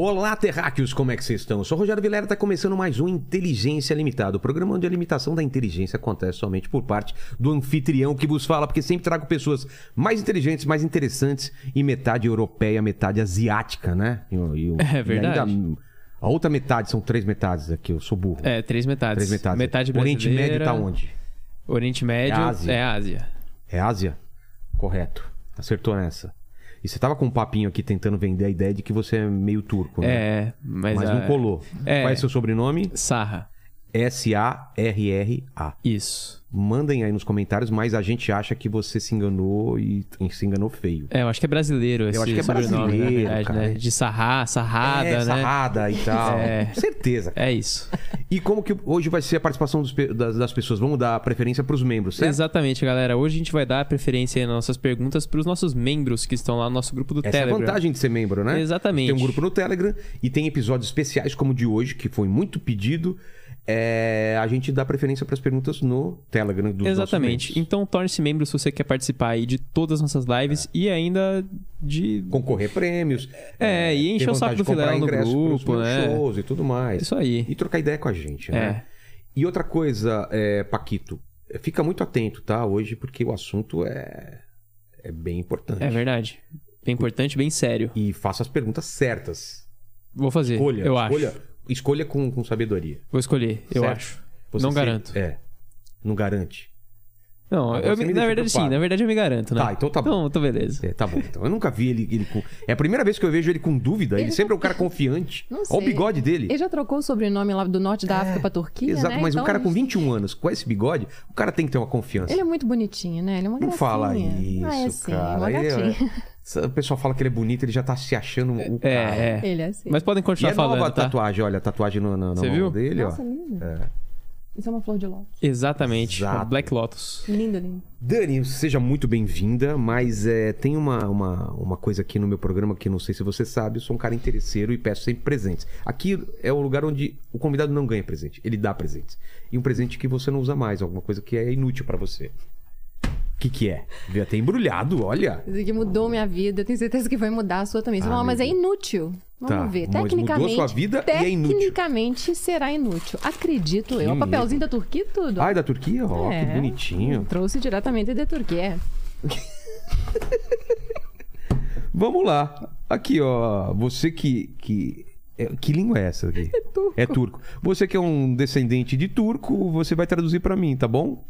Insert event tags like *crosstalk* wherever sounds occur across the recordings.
Olá, terráqueos, como é que vocês estão? Eu sou o Rogério Vilera, está começando mais um Inteligência Limitada, o programa onde a limitação da inteligência acontece somente por parte do anfitrião que vos fala, porque sempre trago pessoas mais inteligentes, mais interessantes e metade europeia, metade asiática, né? E, e, É verdade. Ainda, a outra metade, são três metades aqui, eu sou burro. É, três metades. Três metades. Metade O Oriente brasileira. Médio tá onde? Oriente Médio É Ásia. é Ásia. É Ásia? Correto. Acertou nessa. E você tava com um papinho aqui tentando vender a ideia de que você é meio turco, né? É, mas, Mas a- não colou. É. Qual é seu sobrenome? Sarra. S-A-R-R-A. Isso. Mandem aí nos comentários, mas a gente acha que você se enganou e se enganou feio. É, eu acho que é brasileiro esse acho que é sobrenome, brasileiro, na verdade, cara. né? De Sarra, Sarrada, é, né? sarrada e tal. É. Certeza. É isso. E como que hoje vai ser a participação dos das, das pessoas? Vamos dar preferência pros membros, certo? Exatamente, galera. Hoje a gente vai dar preferência aí nas nossas perguntas para os nossos membros que estão lá no nosso grupo do Essa é a Telegram. vantagem de ser membro, né? Exatamente. Tem um grupo no Telegram e tem episódios especiais como o de hoje, que foi muito pedido. É, a gente dá preferência para as perguntas no Telegram dos Exatamente. Então torne-se membro se você quer participar aí de todas as nossas lives É. e ainda de. Concorrer prêmios. É, e encher o saco do Vilela no grupo, né? shows e tudo mais. Isso aí. E trocar ideia com a gente, É. né? E outra coisa, é, Paquito, fica muito atento, tá? Hoje, porque o assunto é, é bem importante. É verdade. Bem importante, bem sério. E faça as perguntas certas. Vou fazer. Escolha, eu escolha, acho. Escolha com, com sabedoria. Vou escolher, eu Certo. acho. Você Não se- garanto. É. Não garante. Não, Agora eu, me- me na verdade sim, preocupado. na verdade eu me garanto, né? Tá, então tá bom. Então, então beleza. É, tá bom, então. Eu nunca vi ele, ele com. É a primeira vez que eu vejo ele com dúvida. Ele, Ele sempre é um cara confiante. Não Olha o sei. bigode dele. Ele já trocou o sobrenome lá do norte da África pra Turquia, Exato, né? mas um Então, cara com 21 anos, com esse bigode, o cara tem que ter uma confiança. Ele é muito bonitinho, né? Ele é uma Não gracinha. fala isso, Ah, é assim, cara. uma Ele é- gatinha. *laughs* O pessoal fala que ele é bonito, ele já tá se achando o cara. É, é. Ele é assim. Mas podem E continuar é nova falando, a tá? tatuagem, olha, a tatuagem no, na, na Você mão viu? dele, Nossa, ó. lindo. É. Isso é uma flor de lótus. Exatamente. Exato. a Black Lotus. Lindo, lindo. Dani, seja muito bem-vinda, mas é, tem uma, uma, uma coisa aqui no meu programa que não sei se você sabe, eu sou um cara interesseiro e peço sempre presentes. Aqui é o lugar onde o convidado não ganha presente, ele dá presentes. E um presente que você não usa mais, alguma coisa que é inútil pra você. O que, que é? Veio até embrulhado, olha. Isso aqui mudou minha vida. Eu tenho certeza que vai mudar a sua também. Você Ah, fala, mas é inútil. Vamos Tá, ver. mas mudou Tecnicamente. sua vida e é inútil. Tecnicamente será inútil. Acredito eu. Que O papelzinho da Turquia e tudo. Ah, é da Turquia? Ó, É. que bonitinho. Trouxe diretamente da Turquia. *laughs* Vamos lá. Aqui, ó. Você que. que... é, Que língua é essa aqui? É turco. É turco. Você que é um descendente de turco, você vai traduzir pra mim, tá bom?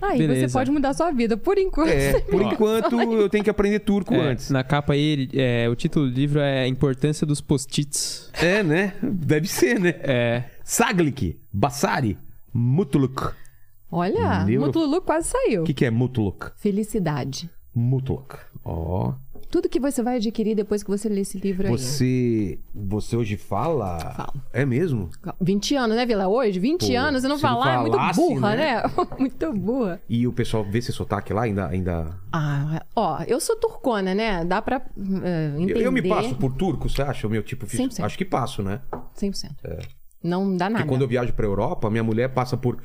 Aí Beleza. você pode mudar a sua vida. Por enquanto. É, por enquanto eu tenho que aprender turco É, antes. Na capa aí, é, o título do livro é A Importância dos Post-its. É, né? Deve ser, né? É. Saglik, Basari, Mutluk. Olha, Neuro- Mutulu quase saiu. O que, que é Mutluk? Felicidade. Mutluk. Ó. Tudo que você vai adquirir depois que você ler esse livro aí. Você. Você hoje fala? Falo. É mesmo? 20 anos, né, Vila? Hoje, 20 Pô, anos, você não se não falar, é muito burra, né? né? *laughs* muito burra. E o pessoal vê esse sotaque lá ainda. ainda... Ah, ó, eu sou turcona, né? Dá pra eh, Eu, entender. eu me passo por turco, você acha? O meu tipo físico? 100%. Acho que passo, né? 100%. Não dá nada. Porque quando eu viajo pra Europa, minha mulher passa por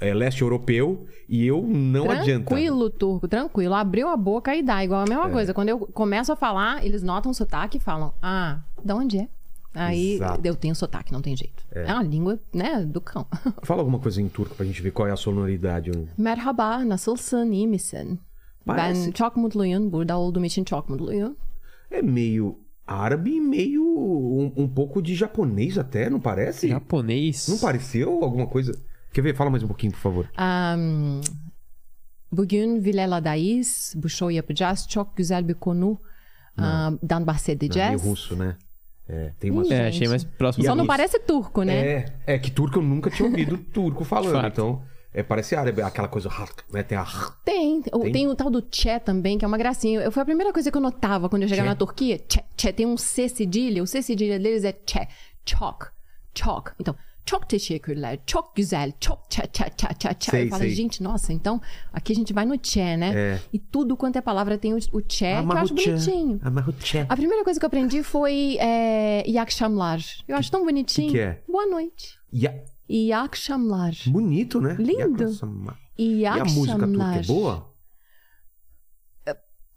é, leste europeu e eu não adianta. Tranquilo, turco, tranquilo. Abriu a boca e dá, igual a É. mesma coisa. Quando eu começo a falar, eles notam o sotaque e falam: Ah, de onde é? Aí Exato. eu tenho sotaque, não tem jeito. É, uma língua, né, do cão. *laughs* Fala alguma coisa em turco pra gente ver qual é a sonoridade. Merhaba, nasılsın, iyi misin? Parece- Ben çok mutluyum. Burada olduğum için çok mutluyum. É meio árabe e meio um, um pouco de japonês até, não parece? Japonês. Não pareceu alguma coisa? Quer ver? Fala mais um pouquinho, por favor. Um, bugün Vilela'dayız. Bu show yapacağız. Çok güzel bir konu um, dan É meio bahsedeceğiz. russo, né? É, tem umas... É, achei mais próximo. Só não parece turco, né? É, é que turco eu nunca tinha ouvido *laughs* turco falando, então... É, parece árabe, aquela coisa... Né? Tem a... Tem. O- Tem? Tem? o tal do Tché também, que é uma gracinha. Eu, foi a primeira coisa que eu notava quando eu chegava Tché? na Turquia. Tché, Tché tem um C cedilha. O C cedilha deles é Tché. Chok. Chok. Então, Çok teşekkürler, çok güzel, çok tchá, tchá. Sei, Eu falo, sei. gente, nossa, então aqui a gente vai no tchê, né? É. E tudo quanto é palavra tem o, o tchê, que eu acho bonitinho. A primeira coisa que eu aprendi foi é, iyi akşamlar. Eu acho tão bonitinho. que é? Boa noite. A... İyi akşamlar. Bonito, né? Lindo. A, e a música turca é boa?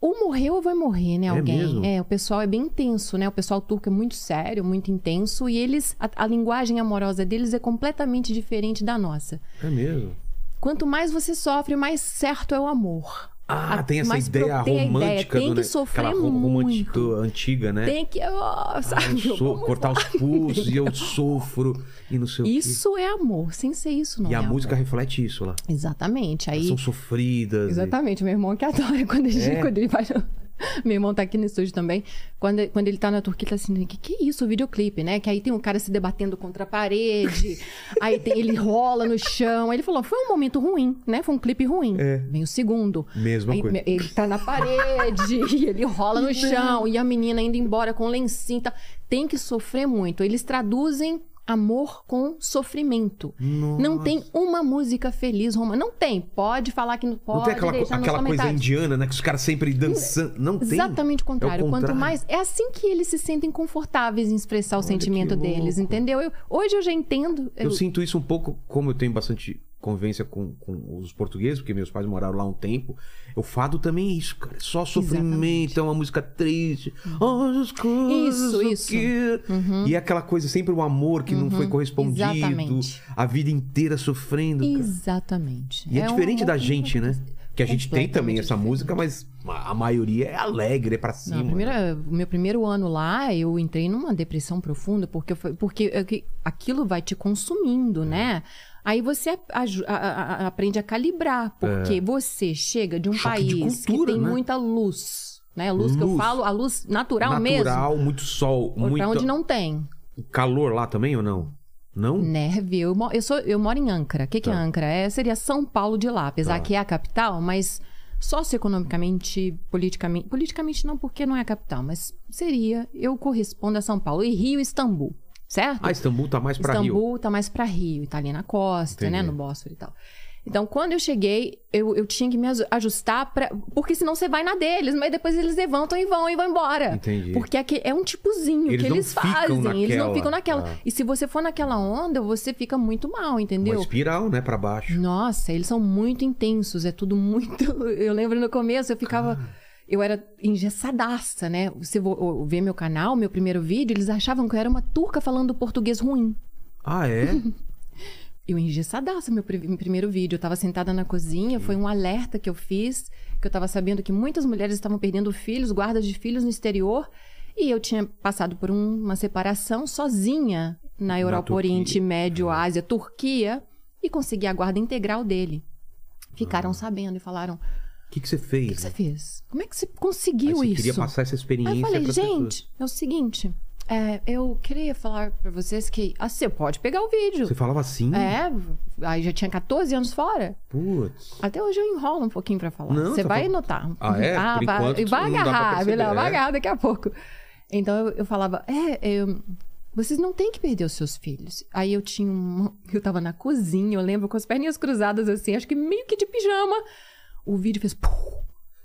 Ou morreu ou vai morrer, né? É Alguém. mesmo? É, o pessoal é bem intenso, né? O pessoal turco é muito sério, muito intenso. E eles, a, a linguagem amorosa deles é completamente diferente da nossa. É mesmo. Quanto mais você sofre, mais certo é o amor. Ah, A- tem essa ideia pro- tem a romântica ideia, tem do, que né? sofrer Aquela ro- romântica muito. antiga, né? Tem que. Oh, Ah, sabe? eu sou, Vamos cortar os pulsos e eu sofro e não sei. Isso é amor. Sem ser isso, não E é a música amor. reflete isso lá. Exatamente. Aí. São sofridas. e- Exatamente, meu irmão que adora quando ele, É? quando ele faz. *laughs* Meu irmão tá aqui no estúdio também. Quando, quando ele tá na Turquia, ele tá assim, que que é isso, o videoclipe, né? Que aí tem um cara se debatendo contra a parede, *laughs* aí tem- ele rola no chão. Aí ele falou, foi um momento ruim, né? Foi um clipe ruim. É. Vem o segundo. Mesma Aí, coisa. Ele tá na parede, *laughs* e ele rola no chão, e a menina indo embora com lencinho. Tem que sofrer muito. Eles traduzem amor com sofrimento. Não tem uma música feliz, Roma. Não tem. Pode falar que não pode Não tem aquela, aquela coisa indiana, né? Que os caras sempre dançando. Não tem. Exatamente o contrário. É o Quanto contrário. mais. É assim que eles se sentem confortáveis em expressar o Olha sentimento que deles, entendeu? Eu- hoje eu já entendo. Eu sinto isso um pouco, como eu tenho bastante convivência com, com os portugueses, porque meus pais moraram lá um tempo. O fado também é isso, cara. É só sofrimento, é uma música triste. Oh, as coisas Uhum. Isso, que- isso. Uhum. E é aquela coisa, sempre o amor que não foi correspondido. Exatamente. A vida inteira sofrendo. cara. Exatamente. E é, um diferente da amor gente, né? Que a gente tem também essa música, mas a maioria é alegre, é pra cima. Não, primeira- né? o meu primeiro ano lá, eu entrei numa depressão profunda, porque, porque é aquilo vai te consumindo, né? Aí você a- a- a- aprende a calibrar, porque você chega de um É. Choque de país cultura, que tem né? muita luz, né? Luz, que eu Luz. falo, a luz natural, mesmo. Natural, muito sol, Pra onde não tem. calor lá também ou não? Não? Neve, eu, eu, sou, eu moro em Ankara. O que, que é Tá. Ankara? É, seria São Paulo de lá, apesar Tá. que é a capital, mas socioeconomicamente, politicamente. Politicamente não, porque não é a capital, mas seria. Eu correspondo a São Paulo. E Rio e Istambul, certo? Ah, Istambul tá mais pra Istambul Rio. tá mais pra Rio, tá ali na costa, Entendi. né? No Bósforo e tal. Então, quando eu cheguei, eu, eu tinha que me aju- ajustar pra. Porque senão você vai na deles, mas depois eles levantam e vão e vão embora. Entendi. Porque aqui é um tipozinho Eles que eles fazem. Eles não naquela. ficam naquela. Ah. E se você for naquela onda, você fica muito mal, Uma entendeu? espiral, né, pra baixo. Nossa, eles são muito intensos, é tudo muito. *laughs* Eu lembro no começo, eu ficava. Eu era engessadaça, né? Você vo- ver meu canal, meu primeiro vídeo, eles achavam que eu era uma turca falando português ruim. Ah, é? *laughs* Eu engessadaça meu, pri- meu primeiro vídeo. Eu tava sentada na cozinha, foi um alerta que eu fiz, que eu tava sabendo que muitas mulheres estavam perdendo filhos, guardas de filhos no exterior. E eu tinha passado por um- uma separação sozinha na Europa, Turquia. Oriente Médio, Ásia, Turquia, e consegui a guarda integral dele. Ficaram sabendo e falaram: O O que, que você fez? que você fez? Como é que você Aí conseguiu você isso? queria passar essa Aí experiência eu falei, gente, pessoas. é o seguinte, é, eu queria falar pra vocês que ah, você pode pegar o vídeo. Você falava assim? É, aí já tinha 14 anos fora. Putz. Até hoje eu enrolo um pouquinho pra falar. Não, Você tá vai falando- notar. Ah, é? Por vai, enquanto, e vai agarrar, perceber, Vilela, vai é. agarrar daqui a pouco. Então eu, eu falava, é, eu- vocês não têm que perder os seus filhos. Aí eu tinha um. *laughs* Eu tava na cozinha, eu lembro, com as perninhas cruzadas assim, acho que meio que de pijama. O vídeo fez. pum,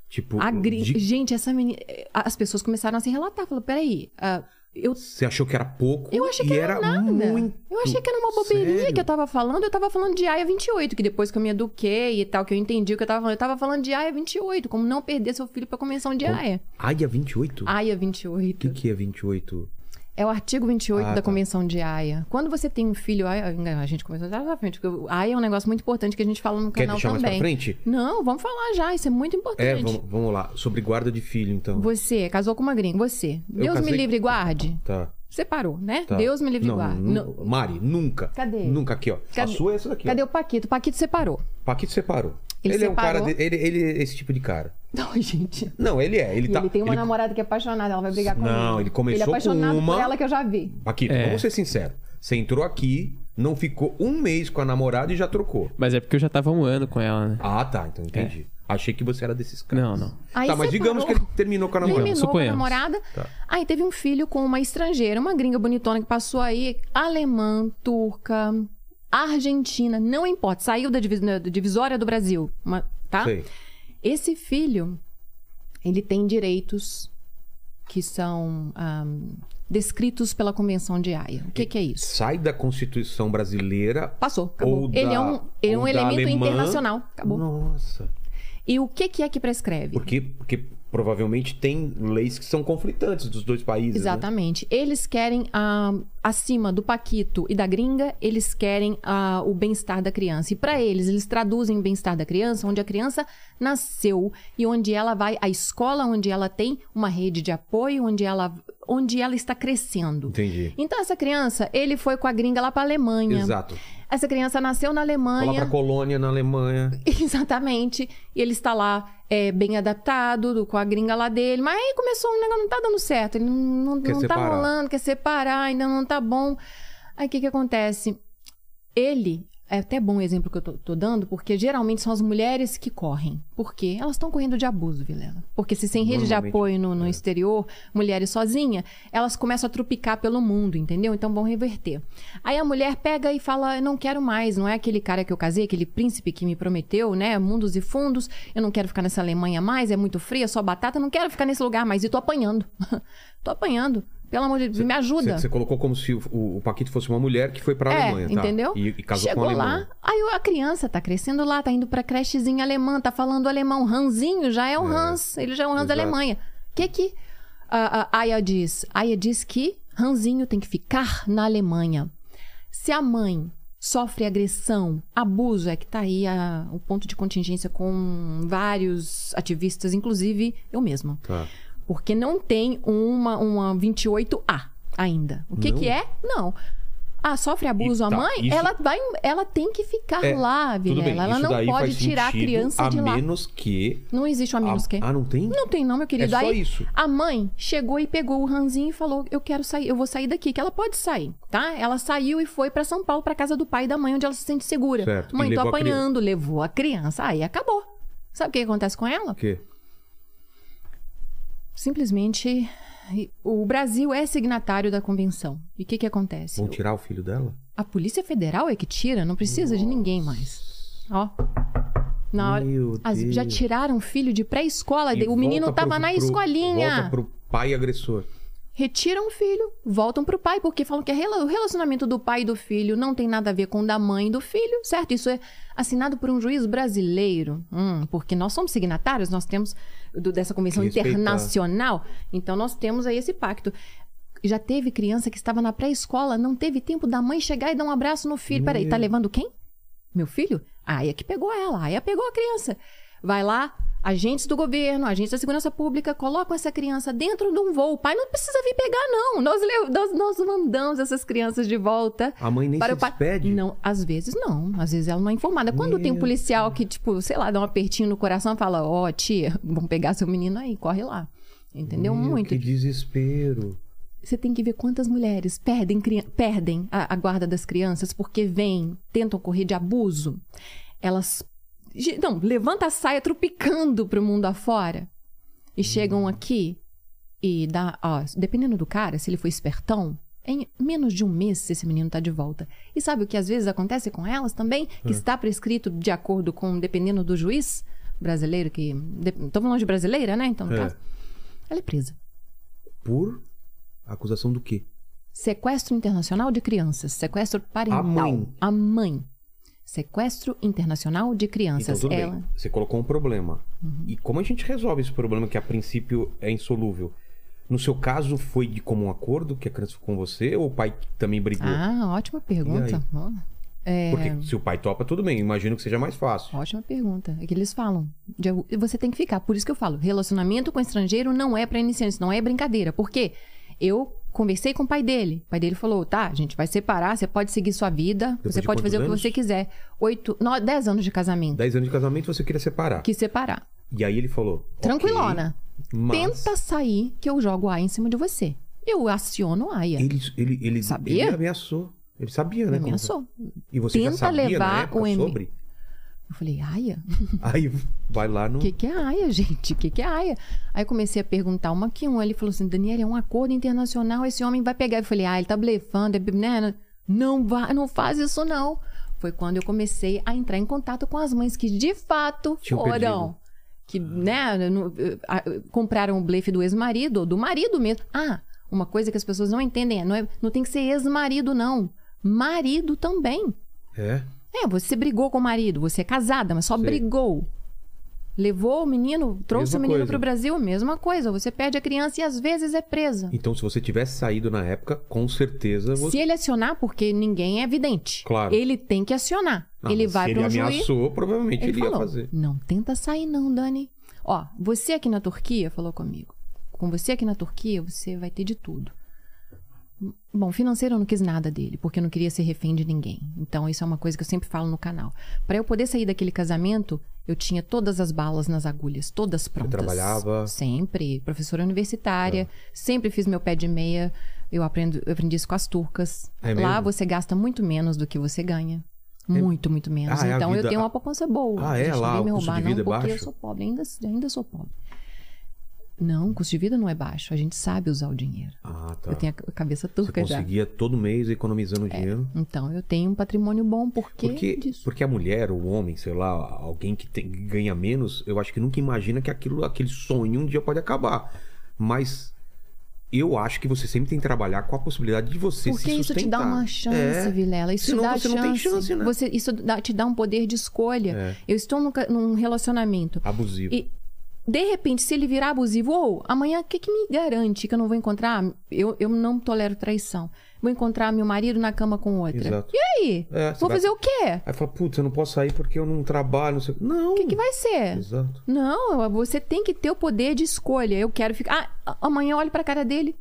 Tipo, gri... de- Gente, essa menina. As pessoas começaram a se relatar. Falaram, peraí, ah, eu você achou que era pouco eu achei que era, nada. muito. Eu achei que era uma bobeirinha Sério? que eu tava falando. Eu tava falando de AIA 28, que depois que eu me eduquei e tal, que eu entendi o que eu tava falando. Eu tava falando de AIA 28, como não perder seu filho pra convenção de AIA. AIA 28? AIA O 28. que, que é 28? É o artigo 28 Ah, da tá. Convenção de AIA. Quando você tem um filho, a gente começou já na frente, porque o AIA é um negócio muito importante que a gente fala no Quer canal deixar mais também. pra frente? Não, vamos falar já, isso é muito É, importante. vamos, vamos lá. Sobre guarda de filho, então. Você casou com uma gringa, você. Deus casei- me livre e guarde. Tá. Separou, né? tá. Deus me livre não, e guarde. Não- Mari, nunca. Cadê? Nunca aqui, ó. Cadê? A sua é essa daqui. Cadê ó. o Paquito? O Paquito separou. Paquito separou. Ele é um cara. de- ele, ele é esse tipo de cara. *laughs* Não, gente. Não, ele é. Ele tá. ele tem uma ele- namorada que é apaixonada, ela vai brigar com ele. Não, ele começou Ele é apaixonado com uma- por ela que eu já vi. Paquito, É. vamos ser sinceros. Você entrou aqui, não ficou um mês com a namorada e já trocou. Mas é porque eu já tava um ano com ela, né? Ah, tá. Então entendi. Achei que você era desses caras. Não, não. Aí tá, mas digamos que ele terminou com a namorada. Terminou com a suponhamos. namorada. Tá. Aí teve um filho com uma estrangeira, uma gringa bonitona que passou aí, alemã, turca, argentina, não importa, saiu da, divis- da divisória do Brasil, uma- tá? Sei. Esse filho, ele tem direitos que são ahm, descritos pela Convenção de Haia. O que, que é isso? Sai da Constituição brasileira. Passou, acabou. Ou ele da- é um, ele é um elemento alemã. internacional. Acabou. Nossa. E o que, que é que prescreve? Porque, porque provavelmente tem leis que são conflitantes dos dois países. né? Exatamente. Eles querem, ah, acima do Paquito e da gringa, eles querem ah, o bem-estar da criança. E para eles, eles traduzem o bem-estar da criança onde a criança nasceu e onde ela vai, a escola onde ela tem uma rede de apoio, onde ela, onde ela está crescendo. Entendi. Então, essa criança, ele foi com a gringa lá para Alemanha. Exato. Essa criança nasceu na Foi lá Alemanha. pra colônia na Alemanha. *laughs* Exatamente. E ele está lá é, bem adaptado do- com a gringa lá dele. Mas aí começou um negócio, não tá dando certo. Ele não, não, não tá rolando, quer separar, ainda não tá bom. Aí o que que acontece? Ele, é até bom o exemplo que eu tô, tô dando, porque geralmente são as mulheres que correm. Por quê? Elas estão correndo de abuso, Vilela. Porque se sem rede de apoio no, no é. exterior, mulheres sozinhas, elas começam a trupicar pelo mundo, entendeu? Então vão reverter. Aí a mulher pega e fala: Eu não quero mais, não é aquele cara que eu casei, aquele príncipe que me prometeu, né? Mundos e fundos, eu não quero ficar nessa Alemanha mais, é muito fria, só batata, não quero ficar nesse lugar mais. E tô apanhando. *laughs* tô apanhando. Pelo amor de Deus, me ajuda. Você, colocou como se o, o- o Paquito fosse uma mulher que foi pra É, Alemanha, tá? entendeu? E, e casou Chegou com lá, aí a criança tá crescendo lá, tá indo pra crechezinha alemã, tá falando alemão. Ranzinho já é o É, Hans, ele já é o Hans da exato. Alemanha. O que que a, a Aya diz? Aya diz que Ranzinho tem que ficar na Alemanha. Se a mãe sofre agressão, abuso, é que tá aí a- o ponto de contingência com vários ativistas, inclusive eu mesma. Tá. Porque não tem uma, uma 28A ainda. O que Não? que é? Não. Ah, sofre abuso E a tá, mãe? isso- Ela vai, ela tem que ficar É, lá, Vilela. bem, ela não pode tirar a criança a de lá. menos que... Não existe um a menos a- que. Ah, não tem? Não tem não, meu querido. É só Aí isso. a mãe chegou e pegou o ranzinho e falou: "Eu quero sair, eu vou sair daqui", que ela pode sair, tá? Ela saiu e foi pra São Paulo, pra casa do pai e da mãe, onde ela se sente segura. Certo. Mãe, E tô levou a apanhando, levou a criança. Aí acabou. Sabe o que acontece com ela? O quê? Simplesmente o Brasil é signatário da convenção. E o que que acontece? Vão tirar o filho dela? A Polícia Federal é que tira, não precisa de ninguém mais. Ó. Na hora, as- já tiraram o filho de pré-escola. O menino tava pro- na pro- escolinha. Volta pro pai agressor. Retiram o filho, voltam pro pai, porque falam que rela- o relacionamento do pai e do filho não tem nada a ver com o da mãe e do filho, certo? Isso é assinado por um juiz brasileiro. Hum, porque nós somos signatários, nós temos do- dessa convenção internacional. Então nós temos aí esse pacto. Já teve criança que estava na pré-escola, não teve tempo da mãe chegar e dar um abraço no filho. Peraí, tá levando quem? Meu filho? A Aya que pegou ela, a Aya pegou a criança. Vai lá, agentes do governo, agentes da segurança pública, colocam essa criança dentro de um voo. O pai não precisa vir pegar, não. Nós, nós, nós mandamos essas crianças de volta. A mãe nem para se o pai. despede? Não, às vezes não. Às vezes ela não é informada. Quando tem um Meu policial que, tipo, sei lá, dá um apertinho no coração e fala: Ó, tia, vamos pegar seu menino aí, corre lá. Entendeu? Meu, Muito. Que desespero. Você tem que ver quantas mulheres perdem, perdem a, a guarda das crianças porque vêm, tentam correr de abuso. Elas. Não, levanta a saia tropicando pro mundo afora. E chegam aqui e dá. Ó, dependendo do cara, se ele for espertão, em menos de um mês esse menino tá de volta. E sabe o que às vezes acontece com elas também? Que está prescrito de acordo com, dependendo do juiz brasileiro, que. Tô falando de brasileira, né? Então, no É. caso. Ela é presa. Por acusação do quê? Sequestro internacional de crianças. Sequestro parental. A mãe. A mãe. Sequestro internacional de Então, crianças. tudo Ela. bem. Você colocou um problema. Uhum. E como a gente resolve esse problema que a princípio é insolúvel? No seu caso, foi de comum acordo que a criança ficou com você? Ou o pai também brigou? Ah, ótima pergunta. É, Porque se o pai topa, tudo bem. Imagino que seja mais fácil. Ótima pergunta. É que eles falam. de- você tem que ficar. Por isso que eu falo. Relacionamento com estrangeiro não é pra iniciantes, não é brincadeira. Por quê? Eu conversei com o pai dele. O pai dele falou: tá, a gente vai separar, você pode seguir sua vida, Depois você de pode fazer o que você anos? quiser. Oito, no, dez anos de casamento. Dez anos de casamento você queria separar. Quis separar. E aí ele falou. "Ok, Tranquilona. mas Tenta sair que eu jogo a em cima de você. Eu aciono a. Ele, ele, ele, Sabia? ele ameaçou. Ele sabia, né? Como- ameaçou. E você já Tenta sabia na levar época o M. sobre? Eu falei, aia? *laughs* Aí vai lá no. O que, que é aia, gente? O que, que é aia? Aí comecei a perguntar uma que um. Ele falou assim: Daniela, é um acordo internacional, esse homem vai pegar. Eu falei, ah, ele tá blefando, é, né? Não vai, não faz isso, não. Foi quando eu comecei a entrar em contato com as mães que de fato Tinham foram. perdido. Que, né, compraram o blefe do ex-marido, ou do marido mesmo. Ah, uma coisa que as pessoas não entendem é: não, é, não tem que ser ex-marido, não. Marido também. É. É, você brigou com o marido, você é casada, mas só brigou. Levou o menino, trouxe Mesma o menino coisa. pro Brasil, mesma coisa. Você perde a criança e às vezes é presa. Então, se você tivesse saído na época, com certeza você. Se ele acionar, porque ninguém é evidente. Claro. Ele tem que acionar. Não, ele vai se para ele um juiz. ameaçou, provavelmente ele, Ele ia falou: fazer. Não tenta sair, não, Dani. Ó, você aqui na Turquia falou comigo. Com você aqui na Turquia, você vai ter de tudo. Bom, financeiro eu não quis nada dele, porque eu não queria ser refém de ninguém. Então, isso é uma coisa que eu sempre falo no canal. Para eu poder sair daquele casamento, eu tinha todas as balas nas agulhas, todas prontas. trabalhava? Sempre. Professora universitária, sempre fiz meu pé de meia. Eu, aprendo, eu aprendi isso com as turcas. É Lá você gasta muito menos do que você ganha. Muito, muito menos. Ah, é então vida- eu tenho uma poupança boa. Ah, é? Lá me roubar, não, é porque baixo? eu sou pobre, ainda, ainda sou pobre. Não, o custo de vida não é baixo. A gente sabe usar o dinheiro. Ah, tá. Eu tenho a cabeça Você turca já. É. conseguia todo mês economizando dinheiro. Então, eu tenho um patrimônio bom porque, Porque, disso. porque a mulher, o homem, sei lá, alguém que, tem- ganha menos, eu acho que nunca imagina que aquilo, aquele sonho um dia pode acabar. Mas eu acho que você sempre tem que trabalhar com a possibilidade de você Porque se isso te sustentar. dá uma chance, É. Vilela. Isso Senão te dá você não tem chance, né? Você, isso dá- te dá um poder de escolha. É. Eu estou num, num relacionamento. Abusivo. E, de repente, se ele virar abusivo, ou amanhã, o que, que me garante que eu não vou encontrar? Eu, eu não tolero traição. Vou encontrar meu marido na cama com outra. Exato. E aí? É, vou vai- fazer o quê? Aí fala, putz, eu não posso sair porque eu não trabalho, não sei. Não. O que, que vai ser? Exato. Não, você tem que ter o poder de escolha. Eu quero ficar. Ah, amanhã eu olho pra cara dele.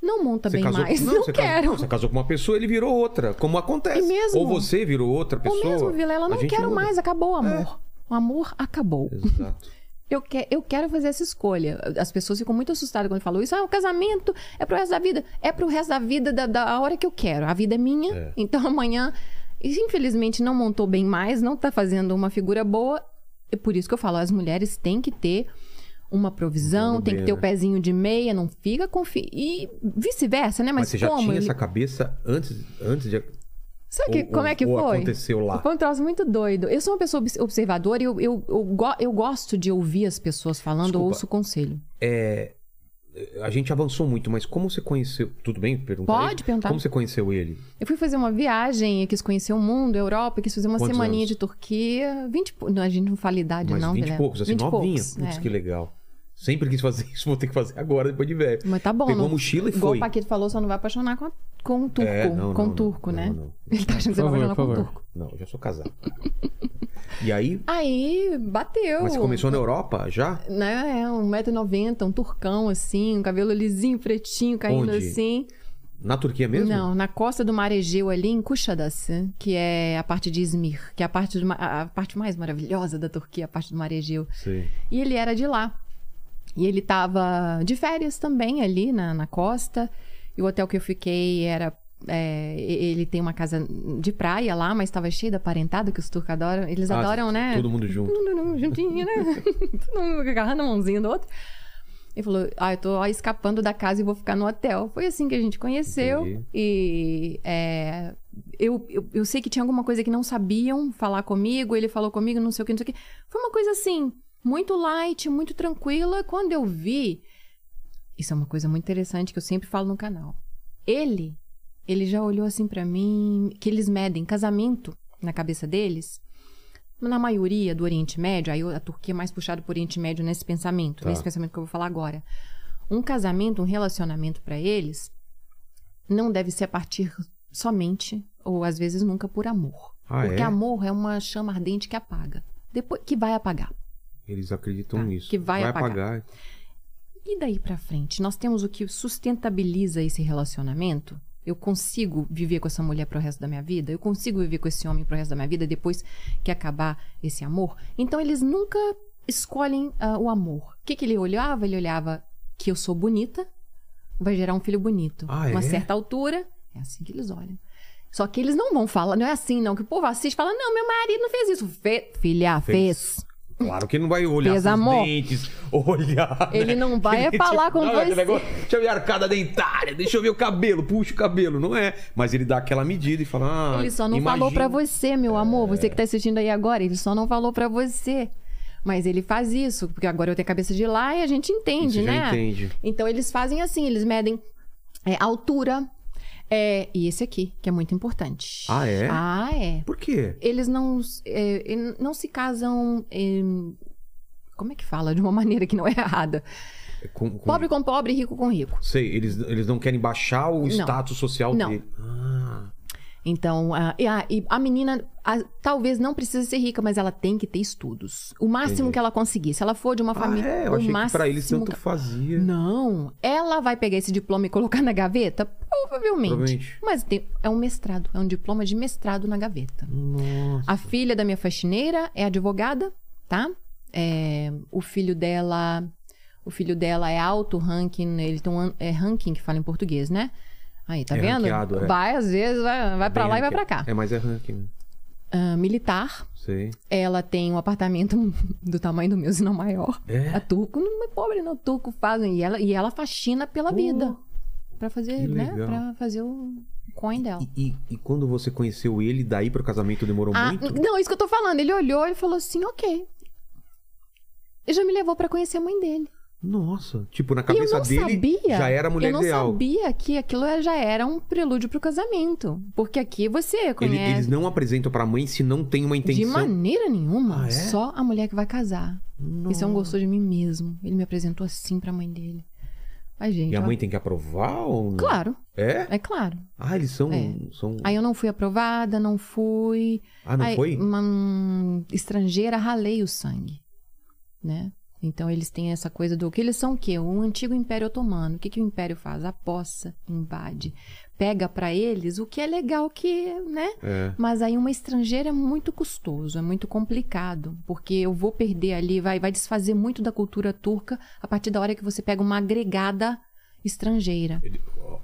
Não monta Você bem casou, mais. Não, você casou- quero. você casou com uma pessoa, ele virou outra, como acontece. E mesmo? Ou você virou outra Ou pessoa. mesmo, Vilela, não quero muda. É. mais. Acabou o amor. O amor acabou. Exato. Eu, que, eu quero fazer essa escolha. As pessoas ficam muito assustadas quando falam isso. Ah, o casamento é pro resto da vida. É pro resto da vida da, da hora que eu quero. A vida é minha. É. Então amanhã. E, infelizmente não montou bem mais, não tá fazendo uma figura boa. É por isso que eu falo, as mulheres têm que ter uma provisão, tem que ter o né? pezinho de meia, não fica confi... E vice-versa, né? Mas, Mas, você já como? tinha Ele- essa cabeça antes, antes de. Sabe que- ou- como é que ou foi? aconteceu lá? Foi um troço muito doido. Eu sou uma pessoa obs- observadora e eu, eu, eu, go- eu gosto de ouvir as pessoas falando, Desculpa. ouço o conselho. É, a gente avançou muito, mas como você conheceu. Tudo bem perguntar? Pode isso? perguntar. Como você conheceu ele? Eu fui fazer uma viagem, eu quis conhecer o mundo, a Europa, eu quis fazer uma Quantos semaninha anos? de Turquia. 20 e pou- não, A gente não fala idade, Mas não, 20 e Guilherme. poucos, assim, 20 e novinha. poucos, Putz, é. que legal. Sempre quis fazer *laughs* isso, vou ter que fazer agora, depois de velho. Mas tá bom, Pegou não- a mochila e Igual foi. o Paquito falou, só não vai apaixonar com, a- com o turco. É, não, com não, o turco, não, né? não, não. *laughs* Ele tá achando que você vai apaixonar com o por turco. Não, eu já sou casado. e aí, Aí, bateu. mas você começou na Europa já? Né, é, 1,90m, um turcão assim, um cabelo lisinho, pretinho, caindo Onde? assim. Na Turquia mesmo? Não, na costa do Mar Egeu ali em Kuşadası, que é a parte de Izmir, que é a parte, do a a parte mais maravilhosa da Turquia, a parte do Mar Egeu. Sei. E ele era de lá. E ele tava de férias também ali na, na costa. E o hotel que eu fiquei era. é, ele tem uma casa de praia lá, mas estava cheio da parentada, que os turcos adoram. Eles Ah, adoram, né? Todo mundo junto. Todo mundo juntinho, né? *laughs* Todo mundo agarrando a mãozinha do outro. Ele falou: Ah, eu tô ó, escapando da casa e vou ficar no hotel. Foi assim que a gente conheceu. Entendi. E é, eu, eu, eu sei que tinha alguma coisa que não sabiam falar comigo. Ele falou comigo, não sei o que, não sei o que. Foi uma coisa assim, muito light, muito tranquila. Quando eu vi. Isso é uma coisa muito interessante que eu sempre falo no canal. Ele, ele já olhou assim pra mim, que eles medem casamento na cabeça deles. Na maioria do Oriente Médio, aí a Turquia é mais puxada por Oriente Médio nesse pensamento, Tá. nesse pensamento que eu vou falar agora. Um casamento, um relacionamento pra eles não deve ser a partir somente ou às vezes nunca por amor. Ah, Porque é? amor é uma chama ardente que apaga. Depois que vai apagar. Eles acreditam Tá, nisso. que vai apagar. apagar. E daí pra frente, nós temos o que sustentabiliza esse relacionamento? Eu consigo viver com essa mulher pro resto da minha vida? Eu consigo viver com esse homem pro resto da minha vida depois que acabar esse amor? Então eles nunca escolhem ah, o amor. O que, que ele olhava? Ele olhava que eu sou bonita, vai gerar um filho bonito. Ah, Uma é? certa altura, é assim que eles olham. Só que eles não vão falar, não é assim não, que o povo assiste e fala, não, meu marido não fez isso. Fe- Filha, fez. Claro que ele não vai olhar seus amor. dentes, olhar. Ele não vai é Ele, falar com não, você. negócio, deixa eu ver a arcada dentária, deixa eu ver o cabelo, puxa o cabelo, não é? Mas ele dá aquela medida e fala, ah, Ele só não imagina. falou pra você, meu amor. Você que tá assistindo aí agora, ele só não falou pra você. Mas ele faz isso, porque agora eu tenho a cabeça de lá e a gente entende, Isso já né? entende. Então eles fazem assim, eles medem é, altura. É, e esse aqui, que é muito importante. Ah, é? Ah, é. Por quê? Eles não, é, não se casam. é, como é que fala? De uma maneira que não é errada. É com- com- Pobre com pobre, rico com rico. Sei, eles, eles não querem baixar o status social Não. dele. Ah, Então, a, e a, a menina a- talvez não precise ser rica, mas ela tem que ter estudos. O máximo Entendi. que ela conseguir. Se ela for de uma ah família. é? Eu o achei que máximo pra eles tanto que- fazia. Não. Ela vai pegar esse diploma e colocar na gaveta? Provavelmente. Provavelmente. Mas tem- é um mestrado. É um diploma de mestrado na gaveta. Nossa. A filha da minha faxineira é advogada, tá? É, o filho dela. O filho dela é alto ranking, ele tem um é ranking que fala em português, né? Aí, tá É vendo? ranqueado, é. Vai, às vezes, vai, vai pra Bem lá e vai pra cá. É, mas é ranking. Ah, militar, Sei. ela tem um apartamento *laughs* do tamanho do meu, se não maior. É? A turco não é pobre, não. Turco fazem. E ela, e ela faxina pela vida. Pra fazer, né? Pra fazer o coin dela. E, e- e quando você conheceu ele, daí pro casamento demorou Ah, muito? não, isso que eu tô falando. Ele olhou e falou assim, ok. Ele já me levou pra conhecer a mãe dele. Nossa, tipo, na cabeça dele sabia. já era a mulher Eu não ideal. sabia que aquilo já era um prelúdio pro casamento. Porque aqui você Ele- conhece. eles não apresentam pra mãe se não tem uma De intenção. maneira nenhuma. Ah, é? Só a mulher que vai casar. Isso é um Nossa. gostou de mim mesmo. Ele me apresentou assim pra mãe dele. Ai, gente. E a ó. mãe tem que aprovar ou não? Claro, É? é claro. Ah, eles são. É. são... Aí eu não fui aprovada, não fui. Ah, não Aí, foi? Uma estrangeira ralei o sangue, né? Então eles têm essa coisa do que eles são o quê? Um antigo império otomano. O que, que o império faz? Apossa, invade, pega pra eles o que é legal que, né? É. Mas aí uma estrangeira é muito custoso, é muito complicado, porque eu vou perder ali, vai, vai desfazer muito da cultura turca a partir da hora que você pega uma agregada estrangeira.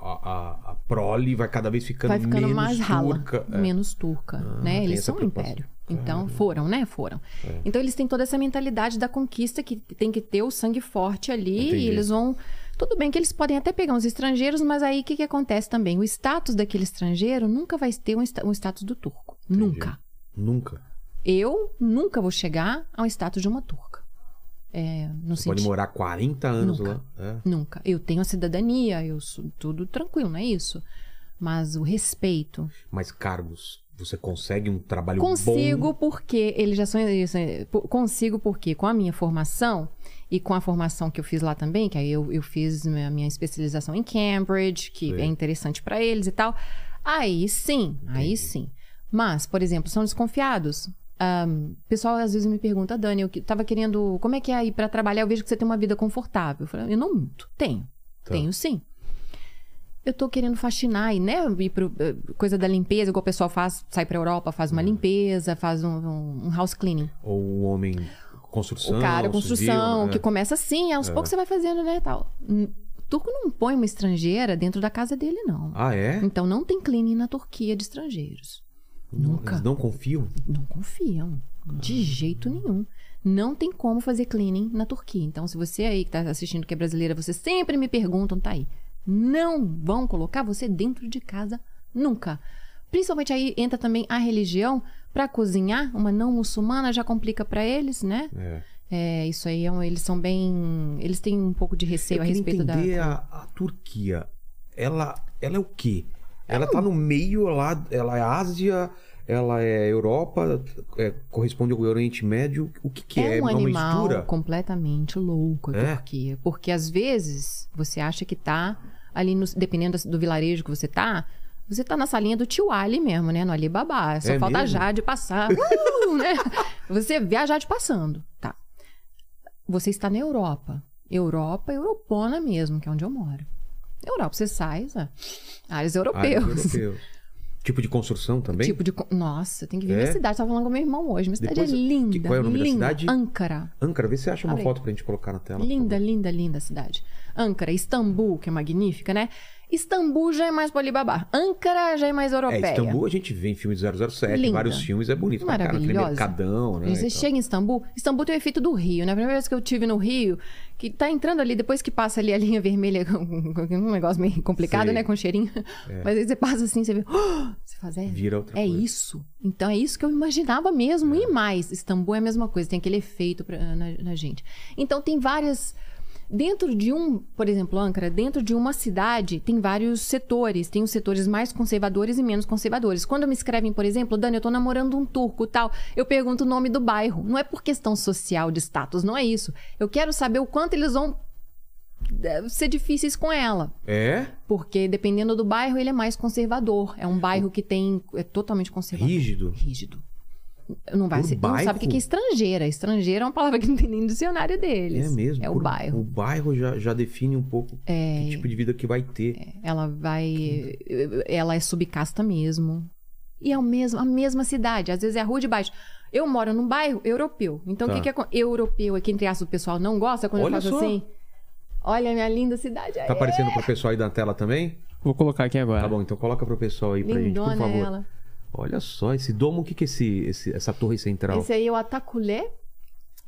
A, a, a prole vai cada vez ficando, vai ficando menos mais rala, turca. É. menos turca, Ah, né? Eles são um império. Então, foram, né? Foram. É. Então, eles têm toda essa mentalidade da conquista que tem que ter o sangue forte ali Entendi. e eles vão... Tudo bem que eles podem até pegar uns estrangeiros, mas aí o que, que acontece também? O status daquele estrangeiro nunca vai ter um, um status do turco. Nunca. Nunca. Eu nunca vou chegar ao status de uma turca. É, no Você pode morar 40 anos Nunca. lá. É. Nunca. Eu tenho a cidadania, eu sou tudo tranquilo, não é isso? Mas o respeito, Mas cargos, você consegue um trabalho Consigo bom? porque eles já são isso, consigo porque com a minha formação e com a formação que eu fiz lá também, que aí eu, eu fiz a minha especialização em Cambridge, que Sei. é interessante para eles e tal. Aí sim, aí sim. Mas, por exemplo, são desconfiados. O pessoal às vezes me pergunta, Dani, eu tava querendo, como é que é ir para trabalhar? Eu vejo que você tem uma vida confortável. Eu falei, eu não minto, tenho, Tá. tenho sim. Eu tô querendo faxinar e, né, ir pro, eh, coisa da limpeza, igual o pessoal faz, sai pra Europa, faz Uhum. uma limpeza, faz um, um- um house cleaning. Ou o homem construção. o cara, construção, civil, que né? começa assim, aos poucos você vai fazendo, né, tal. Turco não põe uma estrangeira dentro da casa dele, não. Ah, é? Então não tem cleaning na Turquia de estrangeiros. Nunca. Eles não confiam? Não confiam. De jeito nenhum. Não tem como fazer cleaning na Turquia. Então, se você aí que tá assistindo que é brasileira, você sempre me perguntam, tá aí. Não vão colocar você dentro de casa nunca. Principalmente aí entra também a religião. Pra cozinhar, uma não muçulmana já complica pra eles, né? É. É, isso aí, é um- eles são bem. Eles têm um pouco de receio a respeito da. a, a Turquia. Ela, ela é o quê? É Ela tá no meio lá, ela é Ásia, ela é Europa, é, corresponde ao Oriente Médio. O que, que é? É um uma animal mistura? completamente louco a É? Turquia. Porque às vezes você acha que tá ali, no- dependendo do vilarejo que você tá, você tá na salinha do tio Ali mesmo, né? No Alibaba. Só É falta a mesmo? Jade passar. *laughs* Uh, né? Você vê a Jade passando. Tá. Você está na Europa. Europa, europona mesmo, que é onde eu moro. Europa, você sai, sabe? áreas Ah, europeus. europeus. Tipo de construção também? Tipo de. Nossa, tem que vir É? na cidade. Tava falando com meu irmão hoje. Minha cidade Depois- é linda. que- qual é o nome da linda. cidade? Ankara. Ankara, vê se você acha uma Abre foto pra gente colocar na tela. Linda, linda, linda a cidade. Ankara, Istambul, que é magnífica, né? Istambul já é mais pro Alibaba. Ankara já é mais É, europeia. Istambul a gente vê em filme de 007, Linda. vários filmes, é bonito pra caramba, aquele mercadão, né? E você e chega em Istambul, Istambul tem o efeito do Rio, né? A primeira vez que eu tive no Rio, que tá entrando ali, depois que passa ali a linha vermelha, *laughs* um negócio meio complicado. É. né? Com cheirinho. Mas aí você passa assim, você vê. "Oh!" Você faz, é, Vira outra é coisa. isso. Então é isso que eu imaginava mesmo. E mais, Istambul é a mesma coisa, tem aquele efeito pra- na, na gente. Então tem várias. Dentro de um, por exemplo, Ankara, dentro de uma cidade, tem vários setores. Tem os setores mais conservadores e menos conservadores. Quando me escrevem, por exemplo, Dani, eu tô namorando um turco tal, eu pergunto o nome do bairro. Não é por questão social, de status, não é isso. Eu quero saber o quanto eles vão eh, ser difíceis com ela. É? Porque dependendo do bairro, ele é mais conservador. É um bairro que tem. É totalmente conservador. Rígido? Rígido. Não vai Por ser. Não bairro? sabe o que é estrangeira. Estrangeira é uma palavra que não tem nem no dicionário deles. É mesmo. É o bairro. O bairro já, já define um pouco que tipo de vida que vai ter. Ela vai. Ela é subcasta mesmo. E é o mesmo, a mesma cidade. Às vezes é a rua de baixo. Eu moro num bairro europeu. Então Tá. o que, que é europeu? É que entre aspas o pessoal não gosta quando Olha eu faço só. assim. Olha a minha linda cidade. Tá aparecendo pro pessoal aí da tela também? Vou colocar aqui agora. Tá bom, então coloca pro pessoal aí pra gente, por Lindona favor. ela. Olha só, esse domo, o que que é esse, esse- essa torre central? Esse aí é o Ataculé,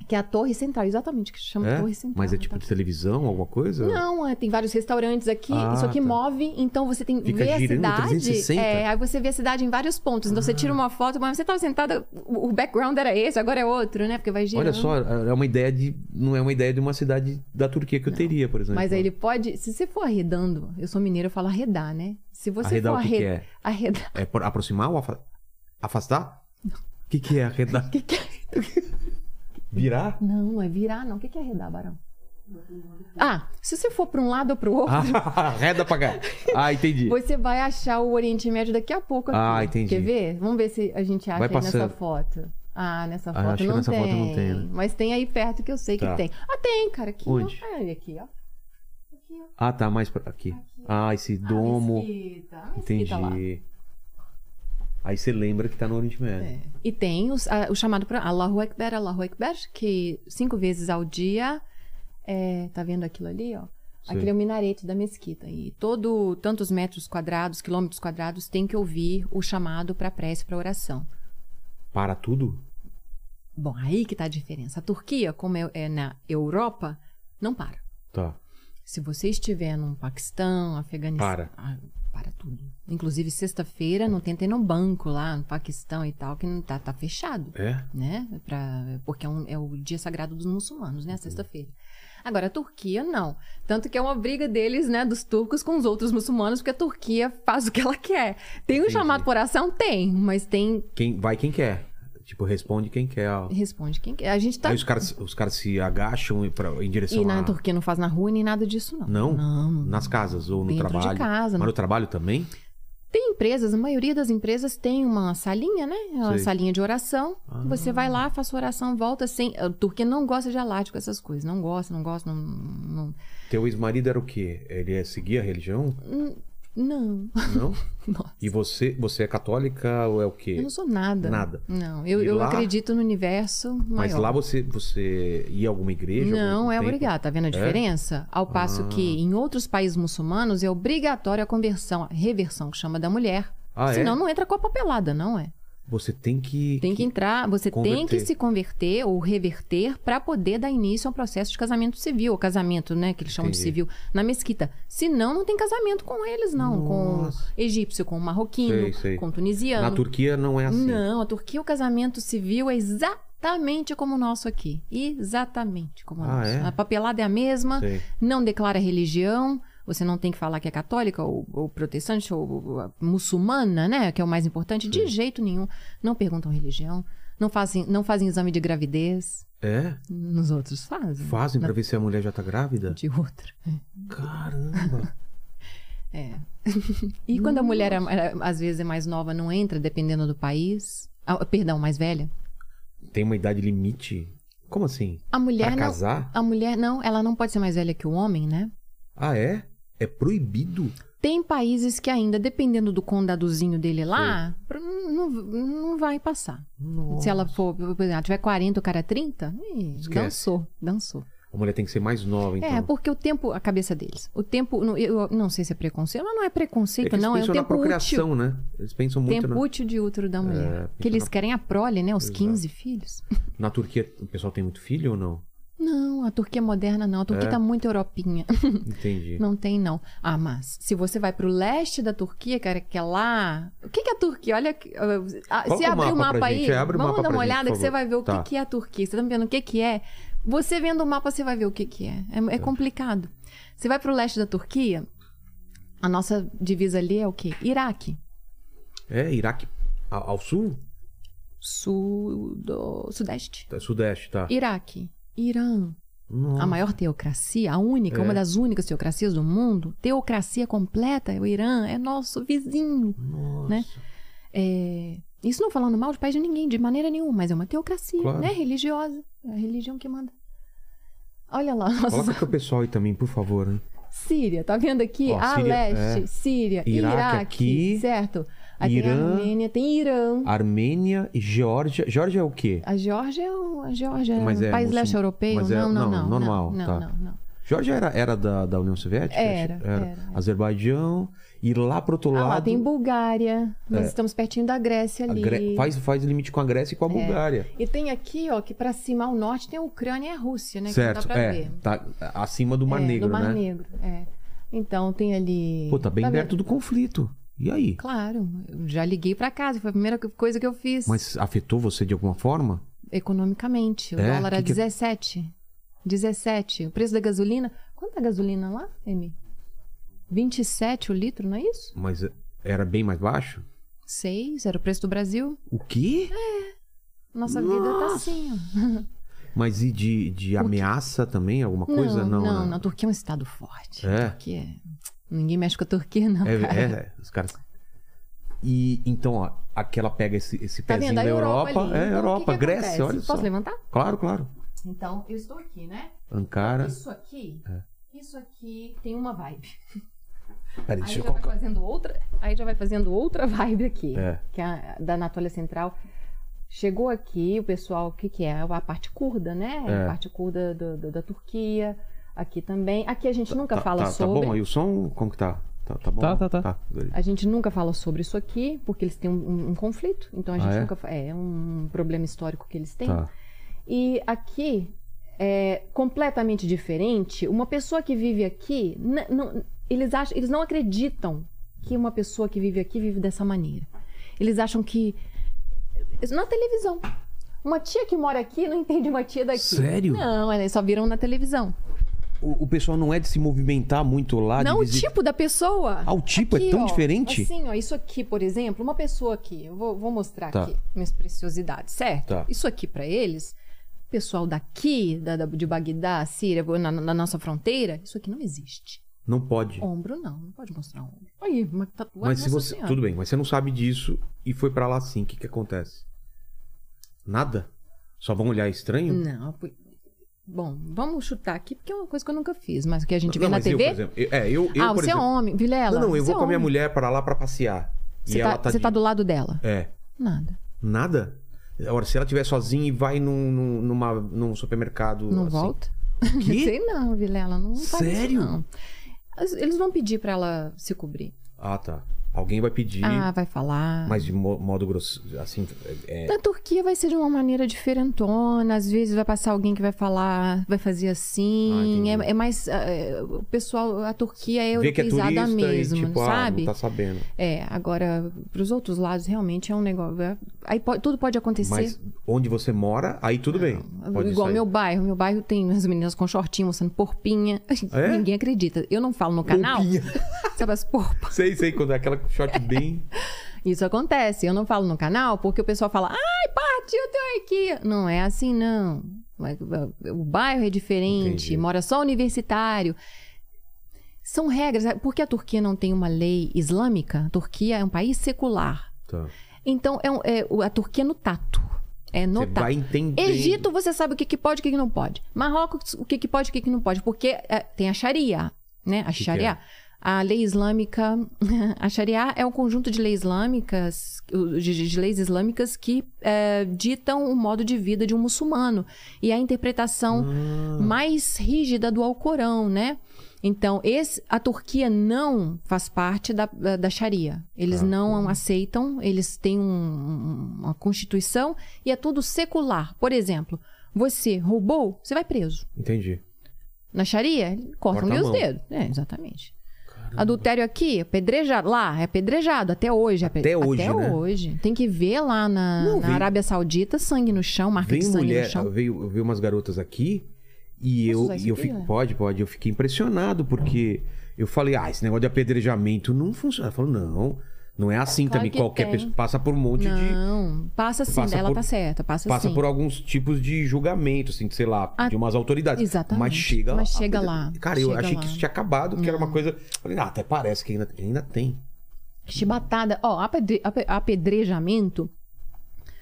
que é a torre central, exatamente, que se chama é? torre central. Mas é tipo tá? de televisão, alguma coisa? Não, é, tem vários restaurantes aqui. Ah, isso aqui tá. move, então você tem Fica vê a cidade. 360? É, aí você vê a cidade em vários pontos. Então você tira uma foto, mas você estava sentada, o background era esse, agora é outro, né? Porque vai girando. Olha só, é uma ideia de. Não é uma ideia de uma cidade da Turquia que eu teria, por exemplo. Mas aí ele pode, se você for arredando, eu sou mineira, eu falo arredar, né? Se você Arredar for o que que é? arredar. É por- aproximar ou afa- afastar? O que, que é arredar? *laughs* que, que é? Virar? Não, é virar, não. O que, que é arredar, Barão? Ah, se você for para um lado ou para o *laughs* outro, Ah, Arreda pra cá. Ah, entendi. Você vai achar o Oriente Médio daqui a pouco aqui. Ah, entendi. Quer ver? Vamos ver se a gente acha nessa foto. Ah, nessa Ah, foto acho que não nessa tem. foto não tem, né? Mas tem aí perto que eu sei Tá. que tem. Ah, tem, cara. Aqui, Onde? ó. Aqui, ó. Aqui, ó. Ah, tá mais pra aqui. Ah, esse domo. Mesquita, a Entendi. lá. Aí você lembra que tá no Oriente Médio. É. E tem os- a- o chamado para Allahu Akbar, Allahu Akbar, que cinco vezes ao dia, é, tá vendo aquilo ali, ó? Sei. Aquele é o minarete da mesquita. E todo, tantos metros quadrados, quilômetros quadrados, tem que ouvir o chamado para prece, para oração. Para tudo? Bom, aí que tá a diferença. A Turquia, como é, é na Europa, não para. Tá. Se você estiver num Paquistão, Afeganistão. Para. Ah, para tudo. Inclusive, sexta-feira não tenta ir no banco lá no Paquistão e tal, que não tá, tá fechado. É? Né? Pra, porque é, um- é o dia sagrado dos muçulmanos, né? Sexta-feira. Agora, a Turquia, não. Tanto que é uma briga deles, né? Dos turcos com os outros muçulmanos, porque a Turquia faz o que ela quer. Tem um Entendi. chamado por oração? Tem. Mas tem. Quem, vai quem quer. Tipo, responde quem quer. ó. Responde quem quer. A gente tá. Aí os caras, os caras se agacham pra- em direção E na a... Turquia não faz na rua nem nada disso, não. Não? Não. Nas casas ou no Dentro de trabalho? casa, Mas no trabalho também? Tem empresas, a maioria das empresas tem uma salinha, né? Uma Sei. salinha de oração. Ah. Você vai lá, faz sua oração, volta sem. A Turquia não gosta de alático, essas coisas. Não gosta, não gosta, não. Não. Teu ex-marido era o quê? Ele é seguir a religião? Não. Não? *laughs* Nossa. E você, você é católica ou é o quê? Eu não sou nada. Nada. Não, eu, eu lá- acredito no universo maior. Mas lá você, você ia a alguma igreja? Não é obrigado, tá vendo a diferença? Ao passo Ah. que em outros países muçulmanos é obrigatória a conversão, a reversão, que chama da mulher. Ah, é? Senão não entra com a papelada, não é? Você tem que... Tem que entrar, você tem converter. que se converter ou reverter para poder dar início ao processo de casamento civil, ou casamento, né, que eles chamam de Entendi. civil, na mesquita. Senão, não tem casamento com eles, não. Nossa. Com egípcio, com marroquino, Sei, sei. com tunisiano. Na Turquia não é assim. Não, a Turquia, o casamento civil é exatamente como o nosso aqui. Exatamente como o Ah, nosso. é? A papelada é a mesma, Sei. não declara religião. Você não tem que falar que é católica ou, ou protestante ou, ou muçulmana, né? Que é o mais importante. De jeito nenhum. Não perguntam religião. Não fazem, não fazem exame de gravidez. É? Nos outros fazem. Fazem Na- pra ver se a mulher já tá grávida? De outra. Caramba! *laughs* É. E quando a mulher, é- é- às vezes, é mais nova, não entra, dependendo do país. Ah, perdão, mais velha. Tem uma idade limite? Como assim? A mulher Pra não. casar? A mulher não, ela não pode ser mais velha que o homem, né? Ah, é? É proibido? Tem países que ainda, dependendo do condadozinho dele lá, não, não vai passar. Nossa. Se ela for, por exemplo, tiver 40, o cara 30, ih, Esquece. dançou, dançou. A mulher tem que ser mais nova, então. É, porque o tempo, a cabeça deles. O tempo, eu não sei se é preconceito, mas não é É preconceito, eles não, é o na tempo útil. procriação, né? Eles pensam muito Tempo na... útil de útero da mulher. É, que eles na- querem a prole, né? Os 15 filhos. Na Turquia, o pessoal tem muito filho ou não? Não, a Turquia moderna não. A Turquia É? tá muito europinha. *laughs* Entendi. Não tem, não. Ah, mas se você vai pro leste da Turquia, cara, que é lá. O que, que é a Turquia? Olha. ah, Coloca se abrir o mapa mapa aí, gente, é, abre o vamos dar uma gente, olhada por que você vai ver o Tá. que, que é a Turquia. Você tá vendo o que, que é? Você vendo o mapa, você vai ver o que, que é. É, é complicado. Você vai pro leste da Turquia, a nossa divisa ali é o quê? Iraque. É, Iraque ao, ao sul? Sudo... Sudeste. Tá, Sudeste, tá. Iraque. Irã. Nossa. A maior teocracia, a única, É. uma das únicas teocracias do mundo, teocracia completa, o Irã é nosso vizinho. Nossa. né? É, Isso não falando mal de país de ninguém, de maneira nenhuma, mas é uma teocracia, Claro. né? Religiosa. É a religião que manda. Olha lá, nossa, Coloca pro pessoal aí também, por favor. Né? Síria, tá vendo aqui? Ó, a Síria, leste, é. Síria, Iraque Iraque, aqui, certo? Aí tem Irã. a Armênia, tem Irã. Armênia e Geórgia. Geórgia é o quê? A Geórgia é um, a Geórgia é Mas um é país muçul- leste europeu? mas é- não, não, não, não, normal, não, tá. não, não. Geórgia era, era da, da União Soviética? Era, era. Azerbaijão. E lá pro outro Ah, lado. lá tem Bulgária. Nós É. estamos pertinho da Grécia ali. Gré- faz, faz limite com a Grécia e com a Bulgária. E tem aqui, ó, que pra cima ao norte tem a Ucrânia e a Rússia, né? certo, que não dá pra é. ver. Tá acima do Mar É, Negro, do Mar né? Negro, é. Então tem ali. Pô, tá bem vendo? perto do conflito. E aí? Claro, eu já liguei pra casa, foi a primeira co- coisa que eu fiz. Mas afetou você de alguma forma? Economicamente, o É? dólar Que era que- 17. 17. O preço da gasolina. Quanto é a gasolina lá, Emi? 27 o litro, não é isso? Mas era bem mais baixo? 6, era o preço do Brasil. O quê? Nossa vida tá assim, ó. *laughs* Mas e de, de ameaça também? Alguma coisa? não, Não, não, não. A Turquia é um estado forte. É? A Turquia é- Ninguém mexe com a Turquia, não. É, cara. é, os caras. E então, ó, aquela pega esse, esse Tá pezinho da Europa, Europa. ali. É, Então, o que Europa, que Grécia, acontece? olha Posso só. levantar? Claro, claro. Então, eu estou aqui, né? Ankara. Isso aqui, É. isso aqui tem uma vibe. Peraí, Aí já eu vai colocar. fazendo outra, aí já vai fazendo outra *laughs* vibe aqui, É. que é a da Anatólia Central. Chegou aqui o pessoal, o que que é? A parte curda, né? É. A parte curda do- do- da Turquia. Aqui também. Aqui a gente nunca Tá, fala tá, sobre. Tá bom aí o som? Como que tá? Tá, tá bom? Tá, tá, tá. A gente nunca fala sobre isso aqui, porque eles têm um, um- um conflito. Então a Ah, gente é? nunca fa- É um problema histórico que eles têm. Tá. E aqui é completamente diferente. Uma pessoa que vive aqui, não- eles, acham, eles não acreditam que uma pessoa que vive aqui vive dessa maneira. Eles acham que. Na televisão. Uma tia que mora aqui não entende uma tia daqui. Sério? Não, eles só viram na televisão. O, o pessoal não é de se movimentar muito lá? não o tipo da pessoa. Ah, o tipo é Aqui, tão ó, diferente? Assim, ó, isso aqui, por exemplo, uma pessoa aqui, eu vou, vou mostrar Tá. aqui minhas preciosidades, certo? Tá. Isso aqui pra eles, o pessoal daqui, da, da- de Bagdá, Síria, na, na nossa fronteira, isso aqui não existe. Não pode. Ombro não, não pode mostrar ombro. Aí, uma tatuagem. Mas se você. Senhora. Tudo bem, mas você não sabe disso e foi pra lá assim. O que que acontece? Nada? Só vão olhar estranho? Não, bom, vamos chutar aqui, porque é uma coisa que eu nunca fiz, mas o que a gente vê Não, na mas eu, TV. por exemplo, eu- é, eu, eu, ah, por você exemplo, é homem, Vilela. Não, não, eu vou é com a minha mulher pra lá pra passear. Você tá, tá você de... tá do lado dela? É. Nada. Nada? Agora, se ela estiver sozinha e vai num, num, numa, num supermercado. Não assim, volta? Quê? *laughs* Sei não, Vilela, não Sério? isso, não. Eles vão pedir pra ela se cobrir. Ah, tá. Alguém vai pedir, Ah, vai falar. mas de mo- modo grosso, assim. É, Na Turquia vai ser de uma maneira diferentona. Às vezes vai passar alguém que vai falar, vai fazer Ah, assim. entendi. é, é mais. é, o pessoal, a Turquia é que é mesmo, e tipo, ah, sabe? não tá sabendo. É, agora, pros outros lados, realmente é um negócio. É- Aí pode- tudo pode acontecer. Mas onde você mora, aí tudo bem. Pode Igual sair. meu bairro. Meu bairro tem as meninas com shortinho mostrando porpinha. *laughs* É? Ninguém acredita. Eu não falo no canal. Roupinha. *laughs* Sabe as porpas? Sei, sei, quando é aquela short bem. *laughs* Isso acontece. Eu não falo no canal porque o pessoal fala, ai, partiu teu aqui. Não é assim, não. Mas, O bairro é diferente, Entendi. mora só universitário. São regras. Porque a Turquia não tem uma lei islâmica, a Turquia é um país secular. Tá. Então, é, um- é o- a Turquia é no tato. É no Você tato. vai. Egito, você sabe o que, que pode e o que, que não pode. Marrocos, o que, que pode e o que, que não pode. Porque é, tem a Sharia, né? A que Sharia. é? A lei islâmica, *laughs* a Sharia é um conjunto de leis islâmicas, de, de leis islâmicas que é, ditam o modo de vida de um muçulmano e a interpretação mais rígida do Alcorão, né? Então, esse, a Turquia não faz parte da, da, da Sharia. Eles não aceitam, eles têm um- uma constituição e é tudo secular. Por exemplo, você roubou, você vai preso. Entendi. Na Sharia, cortam Corta a os dedos. É, exatamente. Adultério aqui, apedrejado. Lá, é apedrejado até hoje. ape- Até hoje, Até né? hoje. Tem que ver lá na, Não, na Arábia Saudita, sangue no chão, marca de sangue mulher, no chão. veio, veio umas garotas aqui e Posso eu, e eu fico, né? pode, pode, eu fiquei impressionado porque eu falei, ah, esse negócio de apedrejamento não funciona. Ela falou, não, não é assim Claro também. que Qualquer tem. pessoa passa por um monte de. Não, passa sim, Passa ela por- tá certa, passa, Passa sim. por alguns tipos de julgamento, assim, de, sei lá, Ah, de umas autoridades. exatamente. Mas chega Mas lá. chega lá, Cara, eu chega achei lá. que isso tinha acabado, porque era uma coisa. Falei, ah, até parece que ainda, ainda tem. Chibatada. Ó, apedre- ape- apedrejamento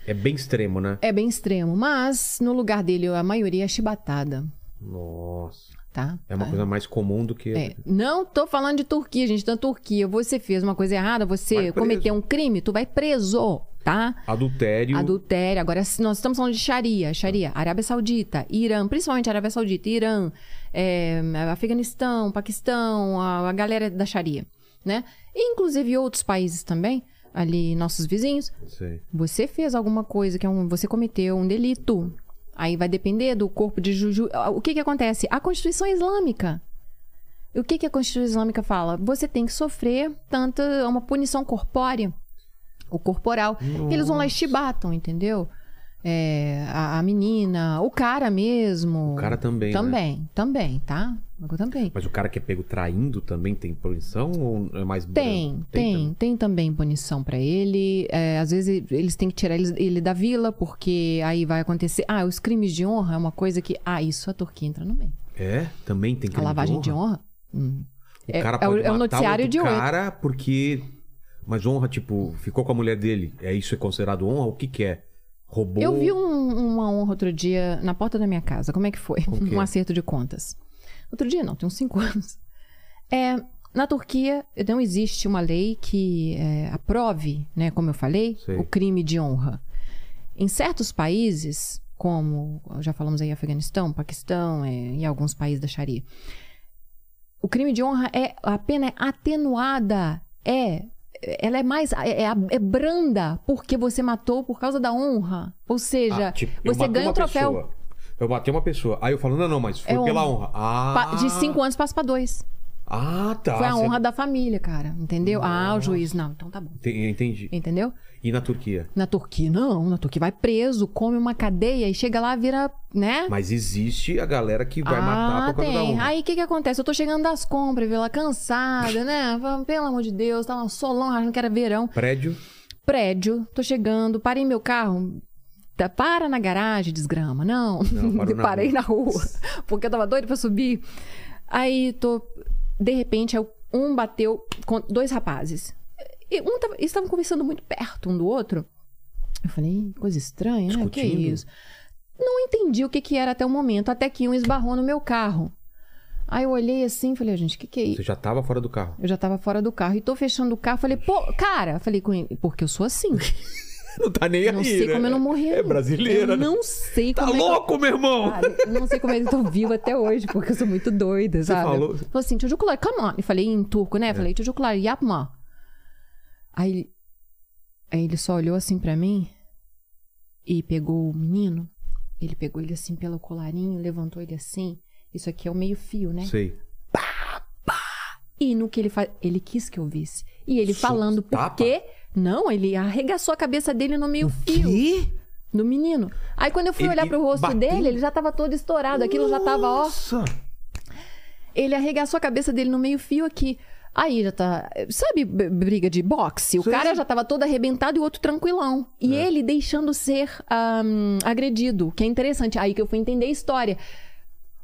É bem extremo, né? é bem extremo, mas no lugar dele a maioria é chibatada, Nossa. tá? É uma coisa mais comum do que. É, não tô falando de Turquia, gente. Na Turquia, você fez uma coisa errada, você cometeu um crime, tu vai preso, tá? Adultério. Adultério. Agora, nós estamos falando de Sharia. Sharia, Arábia Saudita, Irã, principalmente Arábia Saudita, Irã, é, Afeganistão, Paquistão, a, a galera da Sharia, né? E, inclusive outros países também, ali nossos vizinhos. Sei. Você fez alguma coisa que é um, você cometeu um delito. Aí vai depender do corpo de juju. O que que acontece? A Constituição Islâmica. O que que a Constituição Islâmica fala? Você tem que sofrer tanto uma punição corpórea, o corporal. Eles vão lá e chibatam, entendeu? É, a, a menina, o cara mesmo. O cara também, né? Também, também, tá? Eu também. Mas o cara que é pego traindo também tem punição ou é mais Tem, tem, também? tem também punição pra ele. É, às vezes eles têm que tirar ele, ele da vila, porque aí vai acontecer. Ah, os crimes de honra é uma coisa que. Ah, isso a Turquia entra no meio. É? Também tem A crime lavagem de honra? honra? hum. O É- cara é o- pode é o matar noticiário de cara porque... Mas honra, tipo, ficou com a mulher dele. É isso é considerado honra? O que que é? Roubou? Eu vi um- uma honra outro dia na porta da minha casa. Como é que foi? *laughs* Um acerto de contas. Outro dia não, tem uns cinco *laughs* anos. É, na Turquia não existe uma lei que é, aprove, né, como eu falei, Sei. o crime de honra. Em certos países, como já falamos aí Afeganistão, Paquistão é, e alguns países da Sharia, o crime de honra é a pena é atenuada, é ela é mais é, é- é branda porque você matou por causa da honra. Ou seja, Ah, tipo, você ganha uma o troféu pessoa. Eu matei uma pessoa. Aí eu falo, não, não, mas foi É pela honra. honra. Ah, de cinco anos passa pra dois. Ah, tá. Foi a Você- honra da família, cara. Entendeu? Ah, o juiz. Não, então tá bom. Enten- Entendi. Entendeu? E na Turquia? Na Turquia, não. Na Turquia vai preso, come uma cadeia e chega lá, vira, né? Mas existe a galera que vai matar por causa da Ah, honra. Aí o que que acontece? Eu tô chegando das compras, viu? Lá cansada, né? *laughs* Falando, Pelo amor de Deus, tá um solão, achando que era verão. Prédio. Prédio, tô chegando, parei meu carro. Tá, Para na garagem, desgrama. Não, Não, parou *laughs* na parei rua. na rua. Porque eu tava doido pra subir. Aí tô. De repente, aí um bateu com dois rapazes. E um tava, eles estavam conversando muito perto um do outro. Eu falei, coisa estranha, né? Que Discutindo? isso? Não entendi o que, que era até o momento, até que um esbarrou no meu carro. Aí eu olhei assim e falei, gente, o que, que é isso? Você já tava fora do carro. Eu já tava fora do carro e tô fechando o carro. Falei, pô, cara, falei com ele, porque eu sou assim. *laughs* *laughs* Não tá nem Não aí, sei né? como eu não morri. É brasileira, Eu né? não sei Tá como é que eu- louco, meu irmão? Cara, eu não sei como eles estão vivos até hoje, porque eu sou muito doida, sabe? falou- Falou assim, çocuklar, come on. E falei em turco, né? Falei, çocuklar, yapma. Aí, ele- aí ele só olhou assim pra mim e pegou o menino. Ele pegou ele assim pelo colarinho, levantou ele assim. Isso aqui é o meio fio, né? Sei. E no que ele faz, ele quis que eu visse. E ele Só falando tapa? porque não, ele arregaçou a cabeça dele no meio fio Que? do menino. Aí quando eu fui Ele olhar pro rosto bateu? dele, ele já tava todo estourado, aquilo já tava, ó. Nossa! Ele arregaçou a cabeça dele no meio fio aqui. Aí já tá. Sabe briga de boxe? O Sei. cara já tava todo arrebentado e o outro tranquilão. E É. ele deixando ser ahm, agredido, que é interessante. Aí que eu fui entender a história.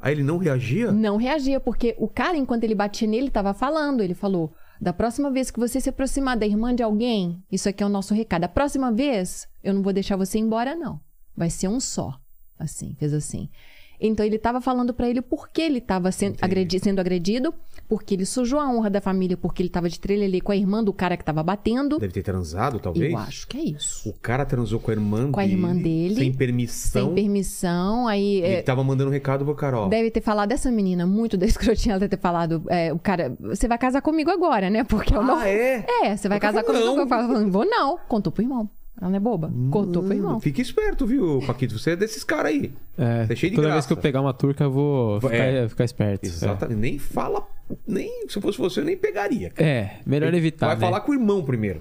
Aí ele não reagia? Não reagia, porque o cara, enquanto ele batia nele, tava falando. Ele falou: da próxima vez que você se aproximar da irmã de alguém, isso aqui é o nosso recado. Da próxima vez, eu não vou deixar você embora, não. Vai ser um só. Assim, fez assim. Então ele tava falando pra ele por que ele tava sendo, agredi- sendo agredido, porque ele sujou a honra da família, porque ele tava de trelelê com a irmã do cara que tava batendo. Deve ter transado, talvez? Eu acho que é isso. O cara transou com a irmã Com a irmã dele, Sem permissão. Sem permissão, aí E é, tava mandando um recado pro Carol. deve ter falado dessa menina, muito da *laughs* escrotinha, ela deve ter falado, é, o cara, você vai casar comigo agora, né? Porque eu não... Ah, é? É, você vai cara casar comigo. não. Eu falo, vou não. Contou pro irmão. Ela não é boba. Contou pro irmão. Hum, Fica esperto, viu, Paquito? Você é desses caras aí. É, Você é cheio de toda graça. vez que eu pegar uma turca, eu vou ficar, É. ficar esperto. Exatamente. Nem fala. Nem, se eu fosse você, eu nem pegaria. É, cara. É, melhor evitar, Vai né? falar com o irmão primeiro.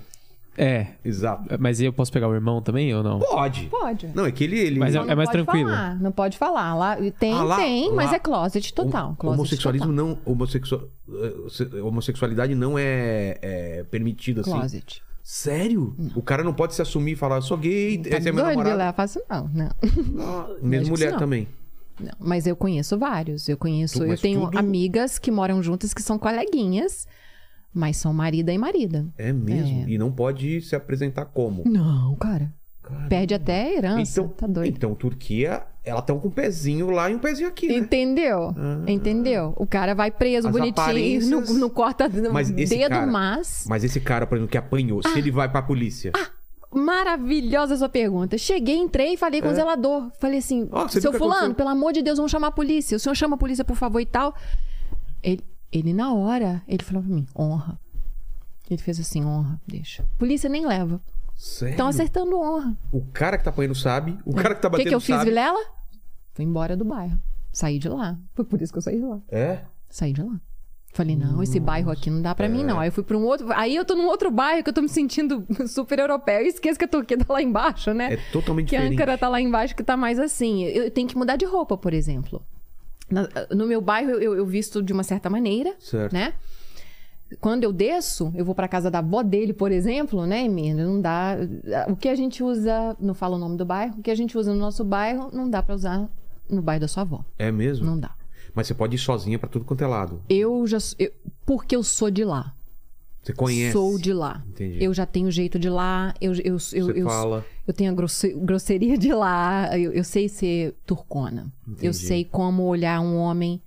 É, Exato. mas eu posso pegar o irmão também ou não? Pode. Pode. Não, é que ele. ele Mas é- não mais pode tranquilo. Falar, não pode falar. Lá, tem, Ah, lá- tem, mas lá- é closet total. Closet homossexualismo total. não. Homossexual, eh, se- homossexualidade não é, é permitido assim. Closet. Sério? O cara não pode se assumir e falar, eu sou gay, Tá esse é meu namorado. Vilela? Faço não, não. *laughs* Acho Mesmo mulher não. também. Não, Mas eu conheço vários. Eu conheço, Tu- eu tenho tudo- amigas que moram juntas que são coleguinhas, mas são marida e marida. É mesmo. É. E não pode se apresentar como. Não, cara. Cara, Perde até a herança. Então, tá doido. então, Turquia, ela tá com um pezinho lá e um pezinho aqui, né? Entendeu? Entendeu? O cara vai preso As bonitinho, aparências- não, não corta no Mas dedo, cara- mas. Mas esse cara, por exemplo, que apanhou, Ah. se ele vai pra polícia. Maravilhosa sua pergunta. Cheguei, entrei e falei com o zelador. Falei assim: É. Você seu fulano, aconteceu?" pelo amor de Deus, vamos chamar a polícia. O senhor chama a polícia, por favor, e tal. Ele, ele na hora, ele falou pra mim: honra. Ele fez assim: honra, deixa. Polícia nem leva. Estão acertando honra. O cara que tá apanhando sabe, o cara que tá O que, batendo que eu fiz, sabe. Vilela? Fui embora do bairro. Saí de lá. Foi por isso que eu saí de lá. É? Saí de lá. Falei, não, esse bairro aqui não dá pra mim, É. não. Aí eu fui pra um outro. Aí eu tô num outro bairro que eu tô me sentindo *laughs* super europeu. Eu esqueço que a Turquia *laughs* tá lá embaixo, né? É totalmente que a diferente. Ankara tá lá embaixo, que tá mais assim. Eu tenho que mudar de roupa, por exemplo. No meu bairro, eu, eu visto de uma certa maneira, Certo. né? Quando eu desço, eu vou pra casa da avó dele, por exemplo, né, Emílio? Não dá. O que a gente usa. Não falo o nome do bairro. O que a gente usa no nosso bairro, não dá pra usar no bairro da sua avó. É mesmo? Não dá. Mas você pode ir sozinha pra tudo quanto é lado. Eu já. eu- porque eu sou de lá. Você conhece. Sou de lá. Entendi. Eu já tenho jeito de lá. Eu, eu, eu, Você eu, fala. eu tenho a grosse- grosseria de lá. Eu, eu sei ser turcona. Entendi. Eu sei como olhar um homem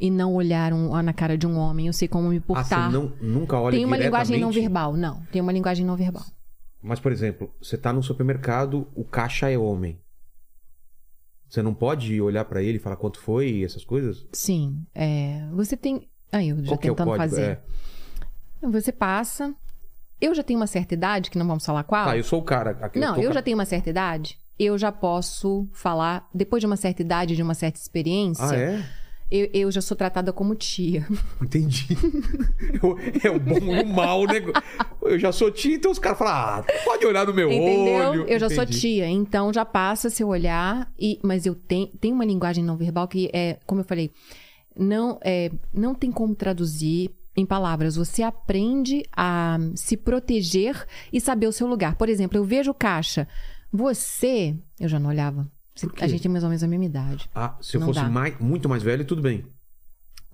e não olhar um, na cara de um homem. Eu sei como me Ah, portar. você não, nunca olha Tem uma linguagem não verbal. Não, tem uma linguagem não verbal. Mas, por exemplo, você tá num supermercado, o caixa é homem. Você não pode olhar pra ele e falar quanto foi e essas coisas? Sim. é, você tem. Aí, eu já Qual é tentando código? fazer. É. Você passa. Eu já tenho uma certa idade, que não vamos falar qual. Tá, eu sou o cara. aqui, Não, eu ca- já tenho uma certa idade. Eu já posso falar, depois de uma certa idade, de uma certa experiência, Ah, é? Eu, eu já sou tratada como tia. *laughs* Entendi. Eu- é o bom e o mal, né? Eu já sou tia, então os caras falam, ah, pode olhar no meu Entendeu? olho. Eu já sou Entendi. tia, então já passa seu olhar, e, mas eu tenho, tenho uma linguagem não verbal que é, como eu falei, não, é, não tem como traduzir em palavras. Você aprende a se proteger e saber o seu lugar. Por exemplo, eu vejo caixa. Você. Eu já não olhava. A gente é mais ou menos a mesma idade. Ah, se eu Não fosse dá. mais, muito mais velho, tudo bem.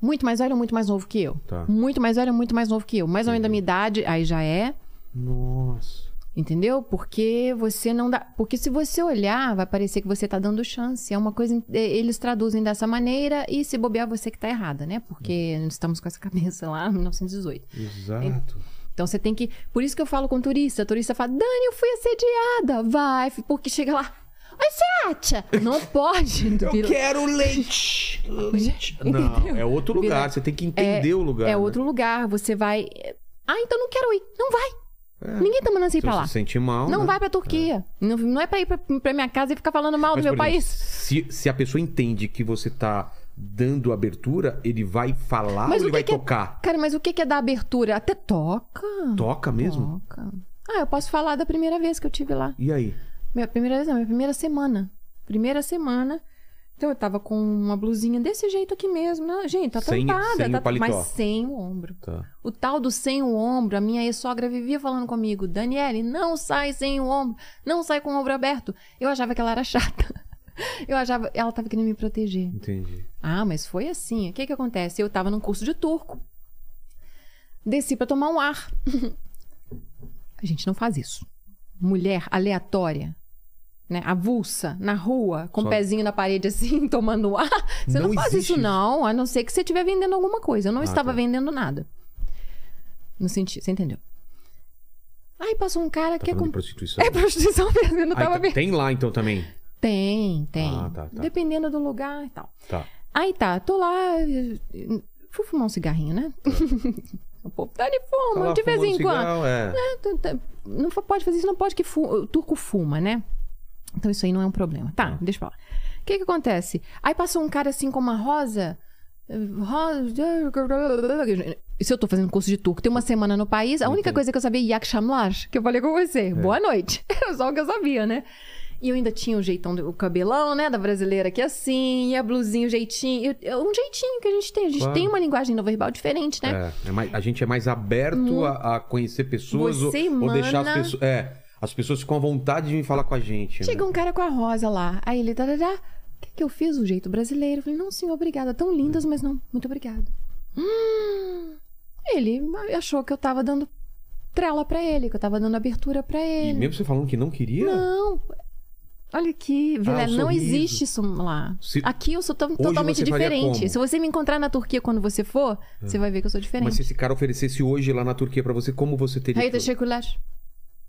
Muito mais velho ou muito mais novo que eu? Tá. Muito mais velho ou muito mais novo que eu? Mais ou menos da minha idade, aí já é. Nossa. Entendeu? Porque você não dá. Porque se você olhar, vai parecer que você tá dando chance. É uma coisa. é, Eles traduzem dessa maneira e se bobear você que tá errada, né? Porque estamos com essa *laughs* cabeça lá em 1918. Exato. Então você tem que. Por isso que eu falo com turista. O turista fala, Dani, eu fui assediada. Vai, porque chega lá. Oi, Sátia! Não *laughs* pode. Eu Vira- quero leite. leite. *laughs* Não, é outro lugar. Vira- Você tem que entender o lugar. É né? outro lugar. Você vai. Ah, então não quero ir. Não vai. É. Ninguém tá mandando você ir pra você lá. se sentir mal. Não né? vai pra Turquia. Não, não é pra ir pra, pra minha casa e ficar falando mal Mas, do meu exemplo, país. Se, se a pessoa entende que você tá dando abertura, ele vai falar Mas ou o ele vai que que é- tocar? Cara, mas o que que é dar abertura? Até toca. Toca mesmo? Toca. Ah, eu posso falar da primeira vez que eu tive lá. E aí? Minha primeira vez, não, minha primeira semana. Primeira semana. Então eu tava com uma blusinha desse jeito aqui mesmo, né? Gente, tá Sem- tampada, sem tá, mas sem o ombro. Tá. O tal do sem o ombro, a minha ex-sogra vivia falando comigo, Daniele, não sai sem o ombro, não sai com o ombro aberto. Eu achava que ela era chata. *laughs* Eu achava, ela tava querendo me proteger. Entendi. Ah, mas foi assim. O que que acontece? Eu tava num curso de turco. Desci pra tomar um ar. *laughs* A gente não faz isso. Mulher aleatória né, avulsa, na rua, com Só- o pezinho na parede assim, *laughs* tomando ar, você não, Não faz isso não, a não ser que você estiver vendendo alguma coisa. Eu não Ah, estava tá. vendendo nada. No sentido, você entendeu? Aí passou um cara Tá que é com... prostituição. É prostituição mesmo, eu não tava então- vendo. tem lá então também. Tem, tem. Ah, tá, tá. Dependendo do lugar e tal. Tá. Aí tá, tô lá, fui fumar um cigarrinho, né? *laughs* o povo tá de Tá fuma, lá de vez em quando. é. É, tá- tá- Não fa- pode fazer isso, não pode que fu- o turco fuma, né? Então isso aí não é um problema. Tá, deixa eu falar. O que que acontece? Aí passou um cara assim com uma rosa. eh, Rosa. Isso eu tô fazendo curso de turco. Tem uma semana no país. A única coisa que eu sabia é Yak Shamlar, que eu falei com você. Boa noite. Era *laughs* só o que eu sabia, né? E eu ainda tinha o jeitão, do, o cabelão, né? Da brasileira aqui assim, e a blusinha, o jeitinho. Eu- um jeitinho que a gente tem. A gente Claro. tem uma linguagem não verbal diferente, né? É, é mais- a gente é mais aberto a, a conhecer pessoas ou, Você ou deixar as emana- pessoas. É, as pessoas ficam à vontade de vir falar com a gente. Chega né? um cara com a rosa lá. Aí ele, tarará, o que, que eu fiz? O jeito brasileiro. Eu falei, não, senhor, obrigada. Tão lindas, mas não, muito obrigado. Hum, ele achou que eu tava dando trela pra ele, que eu tava dando abertura pra E ele. mesmo você falando que não queria? Não. Olha aqui, Vilela, o não existe isso lá. Se- Aqui eu sou tão- totalmente diferente. Se você me encontrar na Turquia quando você for, você vai ver que eu sou diferente. Mas se esse cara oferecesse hoje lá na Turquia pra você, como você teria? Hayır teşekkürler.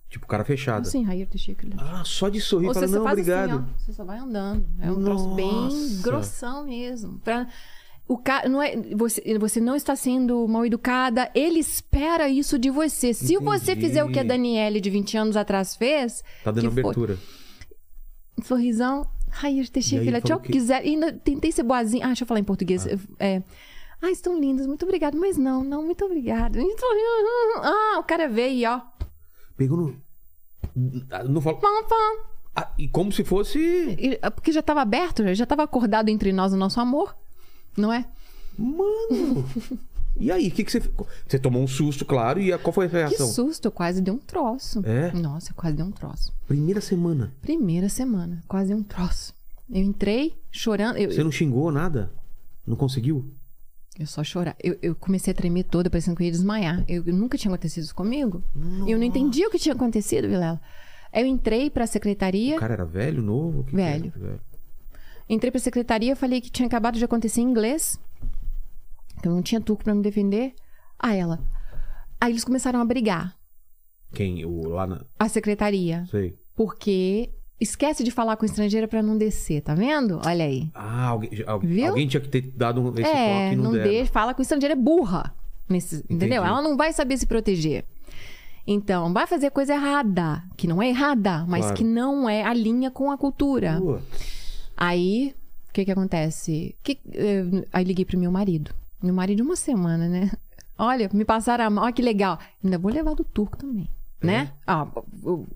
Tipo, cara fechado. Sim, hayır teşekkürler. Ah, só de sorrir Ou você só não, faz obrigado. assim, ó. Você só vai andando. É um troço bem grossão mesmo. Pra... O cara não é você, você não está sendo mal educada, ele espera isso de você. Se você Entendi. fizer o que a Daniele de 20 anos atrás fez, Tá dando que foi- abertura. sorrisão, Hayır teşekkürler. falou Çok que- quiser. Ainda tentei ser boazinha. Ah, deixa eu falar em português. É. Ah, estão lindas, muito obrigada. Mas não, não, muito obrigada. *laughs* Ah, o cara veio, ó. Pegou no. Não falo. Ah, e como se fosse. E- Porque já estava aberto, já estava acordado entre nós o nosso amor, não é? Mano! *laughs* E aí, o que, que você. Você tomou um susto, claro, e qual foi a Que reação? susto, eu quase dei um troço. É? Nossa, eu quase dei um troço. Primeira semana. Primeira semana, quase dei um troço. Eu entrei chorando, eu, Você não xingou nada? Não conseguiu? Eu só chorar. Eu, eu comecei a tremer toda, parecendo que eu ia desmaiar. Eu, eu nunca tinha acontecido isso comigo. E eu não entendi o que tinha acontecido, Vilela. Aí Eu entrei pra secretaria, O cara era velho, novo? O que que era? Velho. entrei pra secretaria, falei que tinha acabado de acontecer em inglês, que eu não tinha turco pra me defender. Aí ela. Aí eles começaram a brigar. Quem? O lá na. A secretaria. Sei. Porque esquece de falar com estrangeira pra não descer, tá vendo? Olha aí. Ah, alguém, Viu? alguém tinha que ter dado um, esse é, toque não, não deixa, fala com estrangeira é burra. Nesse, entendeu? Ela não vai saber se proteger. Então, vai fazer coisa errada, que não é errada, mas Claro. que não é a linha com a cultura. Aí, o que que acontece? Que, eh, aí liguei pro meu marido. Meu marido, uma semana, né? Olha, me passaram a mão, olha que legal. Ainda vou levar do turco também, É? né? Ah, eu-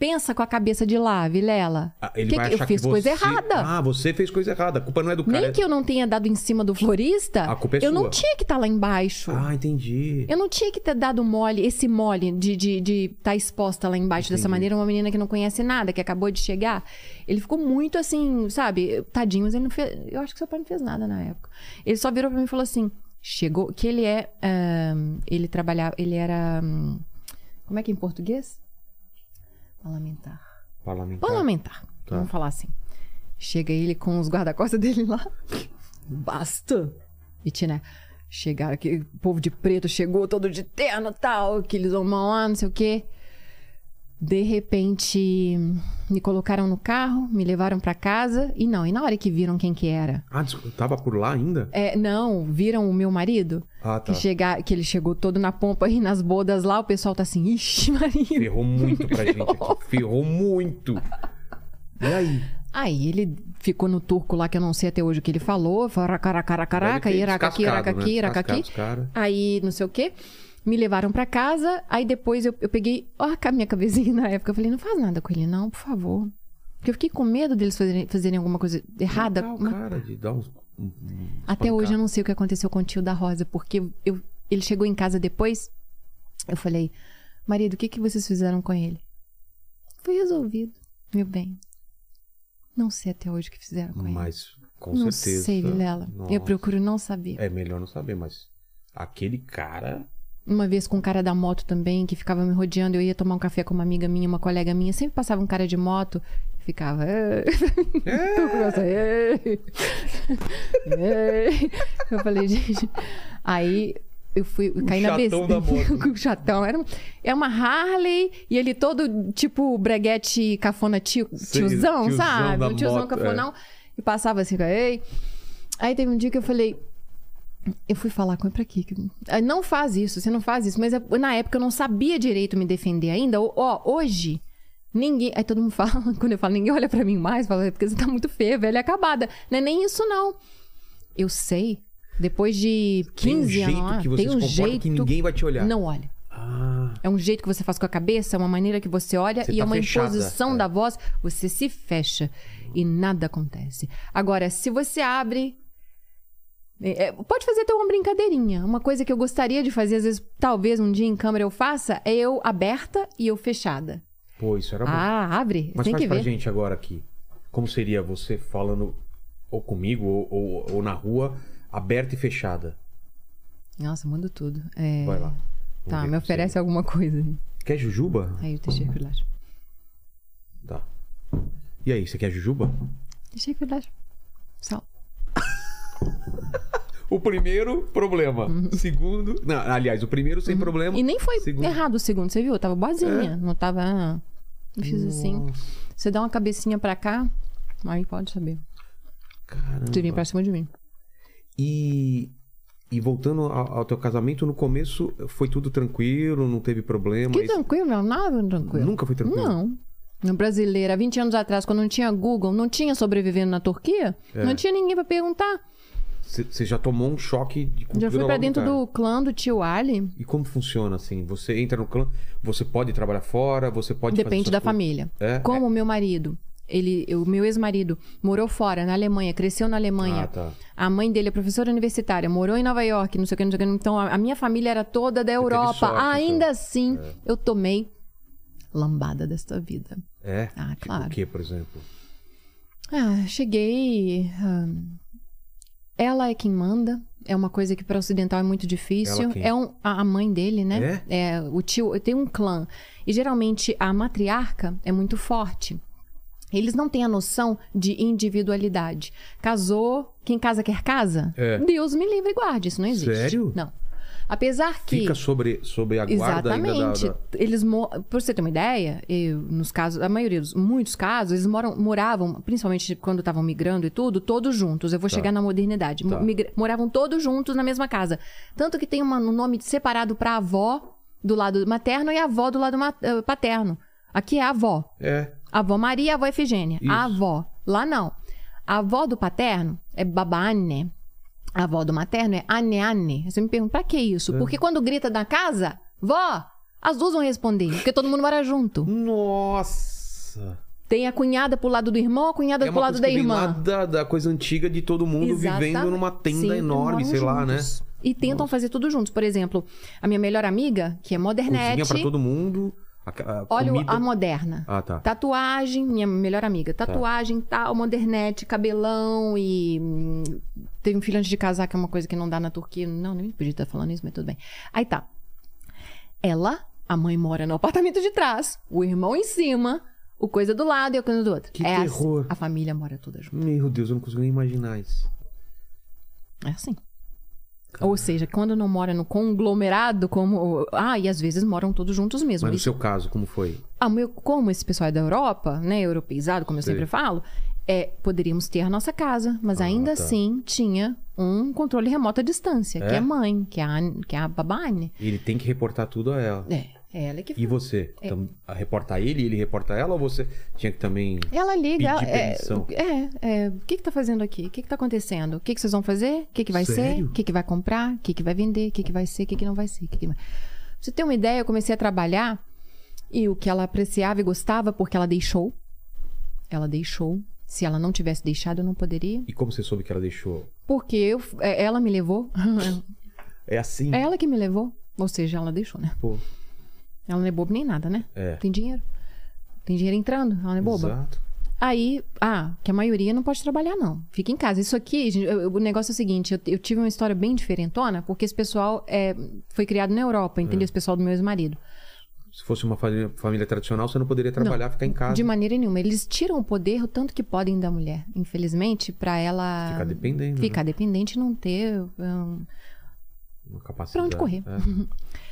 pensa com a cabeça de lá, Vilela. ah, ele Que vai que- achar eu fiz que coisa você- errada. Ah, você fez coisa errada. A culpa não é do cara. Nem que eu não tenha dado em cima do florista, A culpa é eu não sua. tinha que estar lá embaixo. Ah, entendi. Eu não tinha que ter dado mole, esse mole de estar de, de tá exposta lá embaixo dessa Entendi. maneira, uma menina que não conhece nada, que acabou de chegar. Ele ficou muito assim, sabe? Tadinho, mas ele não fez. Eu acho que seu pai não fez nada na época. Ele só virou pra mim e falou assim: chegou. Que ele é. ahn, ele trabalhava. Ele era. hum, como é que é em português? Parlamentar. Parlamentar. Parlamentar. Tá. Vamos falar assim. Chega ele com os guarda-costas dele lá. *laughs* Basta. E tinha, né? Chegaram aqui, povo de preto chegou todo de terno tal, aqueles homão lá, não sei o quê. De repente, me colocaram no carro, me levaram pra casa. E não, e na hora que viram quem que era? Ah, desculpa, tava por lá ainda? É, não, viram o meu marido? Ah, tá. Que, chega, que ele chegou todo na pompa e nas bodas lá, o pessoal tá assim, ixi, *laughs* Maria. Ferrou muito pra gente aqui. *laughs* Ferrou muito. E aí? Aí ele ficou no turco lá, que eu não sei até hoje o que ele falou. Falou caraca, caraca, ter iracaqui, descascado, iracaqui, né? iracaqui. Aí, não sei o quê. Me levaram pra casa. Aí depois eu, eu peguei ó, a minha cabecinha *laughs* na época. Eu falei, não faz nada com ele, não, por favor. Porque eu fiquei com medo deles fazerem, fazerem alguma coisa errada. Matar o Uma- cara de dar uns. um- Até espancar. hoje eu não sei o que aconteceu com o tio da Rosa, porque eu, ele chegou em casa depois. Eu falei, marido, o que, que vocês fizeram com ele? Foi resolvido, meu bem. Não sei até hoje o que fizeram com ele. Mas, com não certeza. sei, Vilela. Nossa. Eu procuro não saber. É melhor não saber, mas aquele cara. Uma vez com um cara da moto também, que ficava me rodeando, eu ia tomar um café com uma amiga minha, uma colega minha, sempre passava um cara de moto. Ficava. Ei. *laughs* Eu falei, gente. Aí eu fui eu caí na da besteira. moto. *laughs* o chatão. Era, um- era uma Harley e ele todo tipo breguete cafona tio, Sei, tiozão, tiozão sabe? da Um tiozão moto, é. cafonão. E passava assim, ei. Aí teve um dia que eu falei. Eu fui falar com ele pra quê? Ah, Não faz isso, você não faz isso. Mas é- na época eu não sabia direito me defender ainda. Ó, hoje, ninguém. Aí todo mundo *laughs* fala, quando eu falo, ninguém olha pra mim mais, fala, é porque você tá muito feia, velha e acabada. Não é nem isso, não. Eu sei. Depois de 15 Tem um jeito anos, que você tem se um comporta jeito que ninguém vai te olhar. Não olha. Ah, É um jeito que você faz com a cabeça, é uma maneira que você olha Você e tá é uma fechada, imposição é. da voz. Você se fecha e nada acontece. Agora, se você abre. É, pode fazer até uma brincadeirinha. Uma coisa que eu gostaria de fazer, às vezes, talvez um dia em câmera eu faça, é eu aberta e eu fechada. pô, isso era bom. Ah, abre. Mas tem faz que pra ver. gente agora aqui. Como seria você falando ou comigo ou, ou- ou na rua, aberta e fechada? Nossa, muda tudo. É, Vai lá. Tá, me oferece seria. alguma coisa. Quer jujuba? Aí eu deixei filar. Tá. E aí, você quer jujuba? Deixei filar. Sal. O primeiro, problema. Segundo. Não, aliás, o primeiro sem problema. Uhum. E nem foi Segundo. errado o segundo, você viu? Eu tava boazinha. É? Não tava. Eu fiz assim. Você dá uma cabecinha pra cá, aí pode saber. Caramba. Você vem pra cima de mim. E, e voltando ao, ao teu casamento, no começo foi tudo tranquilo, não teve problema. Que tranquilo, não, nada tranquilo. Nunca foi tranquilo? Não. No brasileira, 20 anos atrás, quando não tinha Google, não tinha sobrevivendo na Turquia, É. não tinha ninguém pra perguntar. Você já tomou um choque de cultura Já fui pra dentro do clã do tio Ali. E como funciona assim? Você entra no clã, você pode trabalhar fora, você pode Depende da coisas- família. É? Como o meu marido, ele, o meu ex-marido, morou fora, na Alemanha, cresceu na Alemanha. Ah, tá. A mãe dele é professora universitária, morou em Nova York, não sei o que, não sei o que. Então, a minha família era toda da Europa. sorte, Ainda então. assim, eu tomei lambada desta vida. É? Ah, Tipo claro. o que, por exemplo? Ah, cheguei. ah, ela é quem manda. É uma coisa que para ocidental é muito difícil. É um, a a mãe dele, né? É? o tio. Tem um clã. E geralmente a matriarca é muito forte. Eles não têm a noção de individualidade. Casou, quem casa quer casa? É. Deus me livre e guarde, isso não existe. Sério? Não. Apesar que. Fica sobre, sobre a guarda ainda da, Exatamente. da... Eles, por você ter uma ideia, eu, nos casos, a maioria dos, muitos casos, eles moram, moravam, principalmente quando estavam migrando e tudo, todos juntos. Eu vou chegar na modernidade. Mo- Tá. migra- moravam todos juntos na mesma casa. Tanto que tem uma- um nome separado para avó do lado materno e avó do lado eh, paterno. Aqui é avó. É. A avó Maria e a avó Efigênia. Isso. A avó. Lá não. A avó do paterno é babane. A avó do materno é aneane. Você me pergunta, pra que isso? Porque quando grita da casa, vó, as duas vão responder. Porque todo mundo mora junto. Nossa! Tem a cunhada pro lado do irmão, a cunhada É pro lado da lá irmã. da, da coisa antiga de todo mundo vivendo Exatamente. numa tenda Sempre enorme, sei lá, né? juntos. E tentam fazer tudo juntos. Por exemplo, a minha melhor amiga, que é modernete. Cozinha pra todo mundo. A, a Olha comida... a moderna. Ah, tá. Tatuagem, minha melhor amiga. Tatuagem, tal, modernete, cabelão e. hum, Teve um filho antes de casar, que é uma coisa que não dá na Turquia. Não, nem podia estar falando isso, mas tudo bem. Aí tá. Ela, a mãe mora no apartamento de trás, o irmão em cima, o coisa do lado e a coisa do outro. Que é assim. terror. A família mora toda junto. Meu Deus, eu não consigo nem imaginar isso. É assim. Ou seja, quando não mora no conglomerado, como. Ah, e às vezes moram todos juntos mesmo. Mas no seu caso, como foi? Ah, meu, como esse pessoal é da Europa, né, europeizado, como eu Sei. sempre falo, é, poderíamos ter a nossa casa, mas Ah, ainda tá. assim tinha um controle remoto à distância, que É? é a mãe, que é a, que é a babane. E ele tem que reportar tudo a ela. É, é ela que E você? É. Tam- a reportar ele, ele reporta ela ou você tinha que também. Ela liga, ela, é, é, é, o que que tá fazendo aqui? O que que tá acontecendo? O que que vocês vão fazer? O que que vai ser? Sério? O que que vai comprar? O que que vai vender? O que que vai ser? O que que não vai ser? O que que vai... Pra você ter uma ideia, eu comecei a trabalhar e o que ela apreciava e gostava, porque ela deixou. Ela deixou. Se ela não tivesse deixado, eu não poderia. E como você soube que ela deixou? Porque eu, é, ela me levou. É assim? É ela que me levou. Ou seja, ela deixou, né? Pô, Ela não é boba nem nada, né? é. Tem dinheiro. Tem dinheiro entrando, ela não é boba. Exato. Aí, ah, que a maioria não pode trabalhar, não. Fica em casa. Isso aqui, gente, eu- eu- o negócio é o seguinte: eu, eu tive uma história bem diferentona, porque esse pessoal é, foi criado na Europa, entendeu? Esse pessoal do meu ex-marido. Se fosse uma família, família tradicional, você não poderia trabalhar, ficar em casa. De maneira nenhuma. Eles tiram o poder o tanto que podem da mulher, infelizmente, pra ela Ficar dependendo. ficar né? dependente e não ter um, Uma capacidade. Pra onde correr. É. *laughs*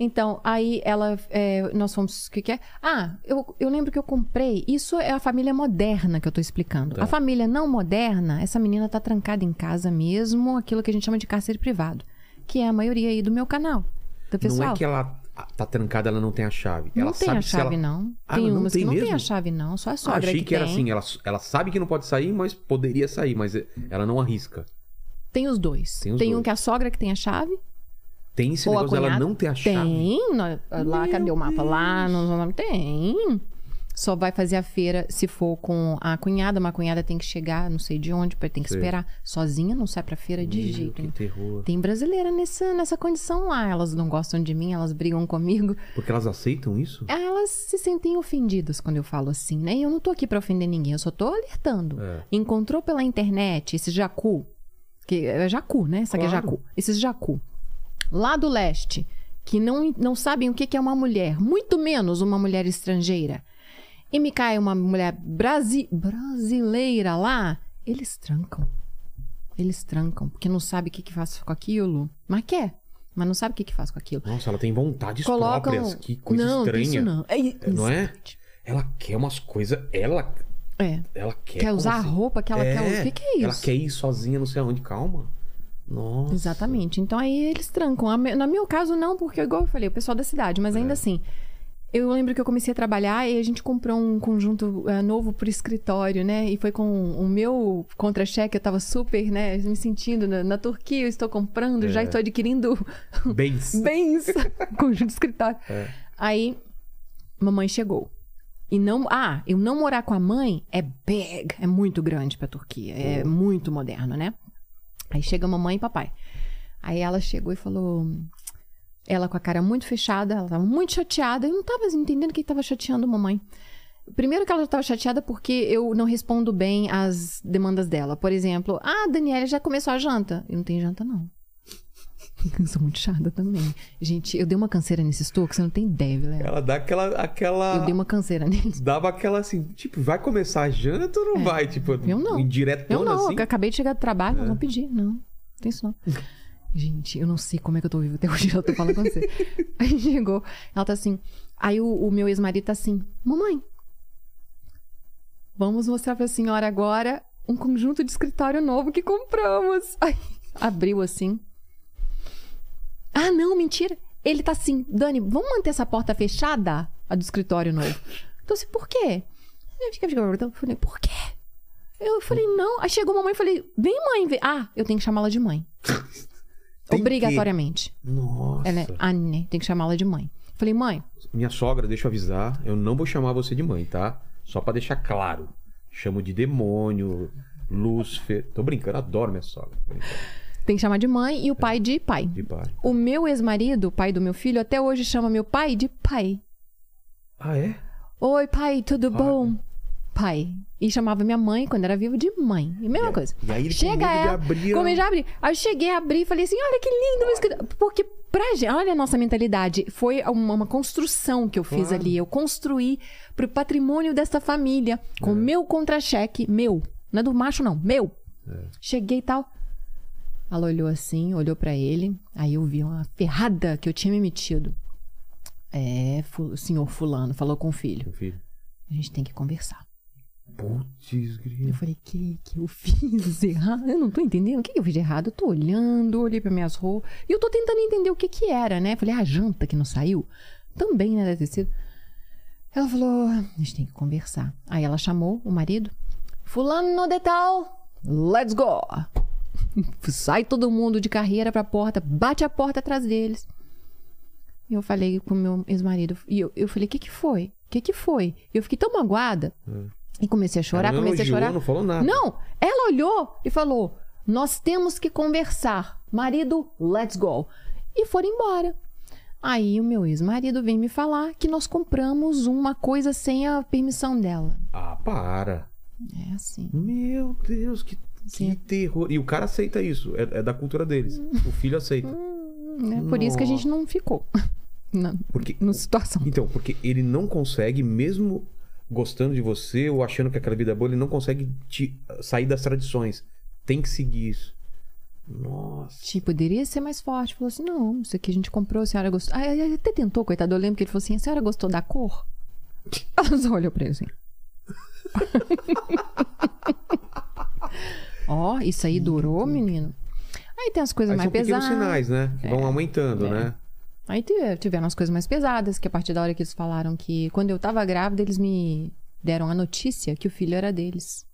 Então, aí ela. é, nós fomos. O que, que é? Ah, eu, eu lembro que eu comprei. Isso é a família moderna que eu tô explicando. Tá. A família não moderna, essa menina tá trancada em casa mesmo, aquilo que a gente chama de cárcere privado. Que é a maioria aí do meu canal. Do pessoal. Não é que ela tá trancada, ela não tem a chave. Não ela tem sabe a chave, ela... não. Ah, tem não umas tem que não tem a chave, não. Só a Ah, sogra achei que, que, era tem. assim, ela, ela sabe que não pode sair, mas poderia sair, mas ela não arrisca. Tem os dois. Tem Tem, os um dois. que é a sogra que tem a chave. Tem esse ou negócio dela não ter a chave. Tem. lá, Meu cadê o mapa? Lá Deus. no Tem. Só vai fazer a feira se for com a cunhada. Uma cunhada tem que chegar, não sei de onde, tem que Sei. esperar. Sozinha não sai pra feira de Meu, jeito que nenhum. terror. Tem brasileira nessa, nessa condição lá. Elas não gostam de mim, elas brigam comigo. Porque elas aceitam isso? Elas se sentem ofendidas quando eu falo assim, né? E eu não tô aqui pra ofender ninguém, eu só tô alertando. É. Encontrou pela internet esse jacu, que é jacu, né? Isso aqui é Claro. jacu. Esses jacu. Lá do leste, que não, não sabem o que é uma mulher, muito menos uma mulher estrangeira. E me cai uma mulher brasi brasileira lá, eles trancam. Eles trancam, porque não sabe o que que faz com aquilo. Mas quer, mas não sabe o que que faz com aquilo. Nossa, ela tem vontades Colocam... próprias. Que coisa não, estranha. não. É, Não é? Ela quer umas coisas. Ela, É. ela quer. Quer usar a assim? roupa que ela quer usar. O que, que é isso? Ela quer ir sozinha, não sei aonde. Calma. Nossa. Exatamente. Então aí eles trancam. No meu caso, não, porque, igual eu falei, o pessoal da cidade, mas É. ainda assim. Eu lembro que eu comecei a trabalhar e a gente comprou um conjunto eh, novo pro escritório, né? E foi com o meu contra-cheque, eu tava super, né? Me sentindo na, na Turquia, eu estou comprando, já É. estou adquirindo *laughs* Bens. bens. *laughs* conjunto de escritório. É. Aí, mamãe chegou. E não. Ah, eu não morar com a mãe é big, é muito grande pra Turquia. É muito moderno, né? Aí chega mamãe e papai. Aí ela chegou e falou. Ela com a cara muito fechada, ela tava muito chateada. Eu não tava entendendo o que tava chateando a mamãe. Primeiro que ela estava chateada porque eu não respondo bem às demandas dela. Por exemplo, ah, Daniela já começou a janta. Eu não tenho janta, não. *laughs* Eu sou muito chata também. Gente, eu dei uma canseira nesse estômago, você não tem ideia, Vilela. Ela dá aquela. aquela... Eu dei uma canseira neles. *laughs* Dava aquela assim, tipo, vai começar a janta ou não vai? Tipo, É. Eu não. indiretona Eu não, assim? eu acabei de chegar do trabalho, É. não pedi, não. Não tem isso não. Gente, eu não sei como é que eu tô viva até hoje, *laughs* eu tô falando com você. Aí chegou, ela tá assim. Aí o, o meu ex-marido tá assim: Mamãe, vamos mostrar pra senhora agora um conjunto de escritório novo que compramos. Aí abriu assim. Ah, não, mentira. Ele tá assim, Dani, vamos manter essa porta fechada? A do escritório novo. Então, assim, por quê? Eu fiquei- Eu falei, por quê? Eu falei, não. Aí chegou a mamãe e falei, vem mãe, vem. Ah, eu tenho que chamá-la de mãe. *laughs* Tem Obrigatoriamente. Nossa. Ela é Anne, tem que chamá-la de mãe. Falei, mãe, Minha sogra, deixa eu avisar, eu não vou chamar você de mãe, tá? Só pra deixar claro. Chamo de demônio, Lúcifer. Tô brincando, adoro minha sogra. Tô brincando. Tem que chamar de mãe e o pai de pai. De pai. O meu ex-marido, o pai do meu filho, até hoje chama meu pai de pai. Ah, é? Oi, pai, tudo Pai. bom? Pai. E chamava minha mãe, quando era viva, de mãe. E mesma coisa. E aí ele Chega ela, abrir, como eu já abri. Aí eu cheguei a abrir e falei assim: olha que lindo, meu escritório. Porque pra gente, olha a nossa mentalidade. Foi uma, uma construção que eu fiz Claro. ali. Eu construí pro patrimônio dessa família, com meu contra-cheque, meu. Não é do macho, não, meu. Cheguei e tal. Ela olhou assim, olhou pra ele. Aí eu vi uma ferrada que eu tinha me metido. É, o senhor fulano falou com o filho. Filho. A gente tem que conversar. Putz, Eu grilo. falei, que que eu fiz errado? Eu não tô entendendo. O que que eu fiz de errado? Eu tô olhando, olhei pra minhas roupas. E eu tô tentando entender o que que era, né? Falei, ah, a janta que não saiu? Também, né? Deve ter sido. Ela falou, a gente tem que conversar. Aí ela chamou o marido. Fulano de tal, let's go. Sai todo mundo de carreira pra porta, bate a porta atrás deles. E eu falei com meu ex-marido. E eu, eu falei, o que que foi? O que que foi? E eu fiquei tão magoada. E comecei a chorar, Ela comecei a elogiou, chorar. não falou nada. Não, ela olhou e falou: Nós temos que conversar. Marido, let's go. E foram embora. Aí o meu ex-marido vem me falar que nós compramos uma coisa sem a permissão dela. Ah, para. É assim. Meu Deus, que, que Sim. terror. E o cara aceita isso. É, é da cultura deles. O filho aceita. né? Por isso que a gente não ficou. *laughs* na, Porque na situação. Então, porque ele não consegue, mesmo gostando de você ou achando que aquela vida é boa, ele não consegue te sair das tradições. Tem que seguir isso. Nossa. Tipo, poderia ser mais forte. Falou assim: não, isso aqui a gente comprou, a senhora gostou. Ah, ele até tentou, coitado. Eu lembro que ele falou assim: a senhora gostou da cor? *laughs* Ela só olhou pra ele assim. *laughs* Ó, isso aí durou, menino. Aí tem as coisas Aí mais são pesadas. sinais, né? Que vão aumentando, É. né? Aí tive- tiveram as coisas mais pesadas, que a partir da hora que eles falaram que quando eu tava grávida, eles me deram a notícia que o filho era deles.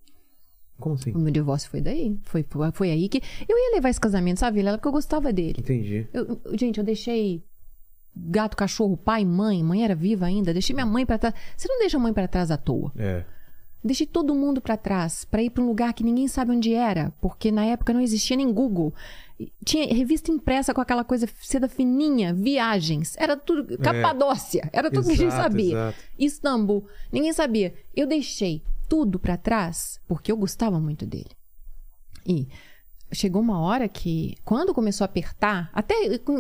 Como assim? O meu divórcio foi daí. Foi, foi aí que. Eu ia levar esse casamento, sabe, Vilela? Porque eu gostava dele. Entendi. Eu- gente, eu deixei gato, cachorro, pai, mãe. Mãe era viva ainda. Deixei minha mãe pra trás. Você não deixa a mãe pra trás à toa. É. Deixei todo mundo pra trás pra ir pra um lugar que ninguém sabe onde era, porque na época não existia nem Google. Tinha revista impressa com aquela coisa seda fininha, viagens. Era tudo. Capadócia. Era tudo que a gente sabia. exato. Istambul. Ninguém sabia. Eu deixei tudo pra trás porque eu gostava muito dele. E chegou uma hora que, quando começou a apertar, até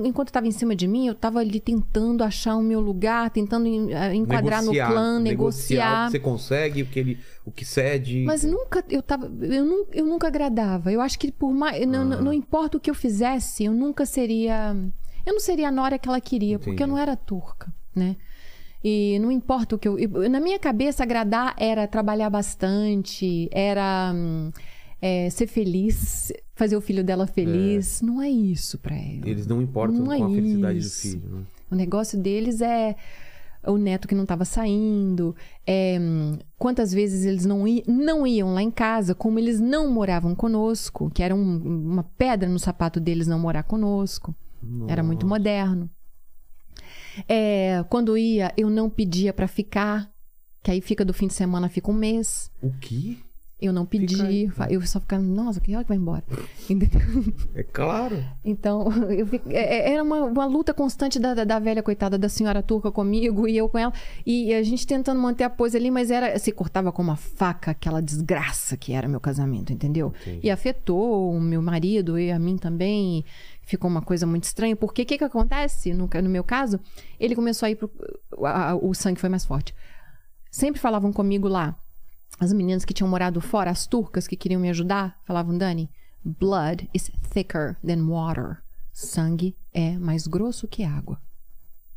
enquanto estava em cima de mim, eu estava ali tentando achar o meu lugar, tentando eh, enquadrar Negociar, no clã, negociar. negociar. o que você consegue, o que ele, o que cede. Mas nunca eu tava. Eu, eu nunca agradava. Eu acho que por mais. Não, Ah. não- não importa o que eu fizesse, eu nunca seria. Eu não seria a Nora que ela queria, porque eu Entendi. não era turca, né? E não importa o que eu. eu- Na minha cabeça, agradar era trabalhar bastante, era hum, é, ser feliz, fazer o filho dela feliz. Não é isso pra ela. Eles não importam Não é com a felicidade isso. do filho. Né? O negócio deles é o neto que não estava saindo, é, quantas vezes eles não, i- não iam lá em casa, como eles não moravam conosco, que era um- uma pedra no sapato deles não morar conosco. Era muito moderno. É, quando ia, eu não pedia para ficar, que aí fica do fim de semana, fica um mês. O quê? Eu não pedi, eu só ficava, nossa, que hora que vai embora? *laughs* Entendeu? É claro. Então, *laughs* é- é- era uma, uma luta constante da, da, da velha coitada da senhora turca comigo e eu com ela. E a gente tentando manter a pose ali, mas era se cortava com uma faca aquela desgraça que era meu casamento, entendeu? Entendi. E afetou o meu marido e a mim também. e Ficou uma coisa muito estranha. Porque o que, que acontece? No, no meu caso, ele começou a ir pro. a- a- o sangue foi mais forte. Sempre falavam comigo lá, as meninas que tinham morado fora, as turcas que queriam me ajudar, falavam, Dani, blood is thicker than water. Sangue é mais grosso que água.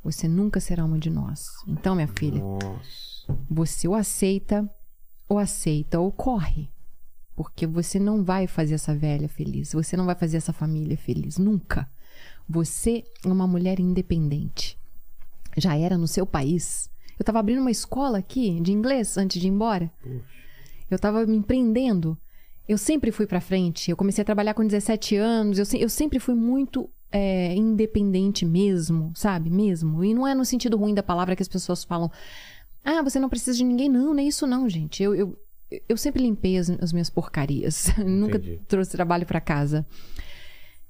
Você nunca será uma de nós. Então, minha filha, Nossa. você ou aceita, ou aceita, ou corre. Porque você não vai fazer essa velha feliz. Você não vai fazer essa família feliz. Nunca. Você é uma mulher independente. Já era no seu país. Eu tava abrindo uma escola aqui de inglês antes de ir embora. Eu tava me empreendendo. Eu sempre fui pra frente. Eu comecei a trabalhar com 17 anos. Eu, se- eu sempre fui muito é, independente mesmo, sabe? Mesmo. E não é no sentido ruim da palavra que as pessoas falam. Ah, você não precisa de ninguém. Não, nem isso não, gente. Eu, eu, eu sempre limpei as, as minhas porcarias. *laughs* Nunca trouxe trabalho pra casa.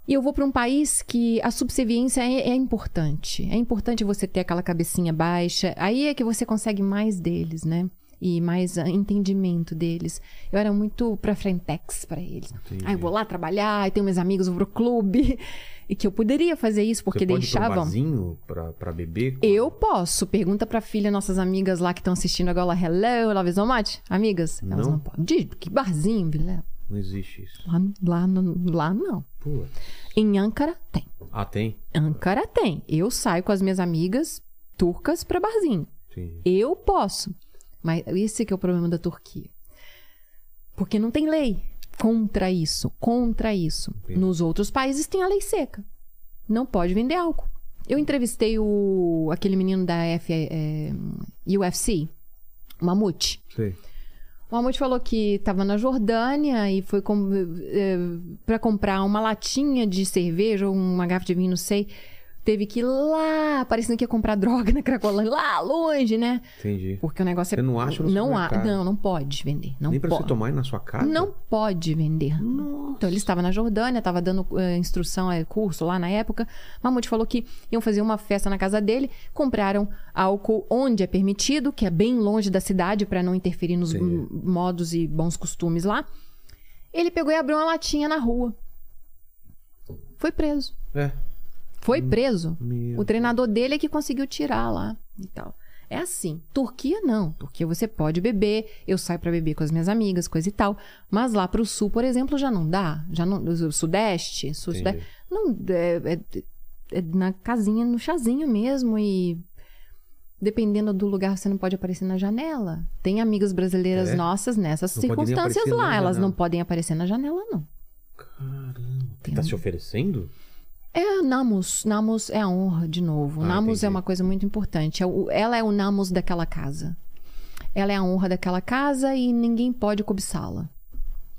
E eu vou para um país que a subserviência é, é importante. É importante você ter aquela cabecinha baixa. Aí é que você consegue mais deles, né? E mais ah, entendimento deles. Eu era muito pra frentex pra eles. Entendi. Ah, eu vou lá trabalhar, e tenho meus amigos, vou pro clube. *laughs* E que eu poderia fazer isso porque Você pode um deixavam. barzinho pra, pra beber? Eu posso. Pergunta pra filha, nossas amigas lá que estão assistindo agora. Hello, love is much? Amigas? Elas Não? não podem. De- Que barzinho, Vilela? Não existe isso. Lá, lá, lá não. Em Ankara, tem. Ah, tem? Ankara tem. Eu saio com as minhas amigas turcas pra barzinho. Entendi. Eu posso. Mas esse que é o problema da Turquia. Porque não tem lei contra isso, contra isso. Entendi. Nos outros países tem a lei seca. Não pode vender álcool. Eu entrevistei o aquele menino da F, é, UFC, o Mamute. Sei. O Mamute falou que estava na Jordânia e foi com, para comprar uma latinha de cerveja ou uma garrafa de vinho, não sei. Teve que ir lá, parecendo que ia comprar droga na Cracolândia, lá longe, né? Entendi. Porque o negócio é. Você não acha no não há? Não, não pode vender. Não Nem pra pode. você tomar aí na sua casa? Não pode vender. Então ele estava na Jordânia, estava dando eh, instrução, eh, curso lá na época. Mamute falou que iam fazer uma festa na casa dele, compraram álcool onde é permitido, que é bem longe da cidade para não interferir nos modos e bons costumes lá. Ele pegou e abriu uma latinha na rua. Foi preso. É. Foi preso. Meu O treinador dele é que conseguiu tirar lá e tal. É assim. Turquia não. Turquia você pode beber. Eu saio pra beber com as minhas amigas, coisa e tal. Mas lá pro sul, por exemplo, já não dá. Já não. o Sudeste, sul, Entendi. sudeste. Não, é, é- é na casinha, no chazinho mesmo. E dependendo do lugar, você não pode aparecer na janela. Tem amigas brasileiras É? nossas nessas Não circunstâncias lá. Elas janela. não podem aparecer na janela, não. Caramba. Tá se oferecendo? É Namus. Namus é a honra, de novo. Ah, Namus é entendi. uma coisa muito importante. É Ela é o Namus daquela casa. Ela é a honra daquela casa e ninguém pode cobiçá-la.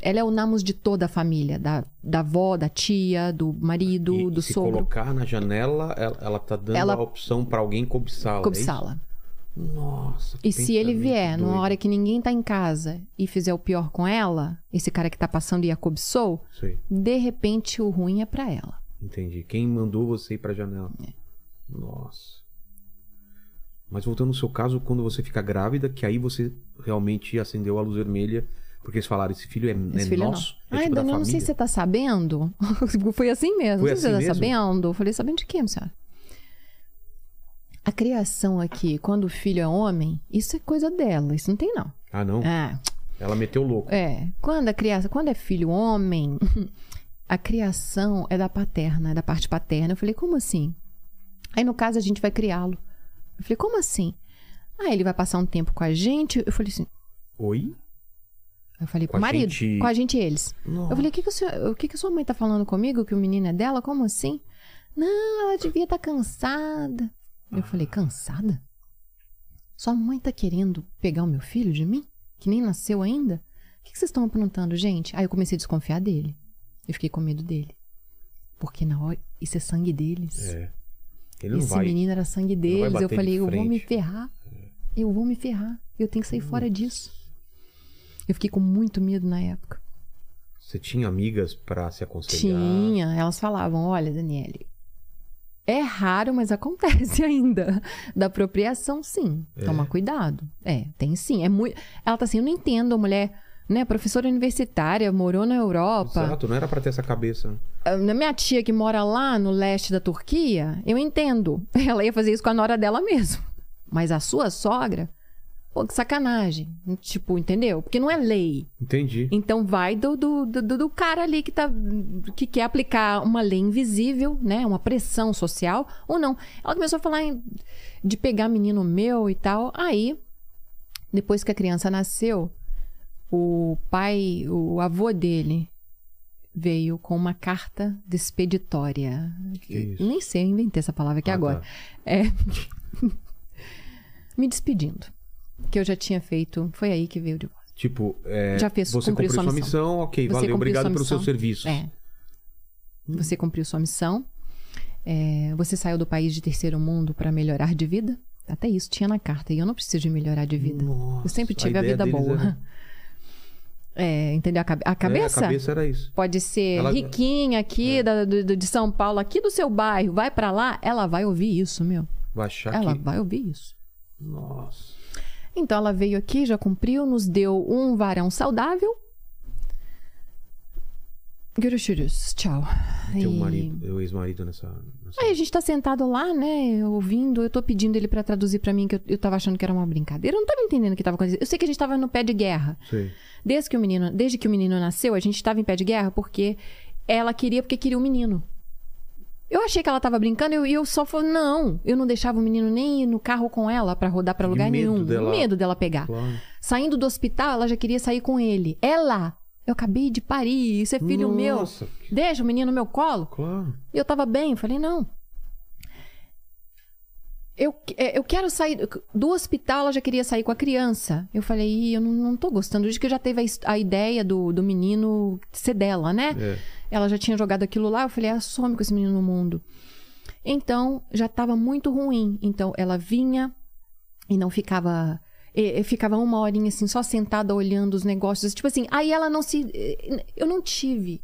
Ela é o Namus de toda a família, da, da avó, da tia, do marido, e, do se sogro. colocar na janela, ela, ela tá dando Ela- a opção pra alguém cobiçá-la. é Cobiçá-la. isso? Nossa. que E se ele vier numa doido. hora que ninguém tá em casa e fizer o pior com ela, esse cara que tá passando e a cobiçou, Sei, de repente o ruim é pra ela. Entendi. Quem mandou você ir pra janela? É. Nossa. Mas voltando no seu caso, quando você fica grávida, que aí você realmente acendeu a luz vermelha, porque eles falaram, esse filho é, Esse é filho nosso? É não. Ai, tipo da Dani, eu não sei se você tá sabendo. *laughs* Foi assim mesmo. Foi não sei se assim você tá mesmo? sabendo. Eu falei, sabendo de quê, minha senhora? A criação aqui, quando o filho é homem, isso é coisa dela. Isso não tem, não. Ah, não? É. Ela meteu louco. É. Quando a criança, quando é filho homem, *laughs* a criação é da paterna, é da parte paterna. Eu falei, como assim? Aí, no caso, a gente vai criá-lo. Eu falei, como assim? Ah, ele vai passar um tempo com a gente. Eu falei assim, Oi? eu falei Com o marido, gente- com a gente e eles. Eu falei, o que, que, o senhor- o que, que a sua mãe tá falando comigo? Que o menino é dela? Como assim? Não, ela devia estar cansada. Eu falei, cansada? Sua mãe tá querendo pegar o meu filho de mim? Que nem nasceu ainda? O que, que vocês estão aprontando, gente? Aí eu comecei a desconfiar dele. Eu fiquei com medo dele. Porque na hora, isso é sangue deles. É. Esse vai. menino era sangue deles. Eu falei, de eu vou me ferrar. Eu vou me ferrar. Eu tenho que sair fora disso. Eu fiquei com muito medo na época. Você tinha amigas pra se aconselhar? Tinha, elas falavam: olha, Daniele, é raro, mas acontece *laughs* ainda. Da apropriação, sim. Toma cuidado. É, tem sim. É muito. Ela tá assim, eu não entendo a mulher, né? Professora universitária, morou na Europa. Exato, não era pra ter essa cabeça. A minha tia que mora lá no leste da Turquia, eu entendo. *laughs* Ela ia fazer isso com a nora dela mesmo. Mas a sua sogra, pô, que sacanagem. Tipo, entendeu? Porque não é lei. Entendi. Então vai do, do, do, do cara ali que, tá, que quer aplicar uma lei invisível, né? Uma pressão social, ou não. Ela começou a falar em- de pegar menino meu e tal. Aí, depois que a criança nasceu, o pai, o avô dele veio com uma carta despeditória. Que isso? Nem sei, eu inventei essa palavra aqui Ah, agora. tá. É. *laughs* Me despedindo. Que eu já tinha feito. Foi aí que veio o divórcio. Tipo, é, Já fez, você cumpriu cumpriu sua missão. missão, ok, Você valeu, obrigado seus missão. serviços. É. Você cumpriu sua missão. É, você saiu do país de terceiro mundo para melhorar de vida. Até isso tinha na carta. E eu não preciso de melhorar de vida. Nossa, eu sempre a tive a, ideia vida boa. era- É, entendeu? A, cabe- a cabeça? É, a cabeça era isso. Pode ser Ela- É. riquinha aqui da- do- de São Paulo, aqui do seu bairro, vai para lá, ela vai ouvir isso, meu. Vai achar ela que... vai ouvir isso. Nossa. Então ela veio aqui, já cumpriu, nos deu um varão saudável. Görüşürüz. Tchau. Teu E- marido, o ex-marido nessa... nessa... Aí a gente tá sentado lá, né, ouvindo, eu tô pedindo ele pra traduzir pra mim, que eu, eu tava achando que era uma brincadeira. Eu não tava entendendo o que tava acontecendo. Eu sei que a gente tava no pé de guerra. Sei. Desde que o menino, desde que o menino nasceu, a gente tava em pé de guerra porque ela queria porque queria o menino. Eu achei que ela tava brincando e eu, eu só falei, não, eu não deixava o menino nem ir no carro com ela pra rodar De lugar medo nenhum. dela- Medo dela pegar. Claro. Saindo do hospital, ela já queria sair com ele. Ela! Eu acabei de parir, isso é filho meu. Nossa, que- Deixa o menino no meu colo. Claro. E eu tava bem, falei, não. Eu, é, eu quero sair do hospital, ela já queria sair com a criança. Eu falei, Ih, eu não, não tô gostando disso, que já teve a, a ideia do, do menino ser dela, né? É. Ela já tinha jogado aquilo lá, eu falei, ah, some com esse menino no mundo. Então, já tava muito ruim. Então, ela vinha e não ficava. e- e ficava uma horinha assim, só sentada olhando os negócios. Tipo assim, aí ela não se. eh, Eu não tive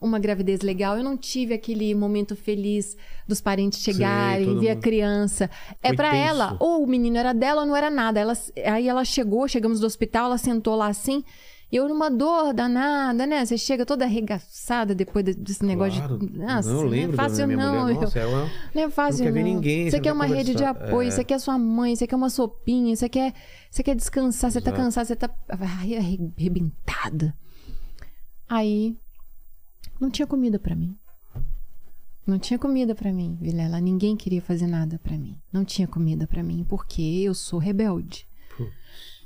uma gravidez legal, eu não tive aquele momento feliz dos parentes chegarem, todo ver a criança. É Foi pra tenso. ela, ou o menino era dela ou não era nada. Ela, aí ela chegou, chegamos do hospital, ela sentou lá assim. E eu numa dor danada, né? Você chega toda arregaçada depois de- desse negócio Claro. de. Nossa, não, eu não lembro é fácil não. mulher. eu- Nossa, ela... *laughs* não é fácil, Não quer não. ninguém, Você quer uma quer rede de conversar. apoio, É. você quer sua mãe, você quer uma sopinha, você quer, você quer descansar, você tá Exato. cansado, você tá arrebentada. Aí, não tinha comida pra mim. Não tinha comida pra mim, Vilela. Ninguém queria fazer nada pra mim. Não tinha comida pra mim, porque eu sou rebelde. Putz.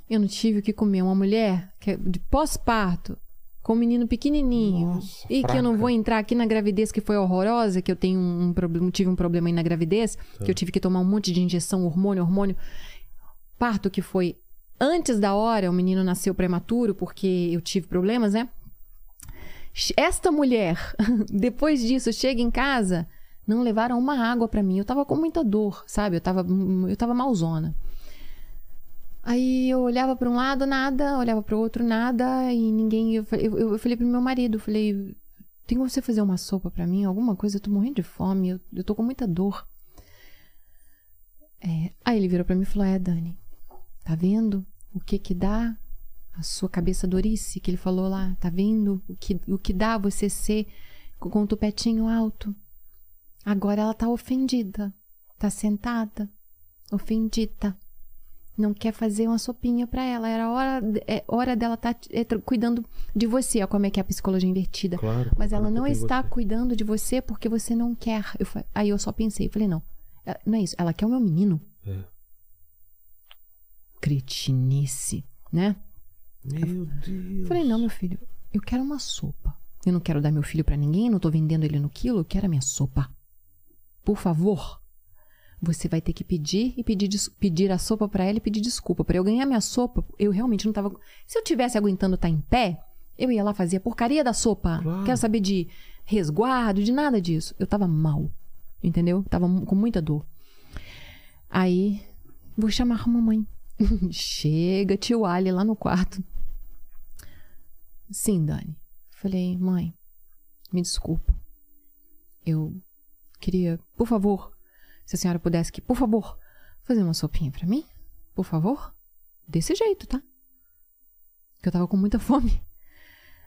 Eu não tive o que comer. Uma mulher que é de pós-parto, com um menino pequenininho. Nossa, e que eu não fraca. vou entrar aqui na gravidez que foi horrorosa, que eu tenho um problema, tive um problema aí na gravidez, Tá. que eu tive que tomar um monte de injeção, hormônio, hormônio. Parto que foi antes da hora, o menino nasceu prematuro porque eu tive problemas, né? Esta mulher, *laughs* depois disso, chega em casa, não levaram uma água pra mim. Eu tava com muita dor, sabe? Eu tava, eu tava malzona. Aí eu olhava pra um lado, nada, olhava pro outro, nada, e ninguém. Eu, eu, eu falei pro meu marido, falei, tem como você fazer uma sopa pra mim? Alguma coisa? Eu tô morrendo de fome, eu, eu tô com muita dor. É, aí ele virou pra mim e falou: É, Dani, tá vendo o que que dá a sua cabeça dorice que ele falou lá? Tá vendo o que, o que dá você ser com o tupetinho alto? Agora ela tá ofendida, tá sentada, ofendida. Não quer fazer uma sopinha pra ela. Era hora, é hora dela estar cuidando de você. Olha como é que é a psicologia invertida. Claro. Mas ela não está você. cuidando de você porque você não quer. Eu aí eu só pensei, falei, não, não é isso. Ela quer o meu menino. É. Cretinice, né? Meu Deus. Eu falei, não, meu filho, eu quero uma sopa. Eu não quero dar meu filho pra ninguém, não tô vendendo ele no quilo, eu quero a minha sopa. Por favor, você vai ter que pedir e pedir, pedir a sopa pra ela e pedir desculpa. Pra eu ganhar minha sopa, eu realmente não tava. Se eu tivesse aguentando estar em pé, eu ia lá fazer a porcaria da sopa. Claro. Quero saber de resguardo, de nada disso. Eu tava mal, entendeu? Tava com muita dor. Aí, vou chamar a mamãe. *laughs* Chega, tio Ali lá no quarto. Sim, Dani. Falei, mãe, me desculpa. Eu queria, por favor, se a senhora pudesse que, por favor, fazer uma sopinha pra mim? Por favor? Desse jeito, tá? Que eu tava com muita *laughs* fome.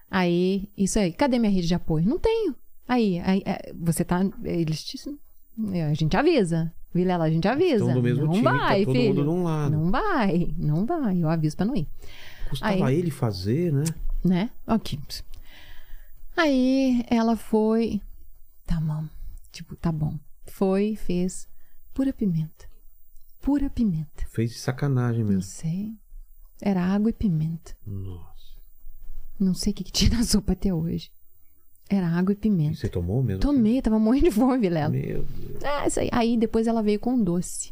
Aí, isso aí, cadê minha rede de apoio? Não tenho. Aí, aí é, você tá. Eles te. é, A gente avisa. Vilela, a gente avisa. Estão do mesmo não time, vai, tá todo filho. mundo de um lado. Não vai, não vai. Eu aviso pra não ir. Custava Aí- ele fazer, né? Né? Ok. Aí ela foi. Tá bom. Tipo, tá bom. Foi, fez. Pura pimenta. Pura pimenta. Fez de sacanagem Não mesmo. sei. Era água e pimenta. Nossa. Não sei o que, que tinha na sopa até hoje. Era água e E pimenta. você tomou mesmo? Tomei, tava morrendo de fome, Vilela. Meu Deus. Ah, isso aí. Aí depois ela veio com um doce.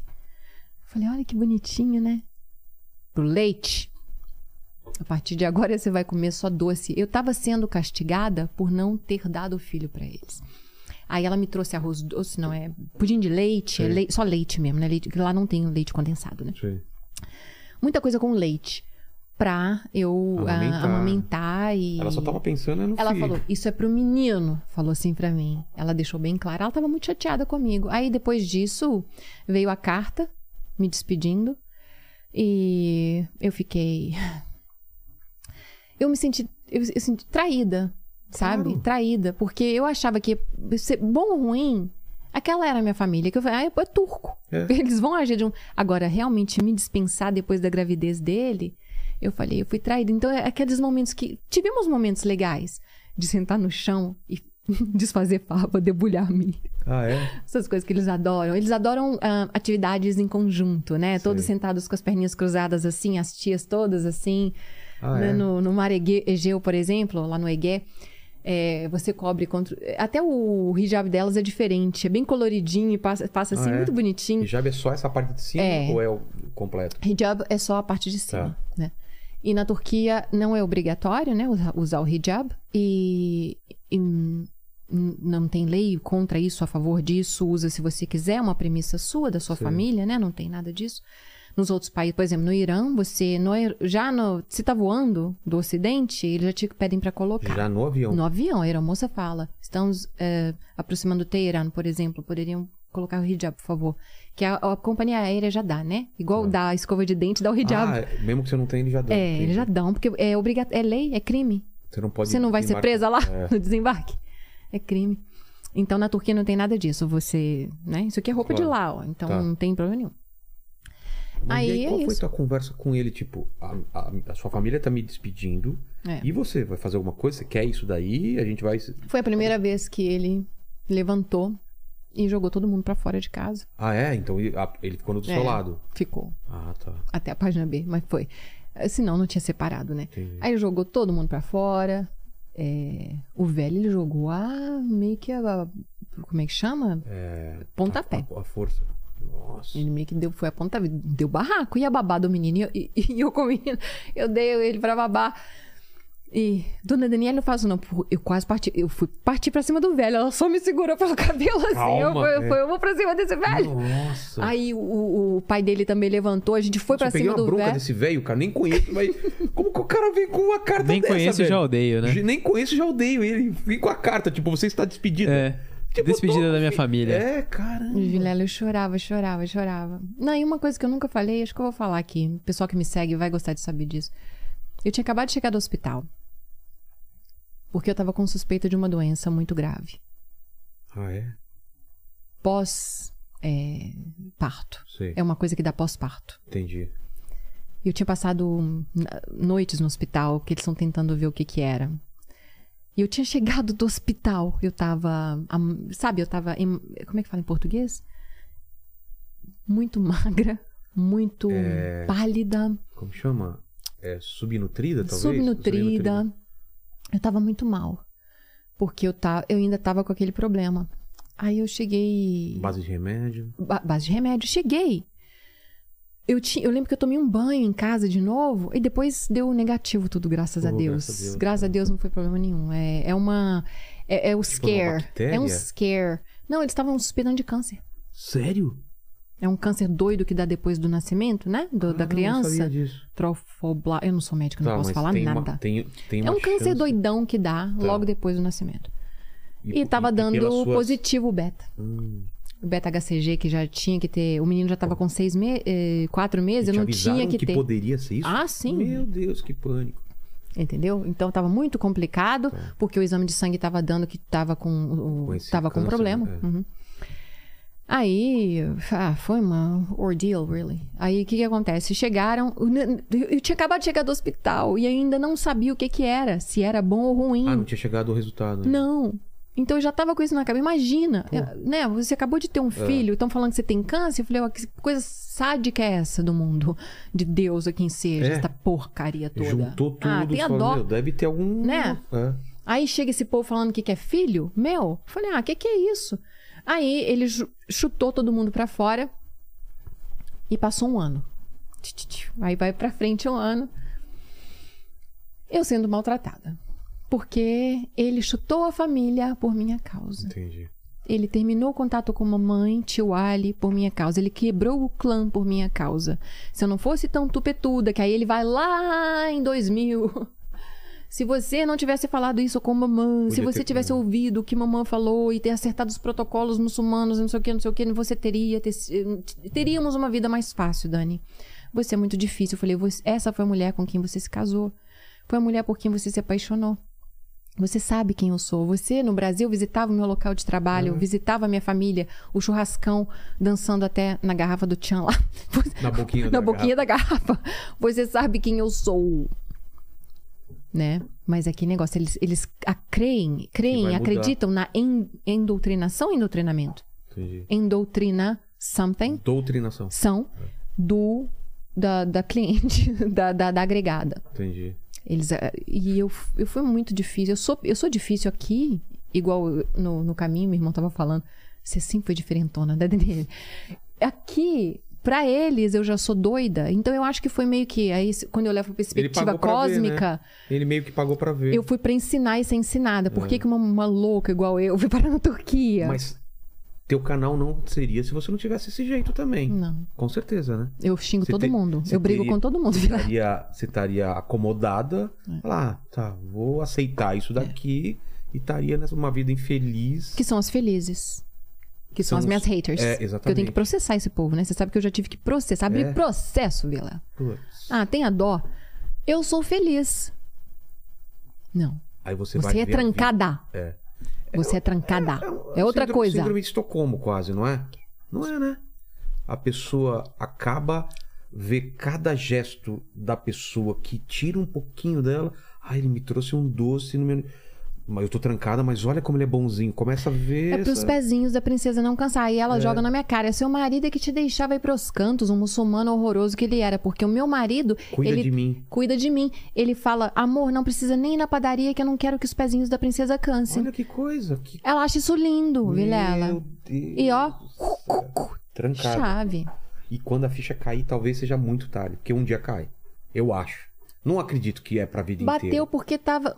Falei, olha que bonitinho, né? Pro leite. A partir de agora você vai comer só doce. Eu tava sendo castigada por não ter dado o filho pra eles. Aí ela me trouxe arroz doce, não é pudim de leite, é Sei. lei- só leite mesmo, né? Leite, lá não tem leite condensado, né? Sei. Muita coisa com leite pra eu ah, Amamentar. amamentar e Ela só tava pensando no ela filho. falou, isso é pro menino, falou assim pra mim. Ela deixou bem claro, ela tava muito chateada comigo. Aí depois disso, veio a carta me despedindo e eu fiquei eu me senti eu, eu senti traída, sabe? Claro. Traída, porque eu achava que ser bom ou ruim, aquela era a minha família, que eu falei, ah, é turco. É. *laughs* Eles vão agir de um. Agora, realmente me dispensar depois da gravidez dele, eu falei, eu fui traída. Então, é aqueles momentos que. Tivemos momentos legais de sentar no chão e *laughs* desfazer fava, debulhar milho. Ah, é? Essas coisas que eles adoram. Eles adoram ah, atividades em conjunto, né? Sei. Todos sentados com as perninhas cruzadas assim, as tias todas assim. Ah, né? é? no, no mar Ege- Egeu, por exemplo, lá no Egué. é, você cobre contra. Até o hijab delas é diferente, é bem coloridinho e passa, passa assim, Ah, é? muito bonitinho. Hijab é só essa parte de cima É. ou é o completo? Hijab é só a parte de cima, Tá. né? E na Turquia não é obrigatório, né, usar, o hijab e, e não tem lei contra isso, a favor disso, usa se você quiser, é uma premissa sua, da sua Sim. família, né? Não tem nada disso. Nos outros países, por exemplo, no Irã, você no já no, se tá voando do Ocidente, eles já te pedem para colocar. Já no avião. No avião, a aeromoça fala: estamos eh, aproximando Teherã, por exemplo, poderiam colocar o hijab, por favor. Que a, a companhia aérea já dá, né? Igual Ah. dá a escova de dente, dá o hijab. Ah, é- mesmo que você não tenha, ele já dá. é, Entendi. eles já dão, porque é obrigatório, é lei, é crime. Você não pode. Você não vai ser presa lá É. *laughs* no desembarque. É crime. Então na Turquia não tem nada disso. Você, né? Isso aqui é roupa de Claro. lá, ó. Então Tá. não tem problema nenhum. Mas Aí aí, é qual foi isso. tua conversa com ele? Tipo, a, a- a sua família tá me despedindo. É. E você? Vai fazer alguma coisa? Você quer isso daí? A gente vai. Foi a primeira vez que ele levantou e jogou todo mundo pra fora de casa. Ah, é? Então ele, ah, ficou do seu É. lado. Ficou Ah, tá. até a página B, mas foi. Senão não tinha separado, né? Entendi. Aí jogou todo mundo pra fora. É, O velho ele jogou a meio que a, como é que chama? É, Pontapé. A, a força. Nossa. Ele meio que deu, foi a ponta, deu barraco. E a babá do menino, e, e- e eu com o menino, eu dei ele pra babar. E, dona Daniela, não faço não. Pô, Eu quase parti, eu fui partir pra cima do velho. Ela só me segurou pelo *laughs* cabelo assim. eu, Calma, fui- é. fui- eu vou pra cima desse velho. Nossa. Aí o, o pai dele também levantou, a gente foi Nossa, pra eu peguei cima uma do bronca velho. desse velho, cara. Nem conheço, mas. *laughs* Como que o cara vem com uma carta Nem dessa, conheço e velho? já odeio, né? Nem conheço e já odeio ele. Vem com a carta, tipo, você está despedido. É. Tipo, Despedida tô- da minha família. É, caramba. Vilela, eu chorava, chorava, chorava. Não, e uma coisa que eu nunca falei, acho que eu vou falar aqui. O pessoal que me segue vai gostar de saber disso. Eu tinha acabado de chegar do hospital. Porque eu tava com suspeita de uma doença muito grave. Ah, é? Pós-parto. Sei. É uma coisa que dá pós-parto. Entendi. Eu tinha passado hum, noites no hospital, que eles estão tentando ver o que que era. E eu tinha chegado do hospital. Eu tava. Sabe, eu tava. em- como é que fala em português? Muito magra, muito É. pálida, Como chama? É subnutrida, talvez? subnutrida. Eu tava muito mal. Porque eu, tá, eu ainda tava com aquele problema. Aí eu cheguei. Base de remédio. ba- base de remédio. Cheguei. Eu, tinha, eu lembro que eu tomei um banho em casa de novo e depois deu negativo tudo, graças, a, Oh, Deus. graças a Deus. Graças a Deus não foi problema nenhum. É, é uma. É, é o Tipo scare. É um scare. Não, eles estavam suspeitando de câncer. Sério? É um câncer doido que dá depois do nascimento, né? Do- da Ah, criança. Não sabia disso. Trofobla... Eu não sou médica, não Tá, posso falar tem nada. Uma, tem, tem É uma um câncer chance- doidão que dá Tá. logo depois do nascimento. E, e tava pelas dando suas- positivo o beta. Hum, O beta HCG que já tinha que ter. O menino já tava com seis me... eh, quatro meses, eu não tinha que, ter. poderia ser isso? Ah, sim. Meu Deus, que pânico. Entendeu? Então tava muito complicado, Tá. porque o exame de sangue tava dando que tava com, o, Com problema. é. Uhum. Aí, ah, foi uma ordeal, really. Aí, o que que acontece? Chegaram, eu tinha acabado de chegar do hospital e ainda não sabia o que que era, se era bom ou ruim. Ah, não tinha chegado o resultado. Não. Então eu já tava com isso na cabeça. Imagina, é, né? Você acabou de ter É. um filho, estão falando que você tem câncer. Eu falei, ó, que coisa sádica é essa do mundo? De Deus a quem seja, É. essa porcaria toda. Juntou tudo. Ah, tem a dó. Meu, deve ter algum... Né? É. Aí chega esse povo falando que quer filho, meu. Eu falei, ah, o que, que é isso? Aí ele chu- chutou todo mundo pra fora e passou um ano. Aí vai pra frente um ano. Eu sendo maltratada. Porque ele chutou a família por minha causa. Entendi. Ele terminou o contato com mamãe, tio Ali, por minha causa. Ele quebrou o clã por minha causa. Se eu não fosse tão tupetuda, que aí ele vai lá em 2000. *laughs* Se você não tivesse falado isso com mamãe, se você ter- tivesse ouvido o que mamãe falou e ter acertado os protocolos muçulmanos, não sei o que, não sei o que, você teria. ter- teríamos uma vida mais fácil, Dani. Você é muito difícil. Eu falei, "Você- essa foi a mulher com quem você se casou. Foi a mulher por quem você se apaixonou. Você sabe quem eu sou. Você, no Brasil, visitava o meu local de trabalho, visitava a minha família, o churrascão, dançando até na garrafa do Tchan lá. *laughs* Na boquinha na da boquinha da garrafa. Você sabe quem eu sou. Né? Mas aqui negócio, eles, eles creem, creem, acreditam na en, endoutrinação ou endoctrinamento? Entendi. Endoutrina something Doutrinação. são do da, da cliente, *laughs* da, da, da agregada. Entendi. Eles, eh, e eu, eu fui muito difícil. Eu sou, eu sou difícil aqui, igual no, no caminho, meu irmão tava falando. Você sempre foi diferentona, né, Daniele? Aqui, pra eles, eu já sou doida. Então eu acho que foi meio que. Aí, quando eu levo a perspectiva pra ver, né? cósmica, Ele meio que pagou pra ver. eu fui pra ensinar e ser ensinada. Por que, que uma, uma louca igual eu foi parar na Turquia? É. Mas teu canal não seria se você não tivesse esse jeito também. Não. Com certeza, né? Eu xingo Você todo te- mundo. Eu brigo teria- com todo mundo. Você estaria, você estaria acomodada. É. Lá, tá, vou aceitar isso daqui. E estaria nessa uma vida infeliz. que são as felizes. Que são, São as os- minhas haters. É, Que eu tenho exatamente. que processar esse povo, né? Você sabe que eu já tive que processar. Abrir É. processo, Vila. Putz. Ah, tenha dó. Eu sou feliz. Não. Aí você, vai Você é a vida. trancada. É. Você é trancada. um- É outra síndrome- coisa. Síndrome de Estocolmo, quase, não é? Não é, né? A pessoa acaba ver cada gesto da pessoa que tira um pouquinho dela. Ah, ele me trouxe um doce no meu. Mas eu tô trancada, mas olha como ele é bonzinho. Começa a ver. É pros essa- pezinhos da princesa não cansar. E É. ela joga na minha cara. É seu marido é que te deixava ir pros cantos, um muçulmano horroroso que ele era. Porque o meu marido. Cuida ele de mim. Cuida de mim. Ele fala: amor, não precisa nem ir na padaria que eu não quero que os pezinhos da princesa cansem. Olha que coisa. Que... Ela acha isso lindo, Vilela. Meu Deus. E ó. Trancada. chave. E quando a ficha cair, talvez seja muito tarde. Porque um dia cai. Eu acho. Não acredito que é pra vida Bateu inteira. porque tava.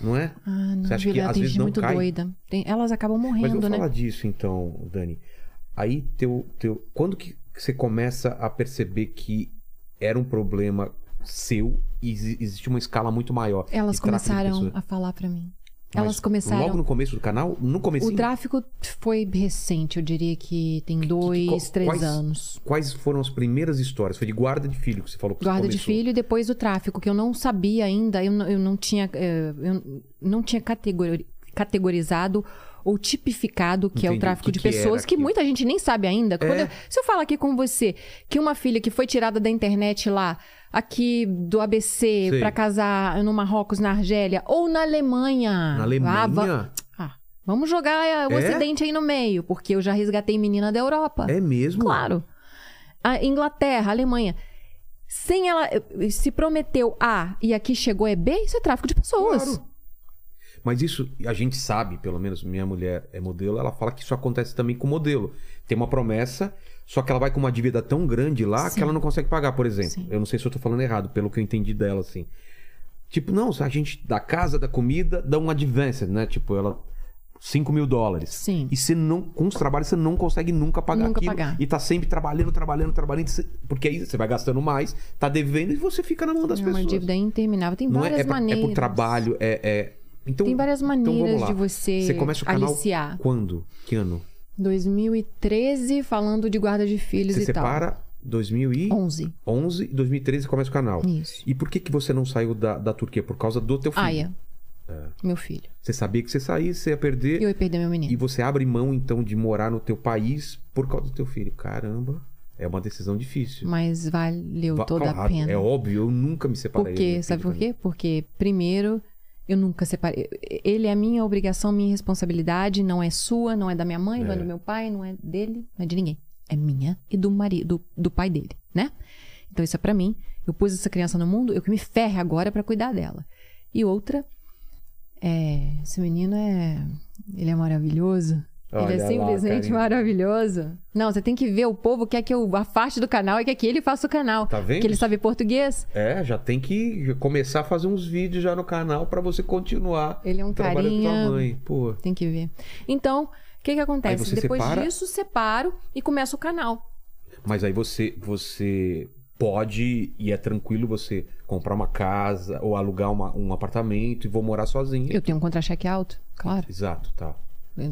Não é? Ah, não, Você acha que às tem vezes gente muito cai? doida. Tem- Elas acabam Mas morrendo, vamos né? falar disso então, Dani. Aí teu, teu, quando que você começa a perceber que era um problema seu e exi- existe uma escala muito maior? Elas começaram a falar pra mim. Mas Elas começaram. Logo no começo do canal? No começo. O tráfico foi recente, eu diria que tem que- dois, qual- três quais- anos. Quais foram as primeiras histórias? Foi de guarda de filho que você falou que Guarda de filho e depois o tráfico, que eu não sabia ainda, eu não, eu não tinha, eh, eu não tinha categori- categorizado ou tipificado que é o Entendi. tráfico que de que pessoas, que muita gente nem sabe ainda. É. eu- se eu falar aqui com você que uma filha que foi tirada da internet lá, aqui do ABC, pra casar no Marrocos, na Argélia, ou na Alemanha. Na Ah, Alemanha? va- ah, vamos jogar eh, o É? Ocidente aí no meio, porque eu já resgatei menina da Europa. É mesmo? Claro. A Inglaterra, a Alemanha. Sem ela. Se prometeu A e aqui chegou é B, isso é tráfico de pessoas. Claro. Mas isso a gente sabe, pelo menos minha mulher é modelo, ela fala que isso acontece também com modelo. Tem uma promessa, só que ela vai com uma dívida tão grande lá Sim. que ela não consegue pagar, por exemplo. Sim. Eu não sei se eu tô falando errado, pelo que eu entendi dela, assim. Tipo, não, a gente da casa, da comida, dá um advance, né? Tipo, ela. 5 mil dólares. Sim. E você não, com os trabalhos, você não consegue nunca pagar Nunca aquilo. pagar. E tá sempre trabalhando, trabalhando, trabalhando. Porque aí você vai gastando mais, tá devendo e você fica na mão das é pessoas. uma dívida interminável. Tem é, várias é, pra- é maneiras. por trabalho, é. é- Então, Tem várias então maneiras lá. de você Você começa o canal aliciar. quando? Que ano? 2013, falando de guarda de filhos Você e separa 2011 11. e 2013 começa o canal. Isso. E por que, que você não saiu da, da Turquia? Por causa do teu filho. Aya. Meu filho. Você sabia que você saísse, você ia perder. E eu ia perder meu E menino. você abre mão, então, de morar no teu país por causa do teu filho. Caramba, é uma decisão difícil. Mas valeu Va- toda a claro, pena. É óbvio, eu nunca me Por separaria. do quê? Sabe por quê? Porque, primeiro, eu nunca separei. Ele é minha obrigação, minha responsabilidade, não é sua, não é da minha mãe, não é É. do meu pai, não é dele, não é de ninguém. É minha e do marido, do, do pai dele, né? Então isso é pra mim. Eu pus essa criança no mundo, eu que me ferre agora pra cuidar dela. E outra, é, esse menino é, ele é maravilhoso. Ele Olha é lá, simplesmente carinha. maravilhoso. Não, você tem que ver o povo quer que eu afaste do canal e quer que ele faça o canal. Tá vendo? Que ele sabe português. É, já tem que começar a fazer uns vídeos já no canal pra você continuar Ele é um carinha. tua mãe. Pô, Tem que ver. Então, o que que acontece? Depois separa- disso, separo e começo o canal. mas aí você você pode e é tranquilo você comprar uma casa ou alugar uma- um apartamento e vou morar sozinho. Eu tenho um contra-cheque alto, claro. Exato, tá.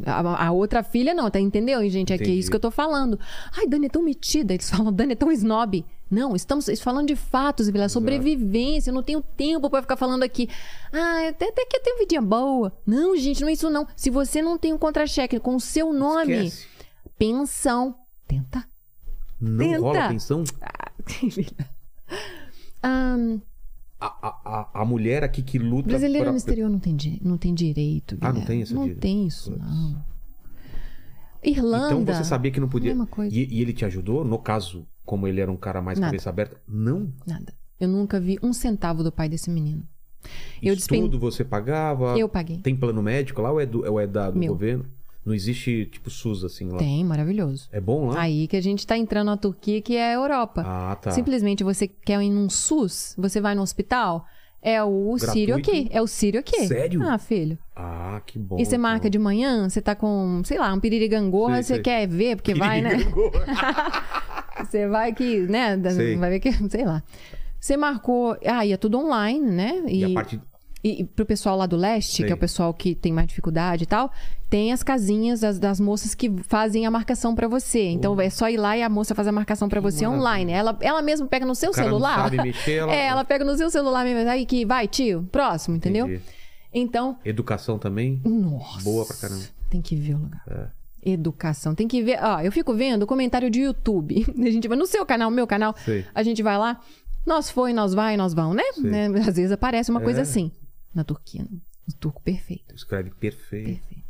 A, a outra filha não, tá entendeu, gente? É que é isso que eu tô falando. Ai, Dani é tão metida. Eles falam, Dani é tão snob. Não, estamos falando de fatos, Vila. Sobrevivência. Eu não tenho tempo pra ficar falando aqui. Ah, até, até que eu tenho vidinha boa. Não, gente, não é isso não. Se você não tem um contra-cheque com o seu nome, Esquece. pensão. Tenta. Não Tenta. rola pensão? *laughs* Ahn, A, a, a, a mulher aqui que luta. brasileiro pra- no exterior não tem, não tem direito. Ah, não Guilherme. tem esse Não direito. tem isso, não. Irlanda. Então você sabia que não podia. E, e ele te ajudou? No caso, como ele era um cara mais Nada. cabeça aberta? Não. Nada. Eu nunca vi um centavo do pai desse menino. Eu despen- Estudo você pagava? Eu paguei. Tem plano médico lá ou é, do, ou é da, do Meu. governo? Não existe tipo SUS assim lá? Tem, maravilhoso. É bom lá? Aí que a gente tá entrando na Turquia, que é a Europa. Ah, tá. Simplesmente você quer ir num SUS, você vai no hospital, é o Sírio Gratuito? aqui. É o Sírio aqui. Sério? Ah, filho. Ah, que bom. E você marca de manhã, você tá com, sei lá, um piririgangorra, Sei, você sei. quer ver, porque vai, né? *laughs* Você vai que, né? Sei. Vai ver que, sei lá. Você marcou. Ah, e é tudo online, né? E a parte E, e pro pessoal lá do leste, Sei. que é o pessoal que tem mais dificuldade e tal, tem as casinhas das, das moças que fazem a marcação pra você. Então é só ir lá e a moça faz a marcação pra você maravilha. online. Ela, ela mesma pega no seu celular. sabe mexer, ela- *laughs* É, ela pega no seu celular mesmo. Aí que vai, tio, próximo, entendeu? Entendi. Então, Educação também? nossa. Boa pra caramba. Tem que ver o lugar. É. Educação. Tem que ver. Ó, eu fico vendo comentário de YouTube. *laughs* A gente vai no seu canal, no meu canal. Sei. A gente vai lá. Nós foi, nós vai, nós vão, né? né? Às vezes aparece uma coisa É. assim. Na Turquia. O turco perfeito. Escreve perfeito. Perfeito.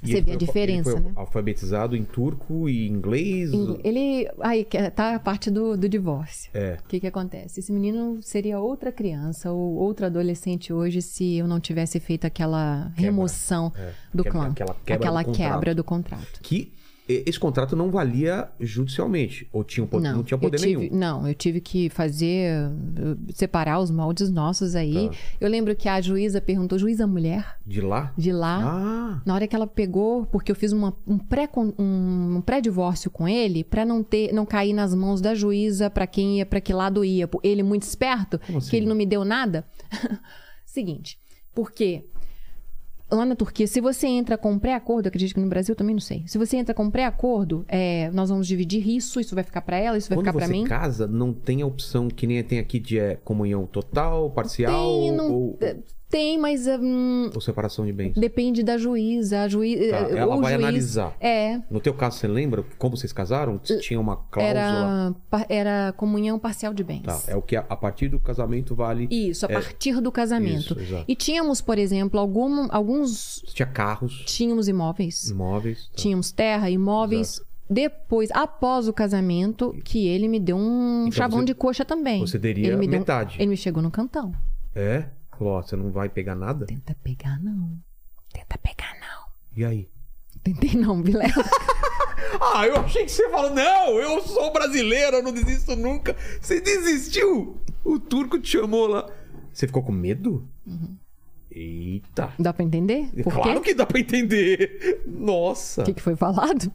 E Você vê a diferença, ele foi né? alfabetizado em turco e inglês? Ing- Ele. Aí, é- tá a parte do, do divórcio. É. O que que acontece? Esse menino seria outra criança ou outro adolescente hoje se eu não tivesse feito aquela remoção É. do Que- clã. aquela quebra aquela do contrato. quebra do contrato. Que esse contrato não valia judicialmente. Ou tinha, um po- não, tinha poder tive, nenhum. Não, eu tive que fazer, separar os moldes nossos aí. Tá. Eu lembro que a juíza perguntou, juíza mulher, De lá? de lá. Ah, Na hora que ela pegou, porque eu fiz uma- um pré um, um pré-divórcio com ele pra não ter, não cair nas mãos da juíza pra quem ia, pra que lado ia. Ele muito esperto, assim? que ele não me deu nada. *laughs* Seguinte, porque lá na Turquia, se você entra com um pré-acordo, acredito que no Brasil também não sei. Se você entra com um pré-acordo, é, nós vamos dividir isso, isso vai ficar pra ela, isso vai quando ficar pra você mim. casa, não tem a opção que nem tem aqui de é, comunhão total, parcial Tem, não- ou, Tem, mas hum, ou separação de bens? depende da juíza. A juíza Tá, ela o vai juiz- analisar. É, No teu caso, você lembra como vocês casaram? Tinha uma cláusula? era, era comunhão parcial de bens. Tá, é o que a, a partir do casamento vale. Isso, a É, partir do casamento. isso, exato. e tínhamos, por exemplo, algum, alguns. Tinha carros, Tínhamos imóveis. imóveis. tá. Tínhamos terra, imóveis. Depois, após o casamento, que ele me deu um Então chavão você- de coxa também. você teria ele me deu um- metade. ele me chegou no cantão. É? Falou, ó, você não vai pegar nada? Tenta pegar, não. Tenta pegar, não. E aí? Tentei não, Vilela. *laughs* Ah, eu achei que você falou, não, eu sou brasileiro, eu não desisto nunca. Você desistiu? O turco te chamou lá. Você ficou com medo? Eita. Dá pra entender? Por claro quê? que dá pra entender. Nossa. O que, que foi falado?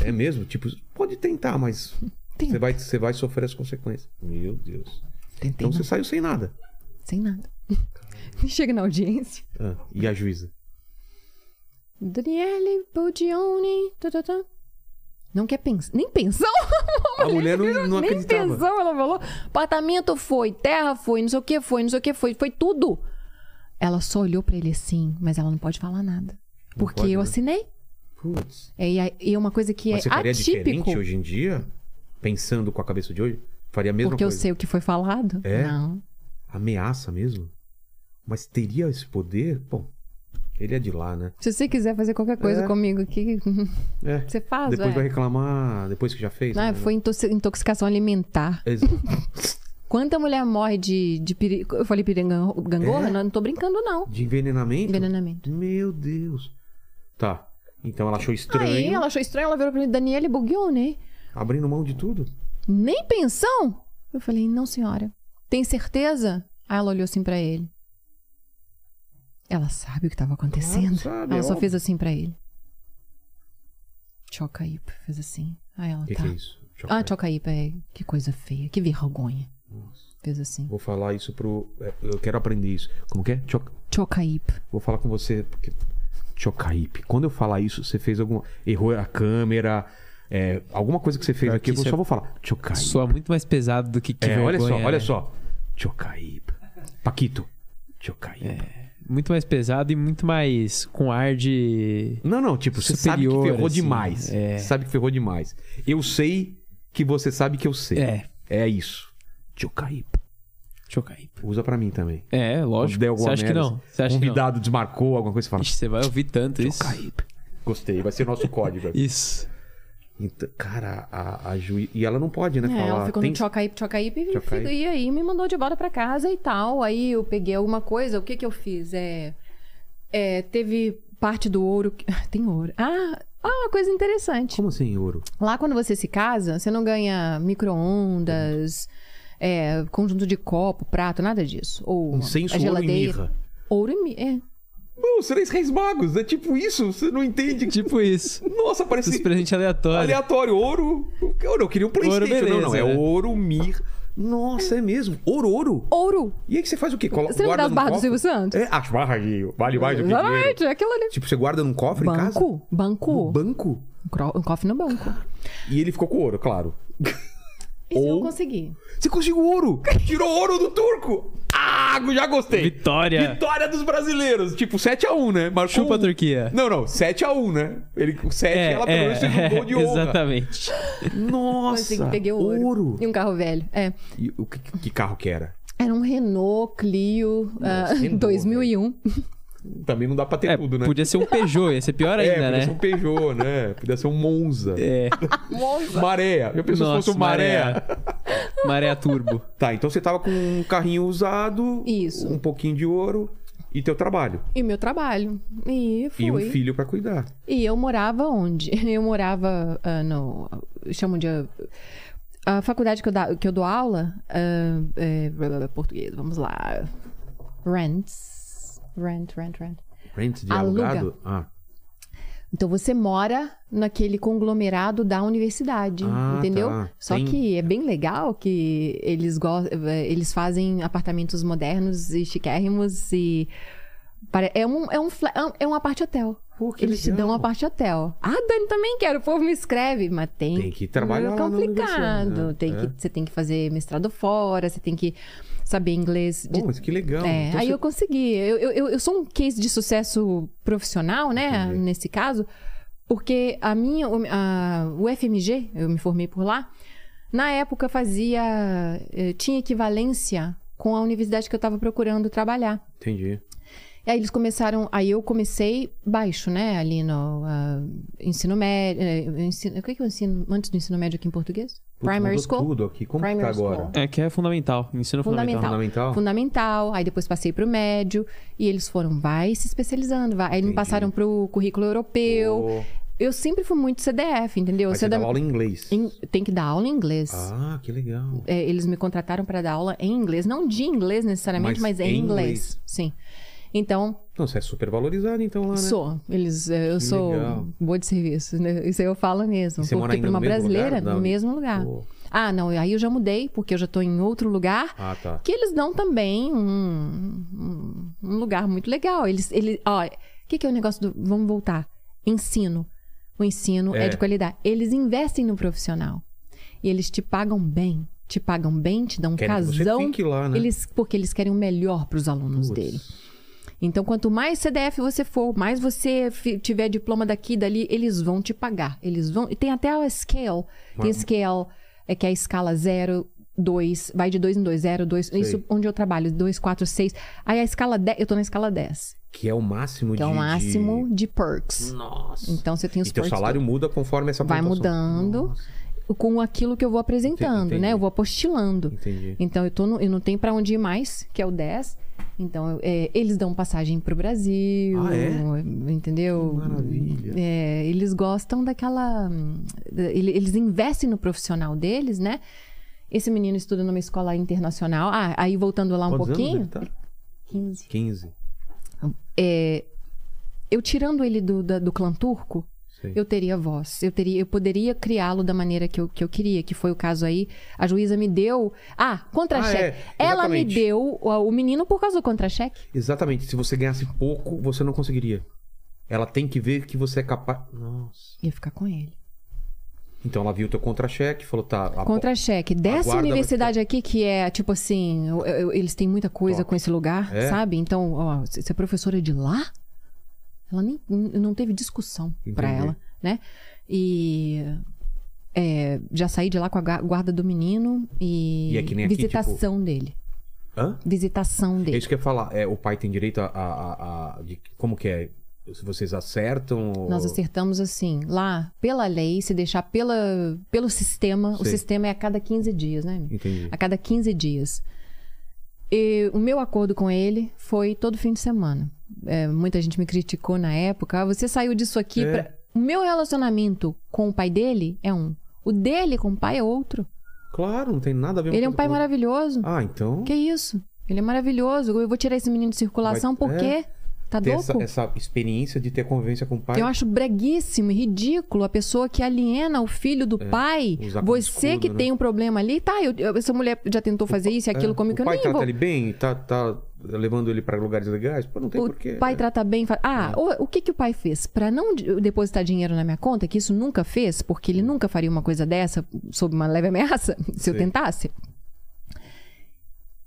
É mesmo? Tipo, pode tentar, mas Tenta. você vai, você vai sofrer as consequências. Meu Deus. Tentei Então não. você saiu sem nada. Sem nada. *laughs* Chega na audiência. Ah, e a juíza? Daniele Bodioni. tá, tá, tá. Não quer pensar. Nem pensão? *laughs* A mulher não, não Nem acreditava. pensão, ela falou. Apartamento foi, terra foi, não sei o que foi, não sei o que foi, foi tudo. Ela só olhou pra ele assim, mas ela não pode falar nada. Porque pode, eu né? assinei. Putz. É, e é uma coisa que Mas você é faria atípico. diferente hoje em dia? Pensando com a cabeça de hoje? Faria a mesma Porque eu coisa? sei o que foi falado? É? Não. Ameaça mesmo? Mas teria esse poder? Bom, ele é de lá, né? Se você quiser fazer qualquer coisa É. comigo aqui, É. *laughs* você faz, Depois vai reclamar, depois que já fez? Ah, né? foi intoxi- intoxicação alimentar. Exato. *laughs* Quanta mulher morre de, de piri... Eu falei pirangangorra? É? Não, não tô brincando, não. De envenenamento? Envenenamento. Meu Deus. Tá. Então ela achou estranho, Aí ela achou estranho, ela virou pra mim, Daniele Buglione. abrindo mão de tudo. Nem pensão? Eu falei, não, senhora. Tem certeza? Aí ela olhou assim pra ele. Ela sabe o que estava acontecendo. Claro, sabe, ela é só óbvio. fez assim pra ele. Chocaípa, fez assim. Aí ela O que, tá. que é isso? Choca- Ah, Chocaípa, é. Que coisa feia, que vergonha. Nossa. Fez assim. Vou falar isso pro. é, Eu quero aprender isso. Como que é? Choc... Chocaípa. Vou falar com você, porque. Chocaípe. Quando eu falar isso, você fez alguma. Errou a câmera. é, alguma coisa que você fez aqui, eu só é- vou falar. Chocaípe. Soa muito mais pesado do que que É, olha só, vergonha, olha né? só. Chocaípe. Paquito. Chocaípe. Muito mais pesado e muito mais com ar de. Não, não, tipo, você sabe Superior, que ferrou assim, demais. é. Sabe que ferrou demais. Eu sei que você sabe que eu sei. É. É isso. Chocaípe. Chocaípa. Usa pra mim também. É, lógico. der Você alguma acha que merda, não? Você acha que não? Convidado desmarcou alguma coisa, você fala. Ixi, você vai ouvir tanto isso. Chocaípe. Gostei, vai ser nosso código. Isso. Então, cara, a, a juiz. E ela não pode, né? É, falar. ela ficou tem... no Chocaípe, Chocaípe e, Chocaípe. e aí me mandou de volta pra casa e tal. Aí eu peguei alguma coisa, o que que eu fiz? É, é, teve parte do ouro... que- *laughs* Tem ouro. Ah, ah, uma coisa interessante. Como assim, ouro? Lá quando você se casa, você não ganha micro-ondas, é, conjunto de copo, prato, nada disso. Ou Incenso, ouro e mirra. Ouro e mirra. É. Não, três reis magos. É tipo isso. Você não entende. *laughs* Tipo isso. Nossa, parece Esses presentes aleatórios. aleatório. Ouro. Ouro, eu queria um Playstation. Ouro, beleza, não, não. É né? ouro, mir, Nossa, é mesmo? Ouro, ouro? Ouro! E aí que você faz o quê? Colo- Você lembra guarda das num barras do? Silvio Santos? É, as barras aí, vale mais do que dinheiro. Exatamente, é aquilo ali. Tipo, você guarda num cofre em casa? Banco, banco. No banco? Um cofre no banco. E ele ficou com ouro, claro. *laughs* Isso eu Ou- consegui. Você conseguiu ouro! Tirou ouro do turco! Ah, já gostei! Vitória. Vitória dos brasileiros! Tipo, 7x1, né? Marcou Chupa a. Turquia. Não, não, 7x1 né? Ele, o 7, É, ela pelo menos fez um gol de *laughs* honra. exatamente. Nossa! Consegui, peguei o ouro. ouro. E um carro velho. É. E o que, que carro que era? Era um Renault Clio ah, Renault, 2001. *laughs* Também não dá pra ter É, tudo, né? podia ser um Peugeot, ia ser pior *laughs* é, ainda, podia né? ser um Peugeot, né? Podia ser um Monza. É. Maré. Já pensou se Nossa, fosse um maré? maré. Maré turbo. Tá, então você tava com um carrinho usado. Isso. Um pouquinho de ouro. E teu trabalho. E meu trabalho. E fui. E um filho pra cuidar. E eu morava onde? *laughs* Eu morava ah, no. Chamam de. ah, a faculdade que eu, da- que eu dou aula. ah, é, português, vamos lá. Rents. Rent, rent, rent. Rent de Aluga. alugado? Ah. Então você mora naquele conglomerado da universidade, Ah, entendeu? tá. Só Tem- que é bem legal que eles go- eh, eles fazem apartamentos modernos e chiquérrimos e é um é um é uma parte hotel. Pô, eles te legal. dão uma parte hotel. Ah, Dani também quero. O povo me escreve, mas tem Tem que trabalhar é lá na complicado. né? Tem É. que você tem que fazer mestrado fora, você tem que saber inglês de mas que legal. é, Então aí você- eu consegui. Eu, eu, eu- sou um case de sucesso profissional, né? Entendi. Nesse caso, porque a minha, o- a, o FMG, eu me formei por lá, na época fazia. eh, tinha equivalência com a universidade que eu estava procurando trabalhar. Entendi. E aí eles começaram. Aí eu comecei baixo, né? Ali no ah, ensino médio. eh, ensino- o que, que eu ensino antes do ensino médio aqui em português? Putz, Primary School. tudo aqui. Como Primary que tá agora? school. É que é fundamental. Ensino fundamental. Fundamental. Fundamental? Fundamental. Aí depois passei pro médio. E eles foram, vai se especializando. Vai. Aí me Entendi. passaram pro currículo europeu. Pô, Eu sempre fui muito CDF, entendeu? Mas você dava aula em inglês. em- Tem que dar aula em inglês. Ah, que legal. É, eles me contrataram para dar aula em inglês. Não de inglês necessariamente, Mas mas, em em inglês. inglês. Sim. Então, Então, você é super valorizado, então, lá, né? sou. Eles, é, eu Que sou legal. boa de serviço. né? Isso aí eu falo mesmo. E você porque para uma brasileira, lugar? no mesmo lugar. Pô. Ah, não. Aí eu já mudei, porque eu já tô em outro lugar. Ah, tá. que eles dão também um, um, um lugar muito legal. Eles, ele, ó, o que, que é o negócio do. Vamos voltar. Ensino. O ensino é. É. de qualidade. Eles investem no profissional. E eles te pagam bem. Te pagam bem, te dão um Querem casão. lá, né? Eles, porque eles querem o melhor para os alunos Putz. dele. Então, quanto mais CDF você for, mais você tiver diploma daqui e dali, eles vão te pagar. Eles vão. E tem até a scale. Tem scale, é que é a escala 0, 2, vai de 2 em 2, 0, 2. Sei. Isso onde eu trabalho, 2, 4, 6. Aí a escala 10, eu tô na escala 10, Que é o máximo que de... é o máximo de- de perks. Nossa. Então você tem os E teu perks. salário muda conforme essa Vai mudando Nossa, com aquilo que eu vou apresentando, Entendi. né? Eu vou apostilando. entendi. Então eu, tô no- eu não tenho pra onde ir mais, que é o 10. Então é, eles dão passagem pro Brasil. Ah, é? Entendeu? Que maravilha. É, eles gostam daquela. ele- Eles investem no profissional deles, né? Esse menino estuda numa escola internacional. Ah, aí voltando lá um Quantos pouquinho. anos ele tá? 15. 15. É, eu tirando ele do, da- do clã turco, Sei. eu teria voz. Eu, teria, eu poderia criá-lo da maneira que eu, que eu queria, que foi o caso aí. A juíza me deu. Ah, contra-cheque. Ah, é, Ela me deu o, o menino por causa do contra-cheque. Exatamente. Se você ganhasse pouco, você não conseguiria. Ela tem que ver que você é capaz... Nossa. Ia ficar com ele. Então ela viu o teu contra-cheque falou, tá... Contra-cheque. Dessa universidade aqui, que é tipo assim, eu- eu- eles têm muita coisa Top. com esse lugar, É? sabe? Então, ó, se a professora é de lá, ela nem não teve discussão pra Entendi. ela, né? E é, já saí de lá com a gua- guarda do menino e, E é que nem aqui, visitação dele. Hã? Visitação É dele. isso que eu ia falar. É, o pai tem direito a... a- a- de, como que é? Se vocês acertam... ou- Nós acertamos assim, lá, pela lei, se deixar pela, pelo sistema, o Sei. sistema é a cada 15 dias, né? Entendi. a cada 15 dias. E o meu acordo com ele foi todo fim de semana. É, muita gente me criticou na época. "Ah, você saiu disso aqui. É. pra-" O meu relacionamento com o pai dele é um. O dele com o pai é outro. Claro, não tem nada a ver Ele é um pai com maravilhoso. Ah, então... Que isso? Ele é maravilhoso. Eu vou tirar esse menino de circulação Vai- porque Tá ter essa, essa experiência de ter convivência com o pai. Eu acho breguíssimo e ridículo a pessoa que aliena o filho do pai. É, como Você escudo, que né? tem um problema ali, tá, eu- eu- essa mulher já tentou fazer isso e aquilo É, comigo, que o eu pai nem trata vou. ele bem, tá, tá levando ele pra lugares legais? Pô, não tem O porquê. pai É. trata bem. fa- Ah, o, o que, que o pai fez? Pra não de- depositar dinheiro na minha conta, que isso nunca fez, porque ele nunca faria uma coisa dessa sob uma leve ameaça, *laughs* se eu Sim. tentasse.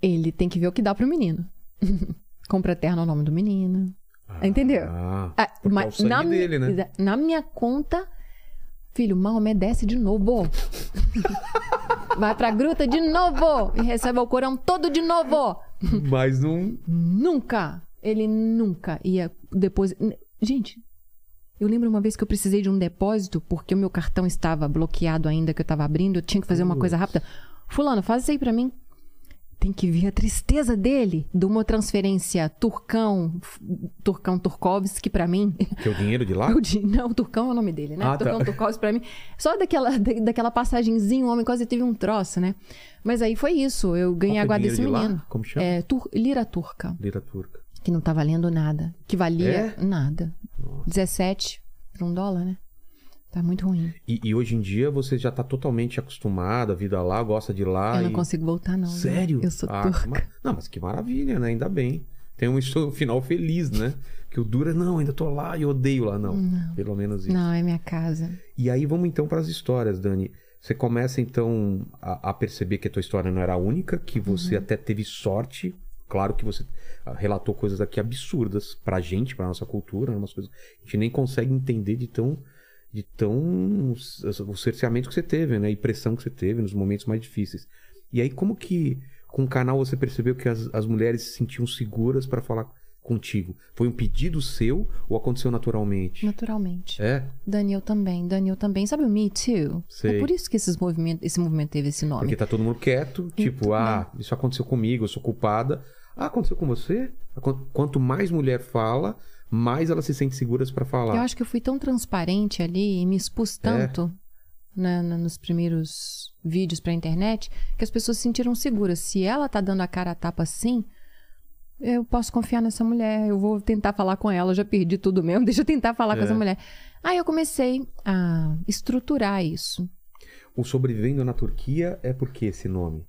Ele tem que ver o que dá pro menino. *laughs* Compra terno o nome do menino. Entendeu? Ah, Ah, porque é mas na, dele, né? na minha conta, filho, Maomé desce de novo. *laughs* Vai pra gruta de novo e recebe o corão todo de novo. Mas não... Nunca. Ele nunca ia depois. Gente, eu lembro uma vez que eu precisei de um depósito porque o meu cartão estava bloqueado ainda, que eu estava abrindo, eu tinha que fazer uma coisa rápida. Fulano, faz isso aí pra mim. Tem que ver a tristeza dele de uma transferência Turcão, Turcão Turkovski pra mim. Que é o dinheiro de lá? *laughs* Di- Não, o Turcão é o nome dele, né? Ah, tá. Turcão Turkovski pra mim. Só daquela, da- daquela passagenzinha, o homem quase teve um troço, né? Mas aí foi isso. Eu ganhei a é guarda desse de lá? menino. Como chama? É, tur- lira turca Lira turca. que não tá valendo nada. Que valia É? nada. 17 para um dólar, né? Tá muito ruim. E, e hoje em dia você já tá totalmente acostumado, a vida lá, gosta de lá. eu não e- consigo voltar, não. Sério? Eu sou Ah, turca. ma- Não, mas que maravilha, né? Ainda bem. Tem um final feliz, né? Que o Dura, não, ainda tô lá e odeio lá. Não, pelo menos isso. Não, é minha casa. E aí vamos então para as histórias, Dani. Você começa então a, a perceber que a tua história não era a única, que você Uhum. até teve sorte. Claro que você ah, relatou coisas aqui absurdas pra gente, pra nossa cultura, né? umas coisas que a gente nem consegue entender de tão de tão o cerceamento que você teve, né? E pressão que você teve nos momentos mais difíceis. E aí como que com o canal você percebeu que as, as mulheres se sentiam seguras para falar contigo? Foi um pedido seu ou aconteceu naturalmente? Naturalmente. É? Daniel também, Daniel também. Sabe o Me Too? Sei. É por isso que esses movimentos, esse movimento teve esse nome. Porque tá todo mundo quieto, tipo, ah, isso aconteceu comigo, eu sou culpada. Ah, aconteceu com você? Qu- Quanto mais mulher fala, mais elas se sentem seguras pra falar. Eu acho que eu fui tão transparente ali e me expus É. tanto na- na- nos primeiros vídeos pra internet que as pessoas se sentiram seguras. Se ela tá dando a cara a tapa assim, eu posso confiar nessa mulher, eu vou tentar falar com ela, eu já perdi tudo mesmo, *laughs* deixa eu tentar falar com É. essa mulher. Aí eu comecei a estruturar isso. O sobrevivendo na Turquia é por que esse nome?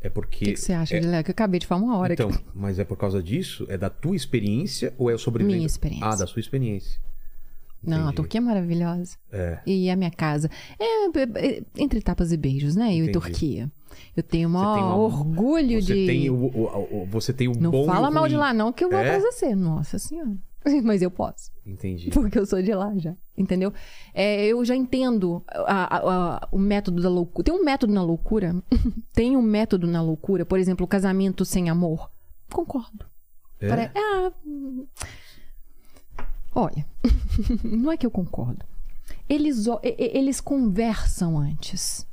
É O porque. que, que você acha, Guilherme? Que eu acabei de falar uma hora Então, aqui. mas é por causa disso? É da tua experiência ou é o sobrevivendo? Minha experiência. Ah, da sua experiência. Não, a entendi. Turquia é maravilhosa. É. E a minha casa. É, é, é, entre tapas e beijos, né? Eu e Entendi. Turquia. Eu tenho o maior uma- orgulho Você de. tem o, o- o- você tem o Não bom e o fala mal de lá, não, que eu vou É? atrás de você. Nossa Senhora. *laughs* Mas eu posso. Entendi. Porque eu sou de lá já. Entendeu? É, eu já entendo a- a- a- o método da loucura. Tem um método na loucura. *laughs* Tem um método na loucura. Por exemplo, o casamento sem amor. Concordo. É? Pare- Ah, hum. Olha, *laughs* não é que eu concordo. Eles, eles conversam antes.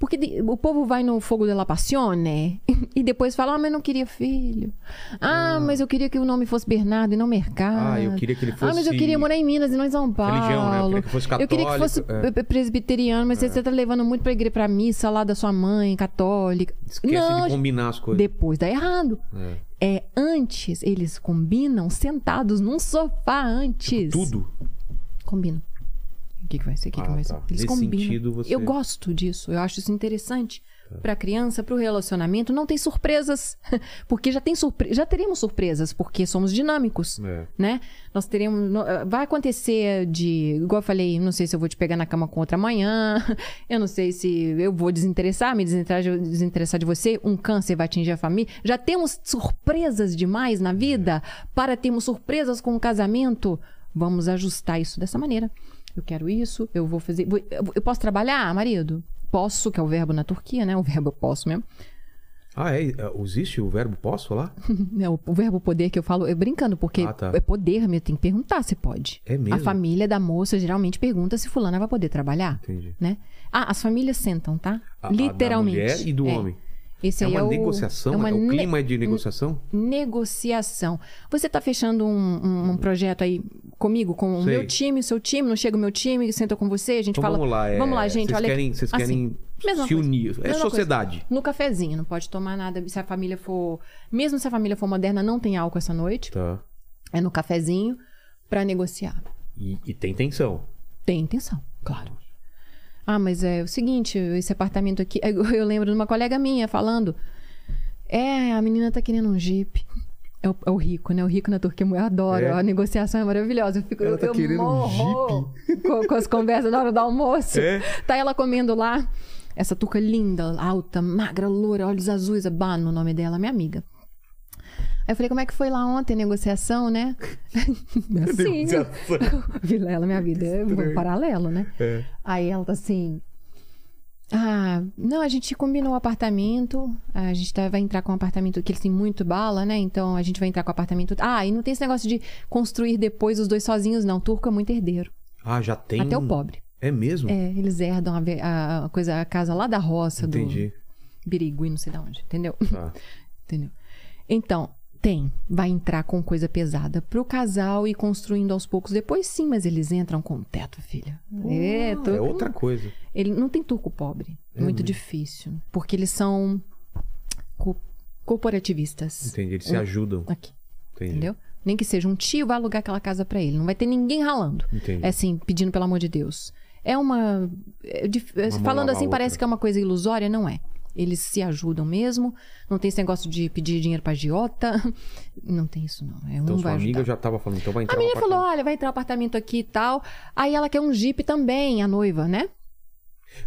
Porque o povo vai no fogo della passione *laughs* e depois fala: Ah, mas eu não queria filho. Ah, mas eu queria que o nome fosse Bernardo e não Mercado. Ah, eu queria que ele Ah, mas eu fosse queria morar em Minas e não em São Paulo. religião, né? Eu queria que fosse Eu queria que fosse católico, é. pre- presbiteriano, mas você tá levando muito pra igreja, pra missa lá da sua mãe, católica. Esquece não, de combinar as coisas. depois dá errado. É. É antes, eles combinam sentados num sofá antes. Tudo. Combinam. O que, que vai ser? O que, que Ah, vai tá. ser? Eles Nesse combinam. sentido, você- Tá. Eu gosto disso. Eu acho isso interessante. Pra criança, pro relacionamento, não tem surpresas. *laughs* Porque já tem surpre... já teremos surpresas, porque somos dinâmicos. É. Né? Nós teremos. no- Vai acontecer de. Igual eu falei, não sei se eu vou te pegar na cama com outra amanhã. *laughs* Eu não sei se eu vou desinteressar, me desinteressar de, desinteressar de você. Um câncer vai atingir a família. Já temos surpresas demais na vida para termos surpresas com o casamento. Vamos ajustar isso dessa maneira. Eu quero isso, eu vou fazer. vou- Eu posso trabalhar, marido? Posso, que é o verbo na Turquia, né? O verbo eu posso mesmo. Ah, é? É, Existe o verbo posso lá? *laughs* É, o, verbo poder que eu falo, é brincando, porque Ah, tá. é poder, meu, tem que perguntar se pode. É mesmo? A família da moça geralmente pergunta se fulana vai poder trabalhar. Entendi. Né? Ah, as famílias sentam, tá? A- a Literalmente. da mulher e do É. homem. Esse É uma é o, negociação? É uma É o ne- clima é de negociação? negociação. Você está fechando um, um- um projeto aí comigo, com o meu time, o seu time, não chega o meu time, senta com você, a gente Então fala. vamos lá. é, vamos lá, gente, vocês olha. Querem, vocês assim, querem mesma se coisa. unir. É Mesma sociedade. No cafezinho, não pode tomar nada. Se a família for. Mesmo se a família for moderna, não tem álcool essa noite. Tá. É no cafezinho pra negociar. E, e tem tensão. Tem intenção, claro. Ah, mas é o seguinte, esse apartamento aqui. *laughs* Eu lembro de uma colega minha falando. É, a menina tá querendo um jeep. É o, é o rico, né? O rico na Turquia, eu adoro. É? A negociação é maravilhosa. Eu fico Ela tá eu querendo um morro com, com as conversas na hora do almoço. É? Tá ela comendo lá. Essa turca linda, alta, magra, loura, olhos azuis, é Bano o nome dela, minha amiga. Aí eu falei, como é que foi lá ontem, negociação, né? *laughs* assim. Vilela, minha vida é um paralelo, né? É. Aí ela tá assim. Ah, não, a gente combinou o apartamento. A gente tá- vai entrar com um apartamento que eles têm muito bala, né? Então a gente vai entrar com o apartamento. Ah, e não tem esse negócio de construir depois os dois sozinhos, não. Turco é muito herdeiro. Ah, já tem. Até o pobre. É mesmo? É, eles herdam a, a- coisa, a casa lá da roça Entendi. do Birigui, não sei de onde, entendeu? Tá. *laughs* Entendeu? Então, tem. Vai entrar com coisa pesada pro casal e construindo aos poucos. Depois sim, mas eles entram com teto, filha. é, Ah, turco é outra coisa. Ele não tem turco pobre. É muito mesmo? difícil. Porque eles são co- corporativistas. Entendi. Eles se ajudam. Aqui, Entendi. entendeu? Nem que seja um tio vai alugar aquela casa pra ele. Não vai ter ninguém ralando. Entendi. É assim, pedindo pelo amor de Deus. É uma. é dif- Uma mão falando assim, parece que é uma coisa ilusória, não é. Eles se ajudam mesmo. Não tem esse negócio de pedir dinheiro pra agiota. *laughs* Não tem isso, não. É Então um sua vai amiga ajudar. já tava falando, então vai entrar A menina falou: olha, vai entrar um apartamento aqui e tal. Aí ela quer um Jeep também, a noiva, né?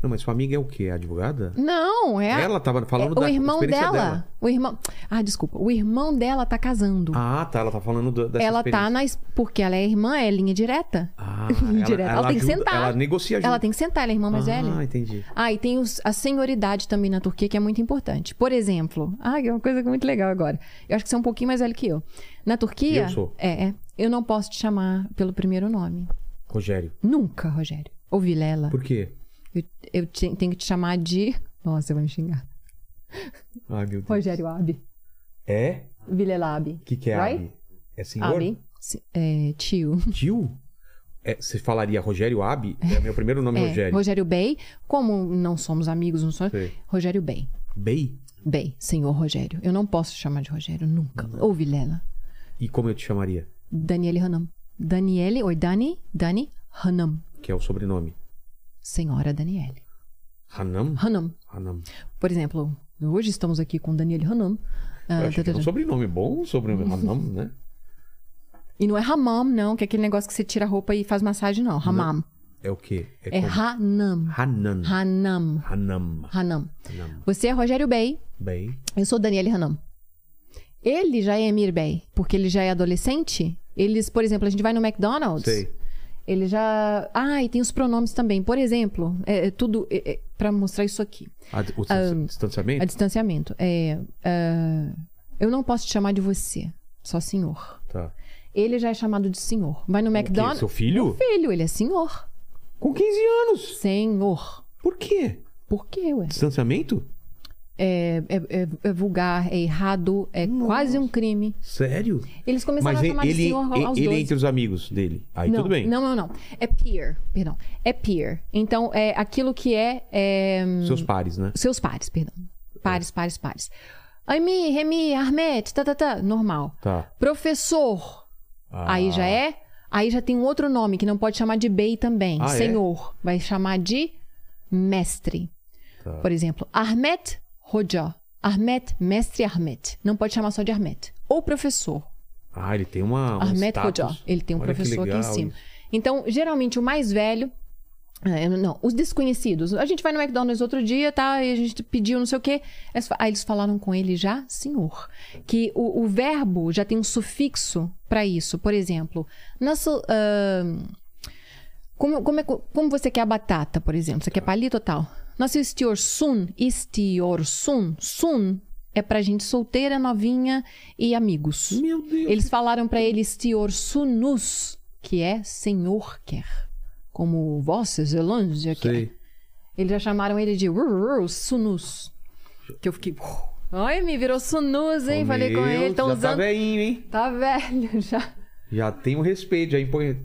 Não, mas sua amiga é o quê? Advogada? Não, é. a- Ela tava falando é da o irmão dela, dela. O irmão. Ah, desculpa. O irmão dela tá casando. Ah, tá. Ela tá falando do, dessa ela tá na. Porque ela é irmã, é linha direta. Ah, *laughs* Direta. Ela tem que ajuda- sentar. Ela negocia junto. Ela tem que sentar, ela é irmã mais ah, velha. entendi. Ah, e tem os- a senhoridade também na Turquia, que é muito importante. Por exemplo, ah, que é uma coisa muito legal agora. Eu acho que você é um pouquinho mais velho que eu. Na Turquia. Eu sou. É, é. Eu não posso te chamar pelo primeiro nome. Rogério. Nunca, Rogério. Ou Vilela. Por quê? Eu, eu te- tenho que te chamar de. Nossa, você vai me xingar. Ai, meu Deus. Rogério Abi. É? Vilela Abi. O que, que é Right? Abi? É senhor? Abi. É, tio. Tio? É, você falaria Rogério Abi? É meu primeiro nome, *laughs* É, Rogério. Rogério Bey. Como não somos amigos, não somos. Sei. Rogério Bey. Bey? Bey, senhor Rogério. Eu não posso te chamar de Rogério, nunca. Ou Vilela. E como eu te chamaria? Daniele Hanam. Daniele, oi, Dani, Dani Hanam. Que é o sobrenome. Senhora Daniele. Hanam? Hanam. Hanam. Por exemplo, hoje estamos aqui com Daniele Hanam. Ah, achei que era um sobrenome bom, *laughs* sobrenome Hanam, né? E não é Hamam, não, que é aquele negócio que você tira a roupa e faz massagem, não. Hamam. É o quê? É como? Hanam. Hanan. Hanam. Hanam. Hanam. Hanam. Você é Rogério Bey. Bey. Eu sou Daniele Hanam. Ele já é Emir Bey, porque ele já é adolescente. Eles, por exemplo, a gente vai no McDonald's. Sei. Ele já. Ah, e tem os pronomes também. Por exemplo, é, é tudo. É, para mostrar isso aqui. A, o Ah, distanciamento? A distanciamento. É, ah, eu não posso te chamar de você, só senhor. Tá. Ele já é chamado de senhor. Vai no? McDonald's. Seu filho? Filho, ele é senhor. Com 15 anos. Senhor. Por quê? Por quê, ué? Distanciamento? É, é- é- é vulgar, é errado, é quase um crime. Sério? Eles começaram Mas a chamar ele, de senhor ele, aos ele 12. entre os amigos dele. Aí não, tudo bem. Não, não, não. É peer, perdão. É peer. Então, é aquilo que é, é, Seus pares, né? seus pares, perdão. Pares, pares, pares. Ami, Remi, Armet, tá, tá, tá. Normal. Tá. Professor. Ah. Aí já é. Aí já tem um outro nome que não pode chamar de bey também. Ah, é? Senhor. Vai chamar de mestre. Tá. Por exemplo, Ahmet Hoca. Ahmet, mestre Ahmet. Não pode chamar só de Ahmet. Ou professor. Ah, ele tem uma. Um Ahmet status. Ele tem um Olha professor aqui em cima. Então, geralmente, o mais velho. é, Não, os desconhecidos. A gente vai no McDonald's outro dia, tá? E a gente pediu não sei o quê. Aí eles falaram com ele já, senhor. Que o, o verbo já tem um sufixo para isso. Por exemplo, nosso. ahn, como, como, é, co- como você quer a batata, por exemplo? Você quer palito ou tal? Nosso istior sun, istior sun, sun é pra gente solteira, novinha e amigos. Meu Deus. Eles falaram pra ele Stior Sunus, que é Senhor quer. Como Vossa Zelândia quer. Sei. Eles já chamaram ele de Sunus. Que eu fiquei. Ai, me virou Sunus, hein? Oh, Falei com meu, ele. Estão já usando. tá velhinho, hein? Tá velho *laughs* já. Já tem um respeito, já impõe.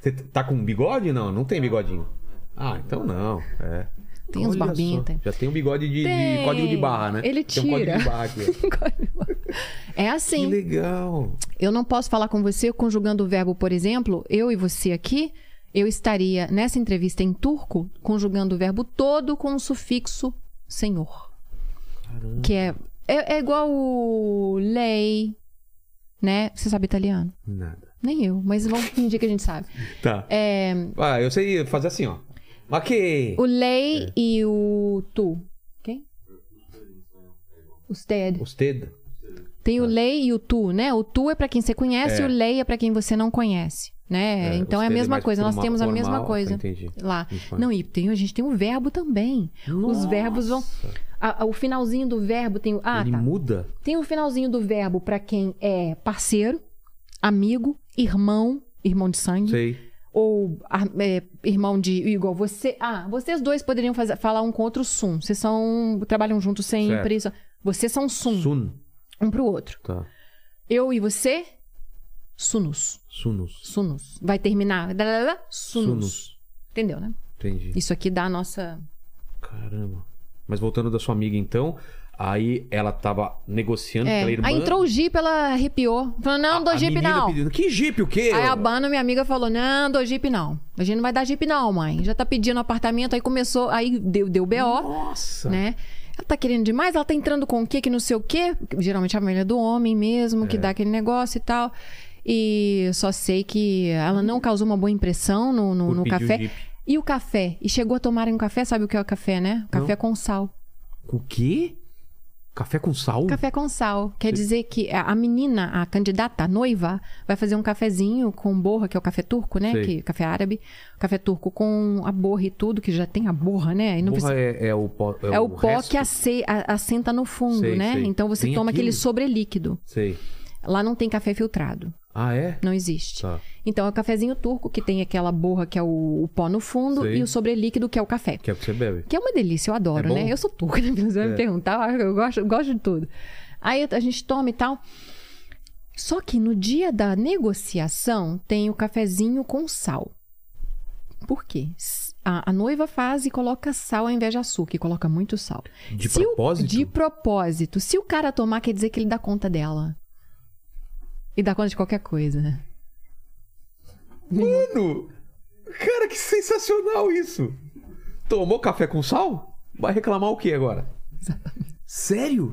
Você tá com bigode? Não, não tem bigodinho. Ah, então não. É. Tem uns barbinhos, tem. Já tem um bigode de, de código de barra, né? Ele Tem um código tira. *laughs* de barra. É Que assim. legal. Eu não posso falar com você conjugando o verbo, por exemplo, eu e você aqui. Eu estaria nessa entrevista em turco conjugando o verbo todo com o sufixo senhor. Que é, é, é igual o lei, né? Você sabe italiano? Nada. Nem eu, mas vamos fingir que a gente sabe. Tá. É, Ah, eu sei fazer assim, ó. Que... o lei e o tu. Quem? Usted. Usted. Tem o lei e o tu, né? O tu é pra quem você conhece É. e o lei é pra quem você não conhece, né? É, então é a é mesma coisa, nós temos a mesma formal, coisa entendi. lá. Não, e tem, a gente tem o verbo também. Os verbos vão. a- a- o finalzinho do verbo tem. Ah, Ele tá. muda? Tem o finalzinho do verbo pra quem é parceiro, amigo, irmão, irmão de sangue. Sei. Ou é, irmão de. Igual você. Ah, vocês dois poderiam fazer- falar um com outro sum. Vocês são. Trabalham juntos sempre. só- Vocês são sum, Sun. um pro outro. Tá. Eu e você, sunus. Sunus. Sunus. Vai terminar. Sunus. Sunus. Entendeu, né? Entendi. Isso aqui dá a nossa. Caramba. Mas voltando da sua amiga, então, aí ela tava negociando É. com a irmã. Aí entrou o Jeep, ela arrepiou. Falou: não, não dou Jeep não. pedindo, que Jeep o quê? Aí a Bana, minha amiga, falou: não, dou Jeep não. A gente não vai dar Jeep não, mãe. Já tá pedindo apartamento. Aí começou, aí deu, deu BO, Nossa. né? Ela tá querendo demais, ela tá entrando com o quê, que não sei o quê. Geralmente a família do homem mesmo, É. que dá aquele negócio e tal. E só sei que ela não causou uma boa impressão no, no, no o café. Jeep. E o café? E chegou a tomar um café, sabe o que é o café, né? Café com sal. O quê? Café com sal? Café com sal. Quer dizer que a menina, a candidata, a noiva, vai fazer um cafezinho com borra, que é o café turco, né? Que, café árabe. Café turco com a borra e tudo, que já tem a borra, né? E não Porra, precisa- é, é o pó. É, É o o pó resto? que ace- a- assenta no fundo, Sei, né? Então você Tem toma aquilo? aquele sobrelíquido. Sei. Lá não tem café filtrado. Ah, é? Não existe. Tá. Então é o cafezinho turco, que tem aquela borra que é o, o pó no fundo, Sei. e o sobrelíquido, que é o café. Que é o que você bebe. Que é uma delícia, eu adoro, É né? Eu sou turca, *laughs* né? Você vai me perguntar, eu gosto, eu gosto de tudo. Aí a gente toma e tal. Só que no dia da negociação tem o cafezinho com sal. Por quê? A, a noiva faz e coloca sal ao invés de açúcar, e coloca muito sal. De Se o- propósito? de propósito. Se o cara tomar, quer dizer que ele dá conta dela. E dá conta de qualquer coisa, né? Mano! Cara, que sensacional isso! Tomou café com sal? Vai reclamar o que agora? Exatamente. Sério?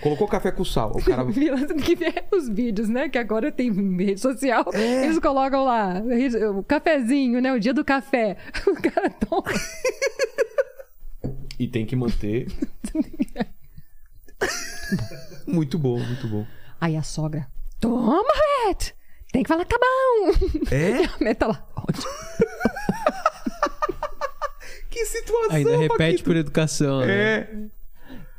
Colocou café com sal. O cara. *laughs* que os vídeos, né? Que agora tem rede social. É. Eles colocam lá o cafezinho, né? O dia do café. *laughs* O cara toma. E tem que manter. *laughs* muito bom, muito bom. Aí a sogra. Toma, Beth! Tem que falar que tá bom. É? A Beth tá lá. Ótimo. *laughs* Que situação! Ainda repete Paquito. por educação, né?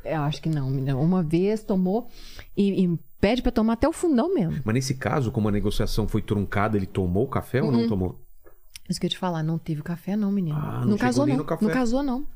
É. Eu acho que não, menina. Uma vez tomou e, e pede pra tomar até o fundão mesmo. Mas nesse caso, como a negociação foi truncada, ele tomou o café ou Uhum. não tomou? Isso que eu ia te falar, não teve café, não, menino. Ah, não não casou, nem não. no café. Não casou, não.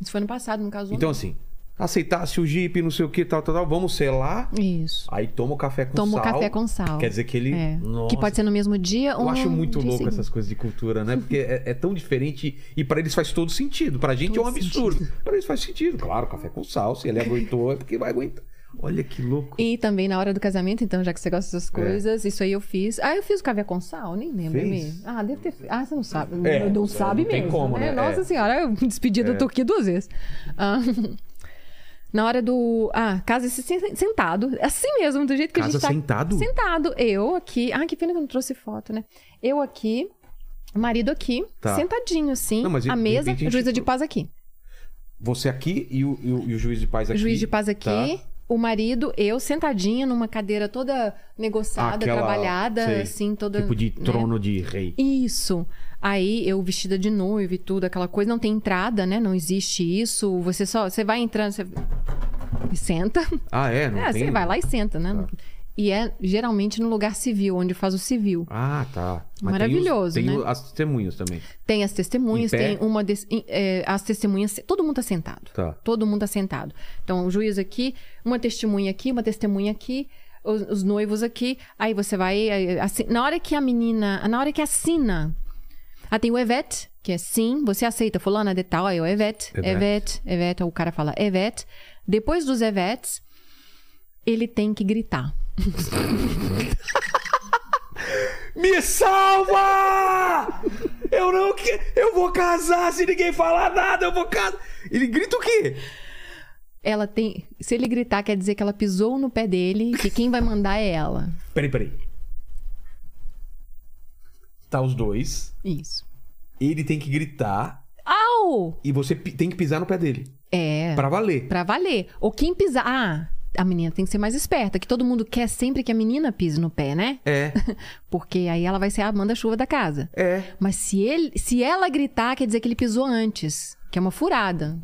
Isso foi no passado, não casou. Então, assim, aceitasse o Jeep, não sei o que, tal, tal, tal, vamos selar. Isso. Aí toma o café com Toma o sal. café com sal. Quer dizer que ele. É. Nossa. Que pode ser no mesmo dia ou Eu acho muito louco seguinte. essas coisas de cultura, né? Porque é, é tão diferente e pra eles faz todo sentido. Pra gente é um Todo absurdo. Pra eles faz sentido. Claro, café com sal, se ele aguentou é porque vai aguentar. Olha que louco. E também na hora do casamento, então, já que você gosta dessas coisas, isso aí eu fiz. Ah, eu fiz o café com sal, nem lembro. É. Fez? Ah, deve ter feito. Ah, você não sabe. É, não sabe não tem mesmo. como, né? Nossa É. senhora, eu me despedi da Turquia duas vezes. Ah, *laughs* na hora do. Ah, casa se- sentado. Assim mesmo, do jeito que a Casa gente tá. sentado? Sentado. Eu aqui. Ah, que pena que eu não trouxe foto, né? Eu aqui. Marido aqui, Tá. sentadinho assim, Não, mas a mesa, a a juíza gente- de paz aqui. Você aqui e o, e o- e o juiz de paz aqui. Juiz de paz aqui, Tá. O marido, eu sentadinha numa cadeira toda negociada, Aquela- trabalhada, sei. assim, toda. Tipo de né? trono de rei. Isso. Aí eu vestida de noiva e tudo, aquela coisa. Não tem entrada, né? Não existe isso. Você só. Você vai entrando, você. E senta. Ah, é? Não é, tem... você vai lá e senta, né? Tá. E é geralmente no lugar civil, onde faz o civil. Ah, tá. Mas Maravilhoso, tem, os, tem né? o- as testemunhas também. Tem as testemunhas, tem uma. em- é, as testemunhas. Todo mundo tá sentado. Tá. Todo mundo tá sentado. Então, o juiz aqui, uma testemunha aqui, uma testemunha aqui, os, os noivos aqui. Aí você vai. aí, assi- na hora que a menina. Na hora que assina. Ah, tem o Evet, que é sim, você aceita fulana de tal, aí o Evet, Evet. Evet, Evet, o cara fala Evet. Depois dos Evets, Ele tem que gritar. Me salva! Eu não que... Eu vou casar se ninguém falar nada, eu vou casar. Ele grita o quê? Ela tem. Se ele gritar, quer dizer que ela pisou no pé dele, que quem vai mandar é ela. Peraí, peraí. Tá os dois. Isso. Ele tem que gritar Au! e você tem que pisar no pé dele. É. Pra valer. Pra valer. Ou quem pisar. Ah, a menina tem que ser mais esperta, que todo mundo quer sempre que a menina pise no pé, né? É, *laughs* Porque aí ela vai ser a manda-chuva da casa. é. Mas se, ele, se ela gritar, quer dizer que ele pisou antes. Que é uma furada.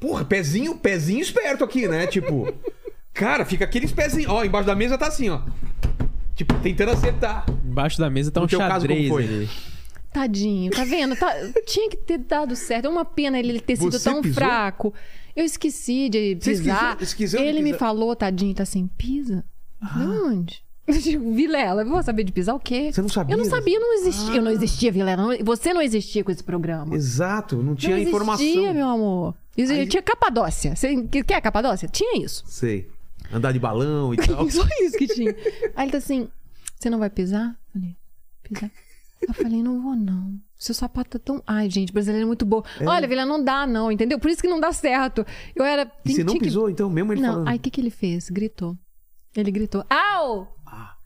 Porra, pezinho, pezinho esperto aqui, né? Tipo, cara, fica aqueles pezinhos. Ó, embaixo da mesa tá assim, ó. Tipo, tentando acertar. Embaixo da mesa tá No um teu caso, como xadrez foi? ali. Tadinho, tá vendo? Tá- tinha que ter dado certo. É uma pena ele ter sido Você tão pisou? fraco. Eu esqueci de pisar. esqueceu de ele me pisar? falou, tadinho, tá assim, pisa? De onde? *laughs* Vilela, eu vou saber de pisar o quê? Você não sabia? Eu não sabia, não existia. Eu não existia, Vilela. não- Você não existia com esse programa. Exato, não tinha não informação. existia, meu amor. Exi- Aí- Tinha Capadócia. Você que- quer Capadócia? Tinha isso. Sei. Andar de balão e tal. *laughs* Só isso que tinha. Aí ele tá assim, você não vai pisar? Eu falei, pisar? Eu falei, não vou não. Seu sapato tá tão... Ai, gente, brasileiro é muito bom. Olha, Vila, não dá não, entendeu? Por isso que não dá certo. Eu era... E você não tinha que- pisou, então, mesmo ele Não, falando? aí o que que ele fez? Gritou. Ele gritou, au!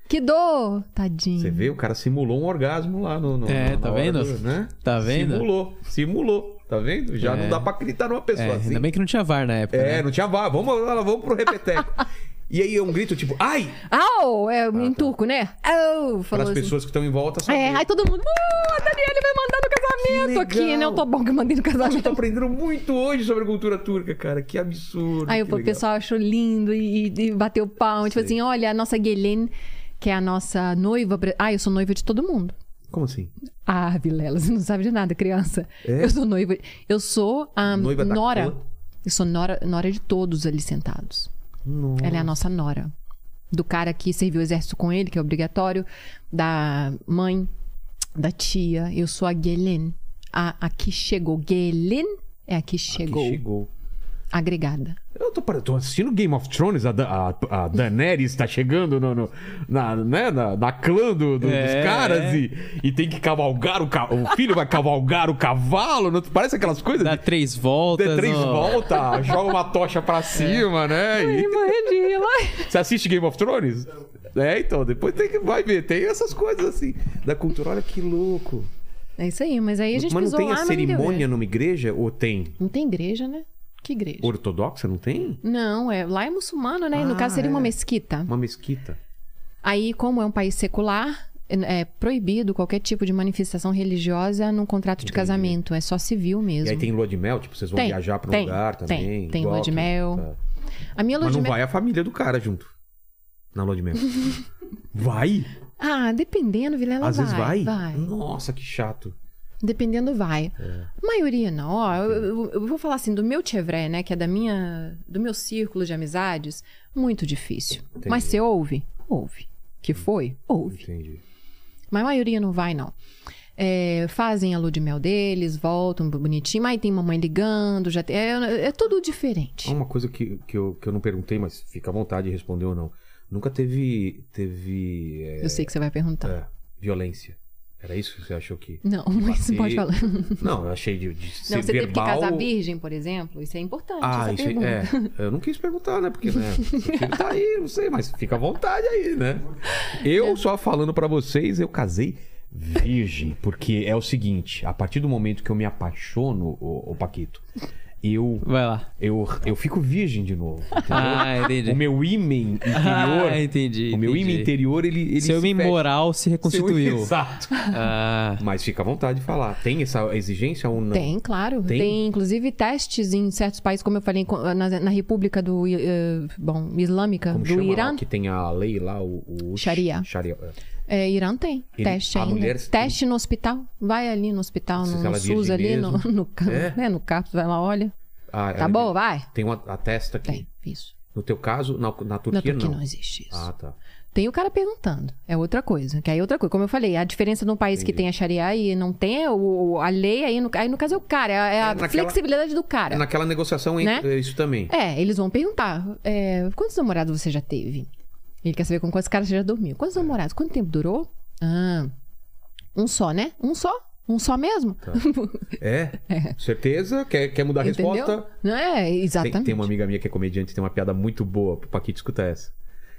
Que dor! Tadinho. Ah. Você vê, o cara simulou um orgasmo lá no. no É, na tá vendo? do- né? Tá vendo? Simulou, simulou. Tá vendo? Já É. não dá pra acreditar numa pessoa É, assim. ainda bem que não tinha VAR na época. É, né? não tinha vá. Vamos, vamos pro repeteco. *laughs* e aí é um grito tipo, ai! Au! É em turco, né? Au! Para as assim. pessoas que estão em volta saber. É, aí todo mundo, uh, a Daniele vai mandar no casamento aqui, né? Eu tô bom que eu mandei no Nossa, eu tô casamento. aprendendo muito hoje sobre a cultura turca, cara. Que absurdo. Aí que o legal. pessoal achou lindo e, e bateu. Tipo Sei. assim, olha, a nossa Guelene, que é a nossa noiva. Ah, eu sou noiva de todo mundo. Como assim? Ah, Vilela, você não sabe de nada, criança. É? Eu sou noiva. Eu sou a Noiva Nora. Eu sou Nora, Nora de todos ali sentados. Nossa. Ela é a nossa Nora. Do cara que serviu o exército com ele, que é obrigatório. Da mãe, da tia. Eu sou a Guelen. A, a que chegou. Guelen é a que chegou. Que chegou. Agregada. Eu tô, tô assistindo Game of Thrones, a, Da- a, a Daenerys tá chegando no, no- na, né, na, na clã do- do- É, dos caras é. e, e tem que cavalgar o, ca- o filho vai cavalgar o cavalo, não, parece aquelas coisas Dá de três voltas. ter três voltas, joga uma tocha pra cima, né? E- você assiste Game of Thrones? É, então, depois tem que vai ver, tem essas coisas assim da cultura. Olha que louco. É isso aí, mas aí a gente Mas não pisou tem lá, a mas não deu cerimônia numa igreja ou tem? Não tem igreja, né? Que igreja? Ortodoxa, não tem? Não, é, lá é muçulmano, né? no Ah, caso seria uma é. mesquita. Uma mesquita. Aí, como é um país secular, é proibido qualquer tipo de manifestação religiosa num contrato de Entendi. casamento. É só civil mesmo. E aí tem lua de mel, tipo, vocês vão Tem, viajar pra um tem, lugar tem. também. Tem igual lua de mel. Tá. A minha lua Mas de não mel. vai a família do cara junto. Na lua de mel. *laughs* vai? Ah, dependendo, Vilela Às vai. vezes vai? Vai. Nossa, que chato. Dependendo, vai. É. A maioria não. Ó, eu, eu- eu vou falar assim, do meu chevré, né? Que é da minha, do meu círculo de amizades, muito difícil. Entendi. Mas você ouve? Ouve. Que foi? Ouve. Entendi. Mas a maioria não vai, não. É, fazem a lua de mel deles, voltam bonitinho. Mas tem mamãe ligando, já tem, é, é tudo diferente. Uma coisa que, que, eu, que eu não perguntei, mas fica à vontade de responder ou não. Nunca teve. Teve. é, Eu sei que você vai perguntar. é, violência. Era isso que você achou que. Não, mas pode falar. Não, eu achei de, de ser Não, você teve que verbal. casar virgem, por exemplo? Isso é importante. Ah, isso pergunta. é. *laughs* Eu não quis perguntar, né? Porque, né? Tá aí, não sei, mas fica à vontade aí, né? Eu só falando pra vocês, eu casei virgem, porque é o seguinte: a partir do momento que eu me apaixono, o, Paquito, eu, Vai lá. eu, eu fico virgem de novo. *laughs* entendeu? Ah, entendi. O meu ímen interior. *laughs* Ah, entendi. O meu ímen interior, ele. ele Seu se ímã fecha. moral se Seu- reconstituiu. Exato. Ah, Mas fica à vontade de falar. Tem essa exigência ou não? Tem, claro. Tem? Tem? inclusive, testes em certos países, como eu falei, na, na República do, eh, bom, Islâmica Como do chama lá, Irã. que tem a lei lá, o. o Sharia. Sharia. é. É, Irã tem Ele- teste ainda. mulher- Teste no hospital. Vai ali no hospital, no, no é SUS ali, no, no, ca- É? né, no CAPS, vai lá, olha. Ah, Tá bom, vai. Tem uma a testa aqui. Tem, isso. No teu caso, na, na Turquia, Na Turquia não. não existe isso. Ah, tá. Tem o cara perguntando. É outra coisa. Que aí é outra coisa. Como eu falei, a diferença de um país que Entendi. tem a Sharia e não tem é o, a lei, aí no, aí no caso é o cara. É, a- é naquela- flexibilidade do cara. Naquela negociação Né? isso também. É, eles vão perguntar: é, quantos namorados você já teve? Ele quer saber com quantos caras você já dormiu. Quantos namorados? Quanto tempo durou? Ah, um só, né? Um só? Um só mesmo? *laughs* É? Certeza? Quer, quer mudar a Entendeu? resposta? Não é? Tem, Exatamente. tem uma amiga minha que é comediante, tem uma piada muito boa pro Paquito escutar essa.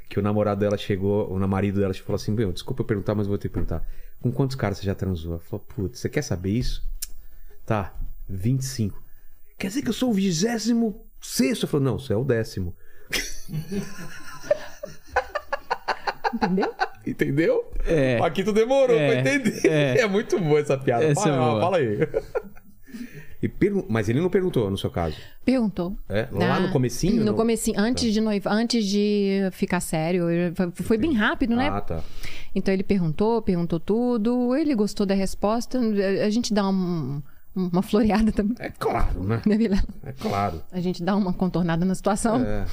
Que o namorado dela chegou, o marido dela falou assim: Meu, desculpa eu perguntar, mas vou ter que perguntar. Com quantos caras você já transou? Ela falou: Putz, você quer saber isso? Tá, 25. Quer dizer que eu sou o vigésimo sexto? Eu falei: Não, você é o décimo. *laughs* Entendeu? Entendeu? É. Paquito demorou É, pra entender. É. *laughs* é. muito boa essa piada. Essa fala, é boa. fala aí. *laughs* E pergun- Mas ele não perguntou no seu caso. Perguntou. É? Lá Ah, no comecinho? No não? comecinho, antes de noiva, antes de ficar sério, foi bem rápido, né? Ah, tá. Então ele perguntou, perguntou tudo, ele gostou da resposta, a gente dá um- uma floreada também, É claro, né? né? É claro. A gente dá uma contornada na situação, É.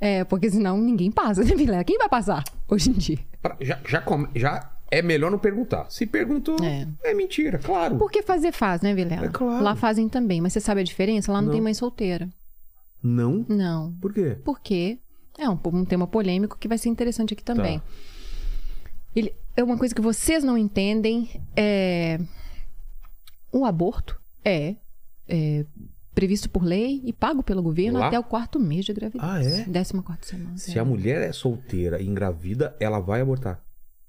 *laughs* é, porque senão ninguém passa, né, Vilela? Quem vai passar hoje em dia? Pra- Já, já, come- já é melhor não perguntar. Se perguntou, É. é, mentira, claro. Porque fazer faz, né, Vilela? É claro. Lá fazem também, mas você sabe a diferença? Lá não, Não. tem mãe solteira. Não? Não. Por quê? Porque é um, um tema polêmico que vai ser interessante aqui também. Tá. Ele, é uma coisa que vocês não entendem. É, o aborto é, é previsto por lei e pago pelo governo Lá? até o quarto mês de gravidez. Ah, é? Décima quarta semana. Se é. a mulher é solteira e engravida, ela vai abortar.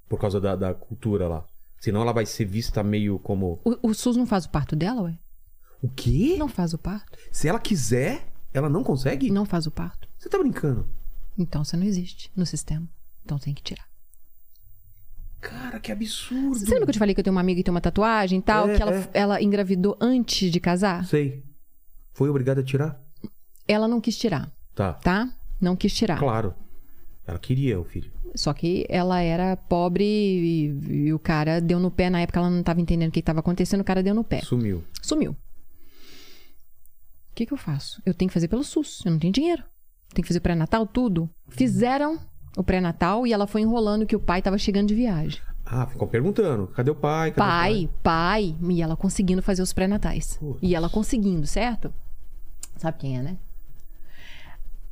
Por causa da, da cultura lá. Senão ela vai ser vista meio como. O, o SUS não faz o parto dela, ué? O quê? Não faz o parto. Se ela quiser, ela não consegue? Não faz o parto. Você tá brincando? Então você não existe no sistema. Então tem que tirar. Cara, que absurdo. Você lembra que eu te falei que eu tenho uma amiga que tem uma tatuagem e tal? É, que ela, é. ela engravidou antes de casar? Sei. Foi obrigada a tirar? Ela não quis tirar, Tá. tá? Não quis tirar. Claro. Ela queria o filho. Só que ela era pobre e, e o cara deu no pé. Na época ela não estava entendendo o que estava acontecendo, o cara deu no pé. Sumiu. Sumiu. O que, que eu faço? Eu tenho que fazer pelo SUS. Eu não tenho dinheiro. Tem que fazer pré-natal, tudo. Fizeram o pré-natal e ela foi enrolando que o pai estava chegando de viagem. Ah, ficou perguntando. Cadê o pai? Cadê Pai, pai. E ela conseguindo fazer os pré-natais. Putz. E ela conseguindo, certo? Sabe quem é, né?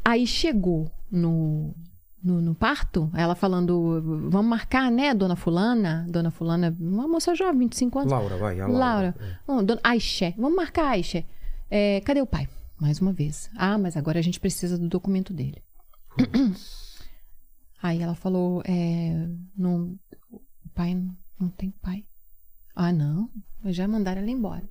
Aí chegou no, no, no parto, ela falando: vamos marcar, né, dona Fulana? Dona Fulana, uma moça jovem, 25 o anos. pai? Laura, vai. A Laura. Laura. Oh, dona Aixe, vamos marcar, Aixe. É, cadê o pai? Mais uma vez. Ah, mas agora a gente precisa do documento dele. Aí ela falou: é, não, o pai não, não tem pai. Ah, não. Já mandaram ela embora.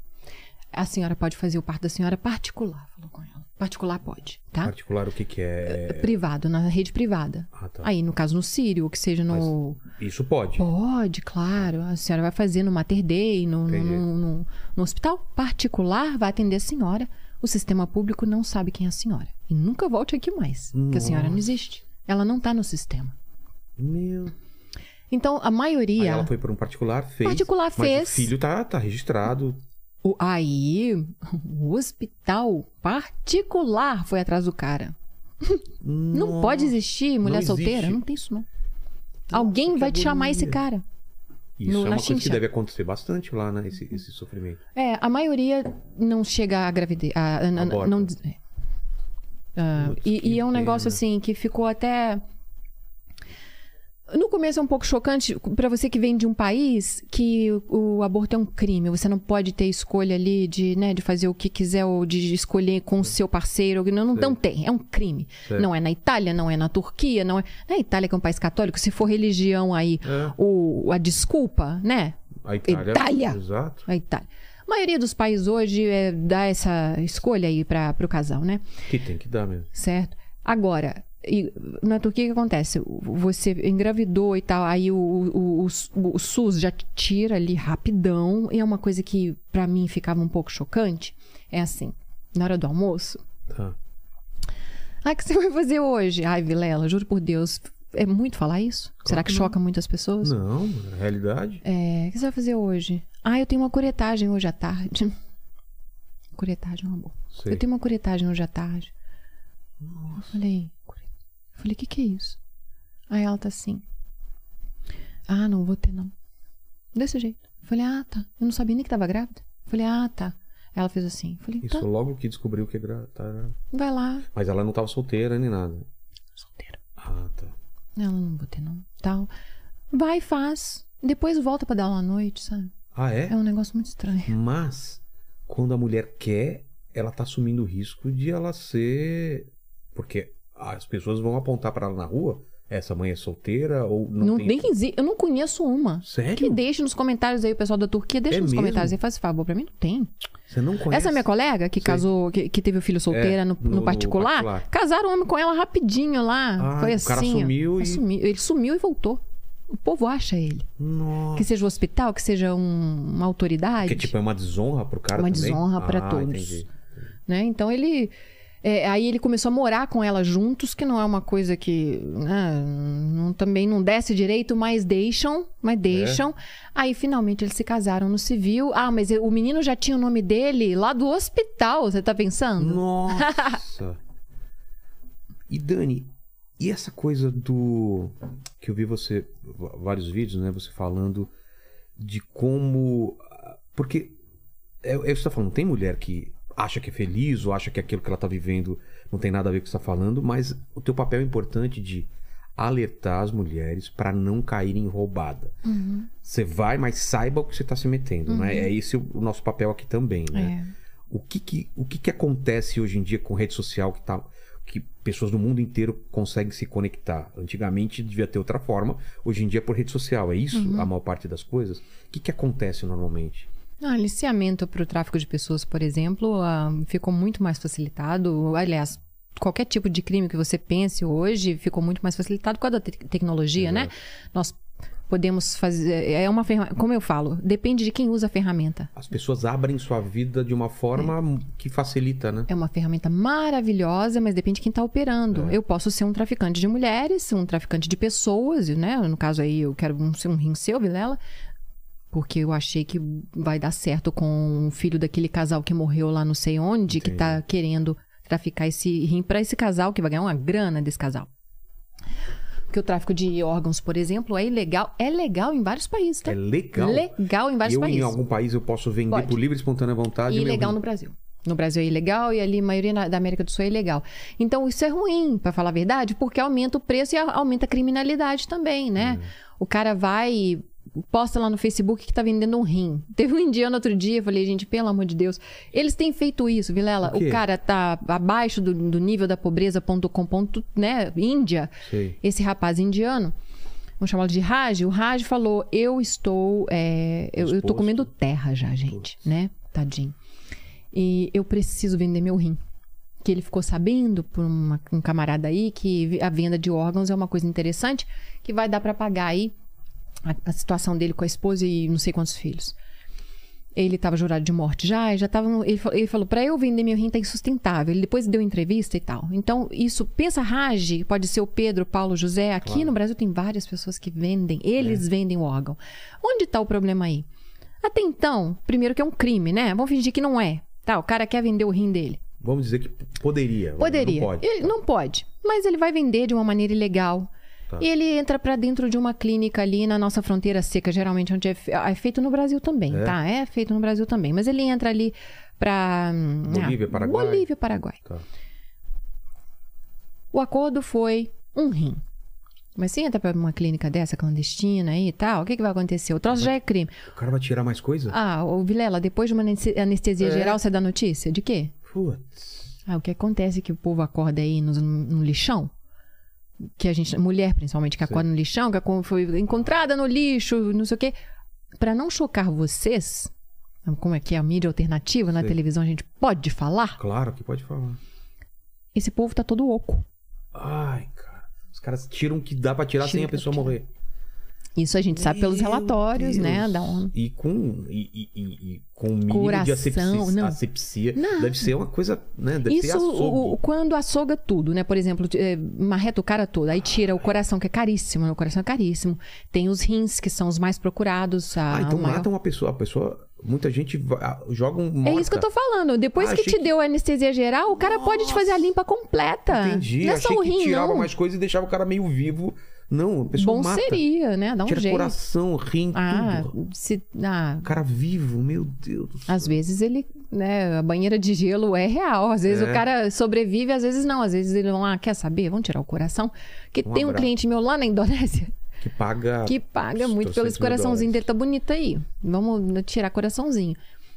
A senhora pode fazer o parto da senhora particular, falou com ela. Particular pode, tá? Particular, o que que é? Privado, na rede privada. Ah, tá. Aí, no caso, no Sírio, ou que seja no. Isso pode. Pode, claro. A senhora vai fazer no Mater Dei, no, no, no- no- no hospital particular, vai atender a senhora. O sistema público não sabe quem é a senhora. E nunca volte aqui mais. Porque a senhora não existe. Ela não tá no sistema. Meu. Então, a Aí maioria. ela foi por um particular, fez. Particular mas fez. o filho tá, tá registrado. o- aí, o hospital particular foi atrás do cara. *laughs* Não pode existir mulher Não solteira. existe. Não tem isso, não. Alguém vai te chamar esse cara. Isso No- é uma coisa que chincha. deve acontecer bastante lá, né? Esse, esse sofrimento. É, a maioria não chega a gravidez. A, a- não, é. Ah, e, e é um negócio assim que ficou até. No começo é um pouco chocante pra você que vem de um país que o, o aborto é um crime. Você não pode ter escolha ali de, né, de fazer o que quiser ou de escolher com o seu parceiro. Não, não, não tem. É um crime. Certo. Não é na Itália, não é na Turquia, não é. Na Itália, que é um país católico, se for religião aí, É. o, a desculpa, né? A Itália. Itália. Exato. A Itália. A maioria dos países hoje é, dá essa escolha aí para o casal, né? Que tem que dar mesmo. Certo? Agora, e na Turquia o que acontece? Você engravidou e tal, aí o, o, o, o SUS já tira ali rapidão. E é uma coisa que para mim ficava um pouco chocante. É assim, na hora do almoço. Tá. Ah, o que você vai fazer hoje? Ai, Vilela, juro por Deus. É muito falar isso? Será que, que choca muitas pessoas? Não, na realidade. É, o que você vai fazer hoje? Ah, eu tenho uma curetagem hoje à tarde. *laughs* Curetagem é uma boa. Sei. Eu tenho uma curetagem hoje à tarde. Eu falei, eu falei, o que, que é isso? Aí ela tá assim. Ah, não vou ter, não. Desse jeito. Falei, ah, tá. Eu não sabia nem que tava grávida. Falei, ah, tá. Ela fez assim. Falei, Isso tá. logo que descobriu que gra... tá... Vai lá. Mas ela não tava solteira nem nada. Solteira. Ah, tá. Ela não vou ter, não. Tal. Vai faz. Depois volta pra dar à noite, sabe? Ah, é? É um negócio muito estranho. Mas, quando a mulher quer, ela tá assumindo o risco de ela ser. Porque as pessoas vão apontar pra ela na rua. Essa mãe é solteira ou não, Não, tem. nem Eu não conheço uma. Sério? Que deixe nos comentários aí, o pessoal da Turquia, deixa É nos mesmo? comentários aí, faz esse favor. Pra mim não tem. Você não conhece? Essa é minha colega que Sei. casou, que, que teve o filho solteira É, no, no- no no particular, particular. casaram o homem com ela rapidinho lá. Ah, Foi o assim. cara ó. sumiu e- Sumiu. Ele sumiu e voltou. O povo acha ele. Nossa. Que seja o hospital, que seja um- uma autoridade. Que tipo, é uma desonra pro cara Uma também? desonra pra ah, todos. Entendi. né? Então ele. é, aí ele começou a morar com ela juntos, que não é uma coisa que né, não- também não desce direito, mas deixam, mas deixam. Aí finalmente eles se casaram no civil. Ah, mas o menino já tinha o nome dele lá do hospital, você tá pensando? Nossa. *laughs* e Dani, e essa coisa do que eu vi você vários vídeos, né, você falando de como porque é, é você tá falando, tem mulher que acha que é feliz ou acha que aquilo que ela tá vivendo não tem nada a ver com o que você tá falando, mas o teu papel é importante de alertar as mulheres para não caírem em roubada. Você vai, mas saiba o que você está se metendo, né? É esse o, o nosso papel aqui também, né? É. O que que, o que que acontece hoje em dia com rede social que tá que pessoas do mundo inteiro conseguem se conectar? Antigamente devia ter outra forma, hoje em dia é por rede social. É isso a maior parte das coisas? O que que acontece normalmente? Ah, aliciamento para o tráfico de pessoas, por exemplo, ah, ficou muito mais facilitado. Aliás, qualquer tipo de crime que você pense hoje ficou muito mais facilitado por causa da te- tecnologia, né? Nós podemos fazer. É uma ferramenta. Como eu falo, depende de quem usa a ferramenta. As pessoas abrem sua vida de uma forma que facilita, né? É uma ferramenta maravilhosa, mas depende de quem está operando. Eu posso ser um traficante de mulheres, um traficante de pessoas, né? No caso aí, eu quero um- ser um rim seu, Vilela, porque eu achei que vai dar certo com o filho daquele casal que morreu lá não sei onde, que tá querendo traficar esse rim para esse casal, que vai ganhar uma grana desse casal. Porque o tráfico de órgãos, por exemplo, é ilegal. É legal em vários países, tá? É legal. Legal em vários eu, países. em algum país, eu posso vender Pode. por livre e espontânea vontade. E ilegal no Brasil. No Brasil é ilegal e ali a maioria da América do Sul é ilegal. Então isso é ruim, pra falar a verdade, porque aumenta o preço e aumenta a criminalidade também, né? Uhum. O cara vai posta lá no Facebook que tá vendendo um rim. *laughs* Teve um indiano outro dia, eu falei, gente, pelo amor de Deus. Eles têm feito isso, Vilela. O? O cara tá abaixo do, do nível da pobreza.com, ponto, né? Índia. Sei. Esse rapaz indiano, vamos chamá-lo de Raj, o Raj falou: Eu estou. é, eu, eu tô comendo terra já, gente, né? Tadinho. E eu preciso vender meu rim. Que ele ficou sabendo por uma- um camarada aí que a venda de órgãos é uma coisa interessante que vai dar para pagar aí a, a situação dele com a esposa e não sei quantos filhos. Ele estava jurado de morte já, já tava. Ele, ele falou: para eu vender meu rim tá insustentável. Ele depois deu entrevista e tal. Então, isso, pensa Raj, pode ser o Pedro, Paulo, José. Aqui no Brasil tem várias pessoas que vendem, eles vendem o órgão. Onde está o problema aí? Até então, primeiro que é um crime, né? Vamos fingir que não é. Tá, o cara quer vender o rim dele. Vamos dizer que poderia. Poderia. Não pode. Ele não pode, mas ele vai vender de uma maneira ilegal. Tá. E ele entra pra dentro de uma clínica ali na nossa fronteira seca, geralmente onde é, fe- é feito no Brasil também, É? tá? É feito no Brasil também, mas ele entra ali pra hum, Bolívia, ah, Paraguai. Bolívia, Paraguai. Tá. O acordo foi um rim. Mas se entra pra uma clínica dessa clandestina aí e tal, o que, que vai acontecer? O troço já é crime. O cara vai tirar mais coisa? Ah, o Vilela, depois de uma aneste- anestesia É. geral, você dá notícia? De quê? Putz. Ah, o que acontece é que o povo acorda aí no, no lixão. Que a gente, mulher principalmente, que acorda no lixão, que a- foi encontrada no lixo, não sei o quê. Pra não chocar vocês, como é que é a mídia alternativa na Sei. televisão, a gente pode falar, Claro que pode falar. esse povo tá todo oco. Ai, cara. Os caras tiram o que dá pra tirar Tira sem a pessoa morrer. Isso a gente sabe pelos Meu relatórios, né, Deus. da ONU. E com, e, e- e- com o mínimo de Coração, asepsia. não. asepsia Não. deve ser uma coisa, né? Deve ser Isso o- quando açouga tudo, né? Por exemplo, é, marreta o cara todo, aí tira o coração, que é caríssimo, né? O coração é caríssimo. Tem os rins, que são os mais procurados. A, Ah, então maior- mata uma pessoa. A pessoa. Muita gente joga um. É isso que eu tô falando. Depois Ah, que te que- deu a anestesia geral, o cara pode te fazer a limpa completa. Entendi. Não é só Achei o que rim, tirava não. mais coisa e deixava o cara meio vivo Não, a pessoa Bom mata. seria, né? Dá um Tira jeito. coração, rim, Ah, tudo. se, ah, O cara vivo, meu Deus do céu. às vezes ele, né, a banheira de gelo é real. Às vezes É. o cara sobrevive, às vezes não. Às vezes ele vão lá, quer saber? Vamos tirar o coração. Que Um tem um abraço. cliente meu lá na Indonésia Que paga. que paga muito pelo esse 300 mil coraçãozinho dólares. dele, tá bonito aí. Vamos tirar coraçãozinho.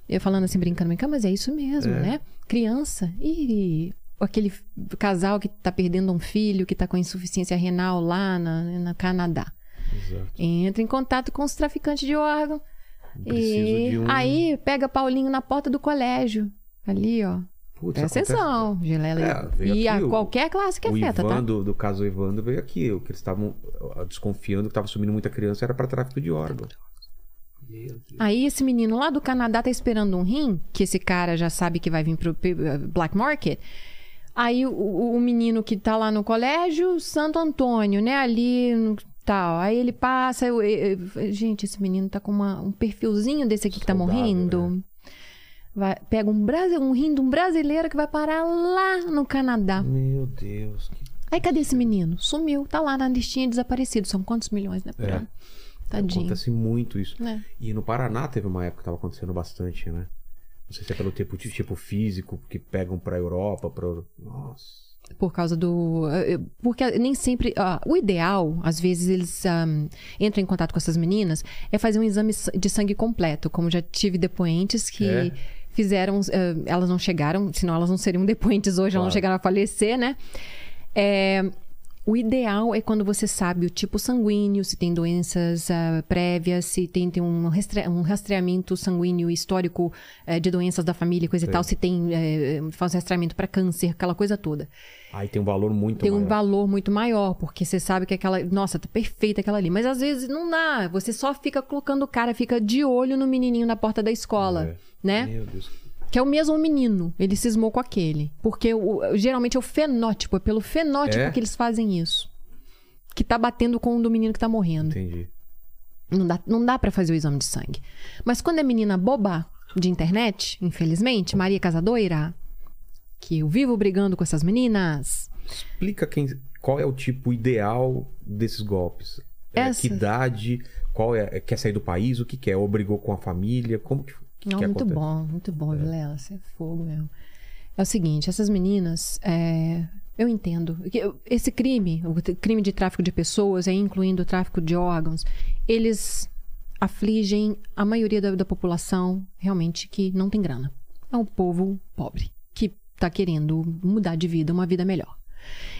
Eu falando assim, brincando, brincando, mas é isso mesmo, É. né? Criança. E aquele casal que tá perdendo um filho, que tá com insuficiência renal lá na, no Canadá. Exato. Entra em contato com os traficantes de órgão. Preciso e de um. aí pega Paulinho na porta do colégio. Ali, ó. Putz, Presta acontece- atenção, Gilela. É, e a o- qualquer classe que o afeta, Ivan tá? do, do caso Evandro veio aqui. O que eles estavam desconfiando que estava sumindo muita criança era para tráfico de Deus. Aí esse menino lá do Canadá tá esperando um rim, que esse cara já sabe que vai vir pro pe- black market. Aí o, o- menino que tá lá no colégio, Santo Antônio, né, ali no tal. Aí ele passa, eu- eu- eu- gente, esse menino tá com uma- um perfilzinho desse aqui que tá morrendo. Vai- pega um, brasi- um rim de um brasileiro que vai parar lá no Canadá. Meu Deus. Que... Aí cadê esse menino? Sumiu, tá lá na listinha desaparecido. São quantos milhões, né? É. Tadinho. Acontece muito isso. né? E no Paraná teve uma época que estava acontecendo bastante, né? Não sei se é pelo tipo, tipo físico, que pegam pra Europa, pra. Nossa. Por causa do. eh, Porque nem sempre. ah, o ideal, às vezes, eles ahm, entram em contato com essas meninas, é fazer um exame de sangue completo. Como já tive depoentes que É. fizeram. eh, elas não chegaram, senão elas não seriam depoentes hoje, elas Claro. não chegaram a falecer, né? É, o ideal é quando você sabe o tipo sanguíneo, se tem doenças ah, prévias, se tem, tem um, restre- um rastreamento sanguíneo histórico eh, de doenças da família, coisa e tal, se tem. eh, faz rastreamento para câncer, aquela coisa toda Aí tem um valor muito tem um maior. valor muito maior, porque você sabe que aquela. Nossa, tá perfeita aquela ali. Mas às vezes não dá. Você só fica colocando o cara, fica de olho no menininho na porta da escola, É. né? Meu Deus. Que é o mesmo menino. Ele cismou com aquele. Porque o- geralmente é o fenótipo, é pelo fenótipo É? que eles fazem isso. Que tá batendo com o do menino que tá morrendo. Entendi. Não dá, não dá para fazer o exame de sangue. Mas quando é menina boba de internet, infelizmente, Maria Casadoira, que eu vivo brigando com essas meninas. Explica quem, qual é o tipo ideal desses golpes. É, Essa- Que idade? Qual é? Quer sair do país? O que quer? Obrigou com a família? Como que, Não, muito acontece? bom, muito bom, Vilela. Você é fogo mesmo. É o seguinte, essas meninas, é, eu entendo. Esse crime, o crime de tráfico de pessoas, aí incluindo o tráfico de órgãos, eles afligem a maioria da, da população realmente que não tem grana. É um povo pobre, que tá querendo mudar de vida, uma vida melhor.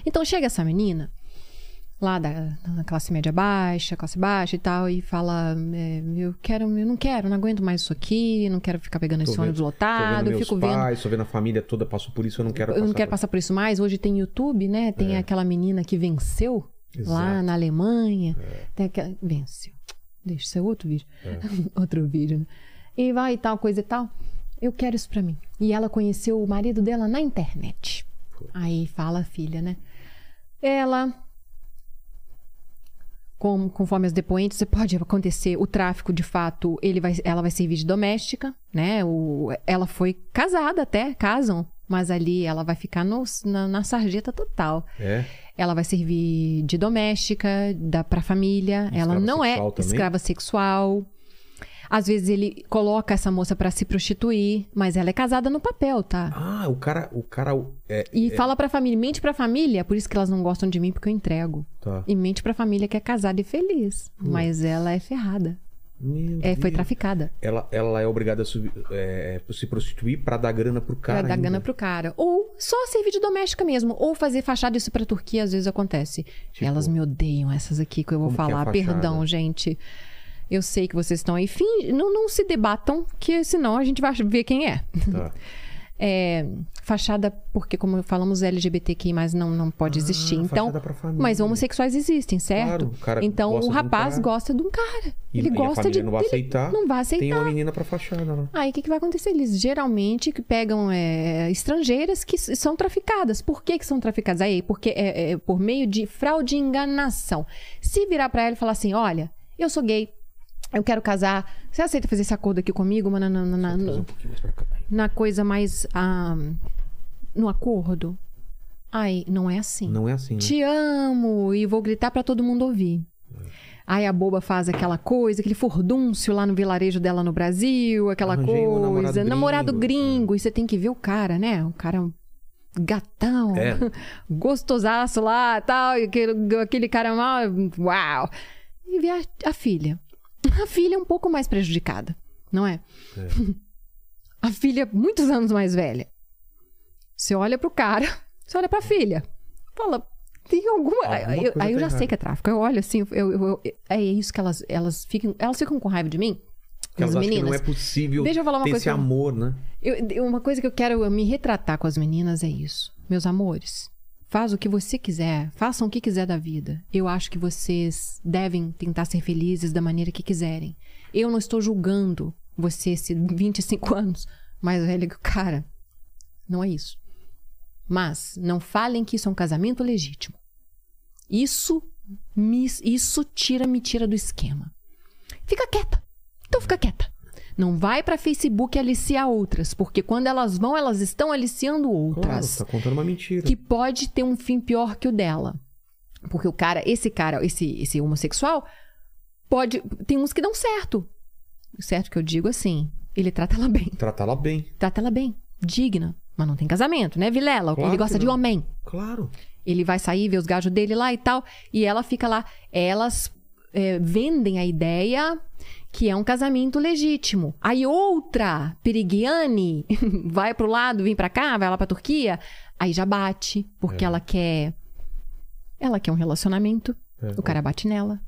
Então chega essa menina, lá da, da classe média baixa, classe baixa e tal, e fala: é, Eu quero, eu não quero, não aguento mais isso aqui, não quero ficar pegando esse Tô ônibus vendo- lotado, tô vendo eu fico vendo. pais, tô vendo a família toda passou por isso, eu não quero Eu não passar quero por passar por isso mais. Hoje tem YouTube, né? Tem aquela menina que venceu lá Exato. na Alemanha. Tem aquela... Venceu. Deixa isso é outro vídeo. *laughs* outro vídeo, né? E vai e tal, coisa e tal. Eu quero isso pra mim. E ela conheceu o marido dela na internet. Aí fala a filha, né? Ela com- conforme as depoentes, pode acontecer o tráfico, de fato, ele vai, ela vai servir de doméstica, né? O, ela foi casada até, casam, mas ali ela vai ficar no- na, na sarjeta total. É? Ela vai servir de doméstica, dá pra família. ela Escrava não é também? escrava sexual. Às vezes ele coloca essa moça pra se prostituir, mas ela é casada no papel, tá? Ah, o cara. O cara é, E fala pra família, mente pra família, por isso que elas não gostam de mim, porque eu entrego. tá. E mente pra família que é casada e feliz. Mas ela é ferrada. Meu É, foi Deus. traficada. Ela, ela é obrigada a subir- é, se prostituir pra dar grana pro cara. Pra dar ainda. grana pro cara. Ou só servir de doméstica mesmo. Ou fazer fachada. Isso pra Turquia às vezes acontece. Tipo, Elas me odeiam, essas aqui que eu vou é falar. fachada? Perdão, gente. Eu sei que vocês estão aí. Fim, não, não se debatam, que senão a gente vai ver quem é. Tá. *laughs* É, fachada, porque, como falamos, LGBTQI mas não, não pode existir. Então, Ah, pra família. mas homossexuais existem, certo? Claro, o cara então gosta o de um rapaz cara. gosta de um cara. E- ele e gosta de. não vai aceitar. Não vai aceitar. Tem uma menina pra fachada lá. Aí o que, que vai acontecer? Eles geralmente pegam é, estrangeiras que são traficadas. Por que, que são traficadas? Aí, porque é, é por meio de fraude e enganação. Se virar pra ela e falar assim: olha, eu sou gay, eu quero casar, você aceita fazer esse acordo aqui comigo? Na, na, na, na, um pouquinho mais pra cá. na coisa mais. ah, no acordo. Ai, não é assim. Não é assim, né? Te amo e vou gritar pra todo mundo ouvir. Aí a boba faz aquela coisa, aquele furdúncio lá no vilarejo dela no Brasil, aquela Arranjei um coisa. namorado namorado gringo. gringo. E você tem que ver o cara, né? O cara gatão, É. *laughs* gostosaço lá tal. E aquele, aquele cara mal. Uau! E ver a, a filha. A filha é um pouco mais prejudicada, não é? *laughs* A filha, muitos anos mais velha. Você olha pro cara, *laughs* você olha pra filha. Fala, tem alguma. Alguma aí eu, aí eu tá já sei errada. que é tráfico. Eu olho assim, eu, eu- eu- é isso que elas, elas ficam. Elas ficam com raiva de mim. Porque as meninas. não é possível Deixa eu falar uma ter coisa esse amor, né? Eu- uma coisa que eu quero me retratar com as meninas é isso. Meus amores, faz o que você quiser, façam o que quiser da vida. Eu acho que vocês devem tentar ser felizes da maneira que quiserem. Eu não estou julgando você, se 25 *laughs* anos mais velha que o cara. Não é isso. Mas não falem que isso é um casamento legítimo. Isso me, isso tira me tira do esquema. Fica quieta. Então fica quieta. Não vai pra Facebook aliciar outras, porque quando elas vão, elas estão aliciando Claro, outras. tá contando uma mentira. Que pode ter um fim pior que o dela. Porque o cara, esse cara, esse, esse homossexual, pode. Tem uns que dão certo. Certo que eu digo assim. Ele trata ela bem. Trata ela bem. Trata ela bem. Digna. Mas não tem casamento, né, Vilela? Claro ele gosta de homem. Claro. Ele vai sair, ver os gajos dele lá e tal. E ela fica lá. Elas é, vendem a ideia que é um casamento legítimo. Aí outra, Perigiani, *laughs* vai pro lado, vem pra cá, vai lá pra Turquia. Aí já bate, porque É. ela quer. Ela quer um relacionamento. É. O cara bate nela.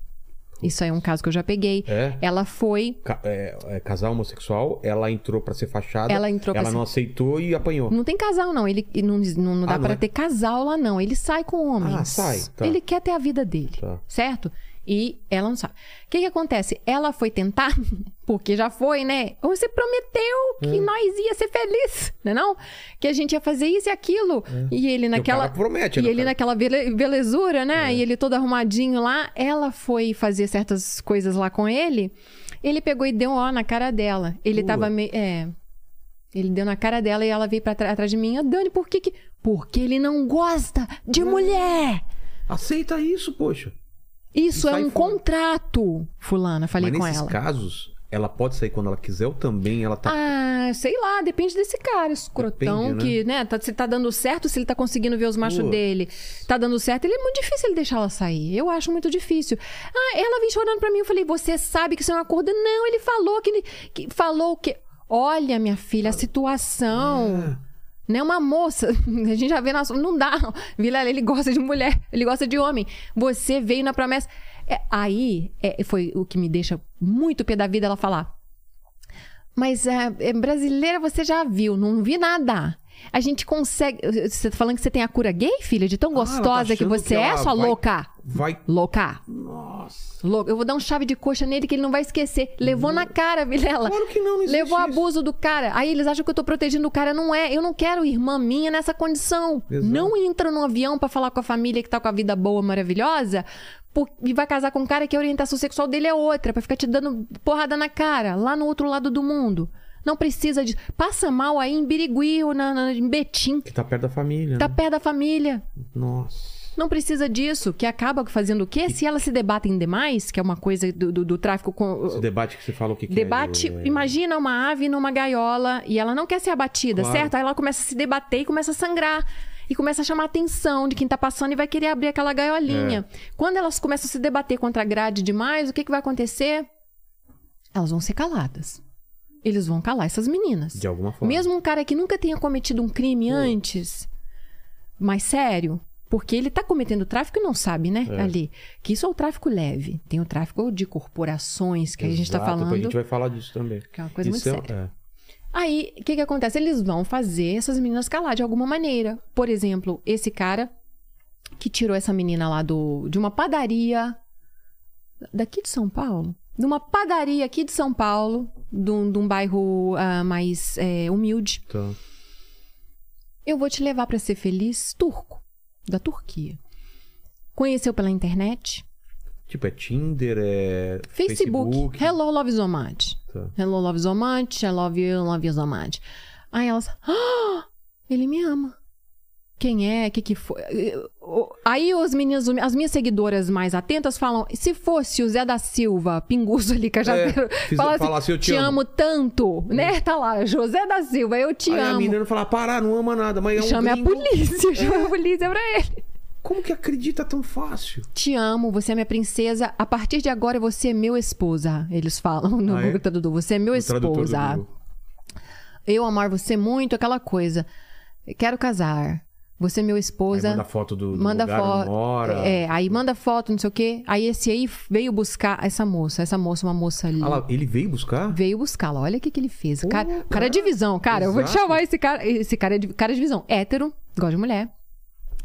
Isso aí é um caso que eu já peguei. É. Ela foi. Ca- é, é, casal homossexual, ela entrou pra ser fachada. Ela entrou pra Ela ser- não aceitou e apanhou. Não tem casal, não. Ele não, não, não dá Ah, pra é? ter casal lá, não. Ele sai com homens. Ah, sai, tá. Ele quer ter a vida dele. Tá. Certo? E ela não sabe. O que, que acontece? Ela foi tentar, *laughs* porque já foi, né? Você prometeu que Hum. nós ia ser feliz, não é não? Que a gente ia fazer isso e aquilo. E ele naquela. É. cara promete, e né, ele cara? É. naquela bele- belezura, né? E ele todo arrumadinho lá. Ela foi fazer certas coisas lá com ele. Ele pegou e deu um ó na cara dela. Ele Pua. tava meio. É. Ele deu na cara dela e ela veio pra trás atrás de mim. "Ah, Dani, por que que. Porque ele não gosta de mulher! Aceita isso, poxa. Isso é um fora. contrato, fulana. Falei Mas com nesses ela. casos, ela pode sair quando ela quiser ou também ela tá. Ah, sei lá, depende desse cara, escrotão, Depende, né? que, né, tá, se tá dando certo, se ele tá conseguindo ver os machos Putz. dele, tá dando certo, ele é muito difícil ele deixar ela sair. Eu acho muito difícil. Ah, ela vem chorando pra mim, eu falei, você sabe que isso é um acordo? Não, ele falou que ele que falou que. Olha, minha filha, a situação. Né, uma moça, *laughs* a gente já vê na não dá. Vilela, ele gosta de mulher, ele gosta de homem. Você veio na promessa. É, aí é, foi o que me deixa muito pé da vida ela falar. Mas é, é, brasileira você já viu, não vi nada. A gente consegue. Você tá falando que você tem a cura gay, filha? De tão Ah, tá gostosa que achando você que é, sua vai- louca? Vai. Louca. Nossa. Louca. Eu vou dar um chave de coxa nele que ele não vai esquecer. Levou na cara, *laughs* Vilela. Claro que não, não Levou isso. abuso do cara. Aí eles acham que eu tô protegendo o cara. Não é. Eu não quero irmã minha nessa condição. Exato. Não entra no avião pra falar com a família que tá com a vida boa, maravilhosa. por- E vai casar com um cara que a orientação sexual dele é outra. Pra ficar te dando porrada na cara. Lá no outro lado do mundo. Não precisa de. Passa mal aí em Birigui ou na, na- em Betim. Que tá perto da família. Tá né? perto da família. Nossa. Não precisa disso, que acaba fazendo o quê? Se elas se debatem demais, que é uma coisa do, do- do tráfico com. Esse debate que você fala o que, que Debate, é. eu- imagina uma ave numa gaiola e ela não quer ser abatida, Claro. certo? Aí ela começa a se debater e começa a sangrar. E começa a chamar a atenção de quem tá passando e vai querer abrir aquela gaiolinha. É. Quando elas começam a se debater contra a grade demais, o que, que vai acontecer? Elas vão ser caladas. Eles vão calar essas meninas. De alguma forma. Mesmo um cara que nunca tenha cometido um crime antes, mais sério, porque ele tá cometendo tráfico e não sabe, né? É. Ali. Que isso é o tráfico leve. Tem o tráfico de corporações, que a gente tá Exato, falando. A gente vai falar disso também. Que é uma coisa Isso muito é- séria. é. Aí, o que que acontece? Eles vão fazer essas meninas calar de alguma maneira. Por exemplo, esse cara que tirou essa menina lá do, de uma padaria daqui de São Paulo. De uma padaria aqui de São Paulo, de um, de um bairro ah, mais é, humilde. Tá. Eu vou te levar pra ser feliz, turco, da Turquia. Conheceu pela internet, Tipo, é Tinder, é. Facebook, Hello Love much. Tá. Hello Love much, I love you, love you much. Aí elas, ah, ele me ama. Quem é? O que, que foi? Aí os meninos, as minhas seguidoras mais atentas falam: se fosse o Zé da Silva, pinguço ali, que eu já É, fiz- falar fala assim, eu te te amo." amo tanto, né? Tá lá, José da Silva, eu te Aí a amo. menina fala, para, não ama nada, mas é um Chame a gringo. polícia, chame a polícia pra ele. Como que acredita tão fácil? Te amo, você é minha princesa. A partir de agora você é meu esposa. Eles falam no Ah, é? Google Tradutor. Você é meu O esposa. Eu amar você muito, aquela coisa. Quero casar. Você é meu Aí esposa. manda foto do, do Manda lugar mora. É, aí manda foto, não sei o quê. Aí esse aí veio buscar essa moça. Essa moça, uma moça ali. Ah lá, ele veio buscar? Veio buscá-la. Olha o que, que ele fez. Pô, cara, cara. cara é de visão, cara. Eu vou te Exato. chamar esse cara. Esse cara é de, cara de visão. Hétero, gosta de mulher.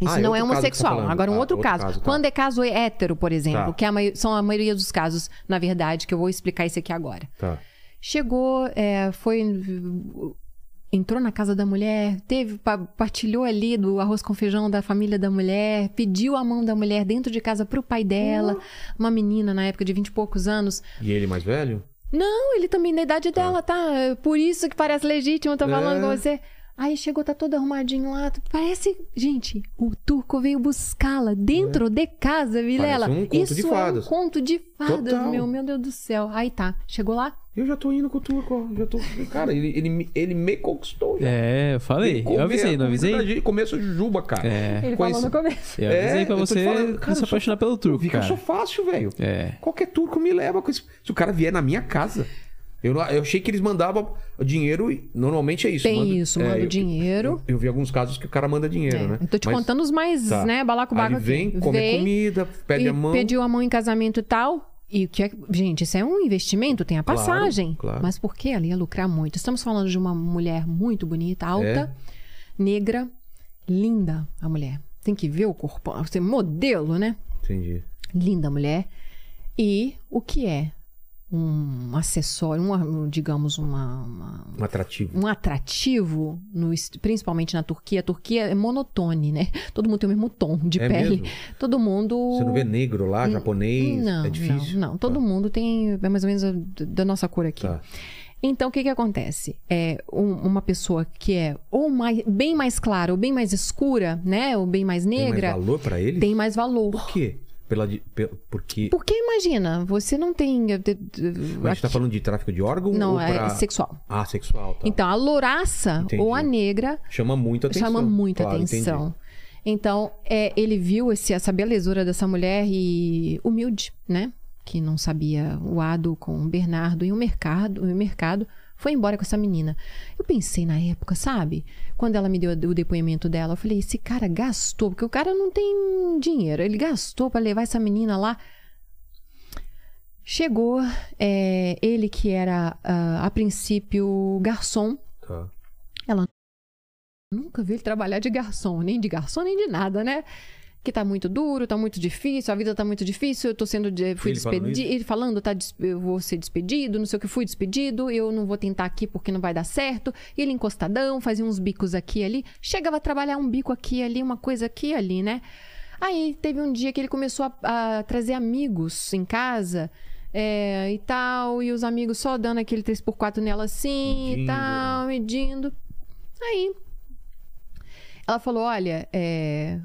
Isso Ah, é não é tá homossexual. falando. Agora, um Ah, outro, outro caso. caso, tá. Quando é caso hétero, por exemplo, Tá. que é a são a maioria dos casos, na verdade, que eu vou explicar isso aqui agora. Tá. Chegou, é, foi. Entrou na casa da mulher, teve, pa- partilhou ali do arroz com feijão da família da mulher, pediu a mão da mulher dentro de casa pro pai dela, uma menina na época de vinte e poucos anos. E ele mais velho? Não, ele também na idade dela, tá? É Por isso que parece legítimo, tô falando É. com você. Aí chegou, tá todo arrumadinho lá. Parece. Gente, o turco veio buscá-la dentro de casa, Vilela. Parece um conto isso de é fadas. um conto de fadas, Total. meu, meu Deus do céu. Aí tá, chegou lá. Eu já tô indo com o turco, ó. Já tô... Cara, ele, ele, me- ele me conquistou. já. É, eu falei. Eu avisei, não avisei? Começo Juba, cara. É. Ele Conheci- falou no começo. Eu avisei É, pra você falando, cara, se sou- apaixonar pelo turco, eu cara. sou fácil, velho. É. Qualquer turco me leva com isso. Se o cara vier na minha casa. Eu, eu achei que eles mandavam dinheiro e normalmente é isso. Tem manda- isso, é, manda eu- dinheiro. Eu, eu vi alguns casos que o cara manda dinheiro, É, né? Tô te Mas- contando os mais, tá. né, balacobaco Aí vem, aqui. come Vem, comida, pede a mão. Pediu a mão em casamento e tal. E o que é. Gente, isso é um investimento, tem a Claro, passagem. claro. Mas por que ela ia lucrar muito? Estamos falando de uma mulher muito bonita, É. alta, negra, linda a mulher. Tem que ver o corpo. Você é modelo, né? Entendi. Linda mulher. E o que é? Um acessório, uma, digamos, uma- uma, Um atrativo. um atrativo, no principalmente na Turquia. A Turquia é monotone, né? Todo mundo tem o mesmo tom de É pele. mesmo? Todo mundo. Você não vê negro lá, japonês? Não, é difícil. não, não. Todo mundo tem é mais ou menos a- da nossa cor aqui. Tá. Então, o que que acontece? É um- uma pessoa que é ou mais, bem mais clara ou bem mais escura, né? Ou bem mais Tem negra, mais valor pra ele? tem mais valor. Por quê? Pela, di- pe- porque Porque imagina, você não tem. de- a gente tá falando de tráfico de órgão Não, é sexual. Ah, sexual, tá. Então, a louraça Entendi. ou a negra Chama muito atenção. chama muita Claro, atenção. entendi. Então, é, ele viu esse, essa belezura dessa mulher e humilde, né? Que não sabia o ado com o Bernardo e o mercado, e o mercado foi embora com essa menina. Eu pensei na época, sabe? Quando ela me deu o depoimento dela, eu falei: esse cara gastou, porque o cara não tem dinheiro, ele gastou para levar essa menina lá. Chegou é, ele que era, ah, a princípio, garçom, Tá. Nunca vi ele trabalhar de garçom, nem de garçom, nem de nada, né? Que tá muito duro, tá muito difícil, a vida tá muito difícil, eu tô sendo. de- Fui despedido. Ele falando, tá, eu vou ser despedido, não sei o que, fui despedido, eu não vou tentar aqui porque não vai dar certo. E ele encostadão, fazia uns bicos aqui e ali. Chegava a trabalhar um bico aqui e ali, uma coisa aqui e ali, né? Aí teve um dia que ele começou a, a trazer amigos em casa. é, e tal, e os amigos só dando aquele 3x4 nela assim Medindo. e tal, medindo. Aí ela falou: Olha, é...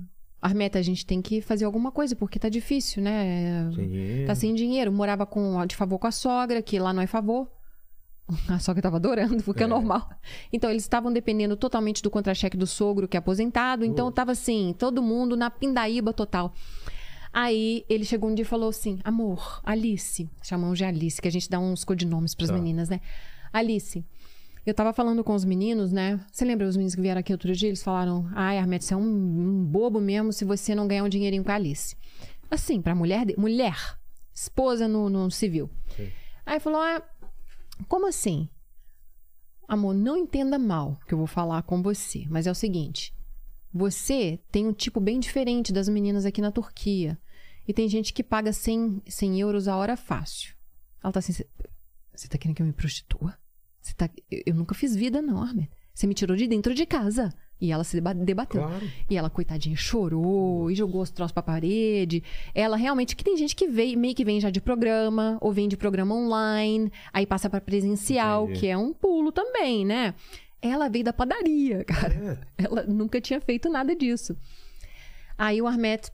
Armeta, a gente tem que fazer alguma coisa, porque tá difícil, né? Dinheiro. Tá sem dinheiro. Morava com, de favor com a sogra, que lá não é favor. *laughs* A sogra tava adorando, porque é, É. normal. Então, eles estavam dependendo totalmente do contra-cheque do sogro, que é aposentado. Então, tava assim, todo mundo na pindaíba total. Aí, ele chegou um dia e falou assim: Amor, Alice. Chamamos de Alice, que a gente dá uns codinomes pras Tá. meninas, né? Alice, eu tava falando com os meninos, né? Você lembra os meninos que vieram aqui outro dia? Eles falaram: Ai, Armete, você é um, um bobo mesmo se você não ganhar um dinheirinho com a Alice. Assim, pra mulher, de- mulher, esposa no, no civil. Sim. Aí falou: ah, como assim? Amor, não entenda mal que eu vou falar com você, mas é o seguinte: você tem um tipo bem diferente das meninas aqui na Turquia. E tem gente que paga 100, 100 euros a hora fácil. Ela tá assim: "Cê- você tá querendo que eu me prostitua? Tá... eu, nunca fiz vida, não, Ahmed. Você me tirou de dentro de casa. E ela se deba- debateu. Claro. E ela, coitadinha, chorou e jogou os troços pra parede. Ela realmente. Que tem gente que vem, meio que vem já de programa, ou vem de programa online, aí passa pra presencial, Entendi. que é um pulo também, né? Ela veio da padaria, *laughs* cara. Ela nunca tinha feito nada disso. Aí o Armet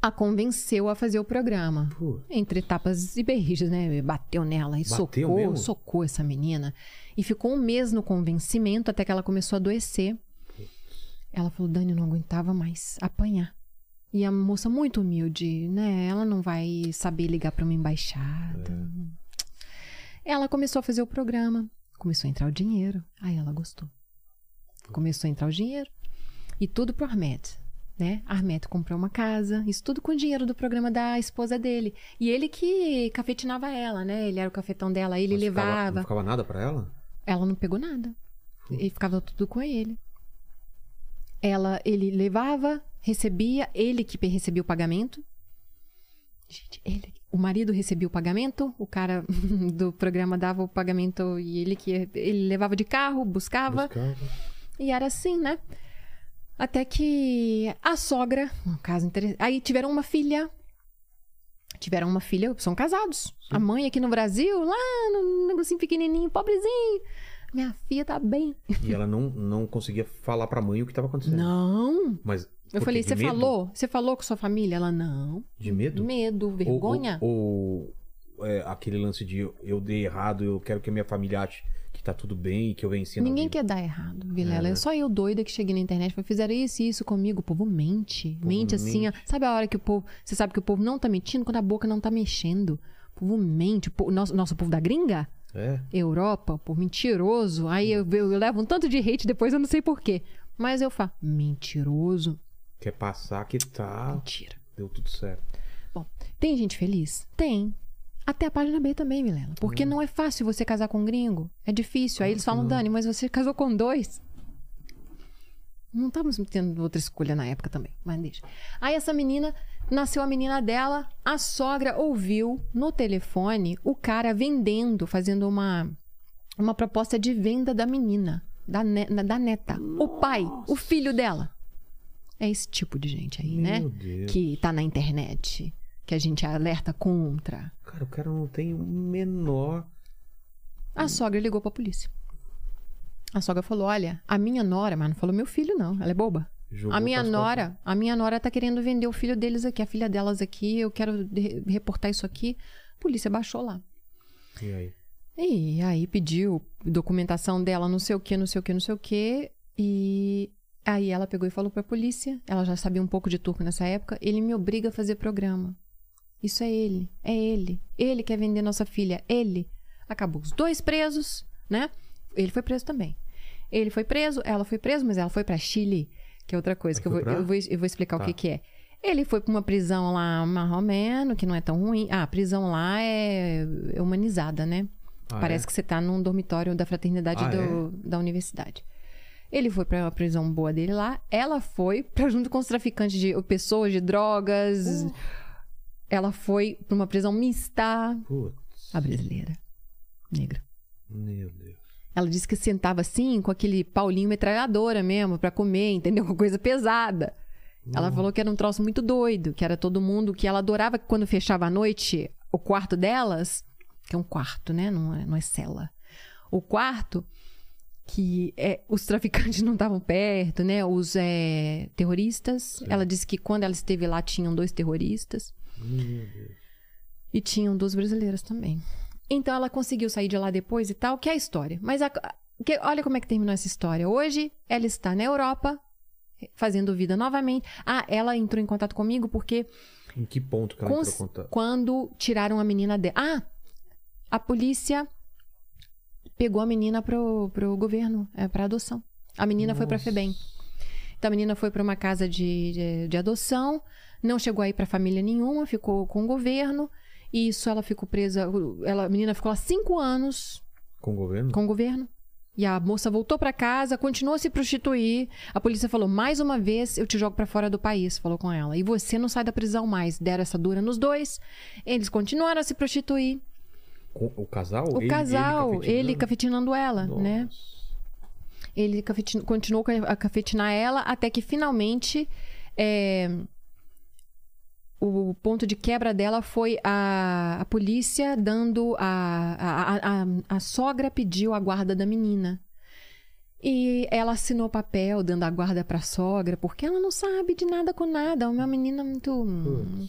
a convenceu a fazer o programa. Entre tapas e beijos, né? Bateu nela e Bateu socou, mesmo? socou essa menina. E ficou um mês no convencimento até que ela começou a adoecer. Ela falou, Dani, eu não aguentava mais apanhar. E a moça muito humilde, né? Ela não vai saber ligar para uma embaixada. Ela começou a fazer o programa. Começou a entrar o dinheiro. Aí ela gostou. Começou a entrar o dinheiro. E tudo pro Armet, né? Armet comprou uma casa. Isso tudo com o dinheiro do programa da esposa dele. E ele que cafetinava ela, né? Ele era o cafetão dela. Ele Mas ficava- levava. não ficava nada pra ela? Ela não pegou nada. E ficava tudo com ele. Ela, ele levava, recebia, ele que recebia o pagamento. Gente, ele, o marido recebia o pagamento, o cara *laughs* do programa dava o pagamento e ele que ele levava de carro, buscava. Buscava. E era assim, né? Até que a sogra, um caso interessante. Aí tiveram uma filha. Tiveram uma filha, são casados. A mãe aqui no Brasil, lá no negocinho pequenininho, pobrezinho. Minha filha tá bem. E ela não, não conseguia falar pra mãe o que tava acontecendo. Não. Mas. Eu falei, você falou? Você falou com sua família? Ela, não. De medo? Medo, vergonha. Ou, ou, é, aquele lance de eu- dei errado, eu quero que a minha família ache tá tudo bem, que eu venci Ninguém quer dar errado, Vilela. É, só eu doida que cheguei na internet e fizeram isso e isso comigo. O povo mente. povo mente assim, ó. mente. Sabe a hora que o povo. Você sabe que o povo não tá mentindo quando a boca não tá mexendo. O povo mente. O povo- nosso, nosso povo da gringa? É. Europa, por mentiroso. Aí eu, eu, eu levo um tanto de hate depois, eu não sei porquê. Mas eu falo, mentiroso. Quer passar que tá. Mentira. Deu tudo certo. Bom, tem gente feliz? Tem. Até a página B também, Vilela. Porque não é fácil você casar com um gringo. É difícil. Aí eles falam, Dani, mas você casou com dois. Não estávamos tendo outra escolha na época também, mas deixa. Aí essa menina, nasceu a menina dela, a sogra ouviu no telefone o cara vendendo, fazendo uma, uma proposta de venda da menina, da, ne- da neta. O pai, o filho dela. É esse tipo de gente aí, né? Meu Deus. Que tá na internet, que a gente alerta contra. Cara, o cara não tem o menor. A sogra ligou pra polícia. A sogra falou: Olha, a minha nora, mas não falou meu filho, não. Ela é boba. Jogou a minha nora, a minha nora tá querendo vender o filho deles aqui, a filha delas aqui. Eu quero reportar isso aqui. A polícia baixou lá. E aí? E aí pediu documentação dela, não sei o que, não sei o que, não sei o que. E aí ela pegou e falou pra polícia. Ela já sabia um pouco de turco nessa época. Ele me obriga a fazer programa. Isso é ele. É ele. Ele quer vender nossa filha. Ele. Acabou. Os dois presos, né? Ele foi preso também. Ele foi preso, ela foi presa, mas ela foi pra Chile, que é outra coisa, Ela que eu vou, pra- eu vou, eu vou explicar Tá. o que, que é. Ele foi pra uma prisão lá marromeno, que não é tão ruim. Ah, a prisão lá é é humanizada, né? Ah, Parece é? que você tá num dormitório da fraternidade Ah, do- da universidade. Ele foi pra uma prisão boa dele lá. Ela foi pra junto com os traficantes de pessoas de drogas. Uh. Ela foi pra uma prisão mista. Putz, A brasileira. Negra. meu Deus. Ela disse que sentava assim, com aquele paulinho metralhadora mesmo, pra comer, entendeu? *laughs* Com coisa pesada. Ela falou que era um troço muito doido, que era todo mundo, que ela adorava que quando fechava à noite o quarto delas, que é um quarto, né? Não é, não é cela. O quarto, que é, os traficantes *laughs* não estavam perto, né? Os é, terroristas. Ela disse que quando ela esteve lá tinham dois terroristas. Meu Deus. E tinham duas brasileiras também. Então ela conseguiu sair de lá depois e tal, que é a história. Mas a- que- olha como é que terminou essa história. Hoje ela está na Europa, fazendo vida novamente. Ah, ela entrou em contato comigo porque Em que ponto que ela cons- entrou conta? quando tiraram a menina dela. Ah, a polícia pegou a menina pro, pro governo, é, para adoção. A menina foi para Nossa. FEBEM. Então a menina foi para uma casa de, de, de adoção, não chegou aí para família nenhuma, ficou com o governo. E isso ela ficou presa. Ela, a menina ficou lá cinco anos Com o governo? com o governo. E a moça voltou para casa, continuou a se prostituir. A polícia falou: mais uma vez eu te jogo para fora do país, falou com ela. E você não sai da prisão mais. Deram essa dura nos dois. Eles continuaram a se prostituir. O casal? O Ele- casal, ele, cafetinando? cafetinando ela, Nossa. né? Ele cafetin- continuou a cafetinar ela até que finalmente é, o ponto de quebra dela foi a, a polícia dando a, a, a, a, a sogra pediu a guarda da menina. E ela assinou papel dando a guarda pra sogra, porque ela não sabe de nada com nada. É uma menina muito. hum,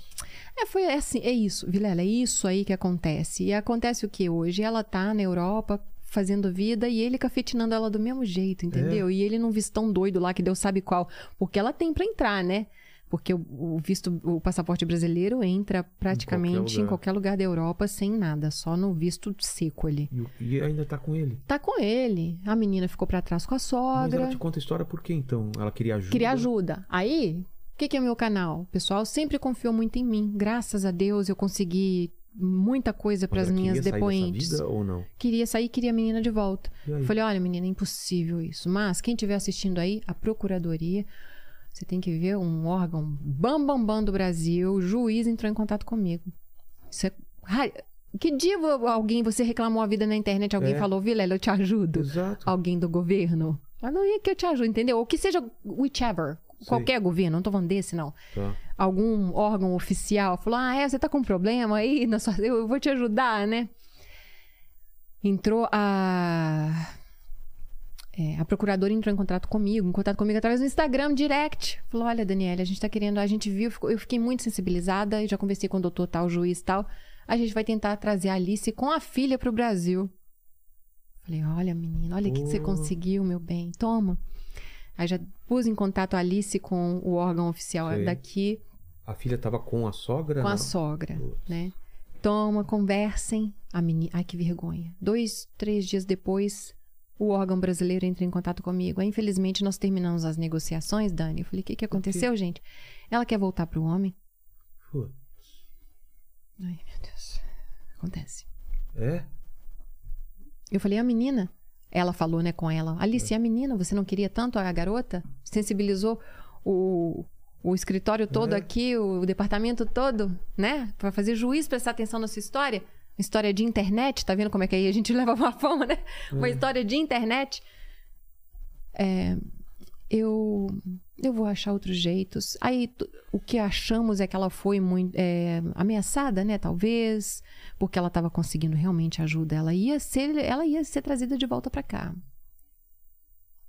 É, foi assim, é isso, Vilela, é isso aí que acontece. E acontece o que hoje? Ela tá na Europa fazendo vida e ele cafetinando ela do mesmo jeito, entendeu? E ele num vistão doido lá que Deus sabe qual. Porque ela tem pra entrar, né? Porque o, o visto, o passaporte brasileiro entra praticamente em lugar. qualquer lugar da Europa sem nada, só no visto seco ali. E, o- e ainda tá com ele. Tá com ele. A menina ficou pra trás com a Mas sogra. ela te conta a história por quê, então? Ela queria ajuda? Queria ajuda. Aí, o que, que é meu canal? O pessoal sempre confiou muito em mim. Graças a Deus eu consegui muita coisa Mas para as minhas queria sair dessa depoentes. vida ou não? Queria sair, queria a menina de volta. Falei, olha, menina, é impossível isso. Mas quem estiver assistindo aí, a Procuradoria, você tem que ver um órgão bam, bam, bam do Brasil, o juiz entrou em contato comigo. Isso é... Que dia alguém, você reclamou a vida na internet, alguém É. falou, Vilela, eu te ajudo? Exato. alguém do governo. Mas não é que eu te ajudo, entendeu? Ou que seja whichever. Sei. Qualquer governo, não tô falando desse, não. Tá. Algum órgão oficial falou: Ah, é, você tá com um problema aí? Na sua... Eu vou te ajudar, né? Entrou a. é, a procuradora entrou em contato comigo, em contato comigo através do Instagram direct. Falou: Olha, Daniela, a gente tá querendo, a gente viu, eu fiquei muito sensibilizada, já conversei com o doutor tal, juiz tal. A gente vai tentar trazer a Alice com a filha pro Brasil. Falei: Olha, menina, olha o que, que você Oh. conseguiu, meu bem, toma. Aí já pus em contato a Alice com o órgão oficial Sei. daqui, A filha tava com a sogra? com a não? sogra, Putz. né? Toma, conversem. A menina, ai que vergonha. Dois, três dias depois, o órgão brasileiro entra em contato comigo. Aí, infelizmente, nós terminamos as negociações, Dani. Eu falei, o que, que aconteceu, gente? Ela quer voltar pro homem. Putz. Ai, meu Deus. Acontece. É? Eu falei, a menina. Ela falou, né, com ela. Alice, e a menina? Você não queria tanto a garota? Sensibilizou o, o escritório todo É. aqui, o departamento todo, né? Pra fazer juiz prestar atenção nessa história. História de internet, tá vendo como é que aí a gente *laughs* leva uma fama, né? Uma história de internet. É, eu, eu vou achar outros jeitos. Aí o que achamos é que ela foi muito é, ameaçada, né? Talvez, porque ela estava conseguindo realmente ajuda. Ela ia ser, ela ia ser trazida de volta para cá.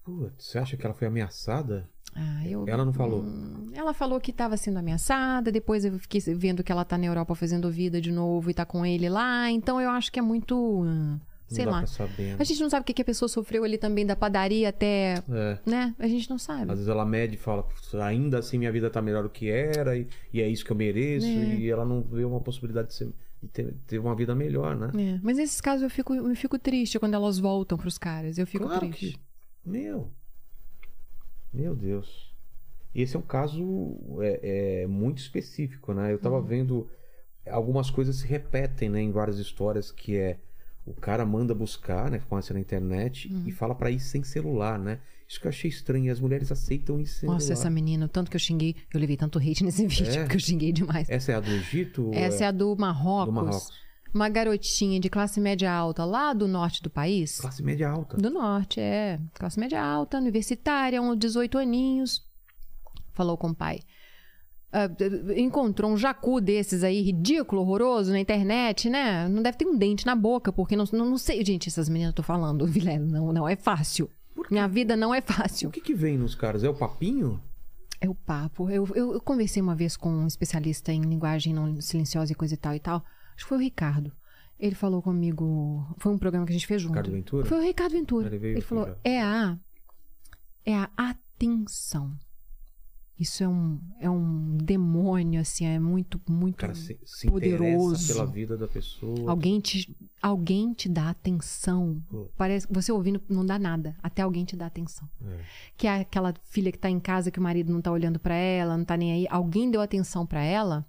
Putz, você acha que ela foi ameaçada? Ah, eu- Ela não falou? Hum, Ela falou que estava sendo ameaçada, depois eu fiquei vendo que ela tá na Europa fazendo vida de novo e tá com ele lá, então eu acho que é muito. hum, sei lá. né? A gente não sabe o que, que a pessoa sofreu ali também da padaria até. É. Né? A gente não sabe. Às vezes ela mede e fala, "Putz, ainda assim minha vida tá melhor do que era e, e é isso que eu mereço. É. E ela não vê uma possibilidade de, ser- ter, ter uma vida melhor, né? É, Mas nesses casos eu fico, eu fico triste quando elas voltam pros caras. Eu fico Claro triste. que- Meu. Meu Deus. E esse é um caso é, é, muito específico, né? Eu tava Uhum. vendo algumas coisas se repetem, né, em várias histórias que é o cara manda buscar, né, conhece na internet Uhum. e fala pra ir sem celular, né? Isso que eu achei estranho, e as mulheres aceitam ir sem celular. Nossa, essa menina, tanto que eu xinguei, eu levei tanto hate nesse *laughs* vídeo, É? porque eu xinguei demais. Essa é a do Egito? Essa é a do Marrocos, do Marrocos. Uma garotinha de classe média alta lá do norte do país. Classe média alta. Do norte, é. Classe média alta, universitária, uns 18 aninhos. Falou com o pai. Ah, encontrou um jacu desses aí, ridículo, horroroso, na internet, né? Não deve ter um dente na boca, porque não, não, não sei. Gente, essas meninas eu tô falando, *laughs* Vilela, não, não é fácil. Minha vida não é O fácil. que que vem nos caras? É o papinho? É o papo. Eu, eu, eu conversei uma vez com um especialista em linguagem não silenciosa e coisa e tal e tal. Acho que foi o Ricardo. Ele falou comigo. Foi um programa que a gente fez junto. Ricardo Ventura? Foi o Ricardo Ventura. Ele Ele falou: já. é a. É a atenção. Isso é um, é um demônio, assim, é muito, muito. Cara se, se Poderoso. pela vida da pessoa. Alguém te, alguém te dá atenção. Pô. Parece você ouvindo não dá nada, até alguém te dá atenção. É. Que é aquela filha que tá em casa que o marido não tá olhando pra ela, não tá nem aí, alguém deu atenção pra ela,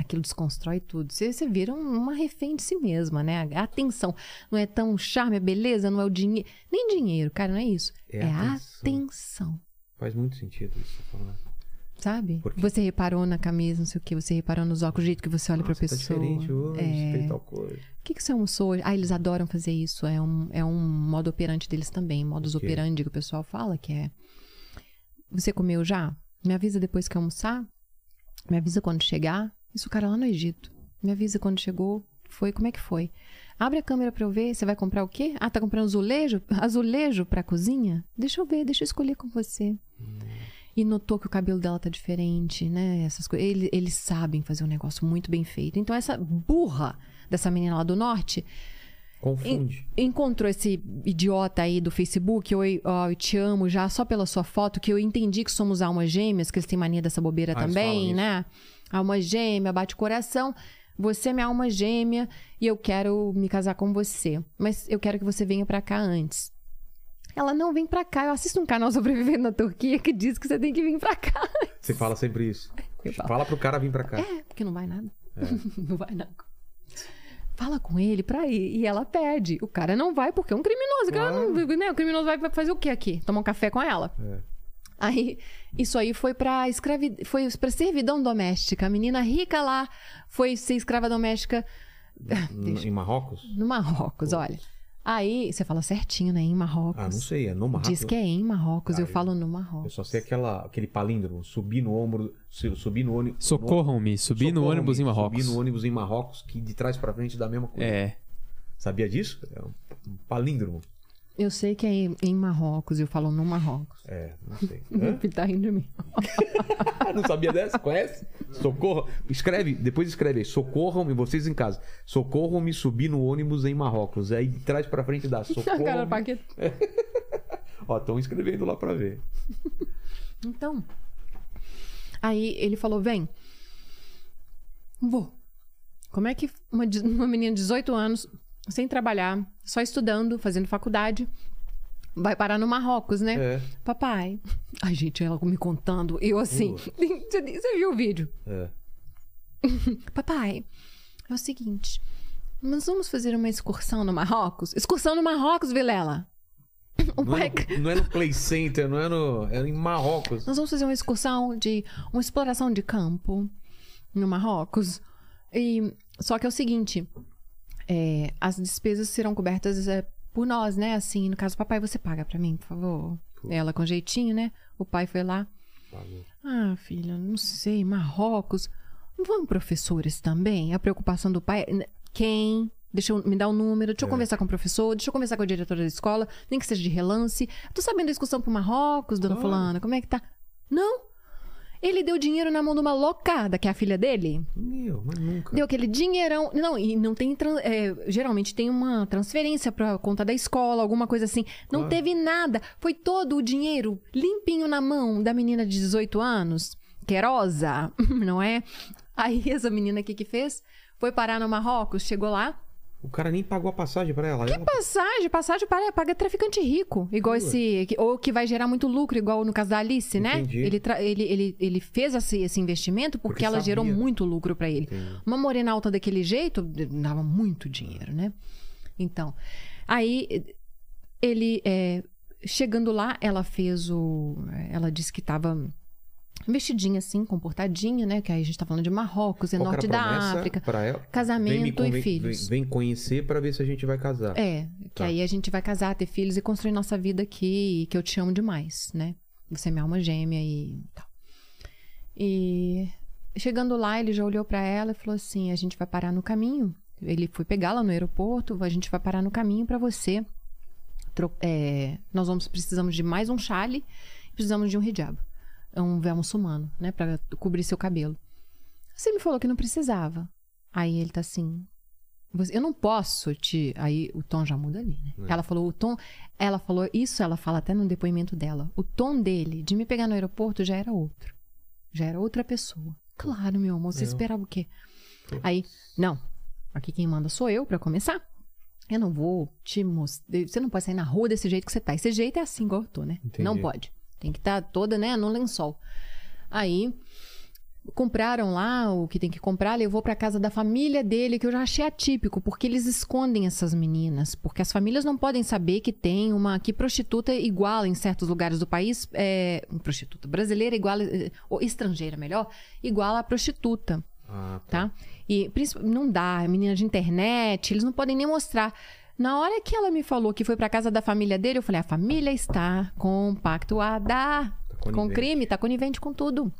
aquilo desconstrói tudo. Você, você vira um- uma refém de si mesma, né? A atenção não é tão charme, é beleza, não é o dinheiro, nem dinheiro, cara, não é isso. É É, atenção. atenção. Faz muito sentido isso você falando. Sabe? Por quê? Você reparou na camisa, não sei o que, você reparou nos óculos, o jeito que você olha pra Nossa, tá pessoa. diferente hoje, É. tal coisa. O que, que você almoçou hoje? Ah, eles adoram fazer isso. É um, é um modo operante deles também. Modus operandi que o pessoal fala, que é... Você comeu já? Me avisa depois que almoçar. Me avisa quando chegar. Isso o cara lá no Egito. Me avisa quando chegou. Foi, como é que foi? Abre a câmera pra eu ver. Você vai comprar o quê? Ah, tá comprando azulejo? Azulejo pra cozinha? Deixa eu ver, deixa eu escolher com você. E notou que o cabelo dela tá diferente, né? Essas coisas. Eles, eles sabem fazer um negócio muito bem feito. Então, essa burra dessa menina lá do norte Confunde. encontrou esse idiota aí do Facebook, oi, ó, eu te amo já só pela sua foto, que eu entendi que somos almas gêmeas, que eles têm mania dessa bobeira Ah, também, isso. Alma gêmea, bate coração. Você é minha alma gêmea e eu quero me casar com você. Mas eu quero que você venha pra cá antes. Ela não vem pra cá. Eu assisto um canal sobrevivendo na Turquia que diz que você tem que vir pra cá. Você fala sempre isso. *laughs* Eu falo. Fala pro cara vir pra cá. É, porque não vai nada. É. *laughs* não vai não. Fala com ele pra ir. E ela pede. O cara não vai porque é um criminoso. O, não- né, o criminoso vai fazer o quê aqui? Tomar um café com ela. É. Aí, isso aí foi pra escravi... foi pra servidão doméstica. A menina rica lá foi ser escrava doméstica N- Em Marrocos? no Marrocos, olha. Aí, você fala certinho, né? Em Marrocos. Ah, não sei. É no Marrocos. Diz que é em Marrocos, eu Cara, falo no Eu Marrocos. só sei aquela, aquele palíndromo. Subir no ombro. su- Subir no ônibus. Socorram-me, subi no ônibus em Marrocos. Subir no ônibus em Marrocos, que de trás pra frente dá a mesma coisa. É. Sabia disso? É um palíndromo. Eu sei que é em, Marrocos, eu falo no Marrocos. É, não sei. *laughs* Tá rindo de mim. *laughs* não sabia dessa? Conhece? Socorro. Escreve, depois escreve aí. Socorram-me, vocês em casa. Socorram-me subir no ônibus em Marrocos. Aí trás pra frente dá. *laughs* A cara. Paquito. Ó, estão escrevendo lá pra ver. Então. Aí ele falou: vem. Vou. Como é que uma, uma menina de 18 anos, sem trabalhar, só estudando, fazendo faculdade, vai parar no Marrocos, né? É. Papai. Ai, gente, ela me contando. Eu assim. *laughs* Você viu o vídeo? É. *laughs* Papai, é o seguinte. Nós vamos fazer uma excursão no Marrocos? Excursão no Marrocos, Vilela. *laughs* O Não, pai. é no, não é no Play Center, não é no. É em Marrocos. Nós vamos fazer uma excursão de uma exploração de campo no Marrocos. E só que é o seguinte, é, as despesas serão cobertas é, por nós, né? Assim, no caso, papai, você paga pra mim, por favor. Ela com jeitinho, né? O pai foi lá. Ah, filha, não sei, Marrocos. Vão professores também? A preocupação do pai. é, Quem? Deixa eu me dar o número, deixa eu conversar com o professor, deixa eu conversar com a diretora da escola, nem que seja de relance. Tô sabendo da excursão pro Marrocos, dona Claro. Fulana, como é que tá? Não. Ele deu dinheiro na mão de uma loucada, que é a filha dele. Meu, mas nunca. Deu aquele dinheirão. Não, e não tem. é, geralmente tem uma transferência pra conta da escola, alguma coisa assim. Não Claro. teve nada. Foi todo o dinheiro limpinho na mão da menina de 18 anos, querosa, *laughs* não é? Aí essa menina aqui que fez foi parar no Marrocos, chegou lá. O cara nem pagou a passagem pra ela. ela... Passagem, passagem para, paga traficante rico. Igual esse. que- Ou que vai gerar muito lucro, igual no caso da Alice, né? Entendi. Ele, tra- ele, ele, ele fez esse, esse investimento porque, Porque ela sabia. gerou muito lucro pra ele. Entendi. Uma morena alta daquele jeito dava muito dinheiro, né? Então, aí ele é, chegando lá, ela fez o. Ela disse que tava vestidinha assim, comportadinha, né? Que aí a gente tá falando de Marrocos, é Qual norte da África. pra ela? Casamento e filhos. Vem, vem conhecer pra ver se a gente vai casar. É, que Tá. aí a gente vai casar, ter filhos e construir nossa vida aqui, e que eu te amo demais, né? Você é minha alma gêmea e tal. E chegando lá, ele já olhou pra ela e falou assim: a gente vai parar no caminho. Ele foi pegá-la no aeroporto, a gente vai parar no caminho pra você. É, nós vamos precisamos de mais um chale, precisamos de um hijab, um véu muçulmano, né, Pra cobrir seu cabelo. Você me falou que não precisava. Aí ele tá assim, eu não posso te. Aí o tom já muda ali, né? Ela falou, o tom. Ela falou, isso ela fala até no depoimento dela. O tom dele de me pegar no aeroporto já era outro. Já era outra pessoa. Claro, meu amor, você Eu. esperava o quê? Aí, não. Aqui quem manda sou eu, pra começar. Eu não vou te mostrar. Você não pode sair na rua desse jeito que você tá. Esse jeito é assim, igual eu tô, né? Entendi. Não pode. Tem que estar toda, né, no lençol. Aí, compraram lá o que tem que comprar, levou pra casa da família dele, que eu já achei atípico, porque eles escondem essas meninas, porque as famílias não podem saber que tem uma que prostituta igual em certos lugares do país, é, prostituta brasileira igual eh, ou estrangeira melhor, igual a prostituta, Ah, tá. tá? E não dá, menina de internet, eles não podem nem mostrar. Na hora que ela me falou que foi pra casa da família dele, eu falei: a família está compactuada Tá com crime, tá conivente com tudo.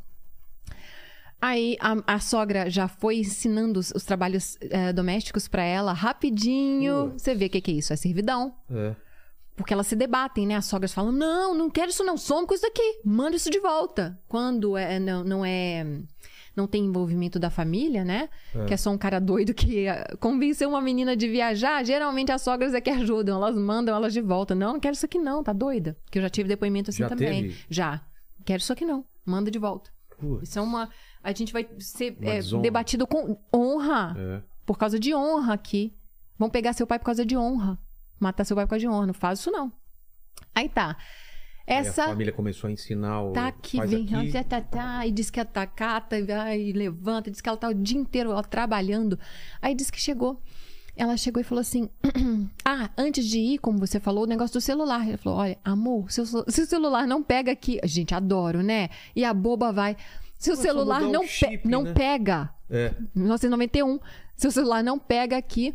Aí a, a sogra já foi ensinando os, os trabalhos eh, domésticos pra ela rapidinho. Você vê o que, que é isso? É servidão. É. Porque elas se debatem, né? As sogras falam: não, não quero isso, não, some com isso daqui, manda isso de volta. Quando é, não, não é. Não tem envolvimento da família, né? Que é só um cara doido que eh, convenceu uma menina de viajar. Geralmente as sogras é que ajudam, elas mandam elas de volta. Não, não quero isso aqui não, tá doida? Que eu já tive depoimento assim Já também. teve? Já. Quero isso aqui não, manda de volta. Putz. Isso é uma. A gente vai ser é, debatido com honra. É. Por causa de honra aqui. Vão pegar seu pai por causa de honra. Matar seu pai por causa de honra. Não faz isso, não. Aí tá. Essa. a família começou a ensinar o. Tá aqui, faz vem, aqui. tá, tá, tá, e diz que ela tá cata, e vai, e levanta, diz que ela tá o dia inteiro ó, trabalhando. Aí diz que chegou. Ela chegou e falou assim: *clears throat* Ah, antes de ir, como você falou, o negócio do celular. Ele falou: Olha, amor, seu, ce- se o celular não pega aqui. Gente, adoro, né? E a boba vai. Se o celular não, pe- chip, não né? pega. É. 1991. Seu celular não pega aqui.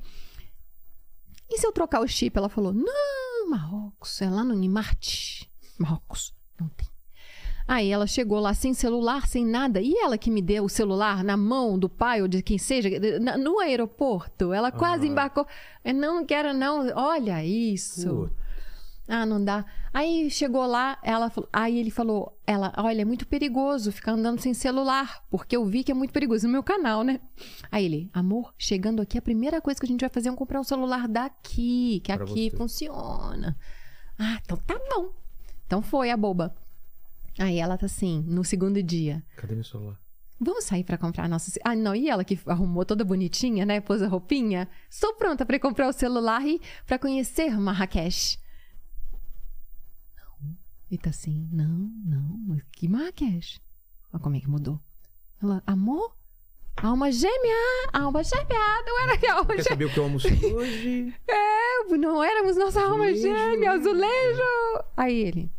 E se eu trocar o chip? Ela falou: Não, Marrocos, é lá no Nimarte. Marrocos, não tem. Aí ela chegou lá sem celular, sem nada. E ela que me deu o celular na mão do pai ou de quem seja, no aeroporto. Ela quase Ah. embarcou. Eu não, não quero, não. Olha isso. Ah, não dá. Aí chegou lá, ela falou, aí ele falou, ela, olha, é muito perigoso ficar andando sem celular, porque eu vi que é muito perigoso no meu canal, né? Aí ele, amor, chegando aqui, a primeira coisa que a gente vai fazer é comprar um celular daqui, que Pra aqui você. funciona. Ah, então tá bom. Então foi a boba. Aí ela tá assim, no segundo dia. Cadê meu celular? Vamos sair pra comprar nosso. Ah, não, e ela que arrumou toda bonitinha, né? Pôs a roupinha. Estou pronta pra ir comprar o celular e pra conhecer Marrakech. Não. E tá assim, não, não, mas que Marrakech? Olha como é que mudou. Ela, amor? Alma gêmea! Alma gêmea! Não era que alma Quer gêmea! saber o que eu almocei hoje? *laughs* É, não éramos nossa alma Azulejo. gêmea, azulejo! Aí ele,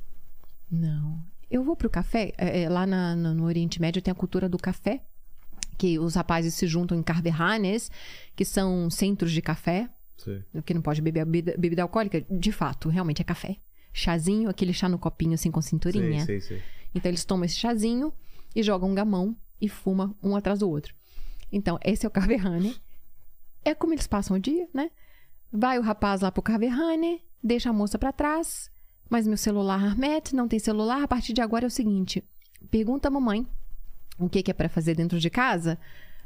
não, eu vou pro café. É, é, lá na- no, Oriente Médio tem a cultura do café, que os rapazes se juntam em carverranes, que são centros de café, Sei. que não pode beber bebida, bebida alcoólica. De fato, realmente é café. Chazinho, aquele chá no copinho assim com cinturinha. Sei, sei, sei. Então eles tomam esse chazinho e jogam um gamão e fumam um atrás do outro. Então, esse é o Carverrane. É como eles passam o dia, né? Vai o rapaz lá pro Carverrane, deixa a moça pra trás. Mas meu celular Armet não tem celular. A partir de agora é o seguinte: pergunta a mamãe o que, que é pra fazer dentro de casa.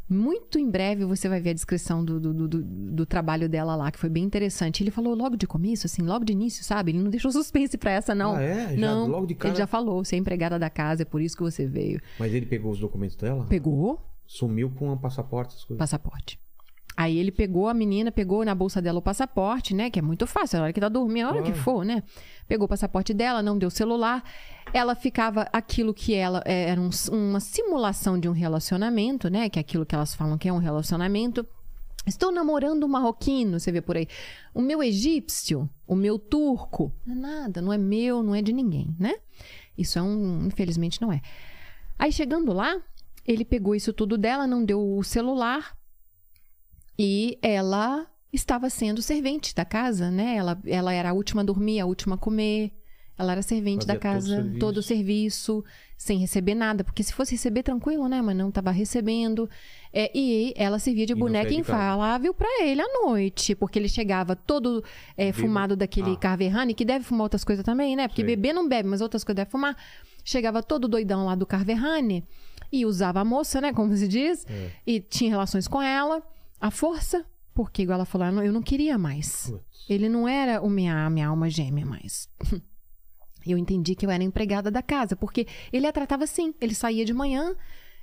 Muito em breve você vai ver a descrição do, do, do, do- trabalho dela lá, que foi bem interessante. Ele falou logo de começo, assim, logo de início, sabe? Ele não deixou *laughs* suspense pra essa, não. Ah, é? Já não, logo de cara? ele já falou, você é empregada da casa, é por isso que você veio. Mas ele pegou os documentos dela? Pegou Sumiu com o passaporte, essas coisas. passaporte. Aí ele pegou a menina, pegou na bolsa dela o passaporte, né? Que é muito fácil, a hora que tá dormindo, a hora que for, né? Pegou o passaporte dela, não deu celular. Ela ficava aquilo que ela é, era um- uma simulação de um relacionamento, né? Que é aquilo que elas falam que é um relacionamento. Estou namorando um marroquino, você vê por aí. O meu egípcio, o meu turco, não é nada, não é meu, não é de ninguém, né? Isso é um, infelizmente não é. Aí chegando lá, ele pegou isso tudo dela, não deu o celular e ela estava sendo servente da casa, né? Ela, ela era a última a dormir, a última a comer. Ela era servente Fazia da todo o casa, todo o serviço, sem receber nada. Porque se fosse receber, tranquilo, né? Mas não estava recebendo. É, e ela servia de E boneca casa. infalável para ele à noite. Porque ele chegava todo é, fumado daquele Ah. Carverrane, que deve fumar outras coisas também, né? Porque Sei. beber não bebe, mas outras coisas deve fumar. Chegava todo doidão lá do Carverrane e usava a moça, né? Como se diz. É. E tinha relações com ela, à força. Porque, igual ela falou, "Ah, não, eu não queria mais. Ele não era o minha, a minha alma gêmea mais. *laughs* Eu entendi que eu era empregada da casa, porque ele a tratava assim. Ele saía de manhã,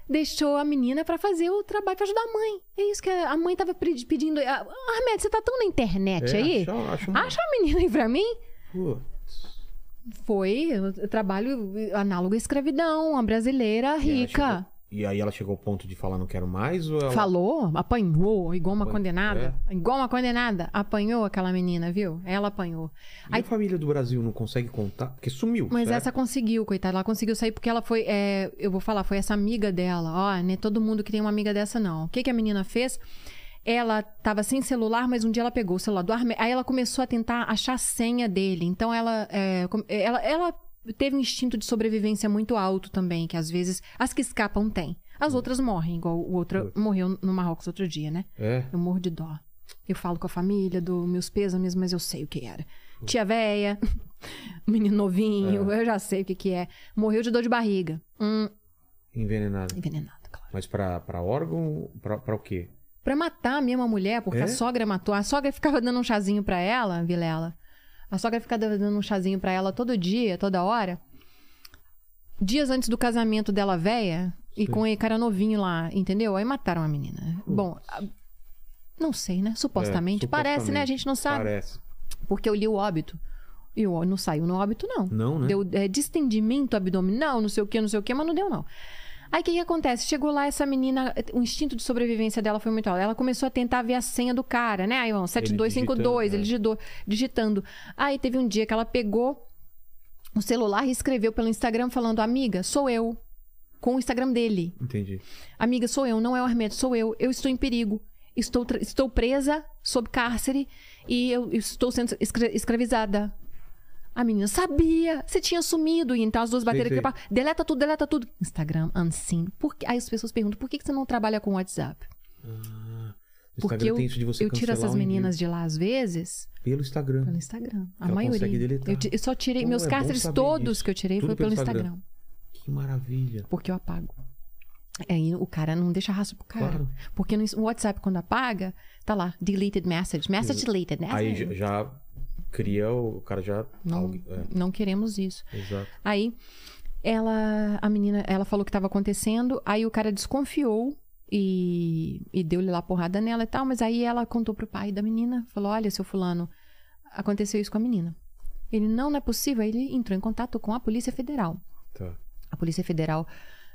deixou a menina pra fazer o trabalho pra ajudar a mãe. É isso que a a mãe tava pedi- pedindo. Ah, Ahmed, você tá tão na internet É, aí? acha- acha uma- Acha a menina aí pra mim? Putz. Foi trabalho análogo à escravidão, uma brasileira rica. E aí ela chegou ao ponto de falar não quero mais? Ou ela... Falou, apanhou, igual uma Apan- condenada. Igual uma condenada. Apanhou aquela menina, viu? Ela apanhou. E a família do Brasil não consegue contar? Porque sumiu. Mas certo? essa conseguiu, coitada. Ela conseguiu sair porque ela foi. é, eu vou falar, foi essa amiga dela. Ó, não é todo mundo que tem uma amiga dessa, não. O que, que a menina fez? Ela tava sem celular, mas um dia ela pegou o celular do Arme... Aí ela começou a tentar achar a senha dele. Então ela, é, com- ela, ela teve um instinto de sobrevivência muito alto também, que às vezes as que escapam têm. As outras morrem, igual o outro morreu no Marrocos outro dia, né? É? Eu morro de dó. Eu falo com a família, dou meus pêsames, mas eu sei o que era. Tia véia, *laughs* menino novinho, eu já sei o que que é. Morreu de dor de barriga. Hum, Envenenado. envenenado, claro. Mas pra, pra órgão, pra, pra o quê? Pra matar a mulher, porque É? a sogra matou. A sogra ficava dando um chazinho pra ela, Vilela. A sogra ficava dando um chazinho pra ela todo dia, toda hora. Dias antes do casamento dela véia, e Sim. com o cara novinho lá, entendeu? Aí mataram a menina. Bom, não sei, né? Supostamente. É, Parece, né? A supostamente. gente não sabe. Parece. Porque eu li o óbito. E o não saiu no óbito, não. Não, né? Deu é, distendimento abdominal, não sei o que, não sei o que, mas não deu, não. Aí o que, que acontece? Chegou lá, essa menina, o instinto de sobrevivência dela foi muito alto. Ela começou a tentar ver a senha do cara, né? Aí, ó, 7252, ele digitando, digitou, digitando. Aí teve um dia que ela pegou o celular e escreveu pelo Instagram falando: Amiga, sou eu. Com o Instagram dele. Entendi. Amiga, sou eu, não é o Armedo, sou eu. Eu estou em perigo. Estou, estou presa sob cárcere e eu estou sendo escra- escravizada. A menina sabia, você tinha sumido. E então as duas bateram aqui. Deleta tudo, deleta tudo. Instagram, unseen. Por que- Aí as pessoas perguntam, por que você não trabalha com WhatsApp? O Porque eu, tem isso de você eu tiro essas um meninas de lá às vezes Pelo Instagram. pelo Instagram. A Ela maioria. Eu, eu só tirei, Pô, meus é cárceres todos disso. que eu tirei Tudo foi pelo pelo Instagram. Instagram. Que maravilha. Porque eu apago. Aí o cara não deixa rastro pro cara. Claro. Porque no o WhatsApp, quando apaga, tá lá, deleted message. Message deleted, né? Aí já cria, o cara já. não, alguém- é, não queremos isso. exato. Aí ela, a menina, ela falou que estava acontecendo, aí o cara desconfiou e, e deu-lhe lá porrada nela e tal, mas aí ela contou pro pai da menina, falou: "Olha, seu fulano, aconteceu isso com a menina". Ele não, não é possível, aí ele entrou em contato com a Polícia Federal. Tá. A Polícia Federal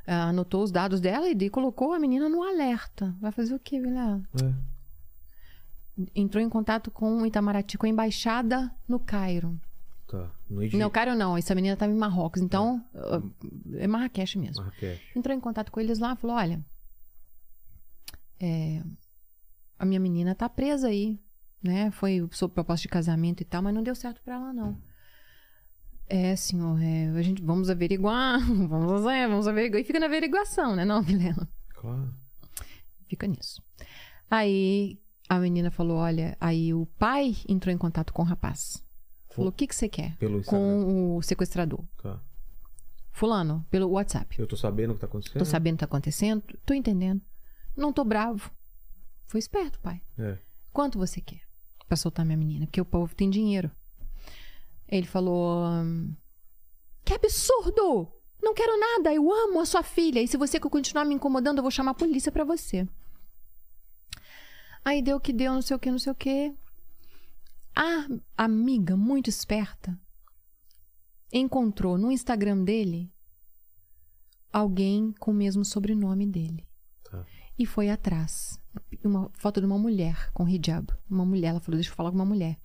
ah, anotou os dados dela e colocou a menina no alerta. Vai fazer o quê, Vilela? É. Entrou em contato com o Itamaraty, com a embaixada no Cairo. Tá. No Egito. Não, Cairo não, essa menina estava em Marrocos, então ah, é Marrakech mesmo. Marrakech. Entrou em contato com eles lá, falou: olha, é, a minha menina tá presa aí, né? Foi sob proposta de casamento e tal, mas não deu certo pra ela, não. É, senhor, é, a gente vamos averiguar, *laughs* vamos, é, vamos averiguar. E fica na averiguação, né, não, *laughs* Vilela? Claro. Fica nisso. Aí a menina falou: olha, aí o pai entrou em contato com o rapaz. Falou: o que, que você quer? Com o sequestrador. Tá. Fulano, pelo WhatsApp. Eu tô sabendo o que tá acontecendo. Tô sabendo o que tá acontecendo, tô entendendo. Não tô bravo. Foi esperto, pai. É. Quanto você quer pra soltar minha menina? Porque o povo tem dinheiro. Ele falou: hum, Que absurdo! Não quero nada, eu amo a sua filha. E se você continuar me incomodando, eu vou chamar a polícia pra você. Aí deu o que deu, não sei o que, não sei o que. A amiga, muito esperta, encontrou no Instagram dele alguém com o mesmo sobrenome dele Tá. e foi atrás. Uma foto de uma mulher com hijab. Uma mulher, ela falou, deixa eu falar com uma mulher.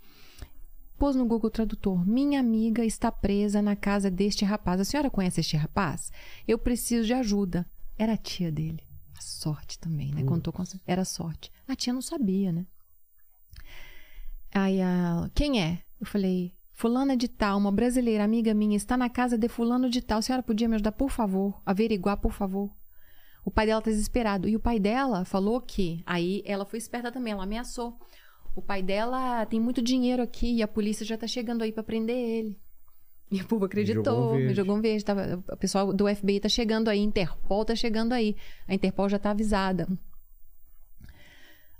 Pôs no Google Tradutor, minha amiga está presa na casa deste rapaz. A senhora conhece este rapaz? Eu preciso de ajuda. Era a tia dele. A sorte também, né? Contou com a... Era sorte. A tia não sabia, né? Aí ela, quem é? Eu falei, fulana de tal, uma brasileira amiga minha, está na casa de fulano de tal. A senhora podia me ajudar, por favor? Averiguar, por favor? O pai dela tá desesperado. E o pai dela falou que. Aí ela foi esperta também, ela ameaçou. O pai dela tem muito dinheiro aqui e a polícia já tá chegando aí pra prender ele. *laughs* E o povo acreditou, Jogou um me verde. jogou um verde. Tava, o pessoal do FBI tá chegando aí, Interpol tá chegando aí. A Interpol já tá avisada.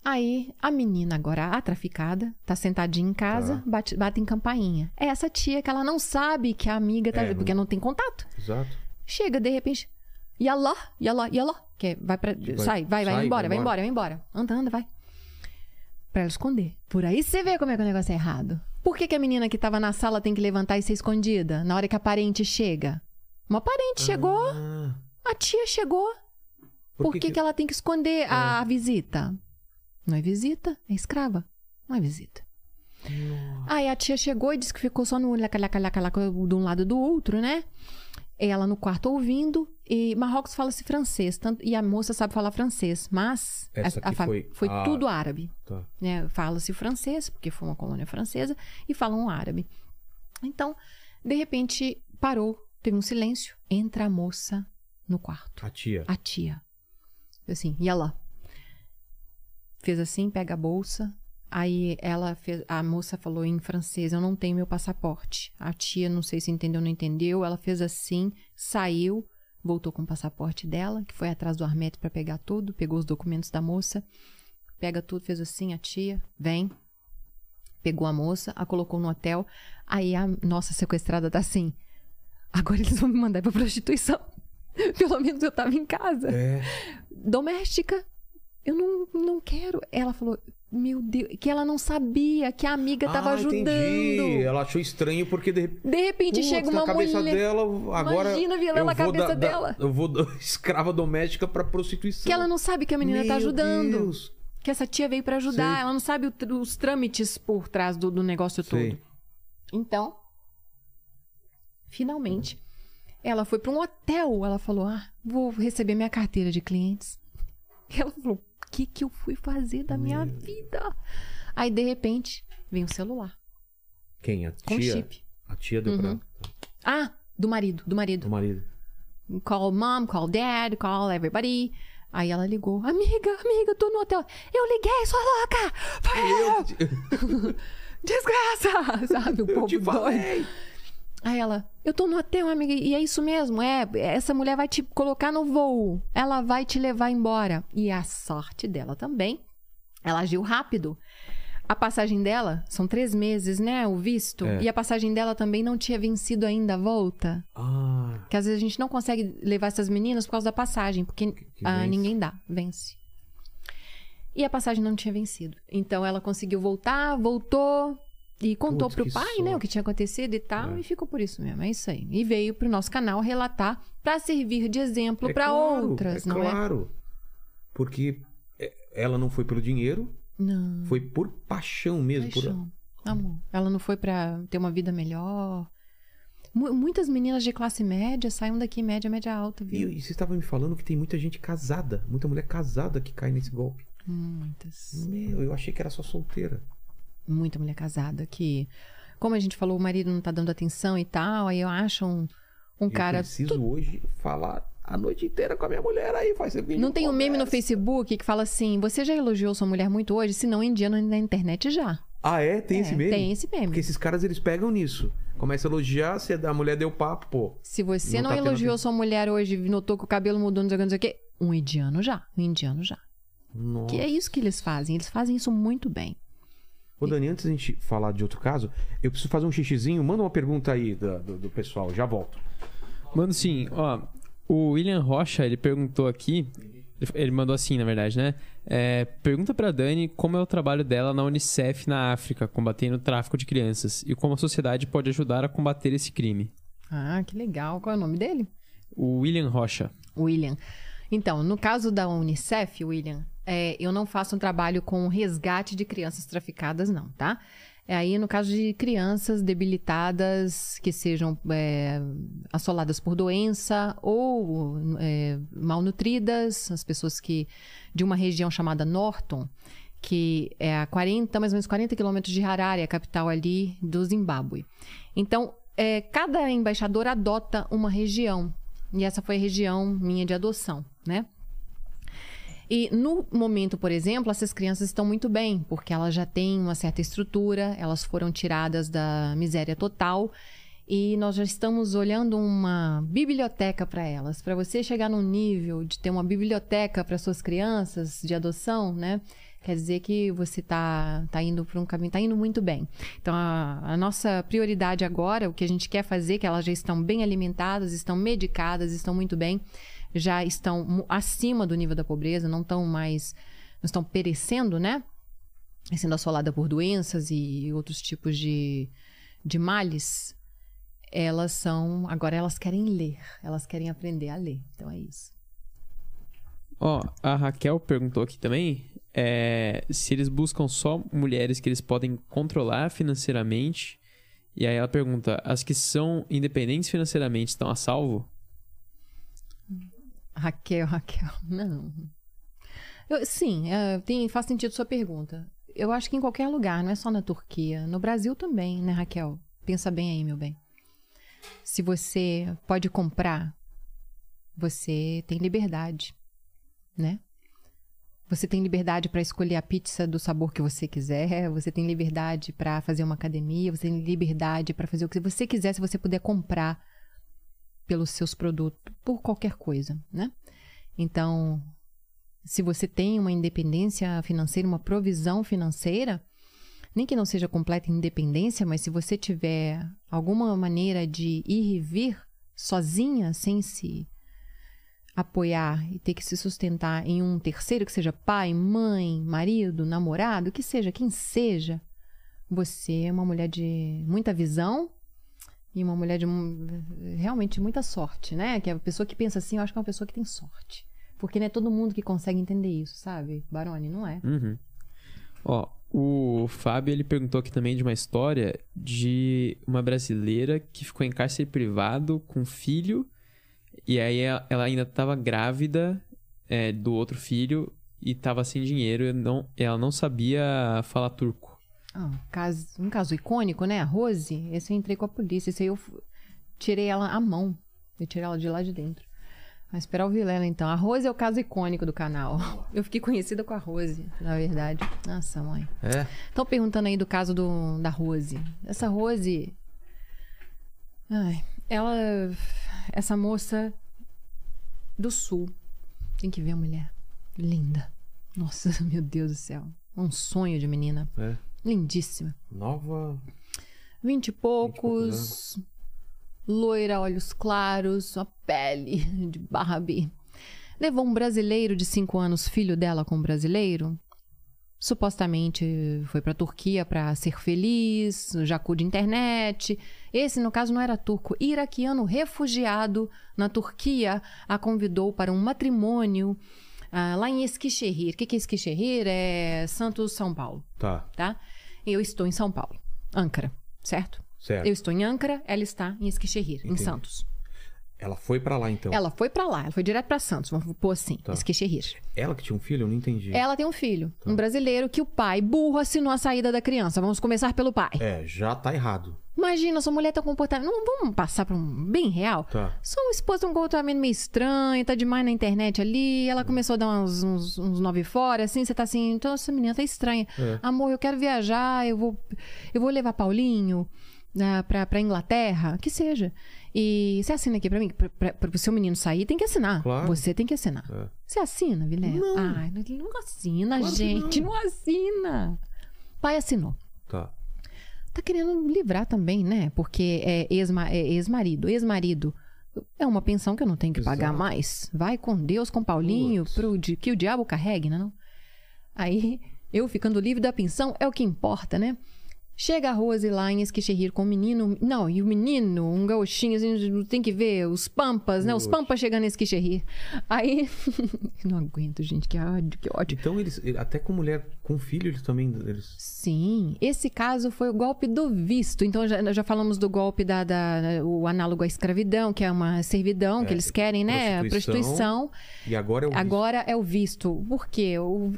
Aí a menina agora, a traficada, tá sentadinha em casa, Tá. bate, bate em campainha. É essa tia que ela não sabe que a amiga tá. É, não- porque não tem contato. Exato. Chega, de repente. Yalá, yalá, yalá. Que é, vai pra. sai, vai, vai, sai, embora, vai vai embora, vai embora. Anda, anda, vai. Pra ela esconder. Por aí você vê como é que o negócio é errado. Por que, que a menina que tava na sala tem que levantar e ser escondida na hora que a parente chega? Uma parente chegou, Ah, a tia chegou. Por, que, que... ela tem que esconder a visita? Não é visita, é escrava. Não é visita. Aí a tia chegou e disse que ficou só no laca, laca, laca, laca, de um lado do outro, né? Ela no quarto ouvindo. E Marrocos fala-se francês. Tanto, e a moça sabe falar francês. Mas Essa a, a fam- foi a- tudo árabe. Tá. Né? Fala-se francês, porque foi uma colônia francesa. E falam árabe. Então, de repente, parou. Teve um silêncio. Entra a moça no quarto. A tia. A tia. Assim, e ela fez assim, pega a bolsa. Aí ela fez, a moça falou em francês, eu não tenho meu passaporte. A tia, não sei se entendeu ou não entendeu, ela fez assim, saiu, voltou com o passaporte dela, que foi atrás do Armete para pegar tudo, pegou os documentos da moça, pega tudo, fez assim, a tia, vem, pegou a moça, a colocou no hotel. Aí a nossa sequestrada tá assim, agora eles vão me mandar pra prostituição. *laughs* Pelo menos eu tava em casa. É. Doméstica, eu não, não quero. Ela falou, meu Deus, que ela não sabia que a amiga tava ah, ajudando. Entendi. Ela achou estranho porque de, repente. De repente chega uma na cabeça mulher. dela, agora. Imagina violando eu a vou cabeça da- da- dela. eu vou da *laughs* escrava doméstica pra prostituição. Que ela não sabe que a menina tá Meu ajudando. Deus. Que essa tia veio pra ajudar. Sei. Ela não sabe o os trâmites por trás do, do negócio Sei. todo. Então, finalmente, ela foi pra um hotel. Ela falou: Ah, vou receber minha carteira de clientes. *laughs* Ela falou: que, que eu fui fazer da minha vida? Aí, de repente, vem o celular Quem? A com tia? chip. A tia deu Uhum. pra. Ah, do marido, do marido. O marido. Call mom, call dad, call everybody. Aí ela ligou. Amiga, amiga, tô no hotel. Eu liguei, sua louca! Foi eu! *laughs* Desgraça! *laughs* Sabe, o povo doido. Aí ela, eu tô no hotel, amiga, e é isso mesmo, é, essa mulher vai te colocar no voo, ela vai te levar embora. E a sorte dela também, ela agiu rápido. A passagem dela, são três meses, né, o visto, É. e a passagem dela também não tinha vencido ainda a volta. Ah, Que às vezes a gente não consegue levar essas meninas por causa da passagem, porque que ah, vence. ninguém dá, vence. E a passagem não tinha vencido. Então ela conseguiu voltar, voltou e contou Putz, pro pai, né, o que tinha acontecido e tal, É. e ficou por isso mesmo. É isso aí. E veio pro nosso canal relatar pra servir de exemplo é pra claro, outras, é não claro. Porque é, ela não foi pelo dinheiro, é? Não. foi por paixão mesmo. Por... Paixão, amor. Ela não foi pra ter uma vida melhor. Mu- Muitas meninas de classe média saem daqui média, média alta, E, viu? e você estava me falando que tem muita gente casada, muita mulher casada que cai nesse golpe. Muitas. Meu, eu achei que era só solteira. Muita mulher casada que, como a gente falou, o marido não tá dando atenção e tal, aí eu acho um, um eu cara. preciso hoje falar a noite inteira com a minha mulher aí, faz vídeo. Não tem um meme no conversa. Facebook que fala assim: você já elogiou sua mulher muito hoje? Se não, em dia na internet já. Ah, é? Tem É, esse meme? Tem esse meme. Porque esses caras, eles pegam nisso. Começa a elogiar, se a mulher deu papo, pô. Se você Não não, tá tendo elogiou atenção. sua mulher hoje, notou que o cabelo mudou, não sei o que, não sei o que, um indiano já. Um indiano já. Nossa. Que é isso que eles fazem. Eles fazem isso muito bem. Ô, Dani, antes da gente falar de outro caso, eu preciso fazer um xixizinho. Manda uma pergunta aí da- do, do pessoal, já volto. Mano, sim, ó. O William Rocha, ele perguntou aqui. ele- Ele mandou assim, na verdade, né? É, pergunta pra Dani como é o trabalho dela na Unicef na África, combatendo o tráfico de crianças, e como a sociedade pode ajudar a combater esse crime. Ah, que legal. Qual é o nome dele? O William Rocha. William. Então, no caso da Unicef, William, é, eu não faço um trabalho com resgate de crianças traficadas, não, tá? É aí no caso de crianças debilitadas que sejam é, assoladas por doença ou é, malnutridas, as pessoas que de uma região chamada Norton, que é a 40, mais ou menos 40 quilômetros de Harare, a capital ali do Zimbábue. Então, é, cada embaixador adota uma região. E essa foi a região minha de adoção, né? E no momento, por exemplo, essas crianças estão muito bem, porque elas já têm uma certa estrutura, elas foram tiradas da miséria total e nós já estamos olhando uma biblioteca para elas. Para você chegar num nível de ter uma biblioteca para suas crianças de adoção, né? Quer dizer que você tá, tá indo para um caminho, tá indo muito bem. Então, a, a nossa prioridade agora, o que a gente quer fazer, que elas já estão bem alimentadas, estão medicadas, estão muito bem, já estão acima do nível da pobreza, não estão mais, não estão perecendo, né? Sendo assolada por doenças e outros tipos de, de males. Elas são, agora elas querem ler, elas querem aprender a ler. Então é isso. Ó, a Raquel perguntou aqui também é, se eles buscam só mulheres que eles podem controlar financeiramente. E aí ela pergunta: as que são independentes financeiramente estão a salvo? Raquel, Raquel, não. Eu- sim, é, tem, faz sentido sua pergunta. Eu acho que em qualquer lugar, não é só na Turquia. No Brasil também, né, Raquel? Pensa bem aí, meu bem. Se você pode comprar, você tem liberdade, né? Você tem liberdade para escolher a pizza do sabor que você quiser, você tem liberdade para fazer uma academia, você tem liberdade para fazer o que você quiser se você puder comprar pelos seus produtos, por qualquer coisa, né? Então, se você tem uma independência financeira, uma provisão financeira, nem que não seja completa independência, mas se você tiver alguma maneira de ir e vir sozinha, sem se apoiar e ter que se sustentar em um terceiro, que seja pai, mãe, marido, namorado, que seja, quem seja, você é uma mulher de muita visão e uma mulher de realmente muita sorte, né? Que é a pessoa que pensa assim, eu acho que é uma pessoa que tem sorte. Porque não é todo mundo que consegue entender isso, sabe? Baroni, não é. Uhum. Ó, o Fábio ele perguntou aqui também de uma história de uma brasileira que ficou em cárcere privado com filho e aí ela ainda estava grávida é, do outro filho e estava sem dinheiro e não, ela não sabia falar turco. Ah, um, caso, um caso icônico, né? A Rose, esse eu entrei com a polícia. Esse aí eu tirei ela à mão. Eu tirei ela de lá de dentro. Vai esperar o Vilela, então. A Rose é o caso icônico do canal. *laughs* Eu fiquei conhecida com a Rose, na verdade. Nossa, mãe. É? Estão perguntando aí do caso do, da Rose. Essa Rose... Ai, ela essa moça do sul. Tem que ver a mulher. Linda. Nossa, *laughs* meu Deus do céu. Um sonho de menina. É. Lindíssima. Nova. Vinte e poucos. loira, olhos claros, uma pele de Barbie. Levou um brasileiro de cinco anos, filho dela com um brasileiro, supostamente foi para a Turquia para ser feliz, jacu de internet. Esse, no caso, não era turco, iraquiano refugiado na Turquia, a convidou para um matrimônio ah, lá em Esquixerrir. O que, que é Esquixerrir? É Santos, São Paulo. Tá. Tá? Eu estou em São Paulo, Âncara, certo? Certo. Eu estou em Âncara, ela está em Esquixerrir, em Santos. Ela foi para lá, então? Ela foi para lá, ela foi direto para Santos, vamos pôr assim, Tá. Esquixerrir. Ela que tinha um filho? Eu não entendi. Ela tem um filho, Tá. um brasileiro, que o pai, burro, assinou a saída da criança. Vamos começar pelo pai. É, já tá errado. Imagina, sua mulher tá comportando. Não vamos passar pra um bem real? Tá. Sua esposa tem um comportamento meio estranho, tá demais na internet ali. Ela começou a dar uns, uns, uns nove fora, assim. Você tá assim, então essa menina tá estranha. É. Amor, eu quero viajar, eu vou, eu vou levar Paulinho ah, pra, pra Inglaterra, que seja. E você assina aqui pra mim, pra, pra, pra o seu menino sair, tem que assinar. Claro. Você tem que assinar. É. Você assina, Vilela? Não. Ai, não, não assina, Claro gente. não. não assina. Pai assinou Tá. tá querendo livrar também, né? Porque é é ex-marido. Ex-marido é uma pensão que eu não tenho que pagar Exato. mais. Vai com Deus, com Paulinho, Putz. pro, di- que o diabo carregue, né? Não? Aí, eu ficando livre da pensão é o que importa, né? Chega a Rose lá em Esquixerrir com o menino. Não, e o menino, um gauchinho, assim, tem que ver os pampas, né? Os pampas chegando em Esquixerrir. Aí. *laughs* não aguento, gente, que ódio, que ódio. Então eles, até com mulher com filho, eles também. Eles... Sim, esse caso foi o golpe do visto. Então já, já falamos do golpe da, da- o análogo à escravidão, que é uma servidão que É, eles querem, né? prostituição. Prostituição. E agora é o visto. Agora é o visto. Por quê? O-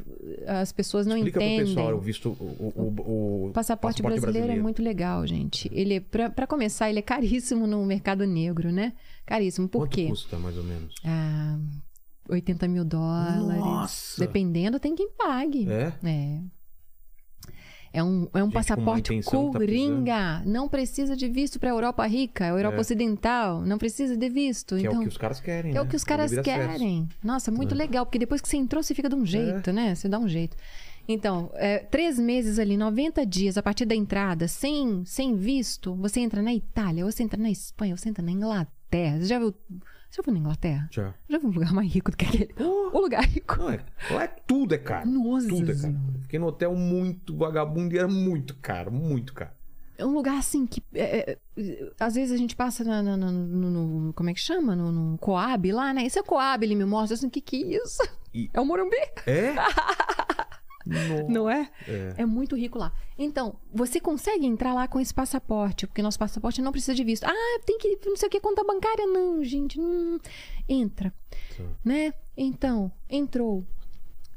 as pessoas não Explica entendem. pro pessoal o visto. O, o, o- O passaporte, brasileiro, é muito legal, gente. Ele, é- pra, pra começar, ele é caríssimo no mercado negro, né? Caríssimo. Por Quanto quê? custa, mais ou menos? Ah, 80 mil dólares. Nossa! Dependendo, tem quem pague. É? É. É um, é um Gente passaporte intenção tá coringa. não precisa de visto para a Europa rica, a Europa É. Ocidental. Não precisa de visto. Que é então, o que os caras querem. é né? o que os caras Livre acesso. querem. Nossa, muito É. legal, porque depois que você entrou, você fica de um jeito, né? Você dá um jeito. Então, é, três meses ali, 90 dias a partir da entrada, sem, sem visto, você entra na Itália, você entra na Espanha, você entra na Inglaterra. Você já viu. Você já foi na Inglaterra? Já. Já viu um lugar mais rico do que aquele? O lugar rico. Não, é, lá é tudo é caro. Nossa Tudo é caro. Fiquei no hotel muito vagabundo e era muito caro, muito caro. É um lugar assim que. é, é, às vezes a gente passa na- na- na- no, no- Como é que chama? No, no Coab lá, né? Esse é o Coab, ele me mostra assim: o que, que é isso? E- É o Morumbi, É? *laughs* Nossa. não é? É. É muito rico lá. Então, você consegue entrar lá com esse passaporte, porque nosso passaporte não precisa de visto. Ah, tem que, não sei o que, conta bancária. Não, gente, não. Entra. Tá. Né? Então, entrou.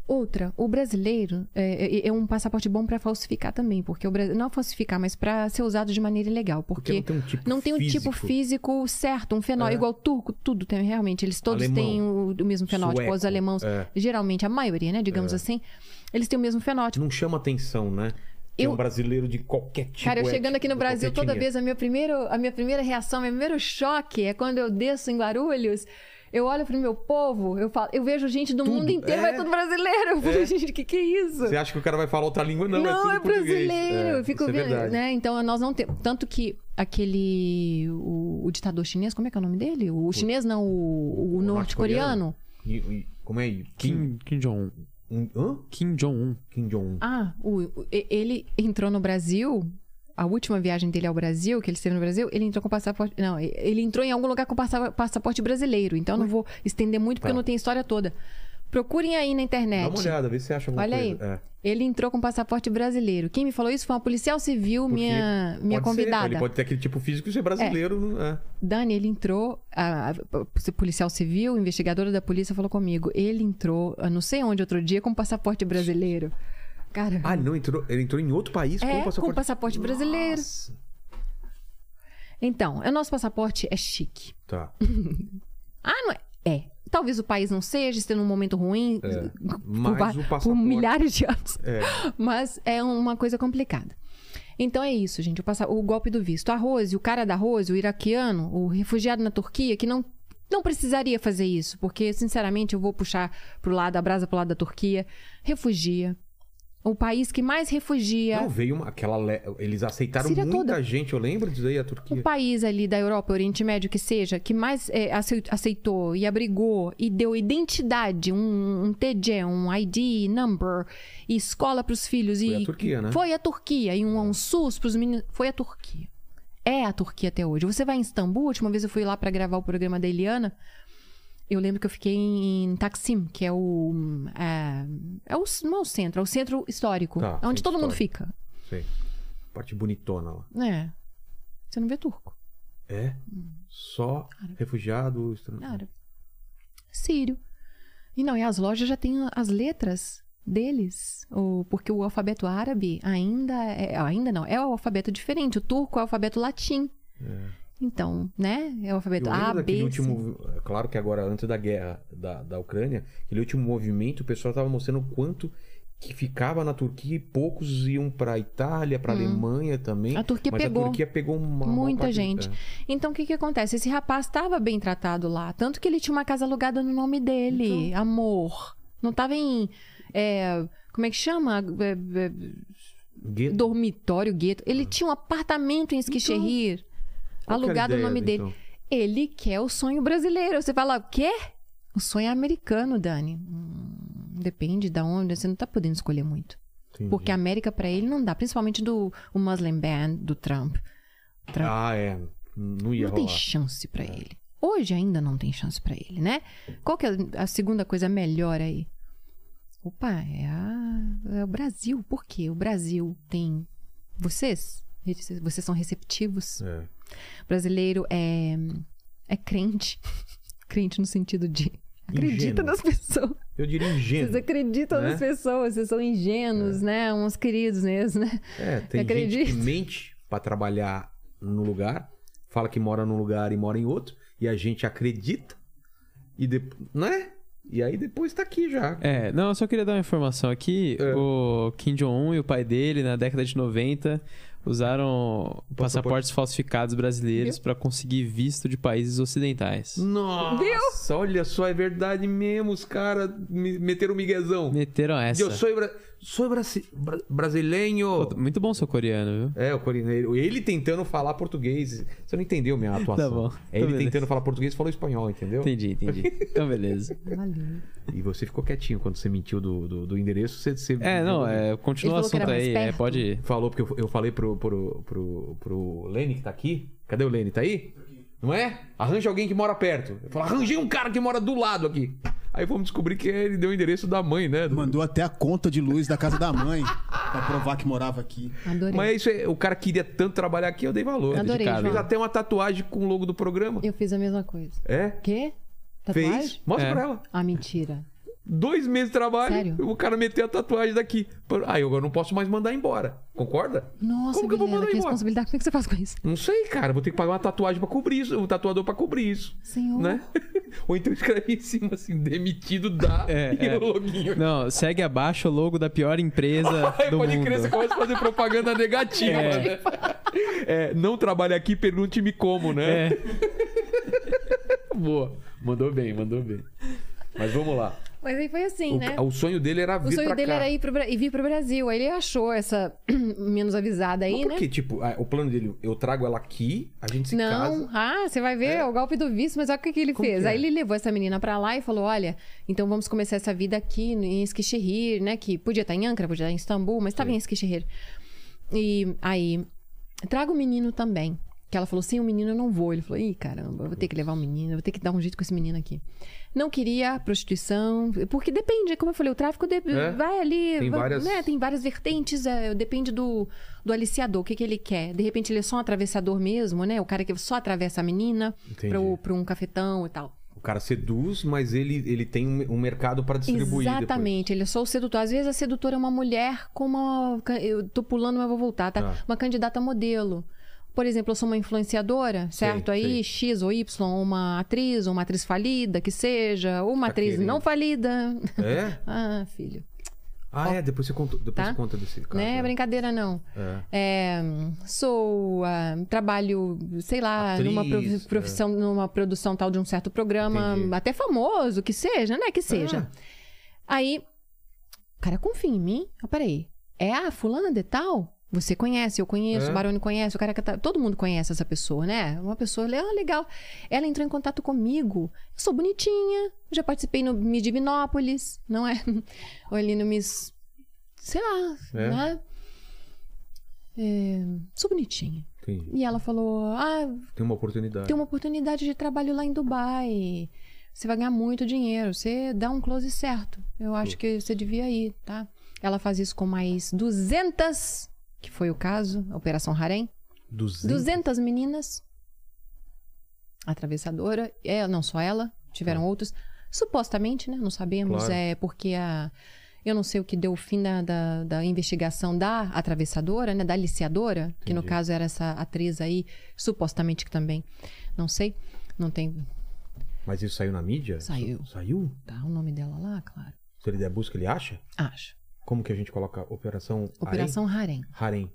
Outra, o brasileiro é, é- é um passaporte bom pra falsificar também, porque o Brasil não falsificar, mas pra ser usado de maneira ilegal, porque, Porque não tem um tipo não tem um físico. tipo físico certo, um fenótipo É. igual turco, tudo tem realmente, eles todos Alemão. têm o, o mesmo fenótipo, Sueco, os alemãos, é. geralmente a maioria, né, digamos assim, eles têm o mesmo fenótipo. Não chama atenção, né? Eu- um brasileiro de qualquer tipo. Cara, eu é, chegando aqui no Brasil, toda vez, a minha, primeiro, a minha primeira reação, meu primeiro choque é quando eu desço em Guarulhos. Eu olho pro meu povo, eu falo, eu vejo gente do Tudo, mundo inteiro, é. vai tudo brasileiro. Eu falo, É. gente, o que, que é isso? Você acha que o cara vai falar outra língua? Não, Não, é, é, brasileiro. É, eu fico é vendo, né? Então nós não temos. Tanto que aquele. O, o ditador chinês, como é que é o nome dele? O chinês, não, o, o O norte-coreano. E- e- como é? Kim, Kim, Kim Jong-un. Hã? Kim Jong-un. Kim Jong-un. Ah, o- o- e- ele entrou no Brasil. A última viagem dele ao Brasil, que ele esteve no Brasil, ele entrou com passaporte. Não, ele entrou em algum lugar com passa- passaporte brasileiro. Então eu não vou estender muito porque Tá. não tem história toda. Procurem aí na internet. Dá uma olhada, vê se você acha alguma Olha aí. coisa. É. Ele entrou com passaporte brasileiro. Quem me falou isso foi uma policial civil, Porque minha, minha pode ser, convidada. ele pode ter aquele tipo físico e ser brasileiro. não é? Dani, ele entrou, a, a policial civil, investigadora da polícia, falou comigo. Ele entrou, não sei onde, outro dia, com passaporte brasileiro. Cara, Ah, não entrou. Ele entrou em outro país é, com o passaporte. com passaporte brasileiro. Nossa. Então, o nosso passaporte é chique. Tá. *laughs* Ah, não é? É. Talvez o país não seja, esteja num momento ruim, É. *laughs* por, por milhares de anos. É. Mas é uma coisa complicada. Então é isso, gente. O, passa- o golpe do visto. A Rose, o cara da Rose, o iraquiano, o refugiado na Turquia, que não, não precisaria fazer isso, porque, sinceramente, eu vou puxar pro lado, a brasa pro lado da Turquia. Refugia. O país que mais refugia. Não, veio uma, aquela. le- Eles aceitaram Síria muita toda. gente, eu lembro disso aí, a O Turquia. país ali da Europa, Oriente Médio, que seja, que mais é, acei- aceitou e abrigou e deu identidade, um, um TG, um ID, number, e escola para os filhos. Foi e a Turquia, né? Foi a Turquia. E um, um SUS para os meninos. Foi a Turquia. É a Turquia até hoje. Você vai em Istambul, a última vez eu fui lá para gravar o programa da Eliana. Eu lembro que eu fiquei em Taksim, que é o. É, é o não é o centro, é o centro histórico. Tá, onde centro todo mundo histórico. fica. Sei. Parte bonitona lá. É. Você não vê turco. É? Só refugiado. estran- Árabe. Sírio. E não, e as lojas já têm as letras deles. O, porque o alfabeto árabe ainda é. Ainda não, é o alfabeto diferente. O turco é o alfabeto latim. Então, né? É o alfabeto Eu A, B, último. é Claro que agora, antes da guerra da, da Ucrânia, aquele último movimento, o pessoal tava mostrando o quanto que ficava na Turquia e poucos iam pra Itália, pra Alemanha também. Hum. A Turquia pegou a Turquia pegou uma Muita parte- gente. é. Então, o que que acontece? Esse rapaz estava bem tratado lá. Tanto que ele tinha uma casa alugada no nome dele. Então. Amor. Não estava em... é, como é que chama? É, Gueto. dormitório, gueto. Ele tinha um apartamento em Esquicherir, Qual a alugado no ideia, nome dele. então? Ele quer o sonho brasileiro. Você fala, o quê? O sonho é americano, Dani. Hum, depende de onde. Você não tá podendo escolher muito. Entendi. Porque a América pra ele não dá. Principalmente do o Muslim Ban, do Trump. Trump Ah, é. Não ia não tem rolar. chance pra ele. Hoje ainda não tem chance pra ele, né? Qual que é a segunda coisa melhor aí? Opa, é, a- é o Brasil. Por quê? O Brasil tem vocês, vocês são receptivos. É. O brasileiro é é crente. *laughs* crente no sentido de acredita Ingênuo. nas pessoas. Eu diria Vocês ingênuo. acreditam né? nas pessoas, vocês são ingênuos, né? Uns queridos mesmo, né? É, tem gente Acredito. que mente pra trabalhar no lugar, fala que mora num lugar e mora em outro, e a gente acredita, e depois. Né? E aí depois tá aqui já. É, não, eu só queria dar uma informação aqui. É. O Kim Jong-un e o pai dele, na década de 90, usaram passaportes falsificados brasileiros para conseguir visto de países ocidentais. Nossa, olha só, é verdade mesmo. Os caras me meteram o miguezão. Meteram essa. Eu sou. Sou brasi... bra... brasileiro. Pô, Muito bom seu coreano, viu? É, o coreano. Ele tentando falar português. Você não entendeu minha atuação. Tá bom. É ele Então, beleza. tentando falar português e falou espanhol, entendeu? Entendi, entendi. Então, beleza. *laughs* E você ficou quietinho quando você mentiu do, do, do endereço. Você, você É, não, é, continua o assunto aí. É, pode. Falou porque eu, eu falei pro, pro, pro, pro Lene que tá aqui. Cadê o Lene? Tá aí? Não é? Arranja alguém que mora perto. Eu falo, arranjei um cara que mora do lado aqui. Aí vamos descobrir que ele deu o endereço da mãe, né? Do- Mandou até a conta de luz da casa da mãe pra provar que morava aqui. Adorei. Mas é isso aí, o cara queria tanto trabalhar aqui, eu dei valor. Adorei, Dedicado. Fez até uma tatuagem com o logo do programa. Eu fiz a mesma coisa. É? Quê? Tatuagem? Fez? Mostra É. pra ela. Ah, mentira. Dois meses de trabalho, Sério? o cara meteu a tatuagem daqui. Aí eu agora não posso mais mandar embora. Concorda? Nossa, Como que eu vou mandar que embora? responsabilidade. Como é que você faz com isso? Não sei, cara. Vou ter que pagar uma tatuagem pra cobrir isso. Um tatuador pra cobrir isso. Senhor. Né? *laughs* Ou então escreve em cima assim, demitido da É, *laughs* e é. o loginho. Não, segue abaixo o logo da pior empresa *laughs* do pode mundo. crer, você começa a fazer propaganda negativa, É. né? É, não trabalha aqui, pergunte-me como, né? É. Boa. Mandou bem, mandou bem. Mas vamos lá. Mas aí foi assim, O, né? o sonho dele era vir O sonho pra dele cá. era ir pro, e vir pro Brasil. Aí ele achou essa *clears throat* menos avisada aí, Mas por né? quê? Tipo, o plano dele, eu trago ela aqui, a gente se Não, casa. ah, você vai ver, é o golpe do vício, mas olha o que, que ele Como fez. que é? Aí ele levou essa menina pra lá e falou: olha, então vamos começar essa vida aqui em Eskişehir, né? Que podia estar em Ankara, podia estar em Istambul, mas estava em Eskişehir. E aí, traga o menino também. Que ela falou, sem o menino eu não vou. Ele falou, ih, caramba, eu vou ter que levar o menino, eu vou ter que dar um jeito com esse menino aqui. Não queria prostituição, porque depende, como eu falei, o tráfico de- É. vai ali. Tem vai- várias- né, tem várias vertentes, é, depende do, do aliciador, o que, que ele quer. De repente ele é só um atravessador mesmo, né? O cara que só atravessa a menina pra um cafetão e tal. O cara seduz, mas ele, ele tem um, um mercado para distribuir Exatamente, ele é só o sedutor. Às vezes a sedutora é uma mulher com uma. Eu tô pulando, mas vou voltar, tá? Tá. Uma candidata modelo. Por exemplo, eu sou uma influenciadora, certo? sei. Aí, X ou Y, uma atriz, ou uma atriz falida, que seja, ou uma Tá atriz querendo. não falida. É? *laughs* ah, filho. Ah, é, depois você conta, depois Tá? você conta desse caso. Não é né? brincadeira, não. É. É, sou, ah, trabalho, sei lá, Atriz, numa prof- profissão, numa produção tal de um certo programa, Entendi. até famoso, que seja, né? Que seja. Aí, o cara confia em mim. Ah, peraí, é a fulana de tal? Você conhece, eu conheço, É. o Barone conhece, o cara que tá... Todo mundo conhece essa pessoa, né? Uma pessoa ah, legal. Ela entrou em contato comigo. Eu sou bonitinha, já participei no Miss de Binópolis, não é? *laughs* Ou ali no Miss... Sei lá, É. né? É, sou bonitinha. Entendi. E ela falou: Ah, Tem uma oportunidade. tem uma oportunidade de trabalho lá em Dubai. Você vai ganhar muito dinheiro. Você dá um close certo. Eu acho que você devia ir, tá? Ela faz isso com mais 200, que foi o caso, a Operação Harém. 200? 200 meninas. Atravessadora. É, não só ela, tiveram outros. Supostamente, né? Não sabemos. Claro. É porque a. Eu não sei o que deu o fim da, da, da investigação da atravessadora, né? Da aliciadora, que no Entendi. caso era essa atriz aí, supostamente que também. Não sei. Não tem. Mas isso saiu na mídia? Saiu. Saiu? Tá o nome dela lá, claro. Se ele der busca, ele acha? Acho. Como que a gente coloca Operação Operação Harém, Harem? Harem.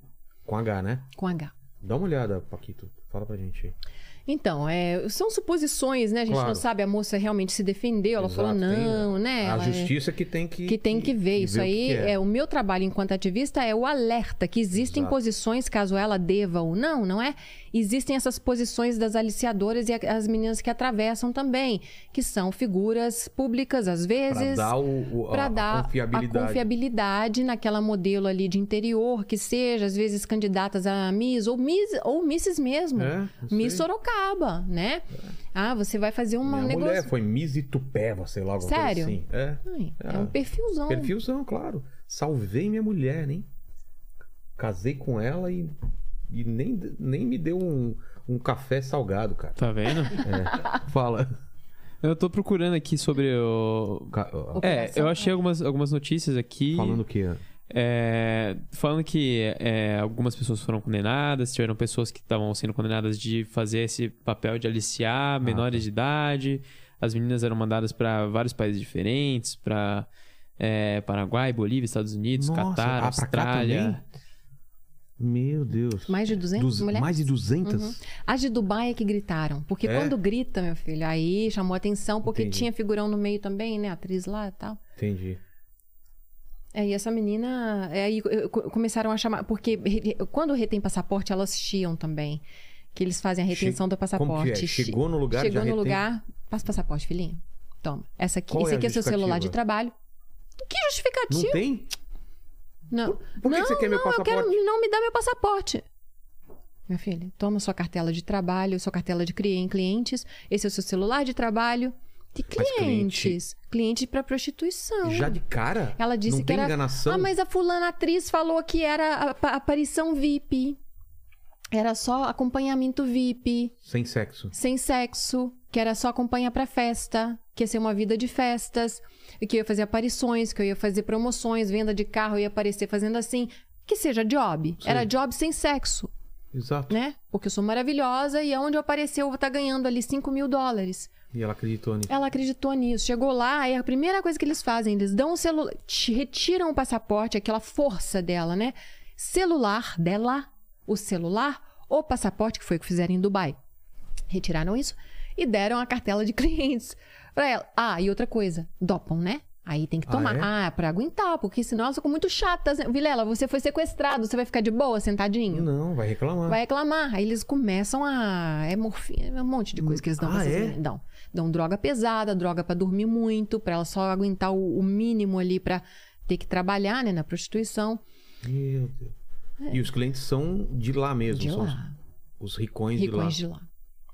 Com H, né? com H. Dá uma olhada, Paquito. Fala pra gente. Então, é, são suposições, né? A gente Claro. não sabe, a moça realmente se defendeu, ela falou Exato, tem- não, né? A Ela é- justiça que tem que... que tem que ver. Isso o aí que é. o meu trabalho enquanto ativista é o alerta que existem Exato. posições, caso ela deva ou não, não é? Existem essas posições das aliciadoras e as meninas que atravessam também, que são figuras públicas às vezes. dar, o, a, Para a dar confiabilidade. a confiabilidade naquela modelo ali de interior, que seja, às vezes candidatas a Miss ou Miss ou Misses mesmo. É, Miss. Sorocaba, né? Ah, você vai fazer um Minha negócio. mulher foi Miss Itupeva, sei lá, alguma Sério? coisa assim. É. Ai, é É. um perfilzão. Perfilzão, claro. Salvei minha mulher, hein? Casei com ela e, e nem, nem me deu um, um café salgado, cara. Tá vendo? *laughs* É. Fala. Eu tô procurando aqui sobre o. Ca- É, eu achei algumas, algumas notícias aqui. Falando o quê? É, falando que é, algumas pessoas foram condenadas, tiveram pessoas que estavam sendo condenadas de fazer esse papel de aliciar menores de idade. As meninas eram mandadas para vários países diferentes, para Paraguai, Bolívia, Estados Unidos, Nossa, Catar, ah, Austrália. Meu Deus. Mais de 200 Duze- mulheres? Mais de 200? Uhum. As de Dubai é que gritaram. Porque É? quando grita, meu filho, aí chamou atenção, porque Entendi. tinha figurão no meio também, né? Atriz lá e tal. Entendi. É, e essa menina. é, Aí co- começaram a chamar. Porque quando retém passaporte, elas chiam também. Que eles fazem a retenção Che- do passaporte. é? Chegou no lugar, Chegou no retém? lugar. Passa o passaporte, filhinho. Toma. Essa aqui, Qual esse é aqui é seu celular de justificativa? trabalho. Que justificativo? Não tem? Não. Por- por que não, que você quer meu não, eu quero, passaporte? não me dá meu passaporte. Meu filho, toma sua cartela de trabalho, sua cartela de cli- clientes. Esse é o seu celular de trabalho. De Mas cliente- clientes. Cliente para prostituição. Já de cara? Ela disse não que tem era. enganação? Ah, mas a fulana atriz falou que era a- a- aparição VIP. era só acompanhamento VIP, Sem sexo. sem sexo, que era só acompanhar pra festa, que ia ser uma vida de festas, que eu ia fazer aparições, que eu ia fazer promoções, venda de carro, eu ia aparecer fazendo assim. Que seja job. Sim. Era job sem sexo, Exato. né? Porque eu sou maravilhosa e aonde eu aparecer eu vou estar ganhando ali 5 mil dólares. E ela acreditou nisso. Ela acreditou nisso. Chegou lá, e a primeira coisa que eles fazem, eles dão o celular, retiram o passaporte, aquela força dela, né? Celular dela, o celular, o passaporte, que foi o que fizeram em Dubai. Retiraram isso e deram a cartela de *laughs* clientes pra ela. Ah, e outra coisa, dopam, né? Aí tem que Ah, tomar. é? Ah, pra aguentar, porque senão elas ficam muito chatas. né? Vilela, você foi sequestrado, você vai ficar de boa, sentadinho? Não, vai reclamar. Vai reclamar. Aí eles começam a. É morfina, é um monte de coisa que eles dão Ah, pra essas é? meninas. Dão. Dão droga pesada, droga pra dormir muito, pra ela só aguentar o, o mínimo ali pra ter que trabalhar, né, na prostituição. Meu Deus. E os clientes são de lá mesmo. É. De são lá. Os, os ricões, Ricões de de lá. lá.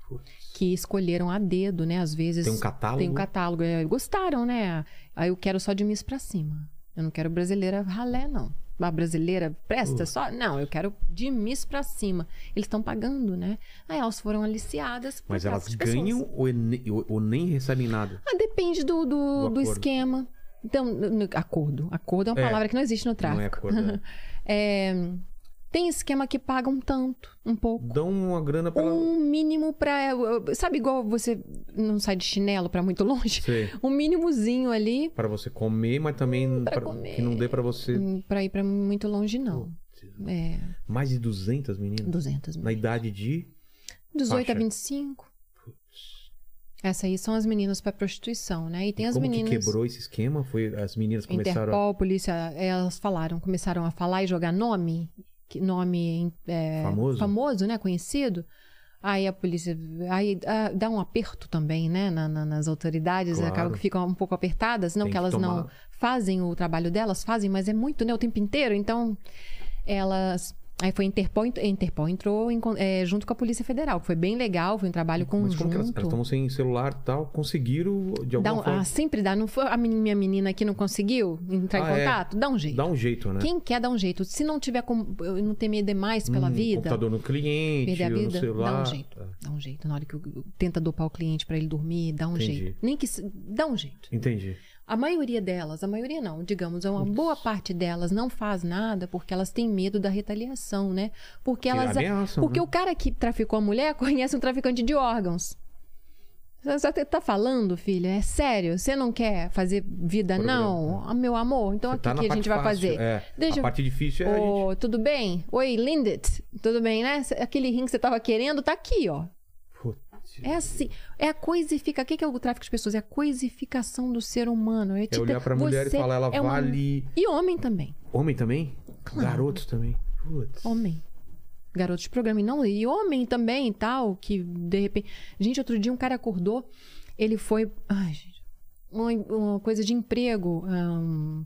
Putz. Que escolheram a dedo, né? Às vezes. Tem um catálogo? Tem um catálogo. é, Gostaram, né? Aí eu quero só de Miss pra cima. Eu não quero brasileira ralé, não. A brasileira presta só? Não, eu quero de Miss pra cima. Eles estão pagando, né? Aí elas foram aliciadas. por Mas elas ganham ou, é ou- ou nem recebem nada? Ah, depende do, do, Do do esquema. Então, no- acordo. Acordo é uma É. palavra que não existe no Não é tráfico. acordo. é. *laughs* É, tem esquema que paga um tanto, um pouco. Dão uma grana pra. Um mínimo pra. Sabe igual você não sai de chinelo pra muito longe? Sei. Um mínimozinho ali Pra você comer, mas também pra pra- comer. que não dê pra você. hum, pra ir pra muito longe, não. É, Mais de 200 meninas? 200 mil. Na idade de. 18 a faixa. 25. Essas aí são as meninas pra prostituição, né? E tem as Como meninas. que quebrou esse esquema? Foi as meninas começaram a. Interpol, polícia, elas falaram, começaram a falar e jogar nome, nome é, Famoso? famoso, né, conhecido. Aí a polícia, aí ah, dá um aperto também, né, na- na- nas autoridades, Claro. acaba que ficam um pouco apertadas, não Tem que elas não tomar. fazem o trabalho delas, fazem, mas é muito, né, o tempo inteiro, então elas Aí foi Interpol, Interpol entrou em é, junto com a Polícia Federal, que foi bem legal, foi um trabalho Mas conjunto. como que elas estão sem celular e tal? Conseguiram de Dá alguma um- forma. ah, sempre dá. Não foi a minha menina que não conseguiu entrar Ah, em é? contato? Dá um jeito. Dá um jeito, né? Quem quer dar um jeito? Se não tiver como eu não temer demais pela Hum, vida, Computador no cliente, perder a no vida, celular. dá um jeito. Dá um jeito. Na hora que tenta dopar o cliente pra ele dormir, dá um Entendi. jeito. Nem que dá um jeito. Entendi. A maioria delas, a maioria não, digamos, uma boa parte delas não faz nada porque elas têm medo da retaliação, né? Porque elas ameaçam, porque né? o cara que traficou a mulher *laughs* conhece um traficante de órgãos. Você você tá falando, filha? É sério? Você não quer fazer vida, Programa, não? Ah, meu amor, então o tá que, a gente vai fácil, fazer? É. Deixa A eu- parte difícil é a gente. Ô, tudo bem? Oi, Lindet, tudo bem, né? Aquele rim que você tava querendo tá aqui, ó. É assim, é a coisificação. O que é o tráfico de pessoas? É a coisificação do ser humano. É, É olhar pra mulher e falar, ela é uma- vale. E homem também. Homem também? Claro. Garotos também. Putz. Homem. Garotos de programa. E, não, e homem também e tal, que de repente. Gente, outro dia um cara acordou, ele foi. Ai, gente. Uma, uma coisa de emprego. ahn,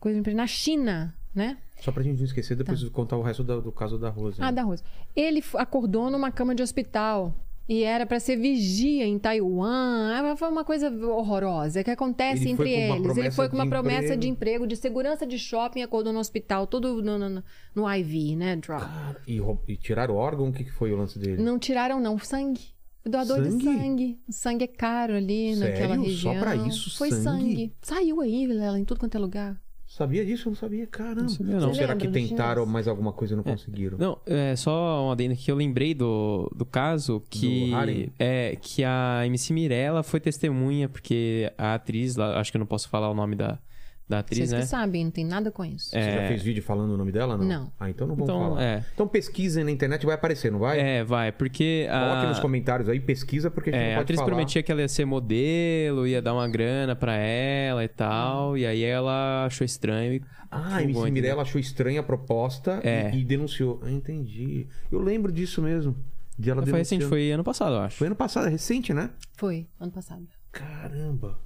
coisa de emprego na China, né? Só pra gente não esquecer, depois eu contar o resto do, do caso da Rose. Tá. Ah, né? da Rosa. Ele acordou numa cama de hospital. E era pra ser vigia em Taiwan. Ah, Foi uma coisa horrorosa que acontece Ele entre eles. Ele foi com uma de promessa emprego. de emprego, de segurança de shopping, acordou no hospital, todo no, no, no- IV, né? Drop. Cara, e, e tiraram o órgão? O que, que foi o lance dele? Não tiraram, não. Sangue. Doador de Sangue? sangue. Sangue é caro ali Sério? naquela Só região. pra isso, Foi sangue? sangue. Saiu aí, Vilela, em tudo quanto é lugar. Sabia disso? Eu não sabia. Caramba. Não sabia, não. Será que tentaram mais alguma coisa e não conseguiram? Não, é só uma adenda que eu lembrei do, do caso que Do é que a MC Mirella foi testemunha porque a atriz, lá, acho que eu não posso falar o nome da, da atriz, Vocês né? que sabem, não tem nada com isso. Você já fez vídeo falando o nome dela? Não. Não. Ah, então não vamos Então, falar. é. Então pesquisem na internet, vai aparecer, não vai? É, vai, porque Coloque a, nos comentários aí, pesquisa, porque a gente é, não a pode atriz falar. prometia que ela ia ser modelo, ia dar uma grana pra ela e tal, e aí ela achou estranho e Ah, a MC entendeu? Mirella achou estranha a proposta É. e, e denunciou. Ah, entendi. Eu lembro disso mesmo. De ela Foi recente, denunciando. foi ano passado, eu acho. Foi ano passado, é recente, né? Foi, ano passado. Caramba.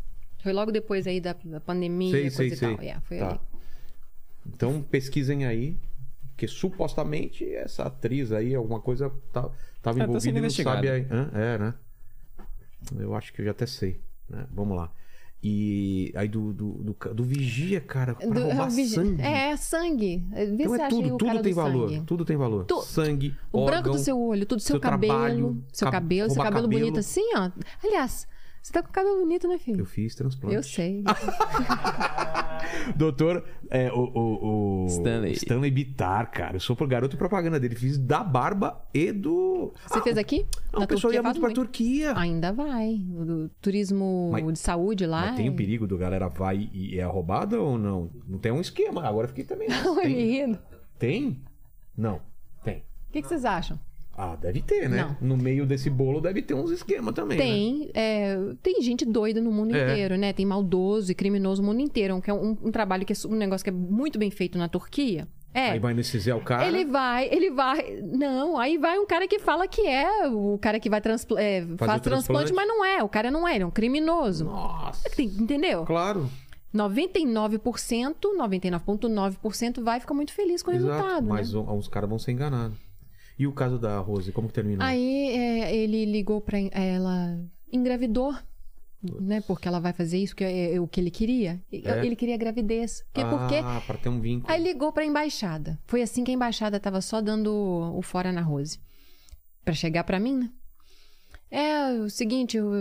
Foi logo depois aí da pandemia, Sei, coisa sei, e sei. tal. Yeah, foi Tá. ali. Então pesquisem aí, que supostamente essa atriz aí, alguma coisa tá, tava tá envolvida e não sabe aí. Hã? É, né? Eu acho que eu já até sei. né? Vamos lá. E aí do, do, do, do vigia, cara, pra Do- roubar é o vigi- sangue. É, sangue. Vê então se é tudo, o tudo tem valor. sangue. Tudo tem valor. Tu- Sangue, O órgão, branco do seu olho, tudo seu, seu cabelo. trabalho, seu cab- cabelo, seu roubar cabelo, cabelo. bonito assim, ó. Aliás, você tá com cabelo bonito, né, filho? Eu fiz transplante. Eu sei. *laughs* Doutor, é, o, o, o Stanley. Stanley Bitar, cara. Eu sou pro garoto propaganda dele. Fiz da barba e do. Você fez aqui? Não, o pessoal ia muito pra faz Turquia. Ainda vai. O do turismo Mas- de saúde lá. Mas tem o é- perigo do galera vai e é roubada ou não? Não tem um esquema. Agora eu fiquei também. *laughs* Não, me tem? rindo. tem? Não. Tem. O que, que vocês acham? Ah, deve ter, né? No meio desse bolo deve ter uns esquemas também. né? Tem, é, tem gente doida no mundo É. inteiro, né? Tem maldoso e criminoso no mundo inteiro. Que é um, um trabalho que é um negócio que é muito bem feito na Turquia. É. Aí vai anestesiar o cara. Ele vai, ele vai. Não, aí vai um cara que fala que é o cara que vai transpla- é, faz transplante, transplante. mas não é. O cara não é, ele é um criminoso. Nossa. Tem- Entendeu? Claro. 99%, 99,9% vai ficar muito feliz com o Exato. resultado. né? Mas um- uns caras vão ser enganados. E o caso da Rose, como que terminou? Aí é, ele ligou pra ela, engravidou, né? Porque ela vai fazer isso, que é, é o que ele queria. É? Ele queria gravidez. Que, ah, Porque pra ter um vínculo. Aí ligou pra embaixada. Foi assim que a embaixada tava só dando o fora na Rose. Pra chegar pra mim, né? É o seguinte, eu,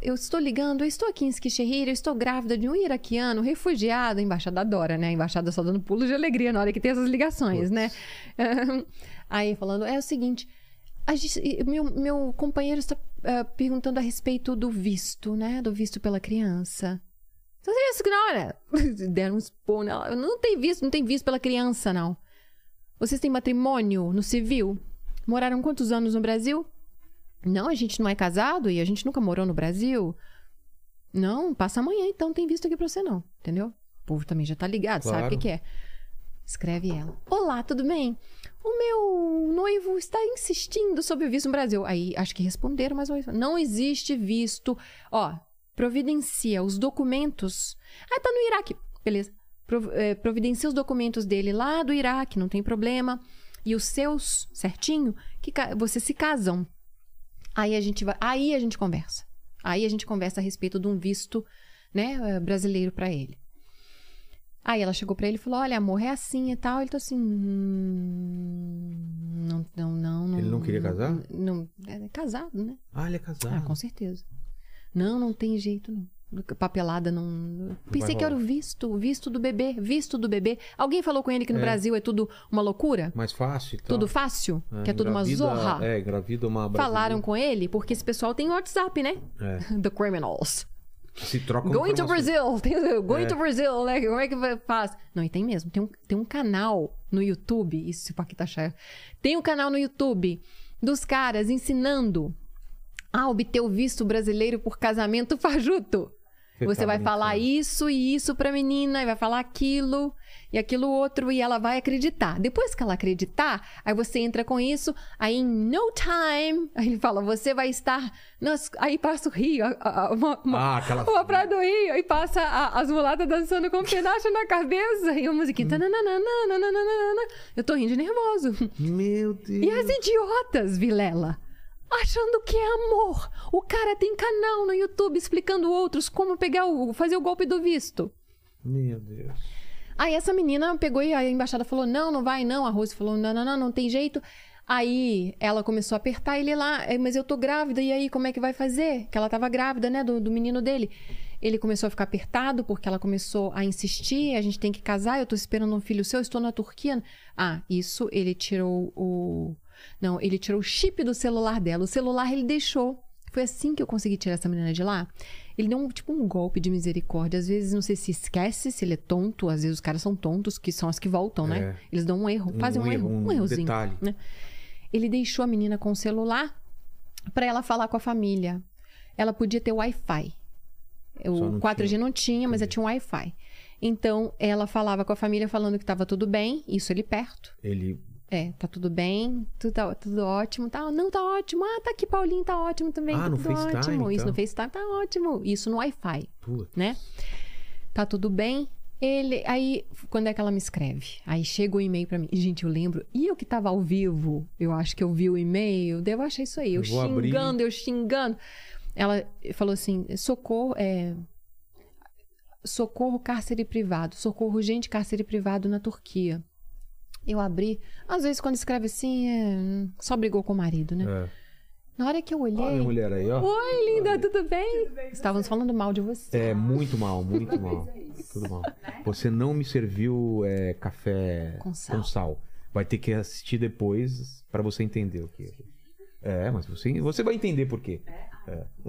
eu estou ligando, eu estou aqui em Esquixerrir, eu estou grávida de um iraquiano refugiado. A embaixada adora, né? A embaixada só dando pulo de alegria na hora que tem essas ligações, né? *laughs* Aí falando, é o seguinte, a gente- meu, meu companheiro está eh, perguntando a respeito do visto, né? Do visto pela criança. Então, que na hora? *laughs* Deram um expor nela. Não tem visto, não tem visto pela criança, não. Vocês têm matrimônio no civil? Moraram quantos anos no Brasil? Não, a gente não é casado e a gente nunca morou no Brasil. Não, passa amanhã, então não tem visto aqui pra você, não. Entendeu? O povo também já tá ligado, sabe o Claro. que, que é. Escreve ela. Olá, tudo bem? O meu noivo está insistindo sobre o visto no Brasil. Aí acho que responderam, mas não existe visto. Ó, providencia os documentos. Ah, tá no Iraque. Beleza. Prov- eh, providencia os documentos dele lá do Iraque, não tem problema. E os seus, certinho, que vocês se casam. Aí a gente vai, aí a gente conversa. Aí a gente conversa a respeito de um visto, né, eh, brasileiro pra ele. Aí ela chegou pra ele e falou: "Olha, amor, é assim e tal". Ele tá assim, "Hum, não, não, não, não. Ele não queria casar? Não, é casado, né? Ah, ele é casado. Ah, com certeza. Não, não tem jeito, não. Papelada não. Pensei que era o visto, o visto do bebê, visto do bebê. Alguém falou com ele que no É. Brasil é tudo uma loucura? Mais fácil e tal. Tudo fácil? É, que é tudo uma zorra? É, engravida uma brasileira. Falaram com ele porque esse pessoal tem WhatsApp, né? É. *laughs* The criminals. Se troca Going to Brazil. *laughs* Tem, going É. to Brazil, né? Como é que faz? Não, e tem mesmo. Tem um, tem um canal no YouTube. Isso, se o Paquita achar. Tem um canal no YouTube dos caras ensinando a obter o visto brasileiro por casamento *laughs* fajuto. Você tá vai falar brincando. isso e isso pra menina, e vai falar aquilo e aquilo outro, e ela vai acreditar. Depois que ela acreditar, aí você entra com isso, aí em no time, aí ele fala, você vai estar. Aí passa o Rio, uma, uma, Ah, aquela- uma praia do Rio, aí passa a- as mulatas dançando com um pedaço na cabeça, e a musiquinha. Hum. Eu tô rindo de nervoso. Meu Deus. E as idiotas, Vilela? Achando que é amor. O cara tem canal no YouTube explicando outros como pegar o, fazer o golpe do visto. Meu Deus. Aí essa menina pegou e a embaixada falou: não, não vai, não. A Rose falou: não, não, não, não tem jeito. Aí ela começou a apertar ele lá, "É, mas eu tô grávida, e aí como é que vai fazer? Que ela tava grávida, né, do, do menino dele. Ele começou a ficar apertado porque ela começou a insistir: a gente tem que casar, eu tô esperando um filho seu, estou na Turquia. Ah, isso ele tirou o. Não, ele tirou o chip do celular dela. O celular ele deixou. Foi assim que eu consegui tirar essa menina de lá. Ele deu um, tipo um golpe de misericórdia. Às vezes, não sei se esquece, se ele é tonto. Às vezes os caras são tontos, que são as que voltam, né? É. Eles dão um erro, fazem um, Um erro, um, um errozinho. detalhe. né? Ele deixou a menina com o celular pra ela falar com a família. Ela podia ter Wi-Fi. O não 4G tinha. não tinha, mas ela tinha um Wi-Fi. Então, ela falava com a família falando que estava tudo bem, isso ele perto. Ele. É, tá tudo bem, tudo, tá, tudo ótimo, tá? Não, tá ótimo. Ah, tá aqui, Paulinho, tá ótimo também. Ah, tá tudo FaceTime, ótimo. Isso então. no FaceTime tá ótimo. Isso no Wi-Fi, Putz. né? Tá tudo bem. Ele, aí, quando é que ela me escreve? Aí chega o e-mail pra mim. Gente, eu lembro. E eu que tava ao vivo, eu acho que eu vi o e-mail, devo achar isso aí. Eu, Eu vou abrir. xingando, eu xingando. Ela falou assim: socorro, é. socorro cárcere privado, socorro urgente cárcere privado na Turquia. Eu abri, às vezes quando escreve assim, é, só brigou com o marido, né? É. Na hora que eu Olha a olhei, mulher aí, ó. oi linda, tudo bem? Estávamos falando mal de você. É, muito mal, muito mal. *laughs* Tudo mal. Você não me serviu é, café Com sal. Vai ter que assistir depois pra você entender o que é. É, mas você, você vai entender por quê. *laughs*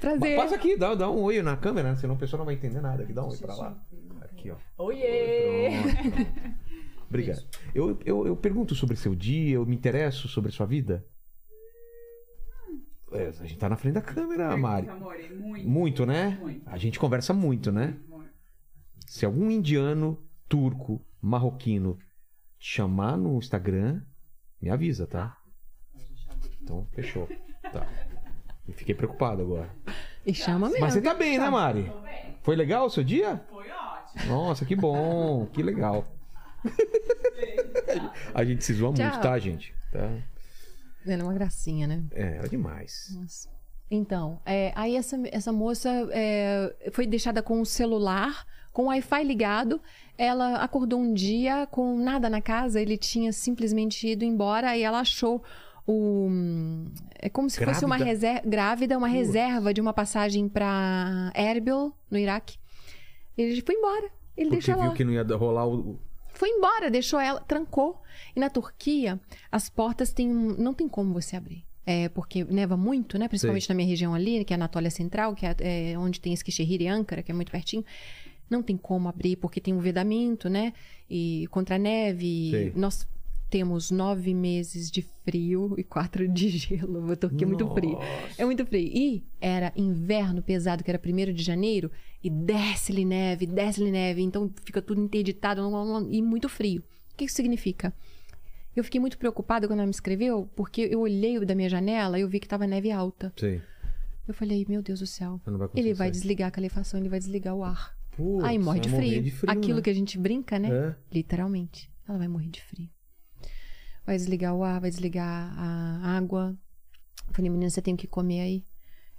Prazer. Passa aqui, dá, dá um oi na câmera, né? senão a pessoa não vai entender nada. Aqui, dá um oi pra lá. Aqui, ó. Oiê! Pronto. Obrigado. Eu, eu, eu pergunto sobre seu dia, eu me interesso sobre sua vida. É, a gente tá na frente da câmera, Mari. Amor, é muito. Muito, né? Muito. A gente conversa muito, né? Muito. Se algum indiano, turco, marroquino te chamar no Instagram, me avisa, tá? Então, fechou. Tá. E fiquei preocupado agora. E chama mesmo. Mas você tá bem, né, Mari? Foi legal o seu dia? Foi. Nossa, que bom, que legal. A gente se zoa muito, tá, gente? Tá? É uma gracinha, né? É, é demais. Nossa. Então, é, aí essa, essa moça é, foi deixada com o celular, com o Wi-Fi ligado. Ela acordou um dia com nada na casa, ele tinha simplesmente ido embora. Aí ela achou o. É como se fosse uma Grávida? reserva. Grávida, uma reserva de uma passagem para Erbil, no Iraque. Ele foi embora. Ele Porque deixou ela. viu que não ia rolar o. Foi embora, deixou ela, trancou. E na Turquia, as portas têm. um- Não tem como você abrir. É, porque neva muito, né? Principalmente Sei. na minha região ali, que é a Anatólia Central, que é, é onde tem Eskişehir e Ankara, que é muito pertinho. Não tem como abrir, porque tem um vedamento, né? E contra a neve. Sei. Nós temos nove meses de frio e quatro de gelo. A Turquia é muito frio. É muito frio. E era inverno pesado, que era 1 de janeiro, e desce-lhe neve, desce-lhe neve, então fica tudo interditado e muito frio. O que isso significa? Eu fiquei muito preocupada quando ela me escreveu, porque eu olhei da minha janela e eu vi que estava neve alta. Sei. Eu falei, meu Deus do céu. Vai Ele vai desligar a calefação, ele vai desligar o ar. Putz, Aí morre de frio. de frio, Aquilo né? que a gente brinca, né? É. Literalmente. Ela vai morrer de frio. Vai desligar o ar, vai desligar a água. Eu falei, menina, você tem o que comer aí?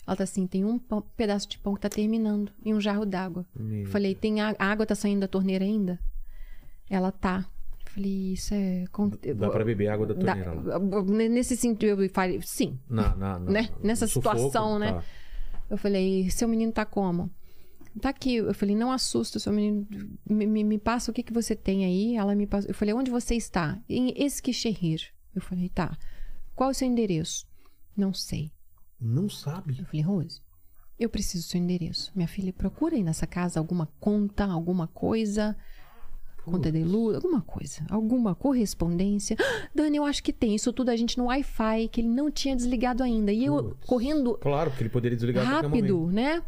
Ela tá assim, tem um pão- pedaço de pão que tá terminando e um jarro d'água. Falei, tem a, a água tá saindo da torneira ainda? Ela tá. Falei, isso é. Dá pra beber água da Dá- torneira lá. Nesse sentido, eu falei, sim. Na, na, na- né? Nessa sufoco, situação, né? tá. Eu falei, seu menino tá como? Tá aqui. Eu falei, não assusta, seu menino. Me, me, me passa o que, que você tem aí. Ela me passou. Eu falei, onde você está? Em Eskişehir. Eu falei, tá. Qual é o seu endereço? Não sei. Não sabe. Eu falei, Rose, eu preciso do seu endereço. Minha filha, procura aí nessa casa alguma conta, alguma coisa. Conta de luz, alguma coisa. Alguma correspondência. Ah, Dani, eu acho que tem. Isso tudo a gente no Wi-Fi, que ele não tinha desligado ainda. E eu Putz. correndo Claro, porque ele poderia desligar rápido, né?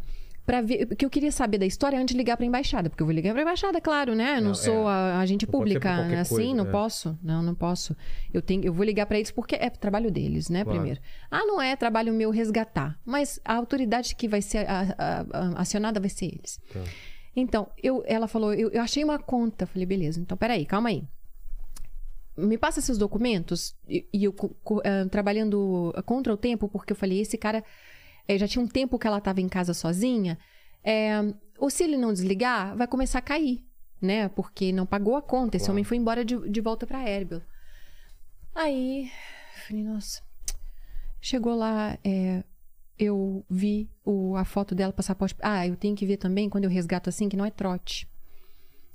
Pra ver, porque eu queria saber da história antes de ligar pra embaixada, porque eu vou ligar pra embaixada, claro, né? Não, Não, sou é. a agente pública, né? assim, coisa, não é. posso. Não, não posso. Eu tenho, eu vou ligar pra eles porque é trabalho deles, né, Claro. primeiro. Ah, não é trabalho meu resgatar, mas a autoridade que vai ser a- a- a- acionada vai ser eles. Tá. Então, eu, ela falou, eu, eu achei uma conta. Falei, beleza, então peraí, calma aí. Me passa seus documentos. E, eu eh, trabalhando contra o tempo, porque eu falei, esse cara eh, já tinha um tempo que ela estava em casa sozinha. eh, ou se ele não desligar, vai começar a cair, né? Porque não pagou a conta. Esse Claro. homem foi embora de, de volta para Erbil. Aí, falei, nossa. Chegou lá, eh, eu vi o- a foto dela, passaporte. Ah, eu tenho que ver também quando eu resgato assim, que não é trote.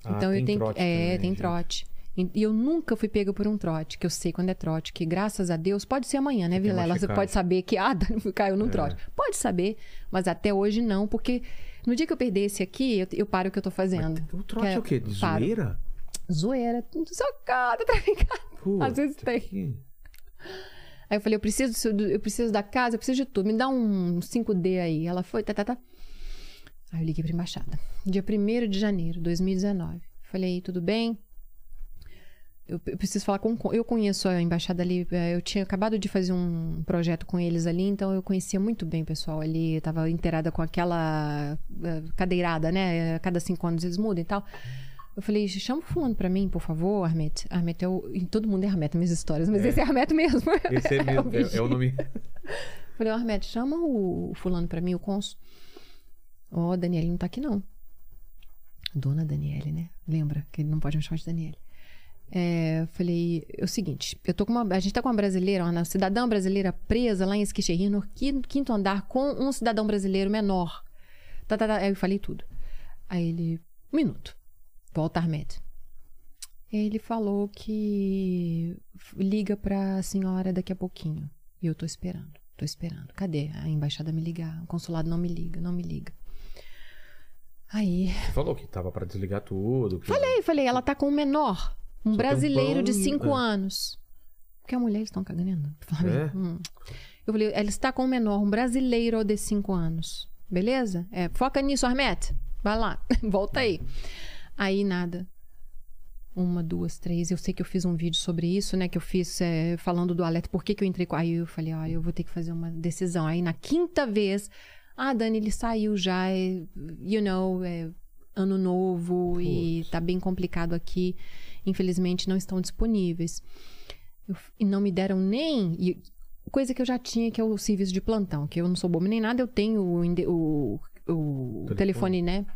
Ah, Então tem eu tenho trote que. É, também, tem gente. trote. E eu nunca fui pega por um trote, que eu sei quando é trote, que graças a Deus, pode ser amanhã, né, Vilela? Você pode saber que, *laughs* ah, caiu num É. trote. Pode saber, mas até hoje não, porque no dia que eu perder esse aqui, eu, eu paro o que eu tô fazendo. O trote Que é o quê? De paro. zoeira? Zoeira, socada, traficada. Putz, Às vezes tem. que- Aí eu falei, eu preciso, eu preciso da casa, eu preciso de tudo. Me dá um 5D aí. Ela foi, tá, tá, tá. Aí eu liguei pra embaixada. Dia 1 de janeiro de 2019. Falei, tudo bem? Eu, eu preciso falar com... Eu conheço a embaixada ali. eh, Eu tinha acabado de fazer um projeto com eles ali, então eu conhecia muito bem o pessoal ali. Eu tava inteirada com aquela eh, cadeirada, né? Cada cinco anos eles mudam e tal. Eu falei, chama o fulano pra mim, por favor, Armet. Armet é o... Todo mundo é Armet, minhas histórias, mas esse é Armet mesmo. *laughs* Esse é mesmo, *laughs* o é, é o nome. Falei, ô Armet, chama o fulano pra mim, o cônsul. Ó, oh, Daniele não tá aqui não. Dona Daniele, né? Lembra que ele não pode me chamar de Daniele. É, falei, é o seguinte, eu tô com uma, a gente tá com uma brasileira, uma cidadã brasileira presa lá em Esquicheri, no quinto andar, com um cidadão brasileiro menor. Tá, tá, tá. Aí eu falei tudo. Aí ele, um minuto. Volta Armed. Ele falou que liga pra senhora daqui a pouquinho. E eu tô esperando, tô esperando. Cadê a embaixada me ligar? O consulado não me liga, não me liga. Aí. Você falou que tava para desligar tudo. Que... Falei, falei, ela tá com um menor. Um Só brasileiro um de 5 é. anos. Porque a mulher eles estão cagando. É? Hum. Eu falei, ela está com um menor, um brasileiro de 5 anos. Beleza? É, foca nisso, Armete. Vai lá, *laughs* volta aí. Aí nada. Uma, duas, três. Eu sei que eu fiz um vídeo sobre isso, né? Que eu fiz é, falando do alerta. Por que, que eu entrei com. Aí eu falei, olha, eu vou ter que fazer uma decisão. Aí na quinta vez, ah, Dani, ele saiu já, é, you know, é ano novo Putz. e tá bem complicado aqui infelizmente não estão disponíveis. Eu, e não me deram nem. E, coisa que eu já tinha, que é o serviço de plantão, que eu não sou boba nem nada, eu tenho o, o, o telefone. telefone, né?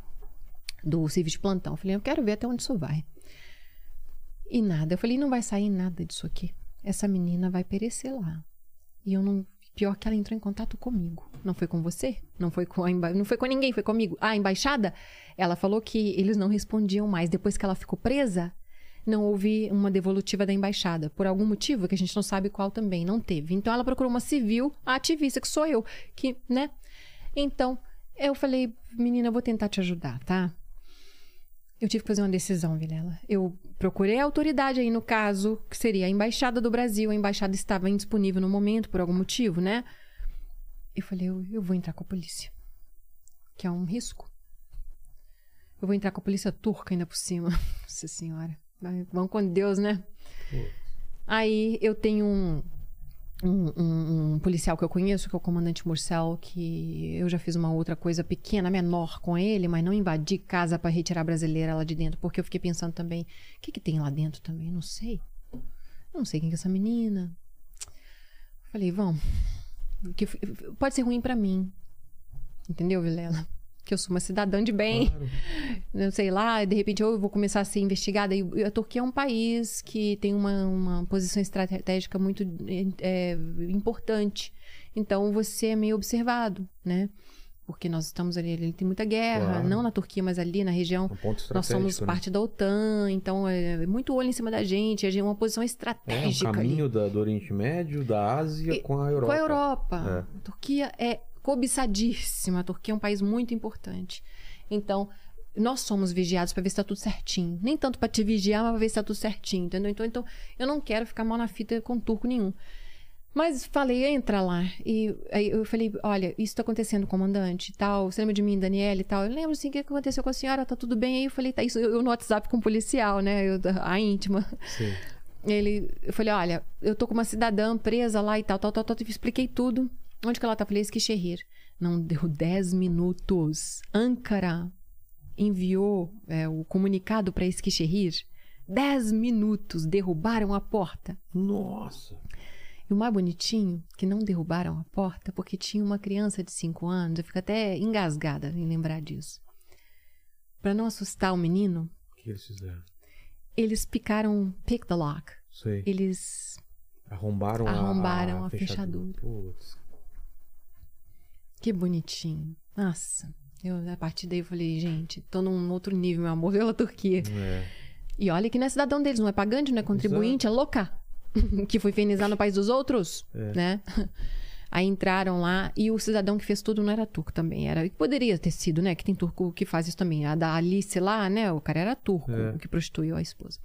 Do serviço de plantão. Eu falei, eu quero ver até onde isso vai. E nada. Eu falei, não vai sair nada disso aqui. Essa menina vai perecer lá. E eu não. Pior que ela entrou em contato comigo. Não foi com você? Não foi com emba... não foi com ninguém, foi comigo. Ah, a embaixada? Ela falou que eles não respondiam mais. Depois que ela ficou presa, não houve uma devolutiva da embaixada. Por algum motivo, que a gente não sabe qual também, não teve. Então ela procurou uma civil, a ativista, que sou eu, que, né? Então, eu falei, menina, eu vou tentar te ajudar, tá? Eu tive que fazer uma decisão, Vilela. Eu procurei a autoridade aí no caso, que seria a embaixada do Brasil. A embaixada estava indisponível no momento, por algum motivo, né? Eu falei, eu, eu vou entrar com a polícia. Que é um risco. Eu vou entrar com a polícia turca ainda por cima. *laughs* Nossa senhora. Vão com Deus, né? Aí eu tenho um, um, um, policial que eu conheço, que é o comandante Murcel, que eu já fiz uma outra coisa pequena, menor com ele, mas não invadi casa para retirar a brasileira lá de dentro, porque eu fiquei pensando também, o que, que tem lá dentro também? Não sei. Não sei quem é essa menina. Falei, vamos. Que pode ser ruim para mim. Entendeu, Vilela? Que eu sou uma cidadã de bem, claro. *laughs* não sei lá, de repente eu vou começar a ser investigada. E a Turquia é um país que tem uma, uma posição estratégica muito é, importante. Então você é meio observado, né? Porque nós estamos ali, ele tem muita guerra, claro. não na Turquia, mas ali na região. Um nós somos né? parte da OTAN, então é muito olho em cima da gente, é uma posição estratégica. É um caminho ali. Da, do Oriente Médio, da Ásia e, com a Europa. Com a Europa. É. A Turquia é cobiçadíssima. A Turquia é um país muito importante. Então, nós somos vigiados para ver se está tudo certinho. Nem tanto para te vigiar, mas para ver se está tudo certinho, entendeu? Então, então, eu não quero ficar mal na fita com turco nenhum. Mas falei, entra lá. E aí eu falei, olha, isso está acontecendo, comandante, tal. Você lembra de mim, Daniela e tal? Eu lembro, assim, o que aconteceu com a senhora? Tá tudo bem? Aí eu falei, tá, isso eu, eu no WhatsApp com o policial, né? Eu, a íntima. Sim. Ele, eu falei, olha, eu tô com uma cidadã presa lá e tal, tal, tal, tal. Expliquei tudo. Onde que ela tá? Falei, Esquichehir. Não deu 10 minutos. Ankara enviou é, o comunicado para Esquichehir. 10 minutos derrubaram a porta. Nossa! E o mais bonitinho, que não derrubaram a porta porque tinha uma criança de 5 anos. Eu fico até engasgada em lembrar disso. Para não assustar o menino. O que eles fizeram? Eles picaram pick the lock. Sei. Eles arrombaram, arrombaram a, a, a fechadura. fechadura. Putz. Que bonitinho. Nossa. Eu, a partir daí eu falei, gente, tô num outro nível, meu amor, *laughs* pela Turquia. É. E olha que não é cidadão deles, não é pagante, não é contribuinte, Exato. é louca. *laughs* que foi infernizar no país dos outros, é. né? *laughs* Aí entraram lá e o cidadão que fez tudo não era turco também. Era, poderia ter sido, né? Que tem turco que faz isso também. A da Alice lá, né? O cara era turco, é. o que prostituiu a esposa.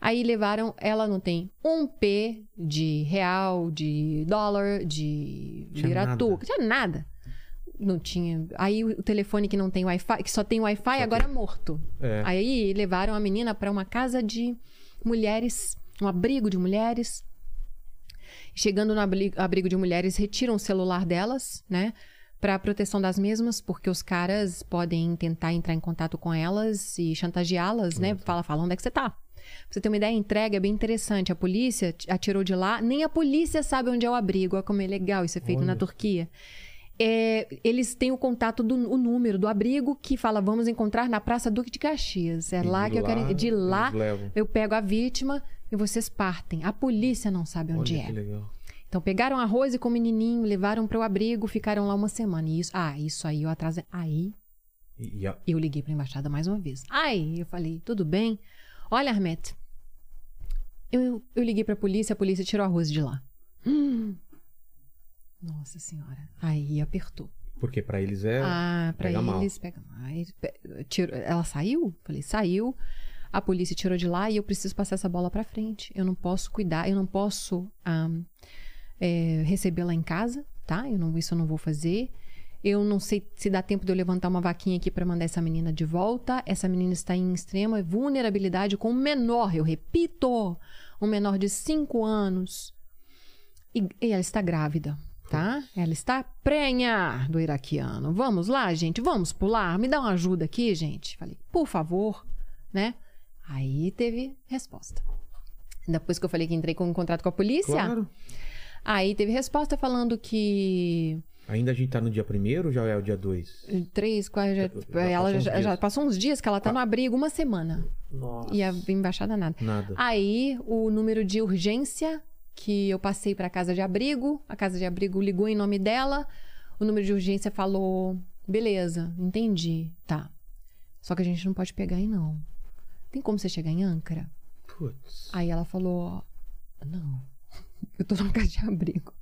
Aí levaram, ela não tem um P de real, de dólar, de lira turca, tinha nada. Não tinha. Aí o telefone que não tem Wi-Fi, que só tem Wi-Fi, agora é morto. É. Aí levaram a menina para uma casa de mulheres, um abrigo de mulheres. Chegando no abrigo de mulheres, retiram o celular delas, né? Para proteção das mesmas, porque os caras podem tentar entrar em contato com elas e chantageá-las, né? Fala, fala onde é que você tá. Pra você ter uma ideia, a entrega é bem interessante. A polícia atirou de lá, nem a polícia sabe onde é o abrigo. Olha como é legal isso é feito Olha. na Turquia. É, eles têm o contato do o número do abrigo que fala vamos encontrar na Praça Duque de Caxias. É lá que eu quero. De lá eu pego a vítima e vocês partem. A polícia não sabe onde Olha é. que legal. Então pegaram a Rose com o menininho, levaram para o abrigo, ficaram lá uma semana. E isso, ah, isso aí eu atrasei. Aí a- eu liguei para a embaixada mais uma vez. Aí eu falei, tudo bem? Olha, Armete, eu, eu liguei para a polícia, a polícia tirou a Rose de lá. Hum. Nossa senhora. Aí apertou. porque pra eles é. ah, para pega mal. eles pega mal. Aí, pe- tirou- ela saiu? Falei, saiu. A polícia tirou de lá e eu preciso passar essa bola para frente. Eu não posso cuidar, eu não posso ah, é, recebê-la em casa, tá? Eu não, isso eu não vou fazer. Eu não sei se dá tempo de eu levantar uma vaquinha aqui para mandar essa menina de volta. Essa menina está em extrema vulnerabilidade com um menor, eu repito, um menor de 5 anos. E, e ela está grávida, tá? Ela está prenha do iraquiano. Vamos lá, gente, vamos pular. Me dá uma ajuda aqui, gente. Falei, por favor, né? Aí teve resposta. Depois que eu falei que entrei com um contrato com a polícia, Claro. aí teve resposta falando que Ainda a gente tá no dia primeiro ou já é o dia dois? três, quatro, já, Já ela já, já passou uns dias que ela tá no abrigo, uma semana. Nossa. E a embaixada nada. Nada. Aí o número de urgência que eu passei para a casa de abrigo, a casa de abrigo ligou em nome dela, o número de urgência falou: beleza, entendi, tá. Só que a gente não pode pegar aí não. Tem como você chegar em Âncara? Putz. Aí ela falou: não, *laughs* eu tô na casa de abrigo.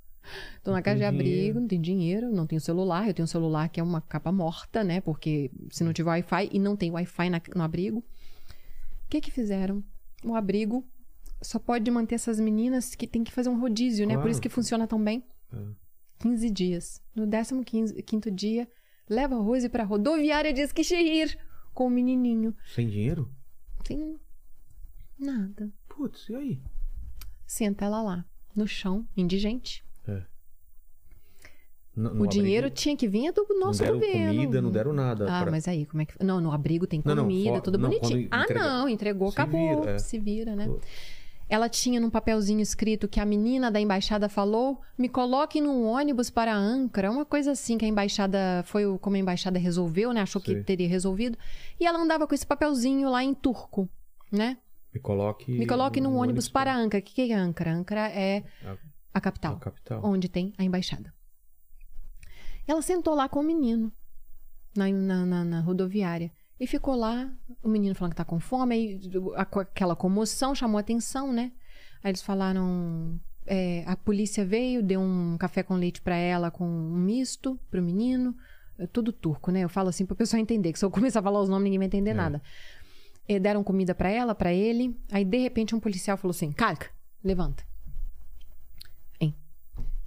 Tô na casa de abrigo, dinheiro. não tenho dinheiro, não tenho celular. Eu tenho um celular que é uma capa morta, né? Porque se não tiver Wi-Fi e não tem Wi-Fi na- no abrigo. O que que fizeram? O abrigo só pode manter essas meninas que tem que fazer um rodízio, né? Por isso que funciona tão bem. É. 15 dias. No 15 quinto dia, leva a Rose pra rodoviária de Esquixerir com o menininho. Sem dinheiro? Sem nada. Putz, e aí? Senta ela lá, no chão, indigente. No o dinheiro abrigo tinha que vir do nosso não deram governo. comida, não deram nada. Ah, pra- mas aí, como é que. Não, no abrigo tem Não, não, comida, fora- tudo não, bonitinho. Ah, entrega- não, entregou, Se acabou. vira, é. Se vira, né? Pô. Ela tinha num papelzinho escrito que a menina da embaixada falou: me coloquem num ônibus para Ankara. Uma coisa assim que a embaixada. Foi como a embaixada resolveu, né? Achou que teria resolvido. E ela andava com esse papelzinho lá em turco, né? Me coloque. Me coloque num no ônibus para Ankara. O que que é Ankara? Ankara é A- a capital a capital. onde tem a embaixada. Ela sentou lá com o menino na, na, na- na rodoviária e ficou lá. O menino falando que tá com fome, aí aquela comoção chamou atenção, né? Aí eles falaram. é, a polícia veio, deu um café com leite pra ela com um misto pro menino. É tudo turco, né? Eu falo assim pro pessoal *laughs* entender, que se eu começar a falar os nomes, ninguém vai entender nada. E deram comida pra ela, pra ele. Aí, de repente, um policial falou assim: Calca, levanta. Hein?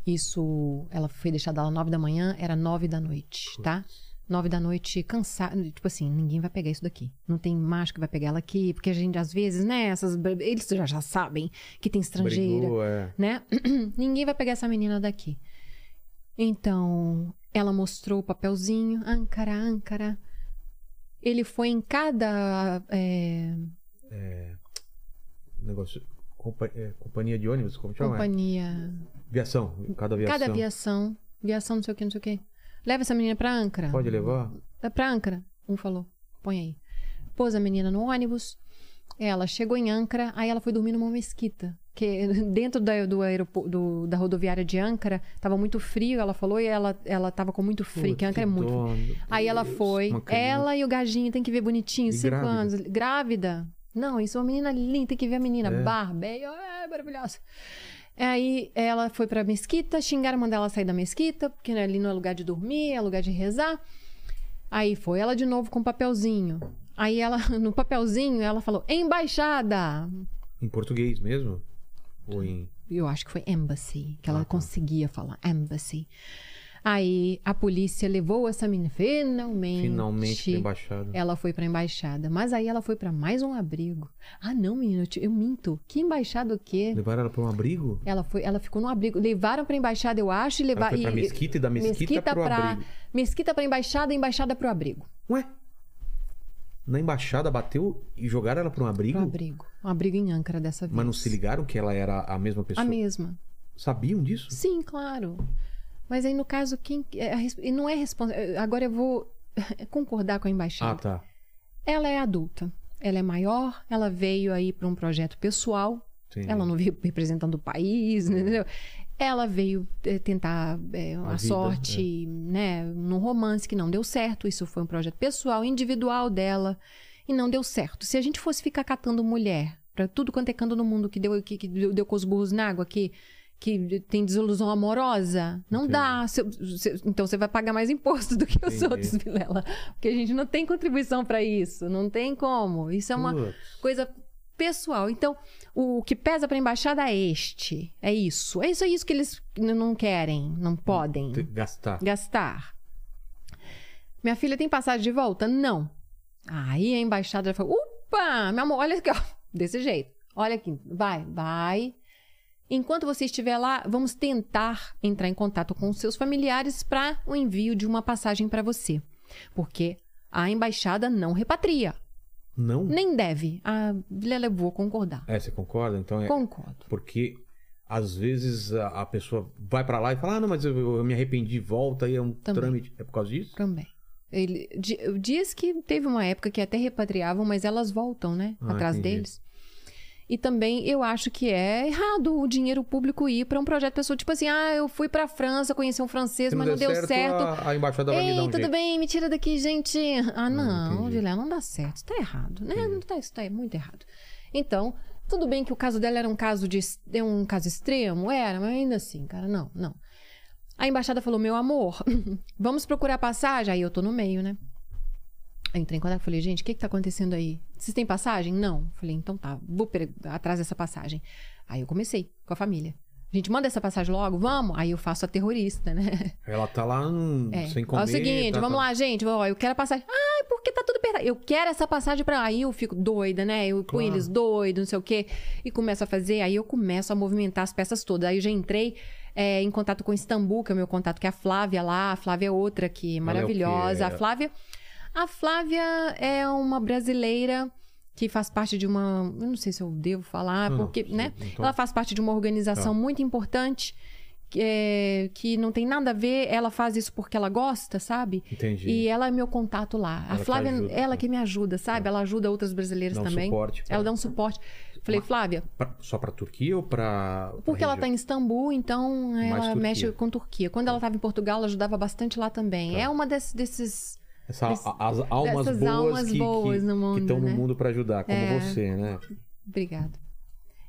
Isso, ela foi deixada lá nove da manhã, era nove da noite, tá? Nove da noite, cansada. Tipo assim, ninguém vai pegar isso daqui. Não tem macho que vai pegar ela aqui, porque a gente, às vezes, né? Essas, eles já, já sabem que tem estrangeira Brigou, é. né? *clears throat* Ninguém vai pegar essa menina daqui. Então, ela mostrou o papelzinho, Ankara, Ankara. Ele foi em cada. é, Negócio. compa- é, companhia de ônibus, como chama? companhia. Viação. Cada aviação. Cada aviação. Aviação, não sei o que, não sei o que. Leva essa menina pra Ankara. Pode levar? É pra Ankara. Um falou. Põe aí. Pôs a menina no ônibus. Ela chegou em Ankara, aí ela foi dormir numa mesquita. Que *laughs* dentro da, do do- da rodoviária de Ankara, tava muito frio, ela falou, e ela, ela tava com muito frio, Pô, que Ankara é muito frio. Aí ela foi. Ela e o gajinho tem que ver bonitinho, E cinco grávida? anos. Grávida. Não, isso é uma menina linda, tem que ver a menina. É. Barbeia, é maravilhosa. Aí ela foi pra mesquita, xingaram, mandaram ela sair da mesquita, porque né, ali não é lugar de dormir, é lugar de rezar. Aí foi ela de novo com o papelzinho. Aí ela, *laughs* no papelzinho, ela falou, embaixada. Em português mesmo? Ou em. Eu acho que foi embassy, que ela Ah, tá. conseguia falar, embassy. Aí a polícia levou essa menina, finalmente. Finalmente pra embaixada. Ela foi pra embaixada. Mas aí ela foi pra mais um abrigo. Ah, não, menina, eu, te- eu minto. Que embaixada o quê? Levaram ela pra um abrigo? Ela, foi, ela ficou no abrigo. Levaram pra embaixada, eu acho, e levaram. pra mesquita e da mesquita, pro pra, abrigo. Mesquita pra embaixada, embaixada pro abrigo. Ué? Na embaixada bateu e jogaram ela pra um abrigo? Pro abrigo. Um abrigo em Âncara dessa vez. Mas não se ligaram que ela era a mesma pessoa? A mesma. Sabiam disso? Sim, claro. Mas aí, no caso, quem. é e não é responsável. Agora eu vou *laughs* concordar com a embaixada. Ah, tá. Ela é adulta. Ela é maior, ela veio aí para um projeto pessoal. Entendi. Ela não veio representando o país, entendeu? Ela veio eh, tentar eh, A a, vida, sorte, né, num romance que não deu certo. Isso foi um projeto pessoal, individual dela, e não deu certo. Se a gente fosse ficar catando mulher para tudo quanto é canto no mundo que deu, que, que deu, deu com os burros na água, que, que tem desilusão amorosa, não Entendi. dá. Então você vai pagar mais imposto do que os Entendi. outros, Vilela. Porque a gente não tem contribuição para isso, não tem como. Isso é uma coisa pessoal. Então, o que pesa para a embaixada é este. É isso. É isso, é isso que eles não querem, não podem Tem que Gastar. gastar. Minha filha tem passagem de volta? Não. Aí a embaixada já falou: opa, meu amor, olha aqui, ó. Desse jeito. Olha aqui, vai, vai. Enquanto você estiver lá, vamos tentar entrar em contato com os seus familiares para o envio de uma passagem para você. Porque a embaixada não repatria. Não? Nem deve. A Vilela, vou concordar. É, você concorda? Então é. Concordo. Porque às vezes a, a pessoa vai pra lá e fala: Ah, não, mas eu, eu me arrependi, volta aí, é um Também. trâmite. É por causa disso? Também. Ele, di- diz que teve uma época que até repatriavam, mas elas voltam, né? Ah, atrás entendi. deles. E também eu acho que é errado o dinheiro público ir para um projeto pessoal. Tipo assim, ah, eu fui pra França, conheci um francês, Se mas não deu certo. A, a embaixada vai me dar Ei, um tudo jeito. bem, me tira daqui, gente. Ah, não, entendi. Vilela, não dá certo. Isso tá errado, né? Não tá, isso tá muito errado. Então, tudo bem que o caso dela era um caso de um caso extremo, era, mas ainda assim, cara, não, não. A embaixada falou: "Meu amor, *laughs* vamos procurar passagem". Aí eu tô no meio, né? Entrei em contato e falei: "Gente, o que que tá acontecendo aí? Vocês têm passagem?". Não. Falei: "Então tá, vou atrás dessa passagem". Aí eu comecei com a família. Gente, manda essa passagem logo, vamos? Aí eu faço a terrorista, né? *laughs* Ela tá lá hum, É. sem comer. É o seguinte, tá- vamos tá- lá, gente. Ó, eu quero a passagem. Ai, porque tá tudo apertado. Eu quero essa passagem pra. Aí eu fico doida, né? Eu com Claro. eles doido, não sei o quê. E começo a fazer. Aí eu começo a movimentar as peças todas. Aí eu já entrei é, em contato com Istambul, que é o meu contato, que é a Flávia lá. A Flávia é outra que é é maravilhosa. A Flávia. A Flávia é uma brasileira que faz parte de uma. Eu não sei se eu devo falar, Não, porque, né? então- Ela faz parte de uma organização Tá. muito importante. Que, é, que não tem nada a ver, ela faz isso porque ela gosta, sabe? Entendi. E ela é meu contato lá. Ela a Flávia, ajuda, ela tá. que me ajuda, sabe? Ela ajuda outras brasileiras Dá um também. suporte pra- Ela dá um suporte. Falei, Flávia, Pra- só pra Turquia ou pra. pra porque ela tá região? em Istambul, então ela mexe com Turquia. Quando ela estava em Portugal, ela ajudava bastante lá também. Tá. É uma desses Essa, as almas boas almas que, boas que, no mundo, que estão no né? mundo pra ajudar, como É. você, né? Obrigada.